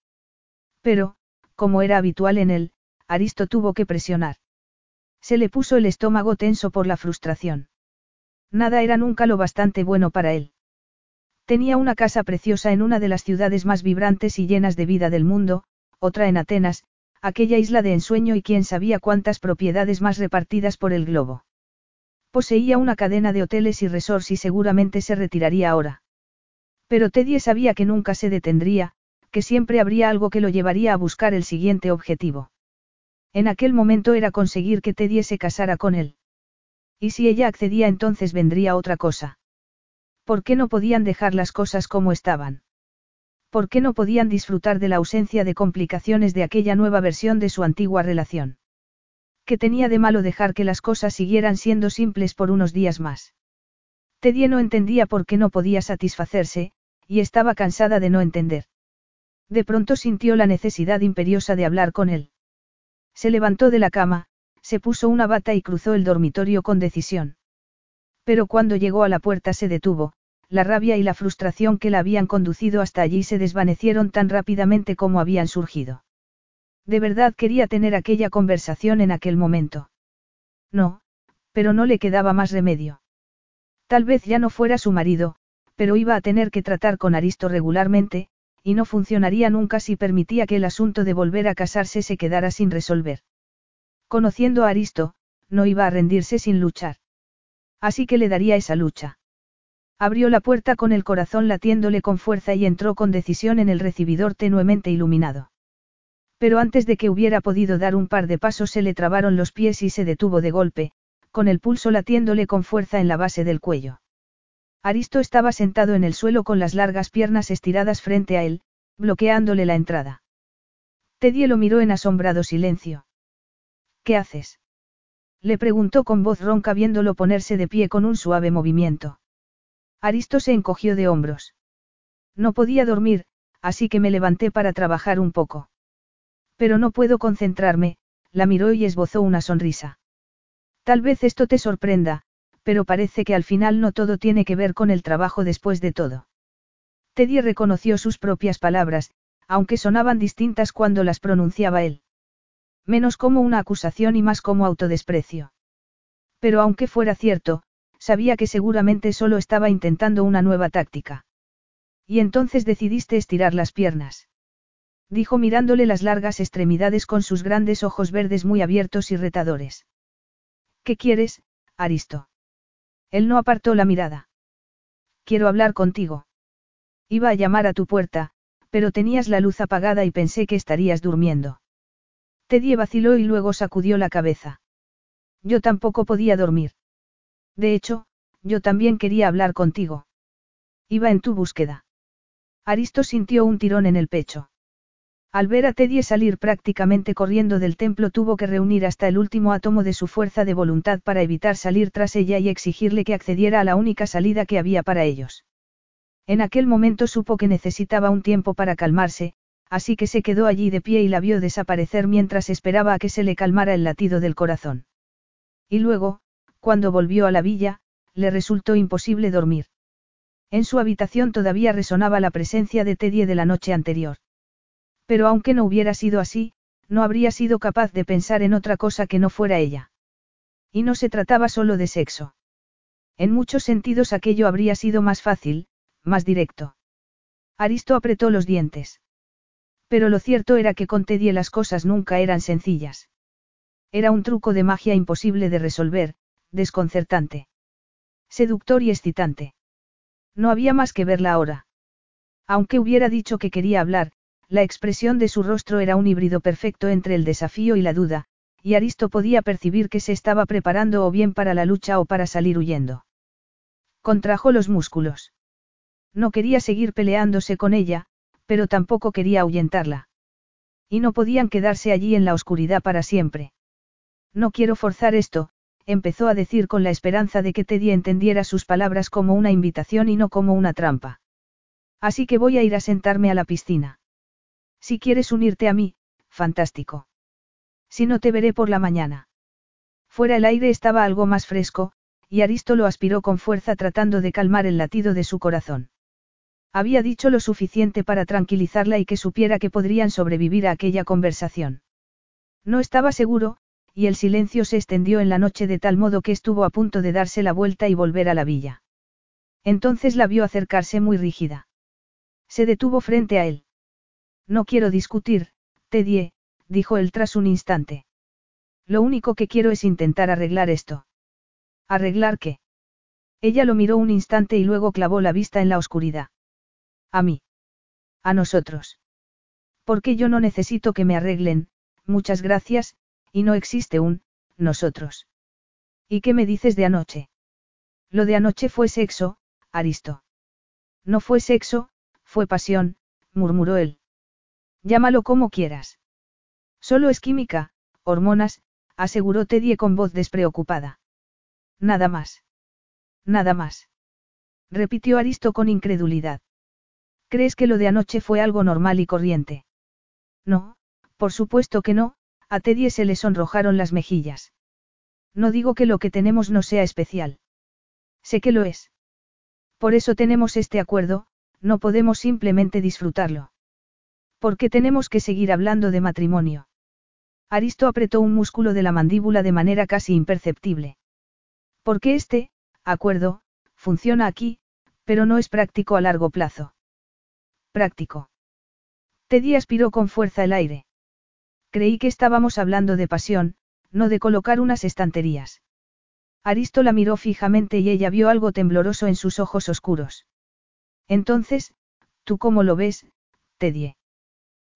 Pero, como era habitual en él, Aristo tuvo que presionar. Se le puso el estómago tenso por la frustración. Nada era nunca lo bastante bueno para él. Tenía una casa preciosa en una de las ciudades más vibrantes y llenas de vida del mundo, otra en Atenas, aquella isla de ensueño y quién sabía cuántas propiedades más repartidas por el globo. Poseía una cadena de hoteles y resorts y seguramente se retiraría ahora. Pero Teddy sabía que nunca se detendría, que siempre habría algo que lo llevaría a buscar el siguiente objetivo. En aquel momento era conseguir que Teddy se casara con él. Y si ella accedía entonces vendría otra cosa. ¿Por qué no podían dejar las cosas como estaban? ¿Por qué no podían disfrutar de la ausencia de complicaciones de aquella nueva versión de su antigua relación? ¿Qué tenía de malo dejar que las cosas siguieran siendo simples por unos días más? Teddy no entendía por qué no podía satisfacerse, y estaba cansada de no entender. De pronto sintió la necesidad imperiosa de hablar con él. Se levantó de la cama, se puso una bata y cruzó el dormitorio con decisión. Pero cuando llegó a la puerta se detuvo, la rabia y la frustración que la habían conducido hasta allí se desvanecieron tan rápidamente como habían surgido. De verdad quería tener aquella conversación en aquel momento. No, pero no le quedaba más remedio. Tal vez ya no fuera su marido, pero iba a tener que tratar con Aristo regularmente, y no funcionaría nunca si permitía que el asunto de volver a casarse se quedara sin resolver. Conociendo a Aristo, no iba a rendirse sin luchar. Así que le daría esa lucha. Abrió la puerta con el corazón latiéndole con fuerza y entró con decisión en el recibidor tenuemente iluminado. Pero antes de que hubiera podido dar un par de pasos se le trabaron los pies y se detuvo de golpe, con el pulso latiéndole con fuerza en la base del cuello. Aristo estaba sentado en el suelo con las largas piernas estiradas frente a él, bloqueándole la entrada. Teddy lo miró en asombrado silencio. ¿Qué haces? Le preguntó con voz ronca viéndolo ponerse de pie con un suave movimiento. Aristo se encogió de hombros. No podía dormir, así que me levanté para trabajar un poco. Pero no puedo concentrarme, la miró y esbozó una sonrisa. Tal vez esto te sorprenda, pero parece que al final no todo tiene que ver con el trabajo después de todo. Teddy reconoció sus propias palabras, aunque sonaban distintas cuando las pronunciaba él. Menos como una acusación y más como autodesprecio. Pero aunque fuera cierto, sabía que seguramente solo estaba intentando una nueva táctica. Y entonces decidiste estirar las piernas dijo mirándole las largas extremidades con sus grandes ojos verdes muy abiertos y retadores. ¿Qué quieres, Aristo? Él no apartó la mirada. Quiero hablar contigo. Iba a llamar a tu puerta, pero tenías la luz apagada y pensé que estarías durmiendo. Teddy vaciló y luego sacudió la cabeza. Yo tampoco podía dormir. De hecho, yo también quería hablar contigo. Iba en tu búsqueda. Aristo sintió un tirón en el pecho. Al ver a Teddy salir prácticamente corriendo del templo tuvo que reunir hasta el último átomo de su fuerza de voluntad para evitar salir tras ella y exigirle que accediera a la única salida que había para ellos. En aquel momento supo que necesitaba un tiempo para calmarse, así que se quedó allí de pie y la vio desaparecer mientras esperaba a que se le calmara el latido del corazón. Y luego, cuando volvió a la villa, le resultó imposible dormir. En su habitación todavía resonaba la presencia de Teddy de la noche anterior. Pero aunque no hubiera sido así, no habría sido capaz de pensar en otra cosa que no fuera ella. Y no se trataba solo de sexo. En muchos sentidos aquello habría sido más fácil, más directo. Aristo apretó los dientes. Pero lo cierto era que con Teddy las cosas nunca eran sencillas. Era un truco de magia imposible de resolver, desconcertante. Seductor y excitante. No había más que verla ahora. Aunque hubiera dicho que quería hablar, la expresión de su rostro era un híbrido perfecto entre el desafío y la duda, y Aristo podía percibir que se estaba preparando o bien para la lucha o para salir huyendo. Contrajo los músculos. No quería seguir peleándose con ella, pero tampoco quería ahuyentarla. Y no podían quedarse allí en la oscuridad para siempre. No quiero forzar esto, empezó a decir con la esperanza de que Teddy entendiera sus palabras como una invitación y no como una trampa. Así que voy a ir a sentarme a la piscina. Si quieres unirte a mí, fantástico. Si no te veré por la mañana. Fuera el aire estaba algo más fresco, y Aristo lo aspiró con fuerza tratando de calmar el latido de su corazón. Había dicho lo suficiente para tranquilizarla y que supiera que podrían sobrevivir a aquella conversación. No estaba seguro, y el silencio se extendió en la noche de tal modo que estuvo a punto de darse la vuelta y volver a la villa. Entonces la vio acercarse muy rígida. Se detuvo frente a él. No quiero discutir, Teddy, dijo él tras un instante. Lo único que quiero es intentar arreglar esto. ¿Arreglar qué? Ella lo miró un instante y luego clavó la vista en la oscuridad. A mí. A nosotros. Porque yo no necesito que me arreglen, muchas gracias, y no existe un, nosotros. ¿Y qué me dices de anoche? Lo de anoche fue sexo, Aristo. No fue sexo, fue pasión, murmuró él. Llámalo como quieras. Solo es química, hormonas, aseguró Teddy con voz despreocupada. Nada más. Nada más. Repitió Aristo con incredulidad. ¿Crees que lo de anoche fue algo normal y corriente? No, por supuesto que no, a Teddy se le sonrojaron las mejillas. No digo que lo que tenemos no sea especial. Sé que lo es. Por eso tenemos este acuerdo, no podemos simplemente disfrutarlo. ¿Por qué tenemos que seguir hablando de matrimonio? Aristo apretó un músculo de la mandíbula de manera casi imperceptible. Porque este, acuerdo, funciona aquí, pero no es práctico a largo plazo. Práctico. Teddy aspiró con fuerza el aire. Creí que estábamos hablando de pasión, no de colocar unas estanterías. Aristo la miró fijamente y ella vio algo tembloroso en sus ojos oscuros. Entonces, ¿tú cómo lo ves, Teddy?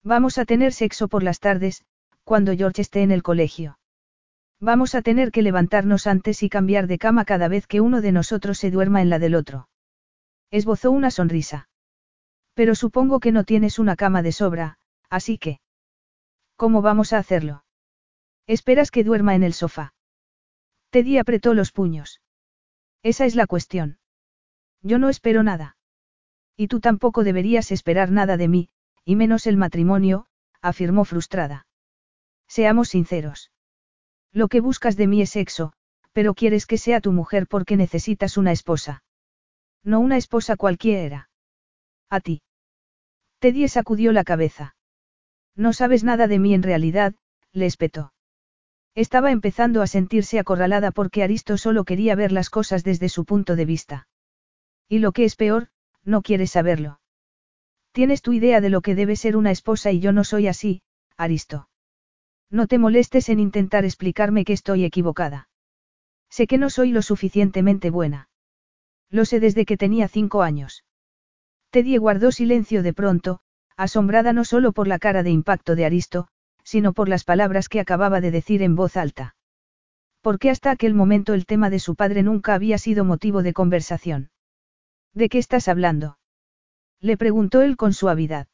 Vamos a tener sexo por las tardes, cuando George esté en el colegio. Vamos a tener que levantarnos antes y cambiar de cama cada vez que uno de nosotros se duerma en la del otro. Esbozó una sonrisa. Pero supongo que no tienes una cama de sobra, así que... ¿Cómo vamos a hacerlo? Esperas que duerma en el sofá. Teddy apretó los puños. Esa es la cuestión. Yo no espero nada. Y tú tampoco deberías esperar nada de mí, y menos el matrimonio, afirmó frustrada. Seamos sinceros. Lo que buscas de mí es sexo, pero quieres que sea tu mujer porque necesitas una esposa. No una esposa cualquiera. A ti. Teddy sacudió la cabeza. No sabes nada de mí en realidad, le espetó. Estaba empezando a sentirse acorralada porque Aristo solo quería ver las cosas desde su punto de vista. Y lo que es peor, no quieres saberlo. Tienes tu idea de lo que debe ser una esposa y yo no soy así, Aristo. No te molestes en intentar explicarme que estoy equivocada. Sé que no soy lo suficientemente buena. Lo sé desde que tenía cinco años. Teddy guardó silencio de pronto, asombrada no solo por la cara de impacto de Aristo, sino por las palabras que acababa de decir en voz alta. Porque hasta aquel momento el tema de su padre nunca había sido motivo de conversación. ¿De qué estás hablando? Le preguntó él con suavidad.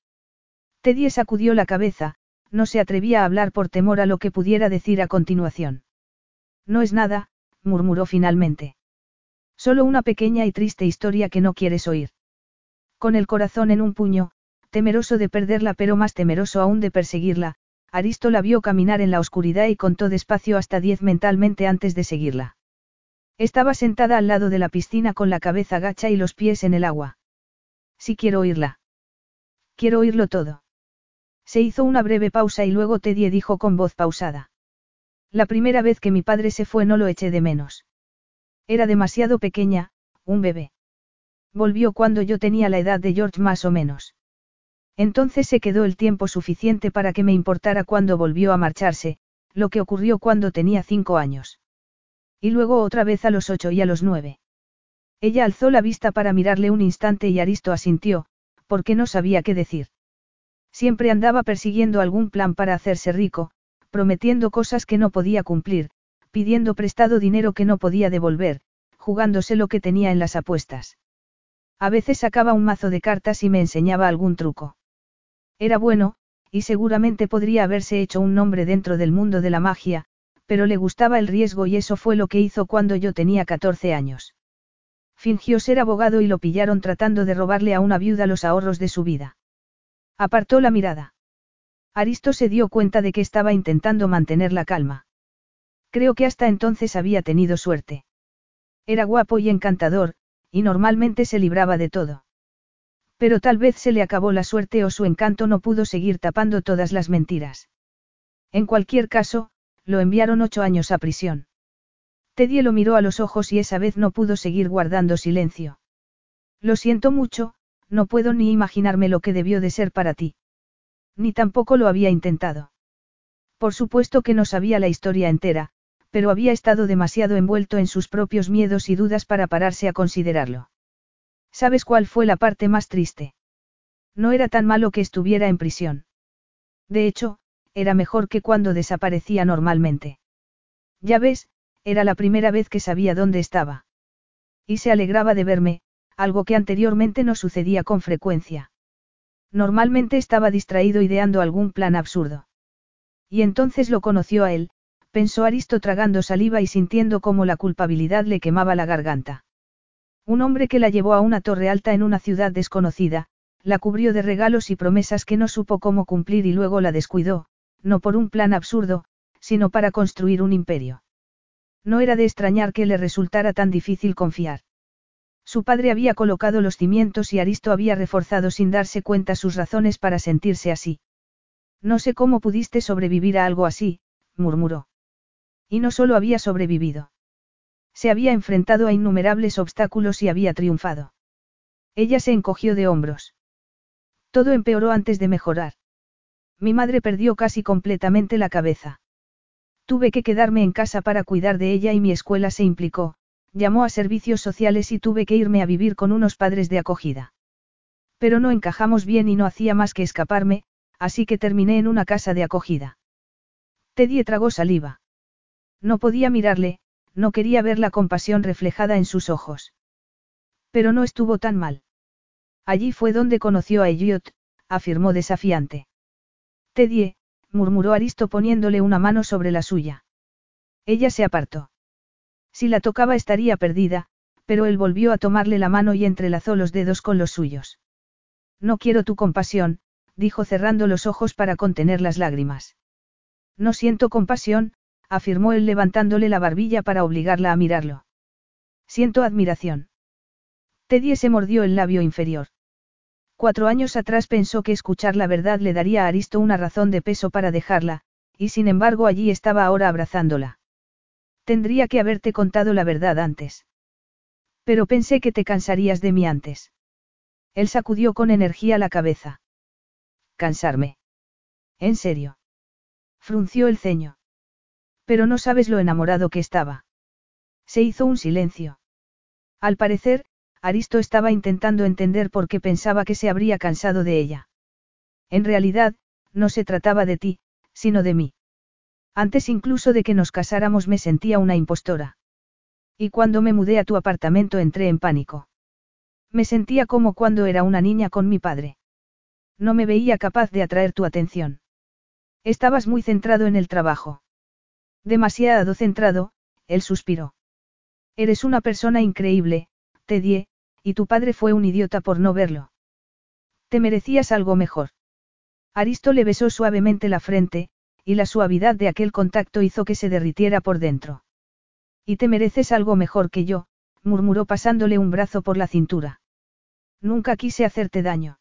Teddy sacudió la cabeza, no se atrevía a hablar por temor a lo que pudiera decir a continuación. No es nada, murmuró finalmente. Solo una pequeña y triste historia que no quieres oír. Con el corazón en un puño, temeroso de perderla pero más temeroso aún de perseguirla, Aristo la vio caminar en la oscuridad y contó despacio hasta diez mentalmente antes de seguirla. Estaba sentada al lado de la piscina con la cabeza gacha y los pies en el agua. Si quiero oírla. Quiero oírlo todo. Se hizo una breve pausa y luego Teddy dijo con voz pausada. La primera vez que mi padre se fue no lo eché de menos. Era demasiado pequeña, un bebé. Volvió cuando yo tenía la edad de George más o menos. Entonces se quedó el tiempo suficiente para que me importara cuando volvió a marcharse, lo que ocurrió cuando tenía cinco años. Y luego otra vez a los ocho y a los nueve. Ella alzó la vista para mirarle un instante y Aristo asintió, porque no sabía qué decir. Siempre andaba persiguiendo algún plan para hacerse rico, prometiendo cosas que no podía cumplir, pidiendo prestado dinero que no podía devolver, jugándose lo que tenía en las apuestas. A veces sacaba un mazo de cartas y me enseñaba algún truco. Era bueno, y seguramente podría haberse hecho un nombre dentro del mundo de la magia, pero le gustaba el riesgo y eso fue lo que hizo cuando yo tenía 14 años. Fingió ser abogado y lo pillaron tratando de robarle a una viuda los ahorros de su vida. Apartó la mirada. Aristo se dio cuenta de que estaba intentando mantener la calma. Creo que hasta entonces había tenido suerte. Era guapo y encantador, y normalmente se libraba de todo. Pero tal vez se le acabó la suerte o su encanto no pudo seguir tapando todas las mentiras. En cualquier caso, lo enviaron ocho años a prisión. Teddy lo miró a los ojos y esa vez no pudo seguir guardando silencio. Lo siento mucho, no puedo ni imaginarme lo que debió de ser para ti. Ni tampoco lo había intentado. Por supuesto que no sabía la historia entera, pero había estado demasiado envuelto en sus propios miedos y dudas para pararse a considerarlo. ¿Sabes cuál fue la parte más triste? No era tan malo que estuviera en prisión. De hecho, era mejor que cuando desaparecía normalmente. Ya ves, era la primera vez que sabía dónde estaba. Y se alegraba de verme, algo que anteriormente no sucedía con frecuencia. Normalmente estaba distraído ideando algún plan absurdo. Y entonces lo conoció a él, pensó Aristo tragando saliva y sintiendo cómo la culpabilidad le quemaba la garganta. Un hombre que la llevó a una torre alta en una ciudad desconocida, la cubrió de regalos y promesas que no supo cómo cumplir y luego la descuidó, no por un plan absurdo, sino para construir un imperio. No era de extrañar que le resultara tan difícil confiar. Su padre había colocado los cimientos y Aristo había reforzado sin darse cuenta sus razones para sentirse así. No sé cómo pudiste sobrevivir a algo así, murmuró. Y no solo había sobrevivido. Se había enfrentado a innumerables obstáculos y había triunfado. Ella se encogió de hombros. Todo empeoró antes de mejorar. Mi madre perdió casi completamente la cabeza. Tuve que quedarme en casa para cuidar de ella y mi escuela se implicó, llamó a servicios sociales y tuve que irme a vivir con unos padres de acogida. Pero no encajamos bien y no hacía más que escaparme, así que terminé en una casa de acogida. Teddy tragó saliva. No podía mirarle, no quería ver la compasión reflejada en sus ojos. Pero no estuvo tan mal. Allí fue donde conoció a Elliot, afirmó desafiante. Teddy, murmuró Aristo poniéndole una mano sobre la suya. Ella se apartó. Si la tocaba estaría perdida, pero él volvió a tomarle la mano y entrelazó los dedos con los suyos. No quiero tu compasión, dijo cerrando los ojos para contener las lágrimas. No siento compasión, afirmó él levantándole la barbilla para obligarla a mirarlo. Siento admiración. Teddy se mordió el labio inferior. Cuatro años atrás pensó que escuchar la verdad le daría a Aristo una razón de peso para dejarla, y sin embargo allí estaba ahora abrazándola. Tendría que haberte contado la verdad antes. Pero pensé que te cansarías de mí antes. Él sacudió con energía la cabeza. Cansarme. ¿En serio? Frunció el ceño. Pero no sabes lo enamorado que estaba. Se hizo un silencio. Al parecer, Aristo estaba intentando entender por qué pensaba que se habría cansado de ella. En realidad, no se trataba de ti, sino de mí. Antes incluso de que nos casáramos me sentía una impostora. Y cuando me mudé a tu apartamento entré en pánico. Me sentía como cuando era una niña con mi padre. No me veía capaz de atraer tu atención. Estabas muy centrado en el trabajo. Demasiado centrado, él suspiró. Eres una persona increíble, Teddy, y tu padre fue un idiota por no verlo. Te merecías algo mejor. Aristo le besó suavemente la frente, y la suavidad de aquel contacto hizo que se derritiera por dentro. Y te mereces algo mejor que yo, murmuró pasándole un brazo por la cintura. Nunca quise hacerte daño.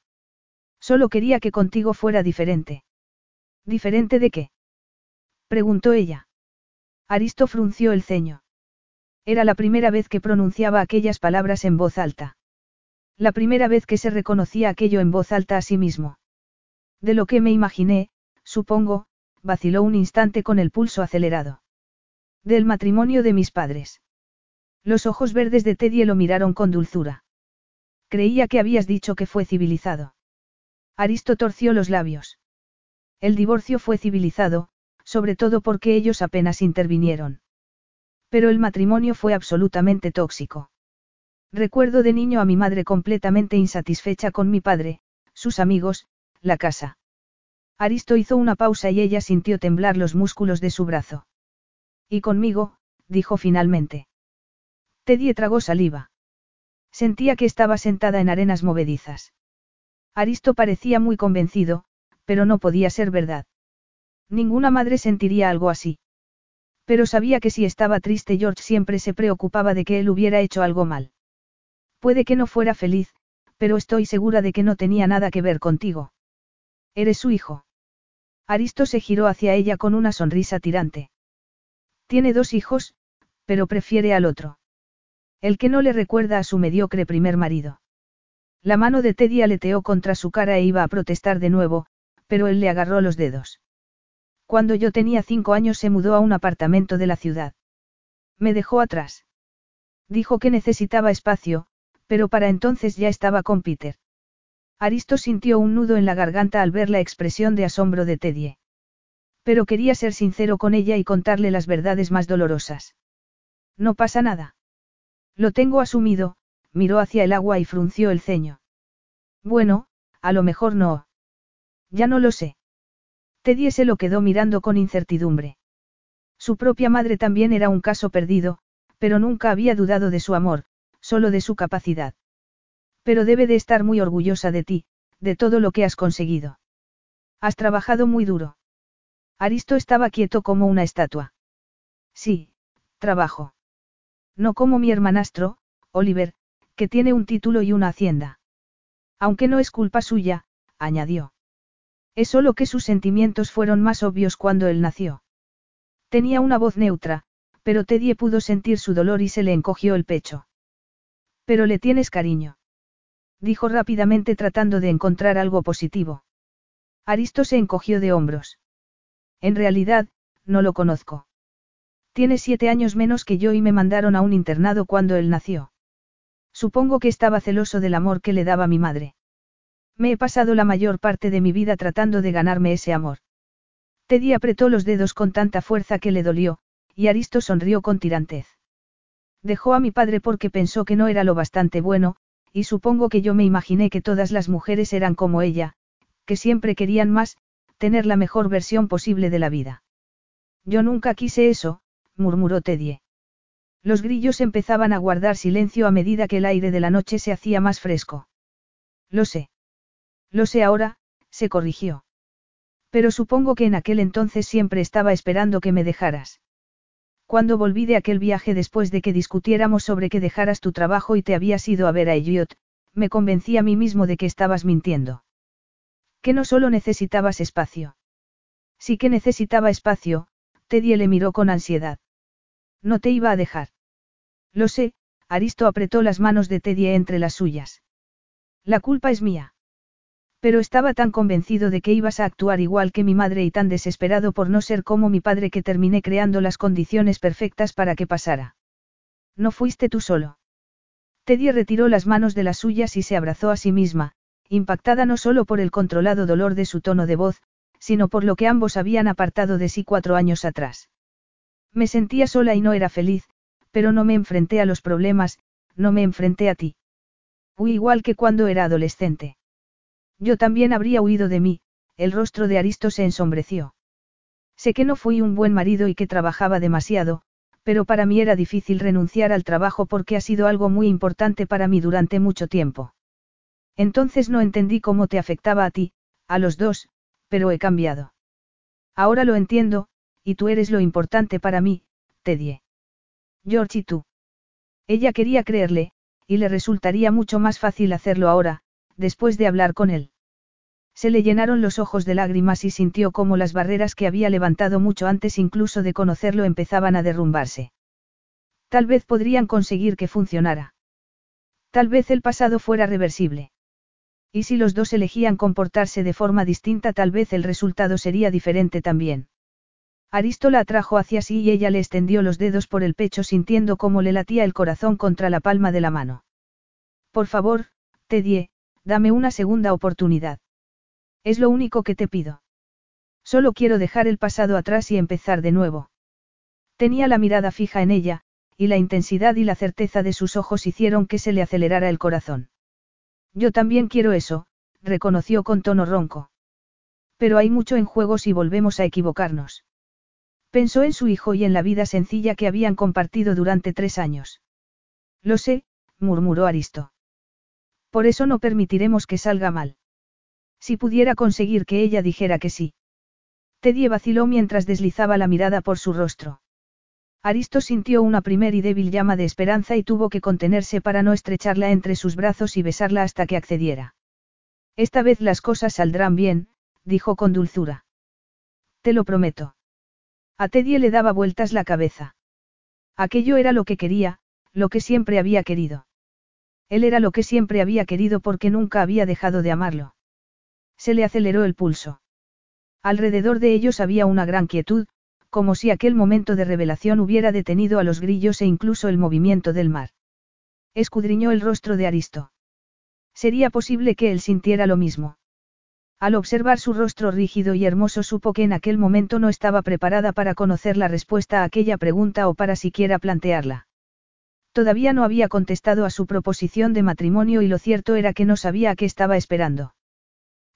Solo quería que contigo fuera diferente. ¿Diferente de qué? preguntó ella. Aristo frunció el ceño. Era la primera vez que pronunciaba aquellas palabras en voz alta. La primera vez que se reconocía aquello en voz alta a sí mismo. De lo que me imaginé, supongo, vaciló un instante con el pulso acelerado. Del matrimonio de mis padres. Los ojos verdes de Teddy lo miraron con dulzura. Creía que habías dicho que fue civilizado. Aristo torció los labios. El divorcio fue civilizado, sobre todo porque ellos apenas intervinieron. Pero el matrimonio fue absolutamente tóxico. Recuerdo de niño a mi madre completamente insatisfecha con mi padre, sus amigos, la casa. Aristo hizo una pausa y ella sintió temblar los músculos de su brazo. Y conmigo, dijo finalmente. Teddy tragó saliva. Sentía que estaba sentada en arenas movedizas. Aristo parecía muy convencido, pero no podía ser verdad. Ninguna madre sentiría algo así. Pero sabía que si estaba triste George siempre se preocupaba de que él hubiera hecho algo mal. Puede que no fuera feliz, pero estoy segura de que no tenía nada que ver contigo. Eres su hijo. Aristo se giró hacia ella con una sonrisa tirante. Tiene dos hijos, pero prefiere al otro. El que no le recuerda a su mediocre primer marido. La mano de Teddy aleteó contra su cara e iba a protestar de nuevo, pero él le agarró los dedos. Cuando yo tenía cinco años se mudó a un apartamento de la ciudad. Me dejó atrás. Dijo que necesitaba espacio, pero para entonces ya estaba con Peter. Aristo sintió un nudo en la garganta al ver la expresión de asombro de Teddy. Pero quería ser sincero con ella y contarle las verdades más dolorosas. No pasa nada. Lo tengo asumido, miró hacia el agua y frunció el ceño. Bueno, a lo mejor no. Ya no lo sé. Teddy se lo quedó mirando con incertidumbre. Su propia madre también era un caso perdido, pero nunca había dudado de su amor, solo de su capacidad. Pero debe de estar muy orgullosa de ti, de todo lo que has conseguido. Has trabajado muy duro. Aristo estaba quieto como una estatua. Sí, trabajo. No como mi hermanastro, Oliver, que tiene un título y una hacienda. Aunque no es culpa suya, añadió. Es solo que sus sentimientos fueron más obvios cuando él nació. Tenía una voz neutra, pero Teddy pudo sentir su dolor y se le encogió el pecho. Pero le tienes cariño. Dijo rápidamente tratando de encontrar algo positivo. Aristo se encogió de hombros. En realidad, no lo conozco. Tiene siete años menos que yo y me mandaron a un internado cuando él nació. Supongo que estaba celoso del amor que le daba mi madre. Me he pasado la mayor parte de mi vida tratando de ganarme ese amor. Teddy apretó los dedos con tanta fuerza que le dolió, y Aristo sonrió con tirantez. Dejó a mi padre porque pensó que no era lo bastante bueno, y supongo que yo me imaginé que todas las mujeres eran como ella, que siempre querían más, tener la mejor versión posible de la vida. Yo nunca quise eso, murmuró Teddy. Los grillos empezaban a guardar silencio a medida que el aire de la noche se hacía más fresco. Lo sé. Lo sé ahora, se corrigió. Pero supongo que en aquel entonces siempre estaba esperando que me dejaras. Cuando volví de aquel viaje después de que discutiéramos sobre que dejaras tu trabajo y te habías ido a ver a Elliot, me convencí a mí mismo de que estabas mintiendo. Que no solo necesitabas espacio. Sí que necesitaba espacio, Teddy le miró con ansiedad. No te iba a dejar. Lo sé, Aristo apretó las manos de Teddy entre las suyas. La culpa es mía. Pero estaba tan convencido de que ibas a actuar igual que mi madre y tan desesperado por no ser como mi padre que terminé creando las condiciones perfectas para que pasara. No fuiste tú solo. Teddy retiró las manos de las suyas y se abrazó a sí misma, impactada no solo por el controlado dolor de su tono de voz, sino por lo que ambos habían apartado de sí cuatro años atrás. Me sentía sola y no era feliz, pero no me enfrenté a los problemas, no me enfrenté a ti. Huí igual que cuando era adolescente. Yo también habría huido de mí, el rostro de Aristo se ensombreció. Sé que no fui un buen marido y que trabajaba demasiado, pero para mí era difícil renunciar al trabajo porque ha sido algo muy importante para mí durante mucho tiempo. Entonces no entendí cómo te afectaba a ti, a los dos, pero he cambiado. Ahora lo entiendo, y tú eres lo importante para mí, Teddy. George y tú. Ella quería creerle, y le resultaría mucho más fácil hacerlo ahora, después de hablar con él. Se le llenaron los ojos de lágrimas y sintió cómo las barreras que había levantado mucho antes incluso de conocerlo empezaban a derrumbarse. Tal vez podrían conseguir que funcionara. Tal vez el pasado fuera reversible. Y si los dos elegían comportarse de forma distinta, tal vez el resultado sería diferente también. Aristo la atrajo hacia sí y ella le extendió los dedos por el pecho sintiendo cómo le latía el corazón contra la palma de la mano. Por favor, Teddy, dame una segunda oportunidad. Es lo único que te pido. Solo quiero dejar el pasado atrás y empezar de nuevo. Tenía la mirada fija en ella, y la intensidad y la certeza de sus ojos hicieron que se le acelerara el corazón. Yo también quiero eso, reconoció con tono ronco. Pero hay mucho en juego si volvemos a equivocarnos. Pensó en su hijo y en la vida sencilla que habían compartido durante tres años. Lo sé, murmuró Aristo. Por eso no permitiremos que salga mal. Si pudiera conseguir que ella dijera que sí. Teddy vaciló mientras deslizaba la mirada por su rostro. Aristo sintió una primer y débil llama de esperanza y tuvo que contenerse para no estrecharla entre sus brazos y besarla hasta que accediera. Esta vez las cosas saldrán bien, dijo con dulzura. Te lo prometo. A Teddy le daba vueltas la cabeza. Aquello era lo que quería, lo que siempre había querido. Él era lo que siempre había querido porque nunca había dejado de amarlo. Se le aceleró el pulso. Alrededor de ellos había una gran quietud, como si aquel momento de revelación hubiera detenido a los grillos e incluso el movimiento del mar. Escudriñó el rostro de Aristo. Sería posible que él sintiera lo mismo. Al observar su rostro rígido y hermoso supo que en aquel momento no estaba preparada para conocer la respuesta a aquella pregunta o para siquiera plantearla. Todavía no había contestado a su proposición de matrimonio y lo cierto era que no sabía a qué estaba esperando.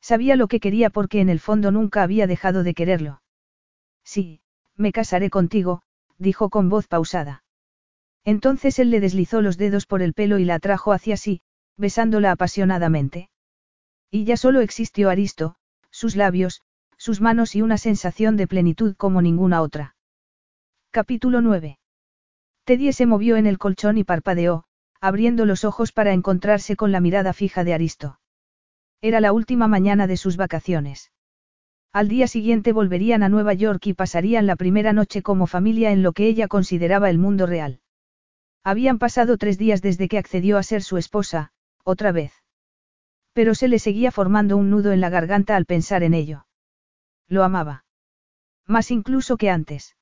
Sabía lo que quería porque en el fondo nunca había dejado de quererlo. Sí, me casaré contigo, dijo con voz pausada. Entonces él le deslizó los dedos por el pelo y la atrajo hacia sí, besándola apasionadamente. Y ya solo existió Aristo, sus labios, sus manos y una sensación de plenitud como ninguna otra. Capítulo 9. Teddy se movió en el colchón y parpadeó, abriendo los ojos para encontrarse con la mirada fija de Aristo. Era la última mañana de sus vacaciones. Al día siguiente volverían a Nueva York y pasarían la primera noche como familia en lo que ella consideraba el mundo real. Habían pasado tres días desde que accedió a ser su esposa, otra vez. Pero se le seguía formando un nudo en la garganta al pensar en ello. Lo amaba. Más incluso que antes.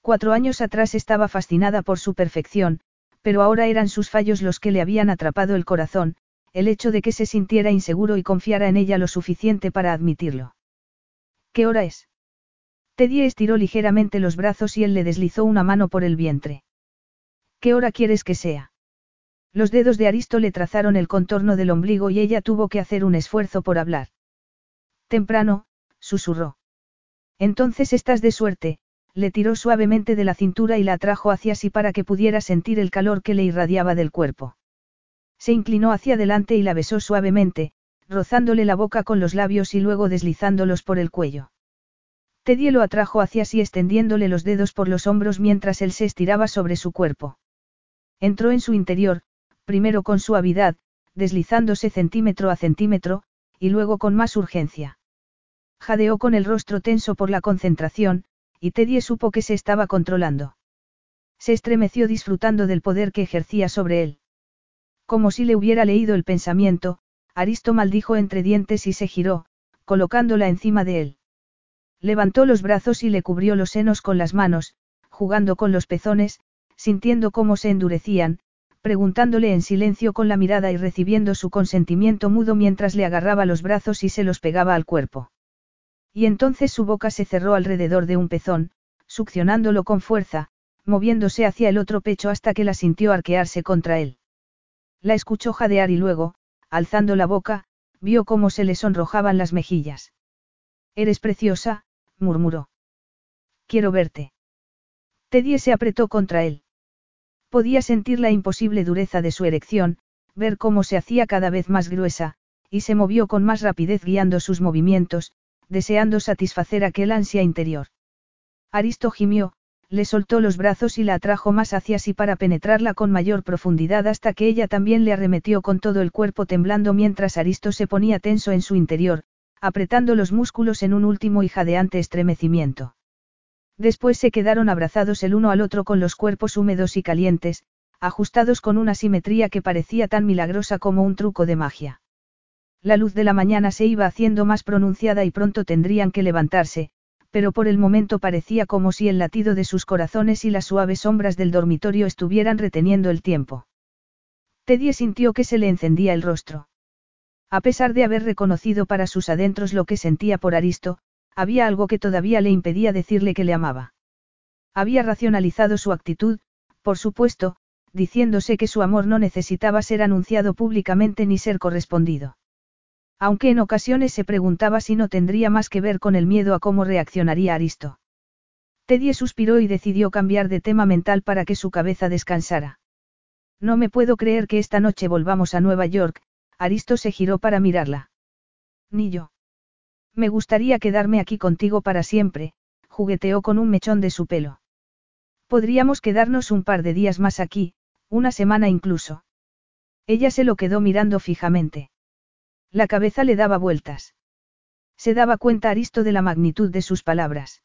Cuatro años atrás estaba fascinada por su perfección, pero ahora eran sus fallos los que le habían atrapado el corazón, el hecho de que se sintiera inseguro y confiara en ella lo suficiente para admitirlo. ¿Qué hora es? Teddy estiró ligeramente los brazos y él le deslizó una mano por el vientre. ¿Qué hora quieres que sea? Los dedos de Aristo le trazaron el contorno del ombligo y ella tuvo que hacer un esfuerzo por hablar. Temprano, susurró. Entonces estás de suerte, le tiró suavemente de la cintura y la atrajo hacia sí para que pudiera sentir el calor que le irradiaba del cuerpo. Se inclinó hacia adelante y la besó suavemente, rozándole la boca con los labios y luego deslizándolos por el cuello. Teddy lo atrajo hacia sí extendiéndole los dedos por los hombros mientras él se estiraba sobre su cuerpo. Entró en su interior, primero con suavidad, deslizándose centímetro a centímetro, y luego con más urgencia. Jadeó con el rostro tenso por la concentración, y Teddy supo que se estaba controlando. Se estremeció disfrutando del poder que ejercía sobre él. Como si le hubiera leído el pensamiento, Aristo maldijo entre dientes y se giró, colocándola encima de él. Levantó los brazos y le cubrió los senos con las manos, jugando con los pezones, sintiendo cómo se endurecían, preguntándole en silencio con la mirada y recibiendo su consentimiento mudo mientras le agarraba los brazos y se los pegaba al cuerpo. Y entonces su boca se cerró alrededor de un pezón, succionándolo con fuerza, moviéndose hacia el otro pecho hasta que la sintió arquearse contra él. La escuchó jadear y luego, alzando la boca, vio cómo se le sonrojaban las mejillas. Eres preciosa, murmuró. Quiero verte. Teddy se apretó contra él. Podía sentir la imposible dureza de su erección, ver cómo se hacía cada vez más gruesa, y se movió con más rapidez guiando sus movimientos, deseando satisfacer aquel ansia interior. Aristo gimió, le soltó los brazos y la atrajo más hacia sí para penetrarla con mayor profundidad hasta que ella también le arremetió con todo el cuerpo temblando mientras Aristo se ponía tenso en su interior, apretando los músculos en un último y jadeante estremecimiento. Después se quedaron abrazados el uno al otro con los cuerpos húmedos y calientes, ajustados con una simetría que parecía tan milagrosa como un truco de magia. La luz de la mañana se iba haciendo más pronunciada y pronto tendrían que levantarse, pero por el momento parecía como si el latido de sus corazones y las suaves sombras del dormitorio estuvieran reteniendo el tiempo. Teddy sintió que se le encendía el rostro. A pesar de haber reconocido para sus adentros lo que sentía por Aristo, había algo que todavía le impedía decirle que le amaba. Había racionalizado su actitud, por supuesto, diciéndose que su amor no necesitaba ser anunciado públicamente ni ser correspondido. Aunque en ocasiones se preguntaba si no tendría más que ver con el miedo a cómo reaccionaría Aristo. Teddy suspiró y decidió cambiar de tema mental para que su cabeza descansara. No me puedo creer que esta noche volvamos a Nueva York, Aristo se giró para mirarla. Ni yo. Me gustaría quedarme aquí contigo para siempre, jugueteó con un mechón de su pelo. Podríamos quedarnos un par de días más aquí, una semana incluso. Ella se lo quedó mirando fijamente. La cabeza le daba vueltas. Se daba cuenta Aristo de la magnitud de sus palabras.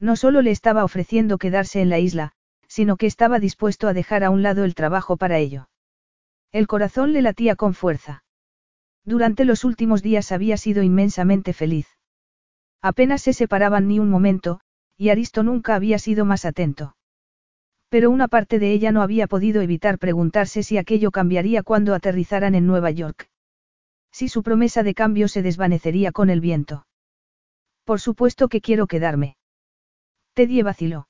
No solo le estaba ofreciendo quedarse en la isla, sino que estaba dispuesto a dejar a un lado el trabajo para ello. El corazón le latía con fuerza. Durante los últimos días había sido inmensamente feliz. Apenas se separaban ni un momento, y Aristo nunca había sido más atento. Pero una parte de ella no había podido evitar preguntarse si aquello cambiaría cuando aterrizaran en Nueva York. Si su promesa de cambio se desvanecería con el viento. Por supuesto que quiero quedarme. Teddy vaciló.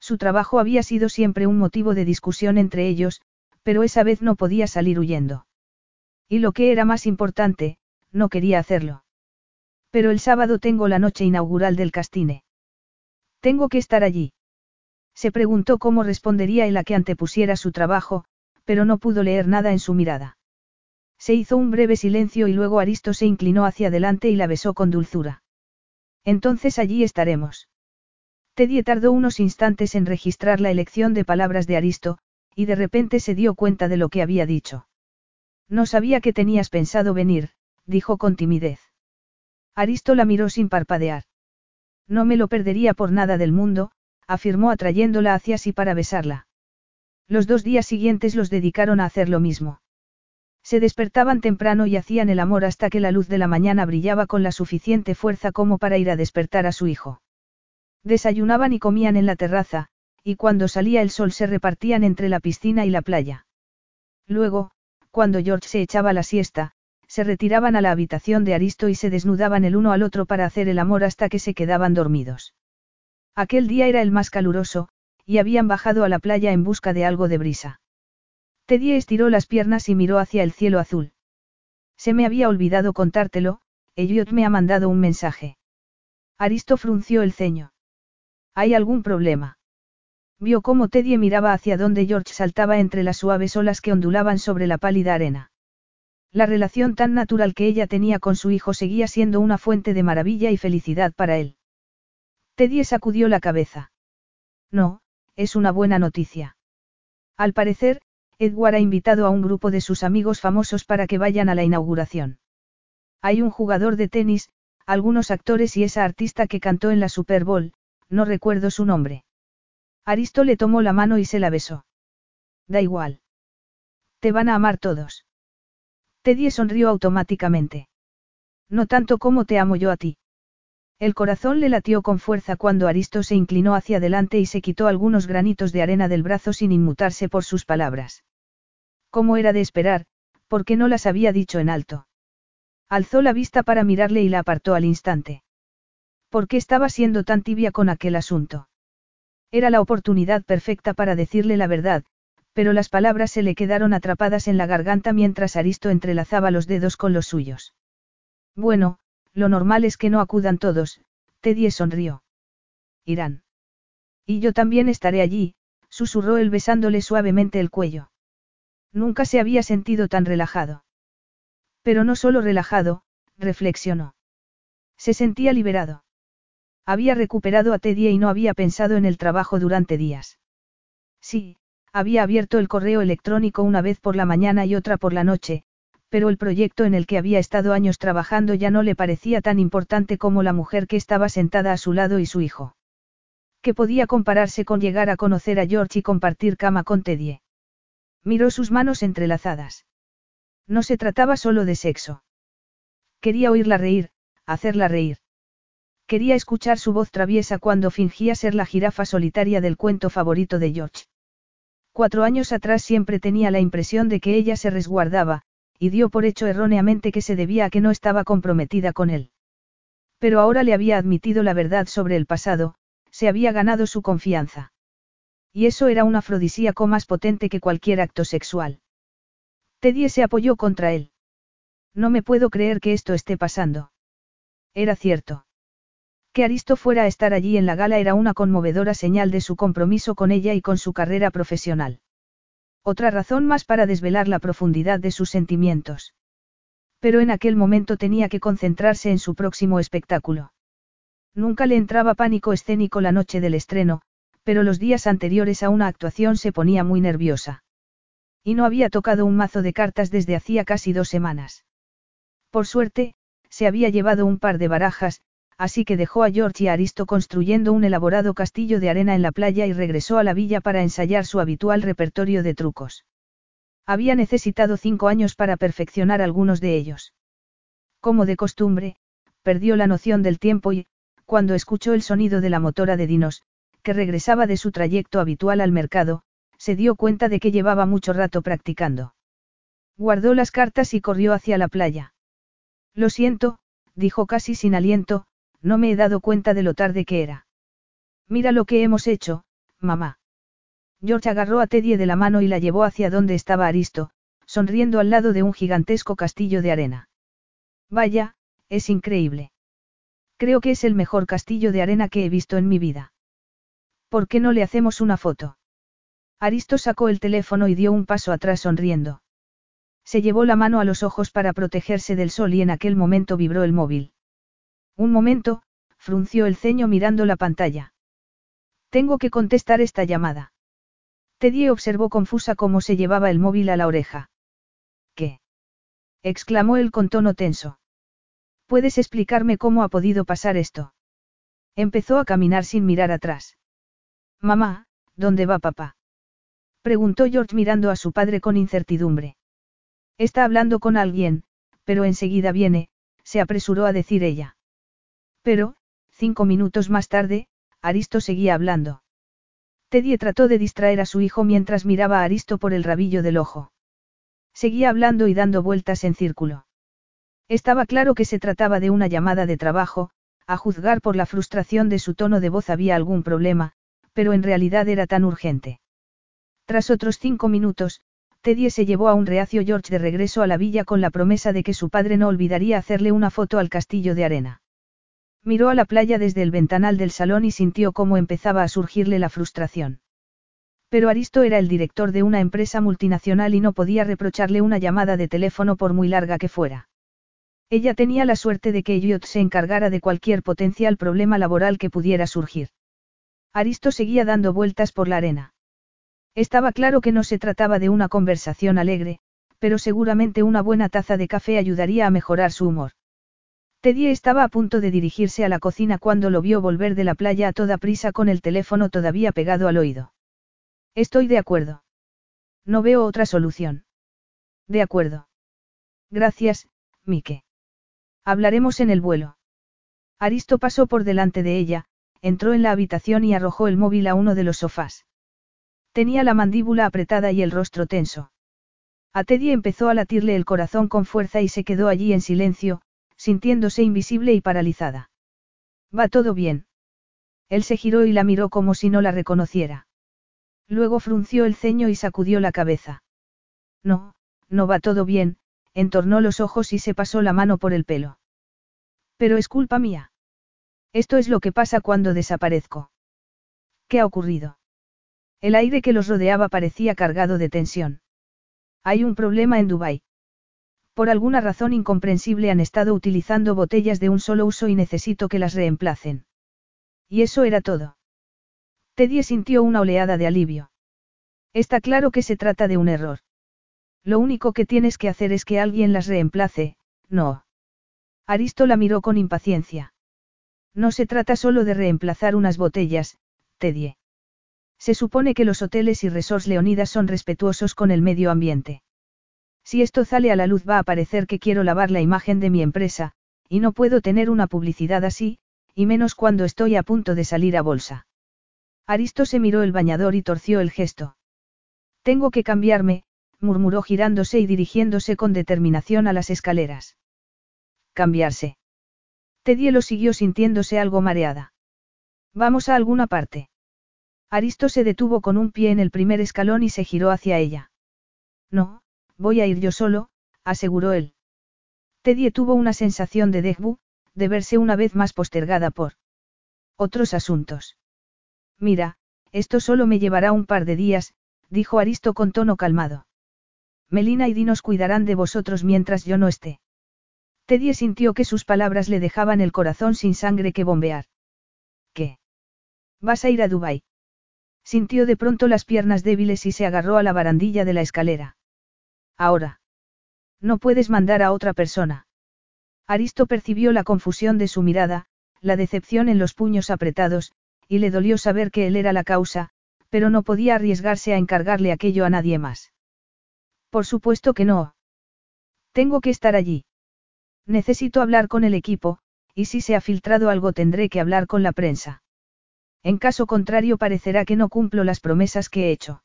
Su trabajo había sido siempre un motivo de discusión entre ellos, pero esa vez no podía salir huyendo. Y lo que era más importante, no quería hacerlo. Pero el sábado tengo la noche inaugural del Castine. Tengo que estar allí. Se preguntó cómo respondería él a que antepusiera su trabajo, pero no pudo leer nada en su mirada. Se hizo un breve silencio y luego Aristo se inclinó hacia adelante y la besó con dulzura. Entonces allí estaremos. Teddy tardó unos instantes en registrar la elección de palabras de Aristo, y de repente se dio cuenta de lo que había dicho. No sabía que tenías pensado venir, dijo con timidez. Aristo la miró sin parpadear. No me lo perdería por nada del mundo, afirmó atrayéndola hacia sí para besarla. Los dos días siguientes los dedicaron a hacer lo mismo. Se despertaban temprano y hacían el amor hasta que la luz de la mañana brillaba con la suficiente fuerza como para ir a despertar a su hijo. Desayunaban y comían en la terraza, y cuando salía el sol se repartían entre la piscina y la playa. Luego, cuando George se echaba la siesta, se retiraban a la habitación de Aristo y se desnudaban el uno al otro para hacer el amor hasta que se quedaban dormidos. Aquel día era el más caluroso, y habían bajado a la playa en busca de algo de brisa. Teddy estiró las piernas y miró hacia el cielo azul. Se me había olvidado contártelo, Elliot me ha mandado un mensaje. Aristo frunció el ceño. ¿Hay algún problema? Vio cómo Teddy miraba hacia donde George saltaba entre las suaves olas que ondulaban sobre la pálida arena. La relación tan natural que ella tenía con su hijo seguía siendo una fuente de maravilla y felicidad para él. Teddy sacudió la cabeza. No, es una buena noticia. Al parecer, Edward ha invitado a un grupo de sus amigos famosos para que vayan a la inauguración. Hay un jugador de tenis, algunos actores y esa artista que cantó en la Super Bowl, no recuerdo su nombre. Aristo le tomó la mano y se la besó. Da igual. Te van a amar todos. Teddy sonrió automáticamente. No tanto como te amo yo a ti. El corazón le latió con fuerza cuando Aristo se inclinó hacia adelante y se quitó algunos granitos de arena del brazo sin inmutarse por sus palabras. Como era de esperar, porque no las había dicho en alto. Alzó la vista para mirarle y la apartó al instante. ¿Por qué estaba siendo tan tibia con aquel asunto? Era la oportunidad perfecta para decirle la verdad, pero las palabras se le quedaron atrapadas en la garganta mientras Aristo entrelazaba los dedos con los suyos. Bueno, lo normal es que no acudan todos, Teddy sonrió. Irán. Y yo también estaré allí, susurró él besándole suavemente el cuello. Nunca se había sentido tan relajado. Pero no solo relajado, reflexionó. Se sentía liberado. Había recuperado a Teddy y no había pensado en el trabajo durante días. Sí, había abierto el correo electrónico una vez por la mañana y otra por la noche, pero el proyecto en el que había estado años trabajando ya no le parecía tan importante como la mujer que estaba sentada a su lado y su hijo. Que podía compararse con llegar a conocer a George y compartir cama con Teddy. Miró sus manos entrelazadas. No se trataba solo de sexo. Quería oírla reír, hacerla reír. Quería escuchar su voz traviesa cuando fingía ser la jirafa solitaria del cuento favorito de George. Cuatro años atrás siempre tenía la impresión de que ella se resguardaba, y dio por hecho erróneamente que se debía a que no estaba comprometida con él. Pero ahora le había admitido la verdad sobre el pasado, se había ganado su confianza. Y eso era un afrodisíaco más potente que cualquier acto sexual. Teddy se apoyó contra él. No me puedo creer que esto esté pasando. Era cierto. Que Aristo fuera a estar allí en la gala era una conmovedora señal de su compromiso con ella y con su carrera profesional. Otra razón más para desvelar la profundidad de sus sentimientos. Pero en aquel momento tenía que concentrarse en su próximo espectáculo. Nunca le entraba pánico escénico la noche del estreno, pero los días anteriores a una actuación se ponía muy nerviosa. Y no había tocado un mazo de cartas desde hacía casi dos semanas. Por suerte, se había llevado un par de barajas, así que dejó a George y a Aristo construyendo un elaborado castillo de arena en la playa y regresó a la villa para ensayar su habitual repertorio de trucos. Había necesitado cinco años para perfeccionar algunos de ellos. Como de costumbre, perdió la noción del tiempo y, cuando escuchó el sonido de la motora de Dinos, que regresaba de su trayecto habitual al mercado, se dio cuenta de que llevaba mucho rato practicando. Guardó las cartas y corrió hacia la playa. Lo siento, dijo casi sin aliento, no me he dado cuenta de lo tarde que era. Mira lo que hemos hecho, mamá. George agarró a Teddy de la mano y la llevó hacia donde estaba Aristo, sonriendo al lado de un gigantesco castillo de arena. Vaya, es increíble. Creo que es el mejor castillo de arena que he visto en mi vida. ¿Por qué no le hacemos una foto? Aristo sacó el teléfono y dio un paso atrás sonriendo. Se llevó la mano a los ojos para protegerse del sol y en aquel momento vibró el móvil. Un momento, frunció el ceño mirando la pantalla. Tengo que contestar esta llamada. Teddy observó confusa cómo se llevaba el móvil a la oreja. ¿Qué? exclamó él con tono tenso. ¿Puedes explicarme cómo ha podido pasar esto? Empezó a caminar sin mirar atrás. Mamá, ¿dónde va papá? preguntó George mirando a su padre con incertidumbre. Está hablando con alguien, pero enseguida viene, se apresuró a decir ella. Pero, cinco minutos más tarde, Aristo seguía hablando. Teddy trató de distraer a su hijo mientras miraba a Aristo por el rabillo del ojo. Seguía hablando y dando vueltas en círculo. Estaba claro que se trataba de una llamada de trabajo, a juzgar por la frustración de su tono de voz había algún problema, pero en realidad era tan urgente. Tras otros cinco minutos, Teddy se llevó a un reacio George de regreso a la villa con la promesa de que su padre no olvidaría hacerle una foto al castillo de arena. Miró a la playa desde el ventanal del salón y sintió cómo empezaba a surgirle la frustración. Pero Aristo era el director de una empresa multinacional y no podía reprocharle una llamada de teléfono por muy larga que fuera. Ella tenía la suerte de que Elliot se encargara de cualquier potencial problema laboral que pudiera surgir. Aristo seguía dando vueltas por la arena. Estaba claro que no se trataba de una conversación alegre, pero seguramente una buena taza de café ayudaría a mejorar su humor. Teddy estaba a punto de dirigirse a la cocina cuando lo vio volver de la playa a toda prisa con el teléfono todavía pegado al oído. Estoy de acuerdo. No veo otra solución. De acuerdo. Gracias, Mike. Hablaremos en el vuelo. Aristo pasó por delante de ella, entró en la habitación y arrojó el móvil a uno de los sofás. Tenía la mandíbula apretada y el rostro tenso. A Teddy empezó a latirle el corazón con fuerza y se quedó allí en silencio, sintiéndose invisible y paralizada. Va todo bien. Él se giró y la miró como si no la reconociera. Luego frunció el ceño y sacudió la cabeza. No, no va todo bien, entornó los ojos y se pasó la mano por el pelo. Pero es culpa mía. Esto es lo que pasa cuando desaparezco. ¿Qué ha ocurrido? El aire que los rodeaba parecía cargado de tensión. Hay un problema en Dubái. Por alguna razón incomprensible han estado utilizando botellas de un solo uso y necesito que las reemplacen. Y eso era todo. Teddy sintió una oleada de alivio. Está claro que se trata de un error. Lo único que tienes que hacer es que alguien las reemplace, no. Aristo la miró con impaciencia. No se trata solo de reemplazar unas botellas, Teddy. Se supone que los hoteles y resorts Leonidas son respetuosos con el medio ambiente. Si esto sale a la luz va a parecer que quiero lavar la imagen de mi empresa, y no puedo tener una publicidad así, y menos cuando estoy a punto de salir a bolsa. Aristo se miró el bañador y torció el gesto. Tengo que cambiarme, murmuró girándose y dirigiéndose con determinación a las escaleras. Cambiarse. Teddy lo siguió sintiéndose algo mareada. Vamos a alguna parte. Aristo se detuvo con un pie en el primer escalón y se giró hacia ella. No, voy a ir yo solo, aseguró él. Teddy tuvo una sensación de dejbu, de verse una vez más postergada por otros asuntos. Mira, esto solo me llevará un par de días, dijo Aristo con tono calmado. Melina y Dinos cuidarán de vosotros mientras yo no esté. Teddy sintió que sus palabras le dejaban el corazón sin sangre que bombear. ¿Qué? ¿Vas a ir a Dubái? Sintió de pronto las piernas débiles y se agarró a la barandilla de la escalera. Ahora. No puedes mandar a otra persona. Aristo percibió la confusión de su mirada, la decepción en los puños apretados, y le dolió saber que él era la causa, pero no podía arriesgarse a encargarle aquello a nadie más. Por supuesto que no. Tengo que estar allí. Necesito hablar con el equipo, y si se ha filtrado algo tendré que hablar con la prensa. En caso contrario parecerá que no cumplo las promesas que he hecho.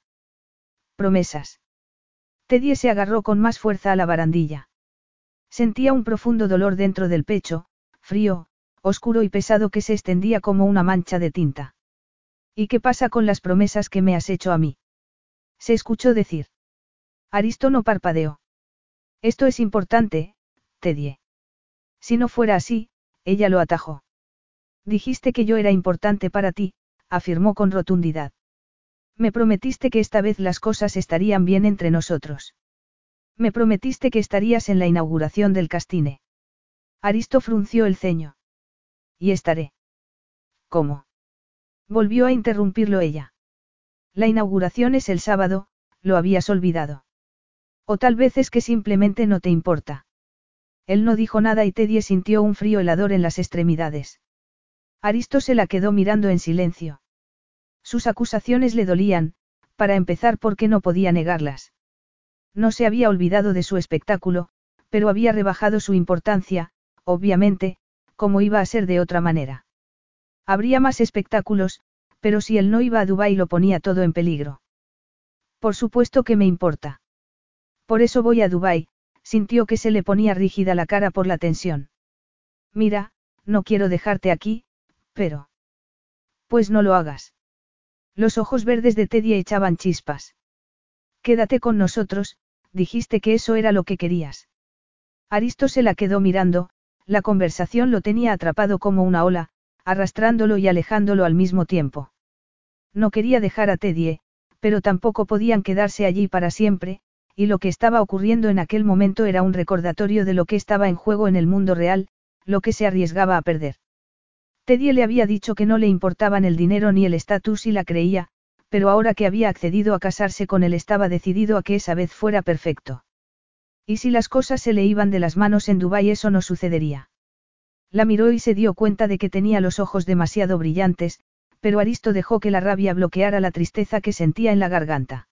Promesas. Teddy se agarró con más fuerza a la barandilla. Sentía un profundo dolor dentro del pecho, frío, oscuro y pesado que se extendía como una mancha de tinta. ¿Y qué pasa con las promesas que me has hecho a mí? Se escuchó decir. Aristo no parpadeó. Esto es importante, Teddy. Si no fuera así, ella lo atajó. Dijiste que yo era importante para ti, afirmó con rotundidad. Me prometiste que esta vez las cosas estarían bien entre nosotros. Me prometiste que estarías en la inauguración del castine. Aristo frunció el ceño. Y estaré. ¿Cómo? Volvió a interrumpirlo ella. La inauguración es el sábado, lo habías olvidado. O tal vez es que simplemente no te importa. Él no dijo nada y Teddy sintió un frío helador en las extremidades. Aristo se la quedó mirando en silencio. Sus acusaciones le dolían, para empezar porque no podía negarlas. No se había olvidado de su espectáculo, pero había rebajado su importancia, obviamente, como iba a ser de otra manera. Habría más espectáculos, pero si él no iba a Dubái lo ponía todo en peligro. Por supuesto que me importa. Por eso voy a Dubái, sintió que se le ponía rígida la cara por la tensión. Mira, no quiero dejarte aquí, pero... Pues no lo hagas. Los ojos verdes de Teddy echaban chispas. Quédate con nosotros, dijiste que eso era lo que querías. Aristo se la quedó mirando, la conversación lo tenía atrapado como una ola, arrastrándolo y alejándolo al mismo tiempo. No quería dejar a Teddy, pero tampoco podían quedarse allí para siempre, y lo que estaba ocurriendo en aquel momento era un recordatorio de lo que estaba en juego en el mundo real, lo que se arriesgaba a perder. Teddy le había dicho que no le importaban el dinero ni el estatus y la creía, pero ahora que había accedido a casarse con él estaba decidido a que esa vez fuera perfecto. Y si las cosas se le iban de las manos en Dubái eso no sucedería. La miró y se dio cuenta de que tenía los ojos demasiado brillantes, pero Aristo dejó que la rabia bloqueara la tristeza que sentía en la garganta.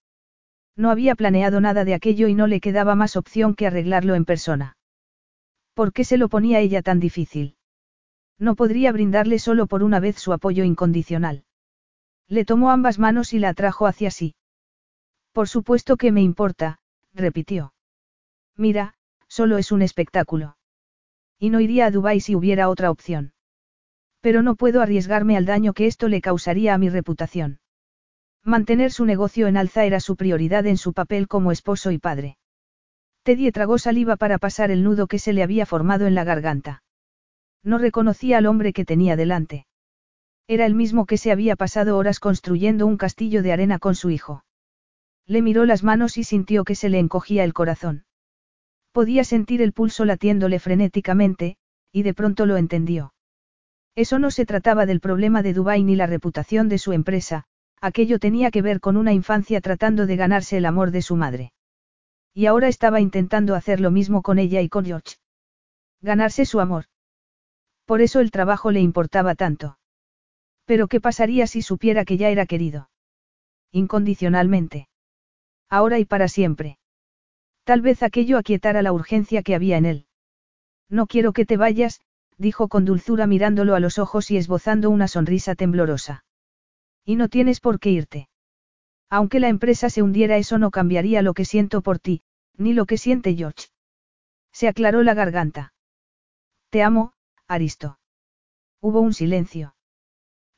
No había planeado nada de aquello y no le quedaba más opción que arreglarlo en persona. ¿Por qué se lo ponía ella tan difícil? No podría brindarle solo por una vez su apoyo incondicional. Le tomó ambas manos y la atrajo hacia sí. Por supuesto que me importa, repitió. Mira, solo es un espectáculo. Y no iría a Dubái si hubiera otra opción. Pero no puedo arriesgarme al daño que esto le causaría a mi reputación. Mantener su negocio en alza era su prioridad en su papel como esposo y padre. Teddy tragó saliva para pasar el nudo que se le había formado en la garganta. No reconocía al hombre que tenía delante. Era el mismo que se había pasado horas construyendo un castillo de arena con su hijo. Le miró las manos y sintió que se le encogía el corazón. Podía sentir el pulso latiéndole frenéticamente, y de pronto lo entendió. Eso no se trataba del problema de Dubái ni la reputación de su empresa, aquello tenía que ver con una infancia tratando de ganarse el amor de su madre. Y ahora estaba intentando hacer lo mismo con ella y con George. Ganarse su amor. Por eso el trabajo le importaba tanto. Pero ¿qué pasaría si supiera que ya era querido? Incondicionalmente. Ahora y para siempre. Tal vez aquello aquietara la urgencia que había en él. No quiero que te vayas, dijo con dulzura mirándolo a los ojos y esbozando una sonrisa temblorosa. Y no tienes por qué irte. Aunque la empresa se hundiera eso no cambiaría lo que siento por ti, ni lo que siente George. Se aclaró la garganta. Te amo, Aristo. Hubo un silencio.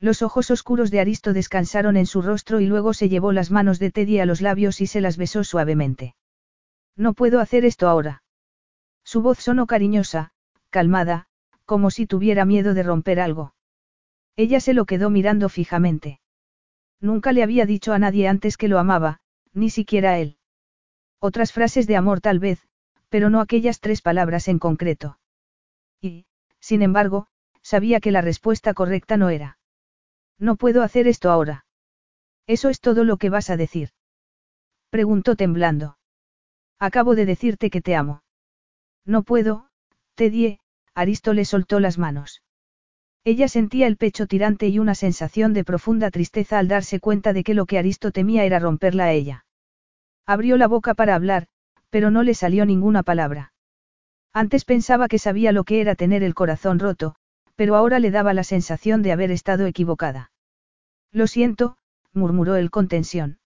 Los ojos oscuros de Aristo descansaron en su rostro y luego se llevó las manos de Teddy a los labios y se las besó suavemente. No puedo hacer esto ahora. Su voz sonó cariñosa, calmada, como si tuviera miedo de romper algo. Ella se lo quedó mirando fijamente. Nunca le había dicho a nadie antes que lo amaba, ni siquiera a él. Otras frases de amor tal vez, pero no aquellas tres palabras en concreto. Y, sin embargo, sabía que la respuesta correcta no era. No puedo hacer esto ahora. ¿Eso es todo lo que vas a decir? Preguntó temblando. Acabo de decirte que te amo. No puedo, te di, Aristo le soltó las manos. Ella sentía el pecho tirante y una sensación de profunda tristeza al darse cuenta de que lo que Aristo temía era romperla a ella. Abrió la boca para hablar, pero no le salió ninguna palabra. Antes pensaba que sabía lo que era tener el corazón roto, pero ahora le daba la sensación de haber estado equivocada. Lo siento, murmuró él con tensión.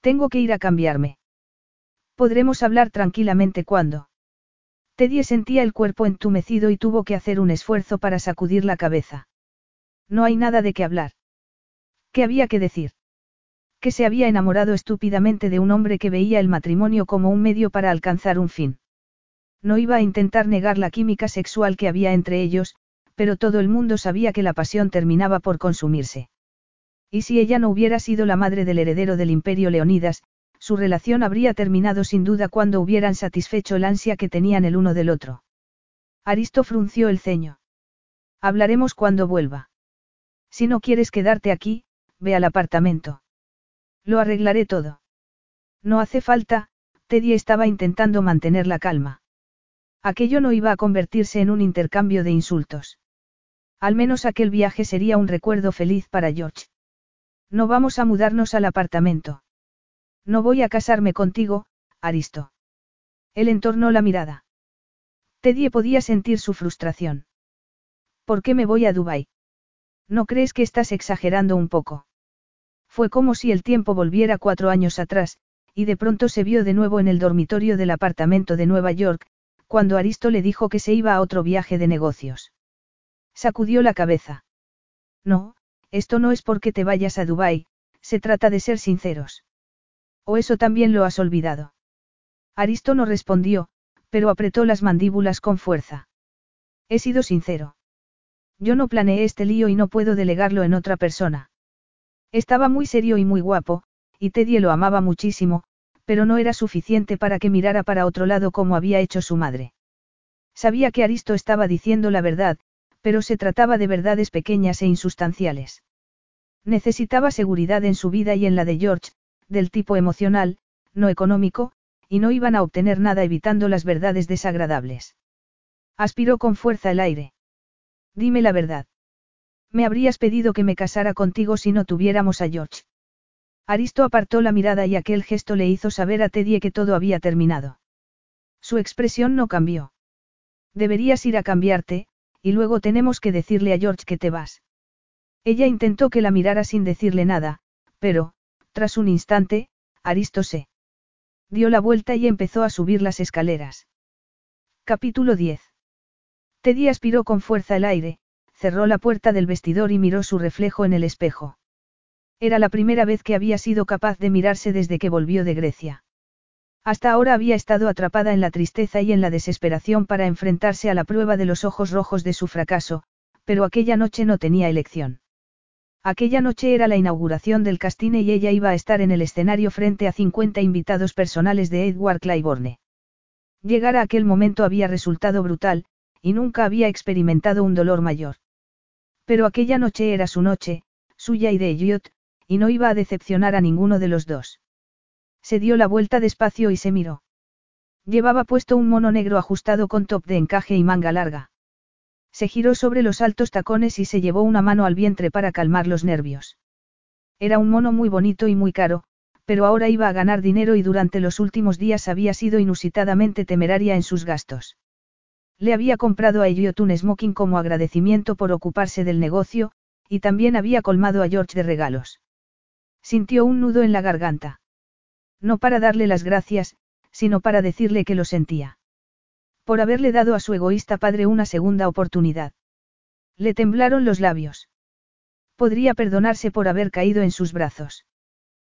Tengo que ir a cambiarme. Podremos hablar tranquilamente cuando. Teddy sentía el cuerpo entumecido y tuvo que hacer un esfuerzo para sacudir la cabeza. No hay nada de qué hablar. ¿Qué había que decir? Que se había enamorado estúpidamente de un hombre que veía el matrimonio como un medio para alcanzar un fin. No iba a intentar negar la química sexual que había entre ellos, pero todo el mundo sabía que la pasión terminaba por consumirse. Y si ella no hubiera sido la madre del heredero del imperio Leonidas, su relación habría terminado sin duda cuando hubieran satisfecho el ansia que tenían el uno del otro. Aristo frunció el ceño. Hablaremos cuando vuelva. Si no quieres quedarte aquí, ve al apartamento. Lo arreglaré todo. No hace falta, Teddy estaba intentando mantener la calma. Aquello no iba a convertirse en un intercambio de insultos. Al menos aquel viaje sería un recuerdo feliz para George. No vamos a mudarnos al apartamento. No voy a casarme contigo, Aristo. Él entornó la mirada. Teddy podía sentir su frustración. ¿Por qué me voy a Dubái? ¿No crees que estás exagerando un poco? Fue como si el tiempo volviera cuatro años atrás, y de pronto se vio de nuevo en el dormitorio del apartamento de Nueva York, cuando Aristo le dijo que se iba a otro viaje de negocios. Sacudió la cabeza. No, esto no es porque te vayas a Dubái, se trata de ser sinceros. ¿O eso también lo has olvidado? Aristo no respondió, pero apretó las mandíbulas con fuerza. He sido sincero. Yo no planeé este lío y no puedo delegarlo en otra persona. Estaba muy serio y muy guapo, y Teddy lo amaba muchísimo, pero no era suficiente para que mirara para otro lado como había hecho su madre. Sabía que Aristo estaba diciendo la verdad, pero se trataba de verdades pequeñas e insustanciales. Necesitaba seguridad en su vida y en la de George, del tipo emocional, no económico, y no iban a obtener nada evitando las verdades desagradables. Aspiró con fuerza el aire. Dime la verdad. Me habrías pedido que me casara contigo si no tuviéramos a George. Aristo apartó la mirada y aquel gesto le hizo saber a Teddy que todo había terminado. Su expresión no cambió. Deberías ir a cambiarte, y luego tenemos que decirle a George que te vas. Ella intentó que la mirara sin decirle nada, pero, tras un instante, Aristo se dio la vuelta y empezó a subir las escaleras. Capítulo 10. Teddy aspiró con fuerza el aire, cerró la puerta del vestidor y miró su reflejo en el espejo. Era la primera vez que había sido capaz de mirarse desde que volvió de Grecia. Hasta ahora había estado atrapada en la tristeza y en la desesperación para enfrentarse a la prueba de los ojos rojos de su fracaso, pero aquella noche no tenía elección. Aquella noche era la inauguración del castine y ella iba a estar en el escenario frente a 50 invitados personales de Edward Claiborne. Llegar a aquel momento había resultado brutal, y nunca había experimentado un dolor mayor. Pero aquella noche era su noche, suya y de Elliot, y no iba a decepcionar a ninguno de los dos. Se dio la vuelta despacio y se miró. Llevaba puesto un mono negro ajustado con top de encaje y manga larga. Se giró sobre los altos tacones y se llevó una mano al vientre para calmar los nervios. Era un mono muy bonito y muy caro, pero ahora iba a ganar dinero y durante los últimos días había sido inusitadamente temeraria en sus gastos. Le había comprado a Elliot un smoking como agradecimiento por ocuparse del negocio, y también había colmado a George de regalos. Sintió un nudo en la garganta. No para darle las gracias, sino para decirle que lo sentía. Por haberle dado a su egoísta padre una segunda oportunidad. Le temblaron los labios. Podría perdonarse por haber caído en sus brazos.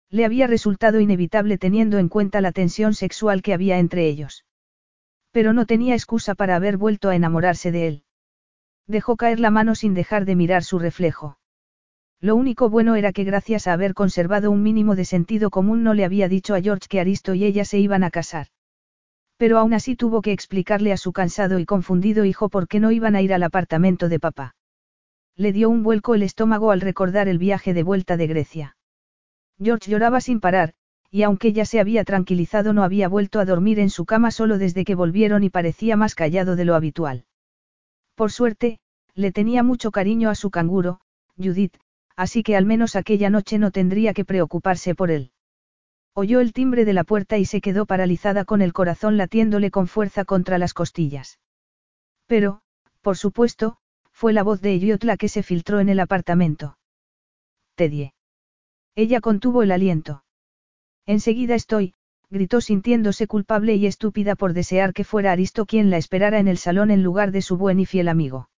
Le había resultado inevitable teniendo en cuenta la tensión sexual que había entre ellos. Pero no tenía excusa para haber vuelto a enamorarse de él. Dejó caer la mano sin dejar de mirar su reflejo. Lo único bueno era que gracias a haber conservado un mínimo de sentido común no le había dicho a George que Aristo y ella se iban a casar. Pero aún así tuvo que explicarle a su cansado y confundido hijo por qué no iban a ir al apartamento de papá. Le dio un vuelco el estómago al recordar el viaje de vuelta de Grecia. George lloraba sin parar, y aunque ya se había tranquilizado no había vuelto a dormir en su cama solo desde que volvieron y parecía más callado de lo habitual. Por suerte, le tenía mucho cariño a su canguro, Judith, así que al menos aquella noche no tendría que preocuparse por él. Oyó el timbre de la puerta y se quedó paralizada con el corazón latiéndole con fuerza contra las costillas. Pero, por supuesto, fue la voz de Elliot la que se filtró en el apartamento. Tedie. Ella contuvo el aliento. Enseguida estoy, gritó sintiéndose culpable y estúpida por desear que fuera Aristo quien la esperara en el salón en lugar de su buen y fiel amigo.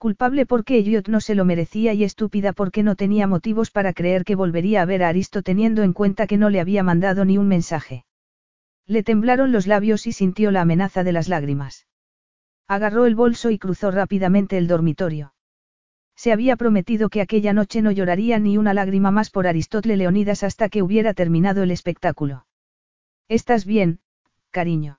Culpable porque Elliot no se lo merecía y estúpida porque no tenía motivos para creer que volvería a ver a Aristo teniendo en cuenta que no le había mandado ni un mensaje. Le temblaron los labios y sintió la amenaza de las lágrimas. Agarró el bolso y cruzó rápidamente el dormitorio. Se había prometido que aquella noche no lloraría ni una lágrima más por Aristótle Leonidas hasta que hubiera terminado el espectáculo. ¿Estás bien, cariño?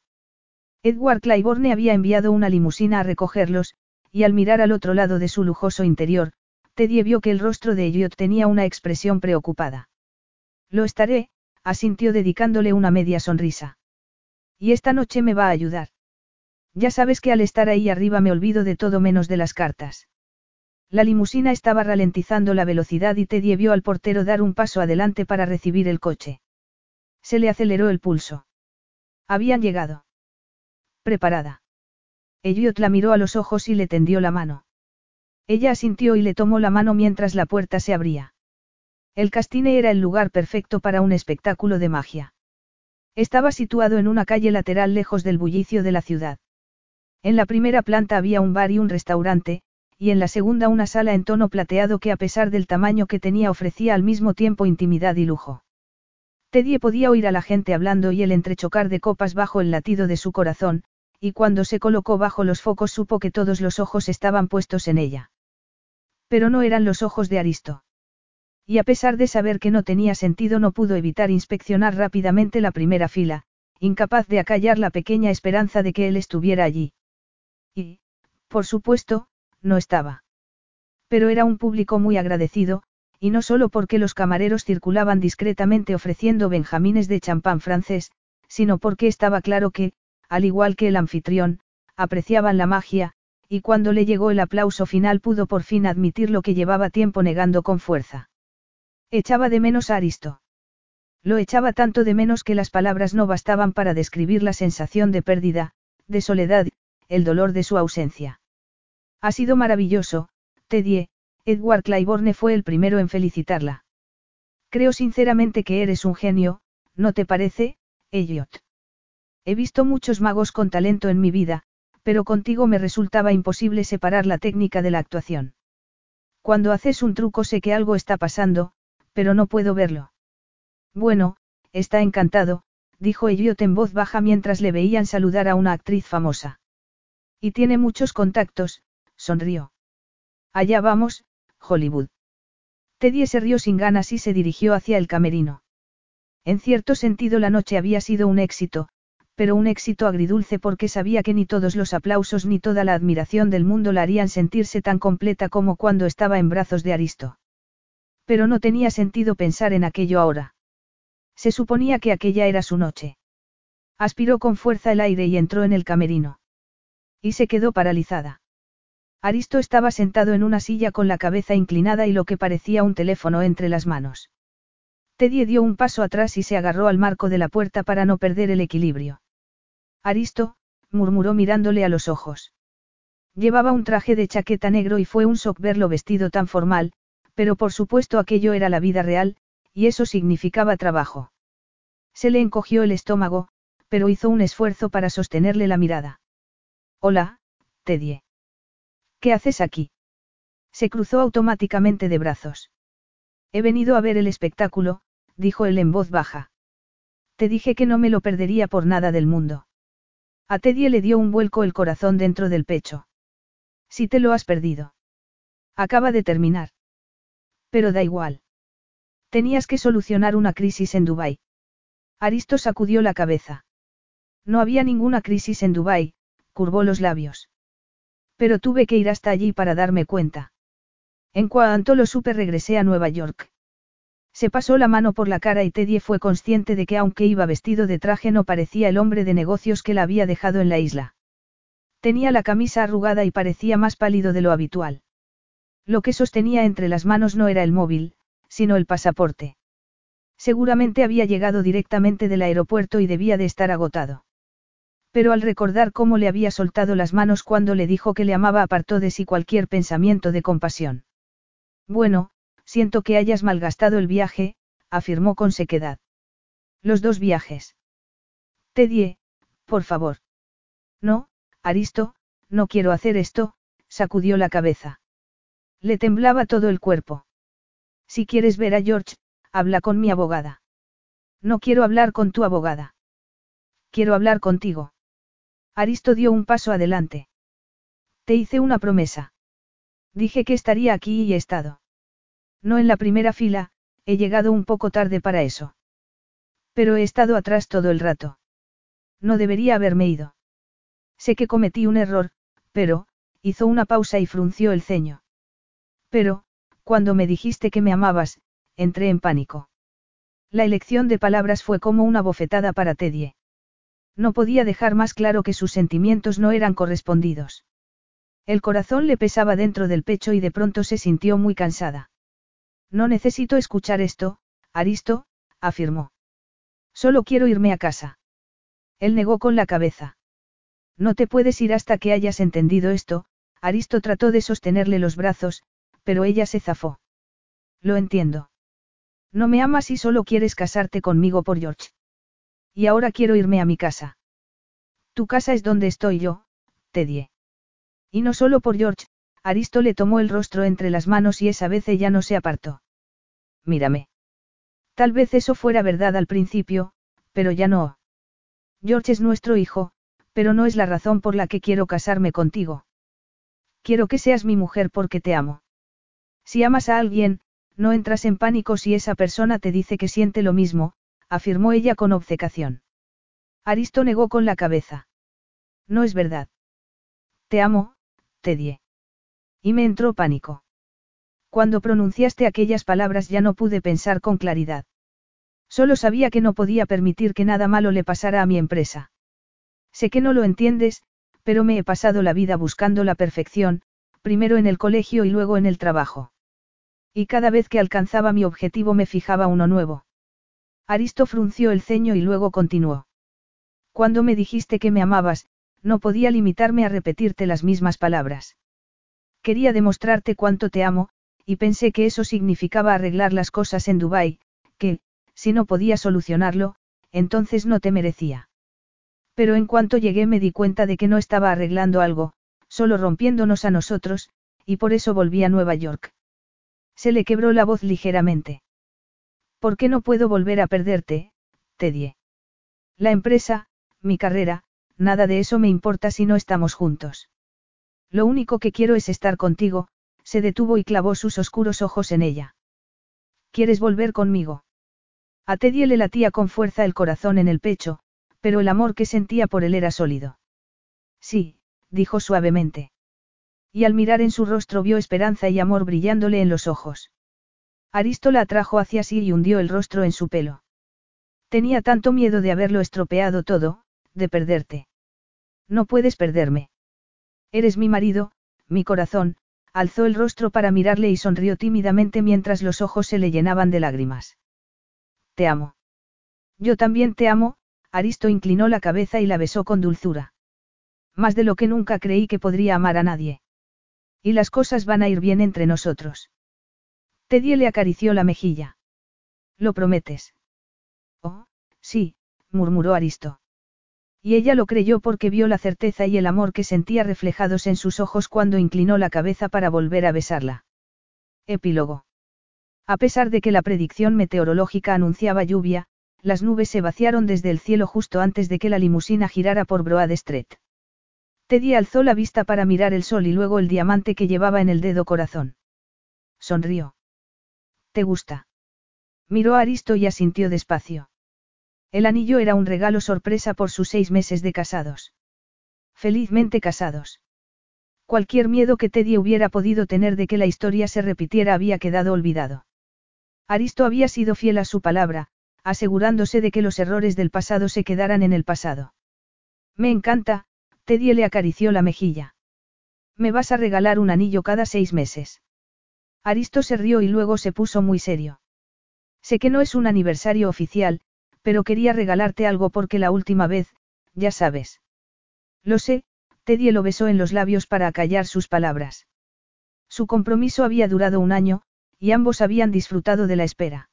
Edward Claiborne había enviado una limusina a recogerlos, y al mirar al otro lado de su lujoso interior, Teddy vio que el rostro de Elliot tenía una expresión preocupada. Lo estaré, asintió dedicándole una media sonrisa. Y esta noche me va a ayudar. Ya sabes que al estar ahí arriba me olvido de todo menos de las cartas. La limusina estaba ralentizando la velocidad y Teddy vio al portero dar un paso adelante para recibir el coche. Se le aceleró el pulso. Habían llegado. Preparada. Elliot la miró a los ojos y le tendió la mano. Ella asintió y le tomó la mano mientras la puerta se abría. El castine era el lugar perfecto para un espectáculo de magia. Estaba situado en una calle lateral lejos del bullicio de la ciudad. En la primera planta había un bar y un restaurante, y en la segunda una sala en tono plateado que a pesar del tamaño que tenía ofrecía al mismo tiempo intimidad y lujo. Teddy podía oír a la gente hablando y el entrechocar de copas bajo el latido de su corazón, y cuando se colocó bajo los focos supo que todos los ojos estaban puestos en ella. Pero no eran los ojos de Aristo. Y a pesar de saber que no tenía sentido no pudo evitar inspeccionar rápidamente la primera fila, incapaz de acallar la pequeña esperanza de que él estuviera allí. Y, por supuesto, no estaba. Pero era un público muy agradecido, y no solo porque los camareros circulaban discretamente ofreciendo benjamines de champán francés, sino porque estaba claro que, al igual que el anfitrión, apreciaban la magia, y cuando le llegó el aplauso final pudo por fin admitir lo que llevaba tiempo negando con fuerza. Echaba de menos a Aristo. Lo echaba tanto de menos que las palabras no bastaban para describir la sensación de pérdida, de soledad, el dolor de su ausencia. Ha sido maravilloso, Teddy. Edward Claiborne fue el primero en felicitarla. Creo sinceramente que eres un genio, ¿no te parece, Elliot? He visto muchos magos con talento en mi vida, pero contigo me resultaba imposible separar la técnica de la actuación. Cuando haces un truco sé que algo está pasando, pero no puedo verlo. Bueno, está encantado, dijo Elliot en voz baja mientras le veían saludar a una actriz famosa. Y tiene muchos contactos, sonrió. Allá vamos, Hollywood. Teddy se rió sin ganas y se dirigió hacia el camerino. En cierto sentido la noche había sido un éxito, pero un éxito agridulce porque sabía que ni todos los aplausos ni toda la admiración del mundo la harían sentirse tan completa como cuando estaba en brazos de Aristo. Pero no tenía sentido pensar en aquello ahora. Se suponía que aquella era su noche. Aspiró con fuerza el aire y entró en el camerino. Y se quedó paralizada. Aristo estaba sentado en una silla con la cabeza inclinada y lo que parecía un teléfono entre las manos. Teddy dio un paso atrás y se agarró al marco de la puerta para no perder el equilibrio. Aristo, murmuró mirándole a los ojos. Llevaba un traje de chaqueta negro y fue un shock verlo vestido tan formal, pero por supuesto aquello era la vida real, y eso significaba trabajo. Se le encogió el estómago, pero hizo un esfuerzo para sostenerle la mirada. Hola, Teddy. ¿Qué haces aquí? Se cruzó automáticamente de brazos. He venido a ver el espectáculo, dijo él en voz baja. Te dije que no me lo perdería por nada del mundo. A Teddy le dio un vuelco el corazón dentro del pecho. Si te lo has perdido. Acaba de terminar. Pero da igual. Tenías que solucionar una crisis en Dubái. Aristo sacudió la cabeza. No había ninguna crisis en Dubái, curvó los labios. Pero tuve que ir hasta allí para darme cuenta. En cuanto lo supe regresé a Nueva York. Se pasó la mano por la cara y Teddy fue consciente de que aunque iba vestido de traje no parecía el hombre de negocios que la había dejado en la isla. Tenía la camisa arrugada y parecía más pálido de lo habitual. Lo que sostenía entre las manos no era el móvil, sino el pasaporte. Seguramente había llegado directamente del aeropuerto y debía de estar agotado. Pero al recordar cómo le había soltado las manos cuando le dijo que le amaba apartó de sí cualquier pensamiento de compasión. Bueno, Siento que hayas malgastado el viaje, afirmó con sequedad. Los dos viajes. Teddy, por favor. No, Aristo, no quiero hacer esto, sacudió la cabeza. Le temblaba todo el cuerpo. Si quieres ver a George, habla con mi abogada. No quiero hablar con tu abogada. Quiero hablar contigo. Aristo dio un paso adelante. Te hice una promesa. Dije que estaría aquí y he estado. No en la primera fila, he llegado un poco tarde para eso. Pero he estado atrás todo el rato. No debería haberme ido. Sé que cometí un error, pero, hizo una pausa y frunció el ceño. Pero, cuando me dijiste que me amabas, entré en pánico. La elección de palabras fue como una bofetada para Teddy. No podía dejar más claro que sus sentimientos no eran correspondidos. El corazón le pesaba dentro del pecho y de pronto se sintió muy cansada. No necesito escuchar esto, Aristo, afirmó. Solo quiero irme a casa. Él negó con la cabeza. No te puedes ir hasta que hayas entendido esto, Aristo trató de sostenerle los brazos, pero ella se zafó. Lo entiendo. No me amas y solo quieres casarte conmigo por George. Y ahora quiero irme a mi casa. Tu casa es donde estoy yo, Teddy. Y no solo por George, Aristo le tomó el rostro entre las manos y esa vez ella no se apartó. Mírame. Tal vez eso fuera verdad al principio, pero ya no. George es nuestro hijo, pero no es la razón por la que quiero casarme contigo. Quiero que seas mi mujer porque te amo. Si amas a alguien, no entras en pánico si esa persona te dice que siente lo mismo, afirmó ella con obcecación. Aristo negó con la cabeza. No es verdad. Te amo, Teddy. Y me entró pánico. Cuando pronunciaste aquellas palabras ya no pude pensar con claridad. Solo sabía que no podía permitir que nada malo le pasara a mi empresa. Sé que no lo entiendes, pero me he pasado la vida buscando la perfección, primero en el colegio y luego en el trabajo. Y cada vez que alcanzaba mi objetivo me fijaba uno nuevo. Aristo frunció el ceño y luego continuó. Cuando me dijiste que me amabas, no podía limitarme a repetirte las mismas palabras. Quería demostrarte cuánto te amo, y pensé que eso significaba arreglar las cosas en Dubái, que, si no podía solucionarlo, entonces no te merecía. Pero en cuanto llegué me di cuenta de que no estaba arreglando algo, solo rompiéndonos a nosotros, y por eso volví a Nueva York. Se le quebró la voz ligeramente. ¿Por qué no puedo volver a perderte, Teddy? La empresa, mi carrera, nada de eso me importa si no estamos juntos. Lo único que quiero es estar contigo, se detuvo y clavó sus oscuros ojos en ella. ¿Quieres volver conmigo? A Teddy le latía con fuerza el corazón en el pecho, pero el amor que sentía por él era sólido. Sí, dijo suavemente. Y al mirar en su rostro vio esperanza y amor brillándole en los ojos. Aristo la atrajo hacia sí y hundió el rostro en su pelo. Tenía tanto miedo de haberlo estropeado todo, de perderte. No puedes perderme. Eres mi marido, mi corazón, alzó el rostro para mirarle y sonrió tímidamente mientras los ojos se le llenaban de lágrimas. Te amo. Yo también te amo, Aristo inclinó la cabeza y la besó con dulzura. Más de lo que nunca creí que podría amar a nadie. Y las cosas van a ir bien entre nosotros. Teddy le acarició la mejilla. ¿Lo prometes? Oh, sí, murmuró Aristo. Y ella lo creyó porque vio la certeza y el amor que sentía reflejados en sus ojos cuando inclinó la cabeza para volver a besarla. Epílogo. A pesar de que la predicción meteorológica anunciaba lluvia, las nubes se vaciaron desde el cielo justo antes de que la limusina girara por Broad Street. Teddy alzó la vista para mirar el sol y luego el diamante que llevaba en el dedo corazón. Sonrió. ¿Te gusta? Miró a Aristo y asintió despacio. El anillo era un regalo sorpresa por sus seis meses de casados. Felizmente casados. Cualquier miedo que Teddy hubiera podido tener de que la historia se repitiera había quedado olvidado. Aristo había sido fiel a su palabra, asegurándose de que los errores del pasado se quedaran en el pasado. Me encanta, Teddy le acarició la mejilla. Me vas a regalar un anillo cada seis meses. Aristo se rió y luego se puso muy serio. Sé que no es un aniversario oficial, pero quería regalarte algo porque la última vez, ya sabes. Lo sé, Teddy lo besó en los labios para acallar sus palabras. Su compromiso había durado un año, y ambos habían disfrutado de la espera.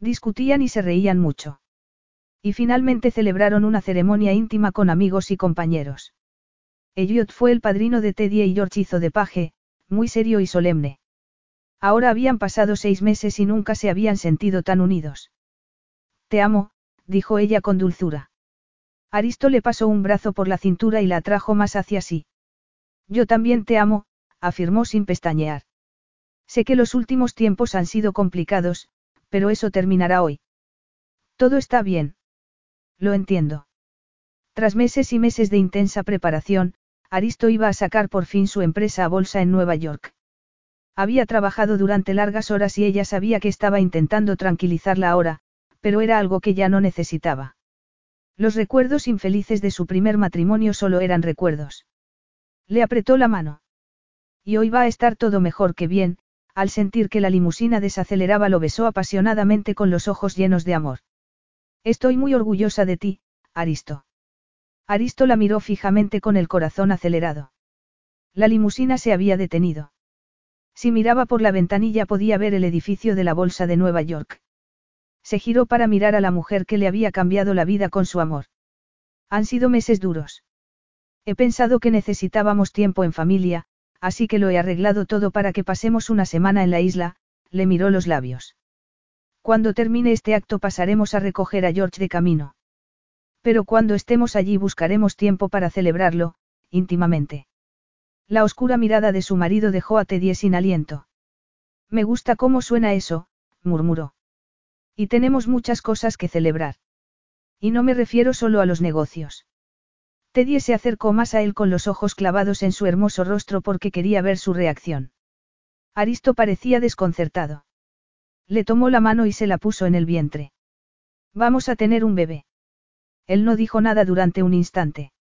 Discutían y se reían mucho. Y finalmente celebraron una ceremonia íntima con amigos y compañeros. Elliot fue el padrino de Teddy y George de paje, muy serio y solemne. Ahora habían pasado seis meses y nunca se habían sentido tan unidos. Te amo, dijo ella con dulzura. Aristo le pasó un brazo por la cintura y la atrajo más hacia sí. Yo también te amo, afirmó sin pestañear. Sé que los últimos tiempos han sido complicados, pero eso terminará hoy. Todo está bien. Lo entiendo. Tras meses y meses de intensa preparación, Aristo iba a sacar por fin su empresa a bolsa en Nueva York. Había trabajado durante largas horas y ella sabía que estaba intentando tranquilizarla ahora, pero era algo que ya no necesitaba. Los recuerdos infelices de su primer matrimonio solo eran recuerdos. Le apretó la mano. Y hoy va a estar todo mejor que bien, al sentir que la limusina desaceleraba lo besó apasionadamente con los ojos llenos de amor. Estoy muy orgullosa de ti, Aristo. Aristo la miró fijamente con el corazón acelerado. La limusina se había detenido. Si miraba por la ventanilla podía ver el edificio de la Bolsa de Nueva York. Se giró para mirar a la mujer que le había cambiado la vida con su amor. Han sido meses duros. He pensado que necesitábamos tiempo en familia, así que lo he arreglado todo para que pasemos una semana en la isla, le miró los labios. Cuando termine este acto pasaremos a recoger a George de camino. Pero cuando estemos allí buscaremos tiempo para celebrarlo, íntimamente. La oscura mirada de su marido dejó a Teddy sin aliento. Me gusta cómo suena eso, murmuró. Y tenemos muchas cosas que celebrar. Y no me refiero solo a los negocios. Teddy se acercó más a él con los ojos clavados en su hermoso rostro porque quería ver su reacción. Aristo parecía desconcertado. Le tomó la mano y se la puso en el vientre. Vamos a tener un bebé. Él no dijo nada durante un instante.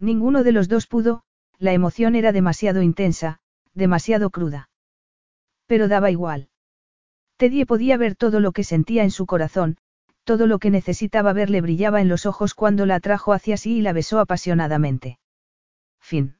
Ninguno de los dos pudo, la emoción era demasiado intensa, demasiado cruda. Pero daba igual. Teddy podía ver todo lo que sentía en su corazón, todo lo que necesitaba ver le brillaba en los ojos cuando la atrajo hacia sí y la besó apasionadamente. Fin.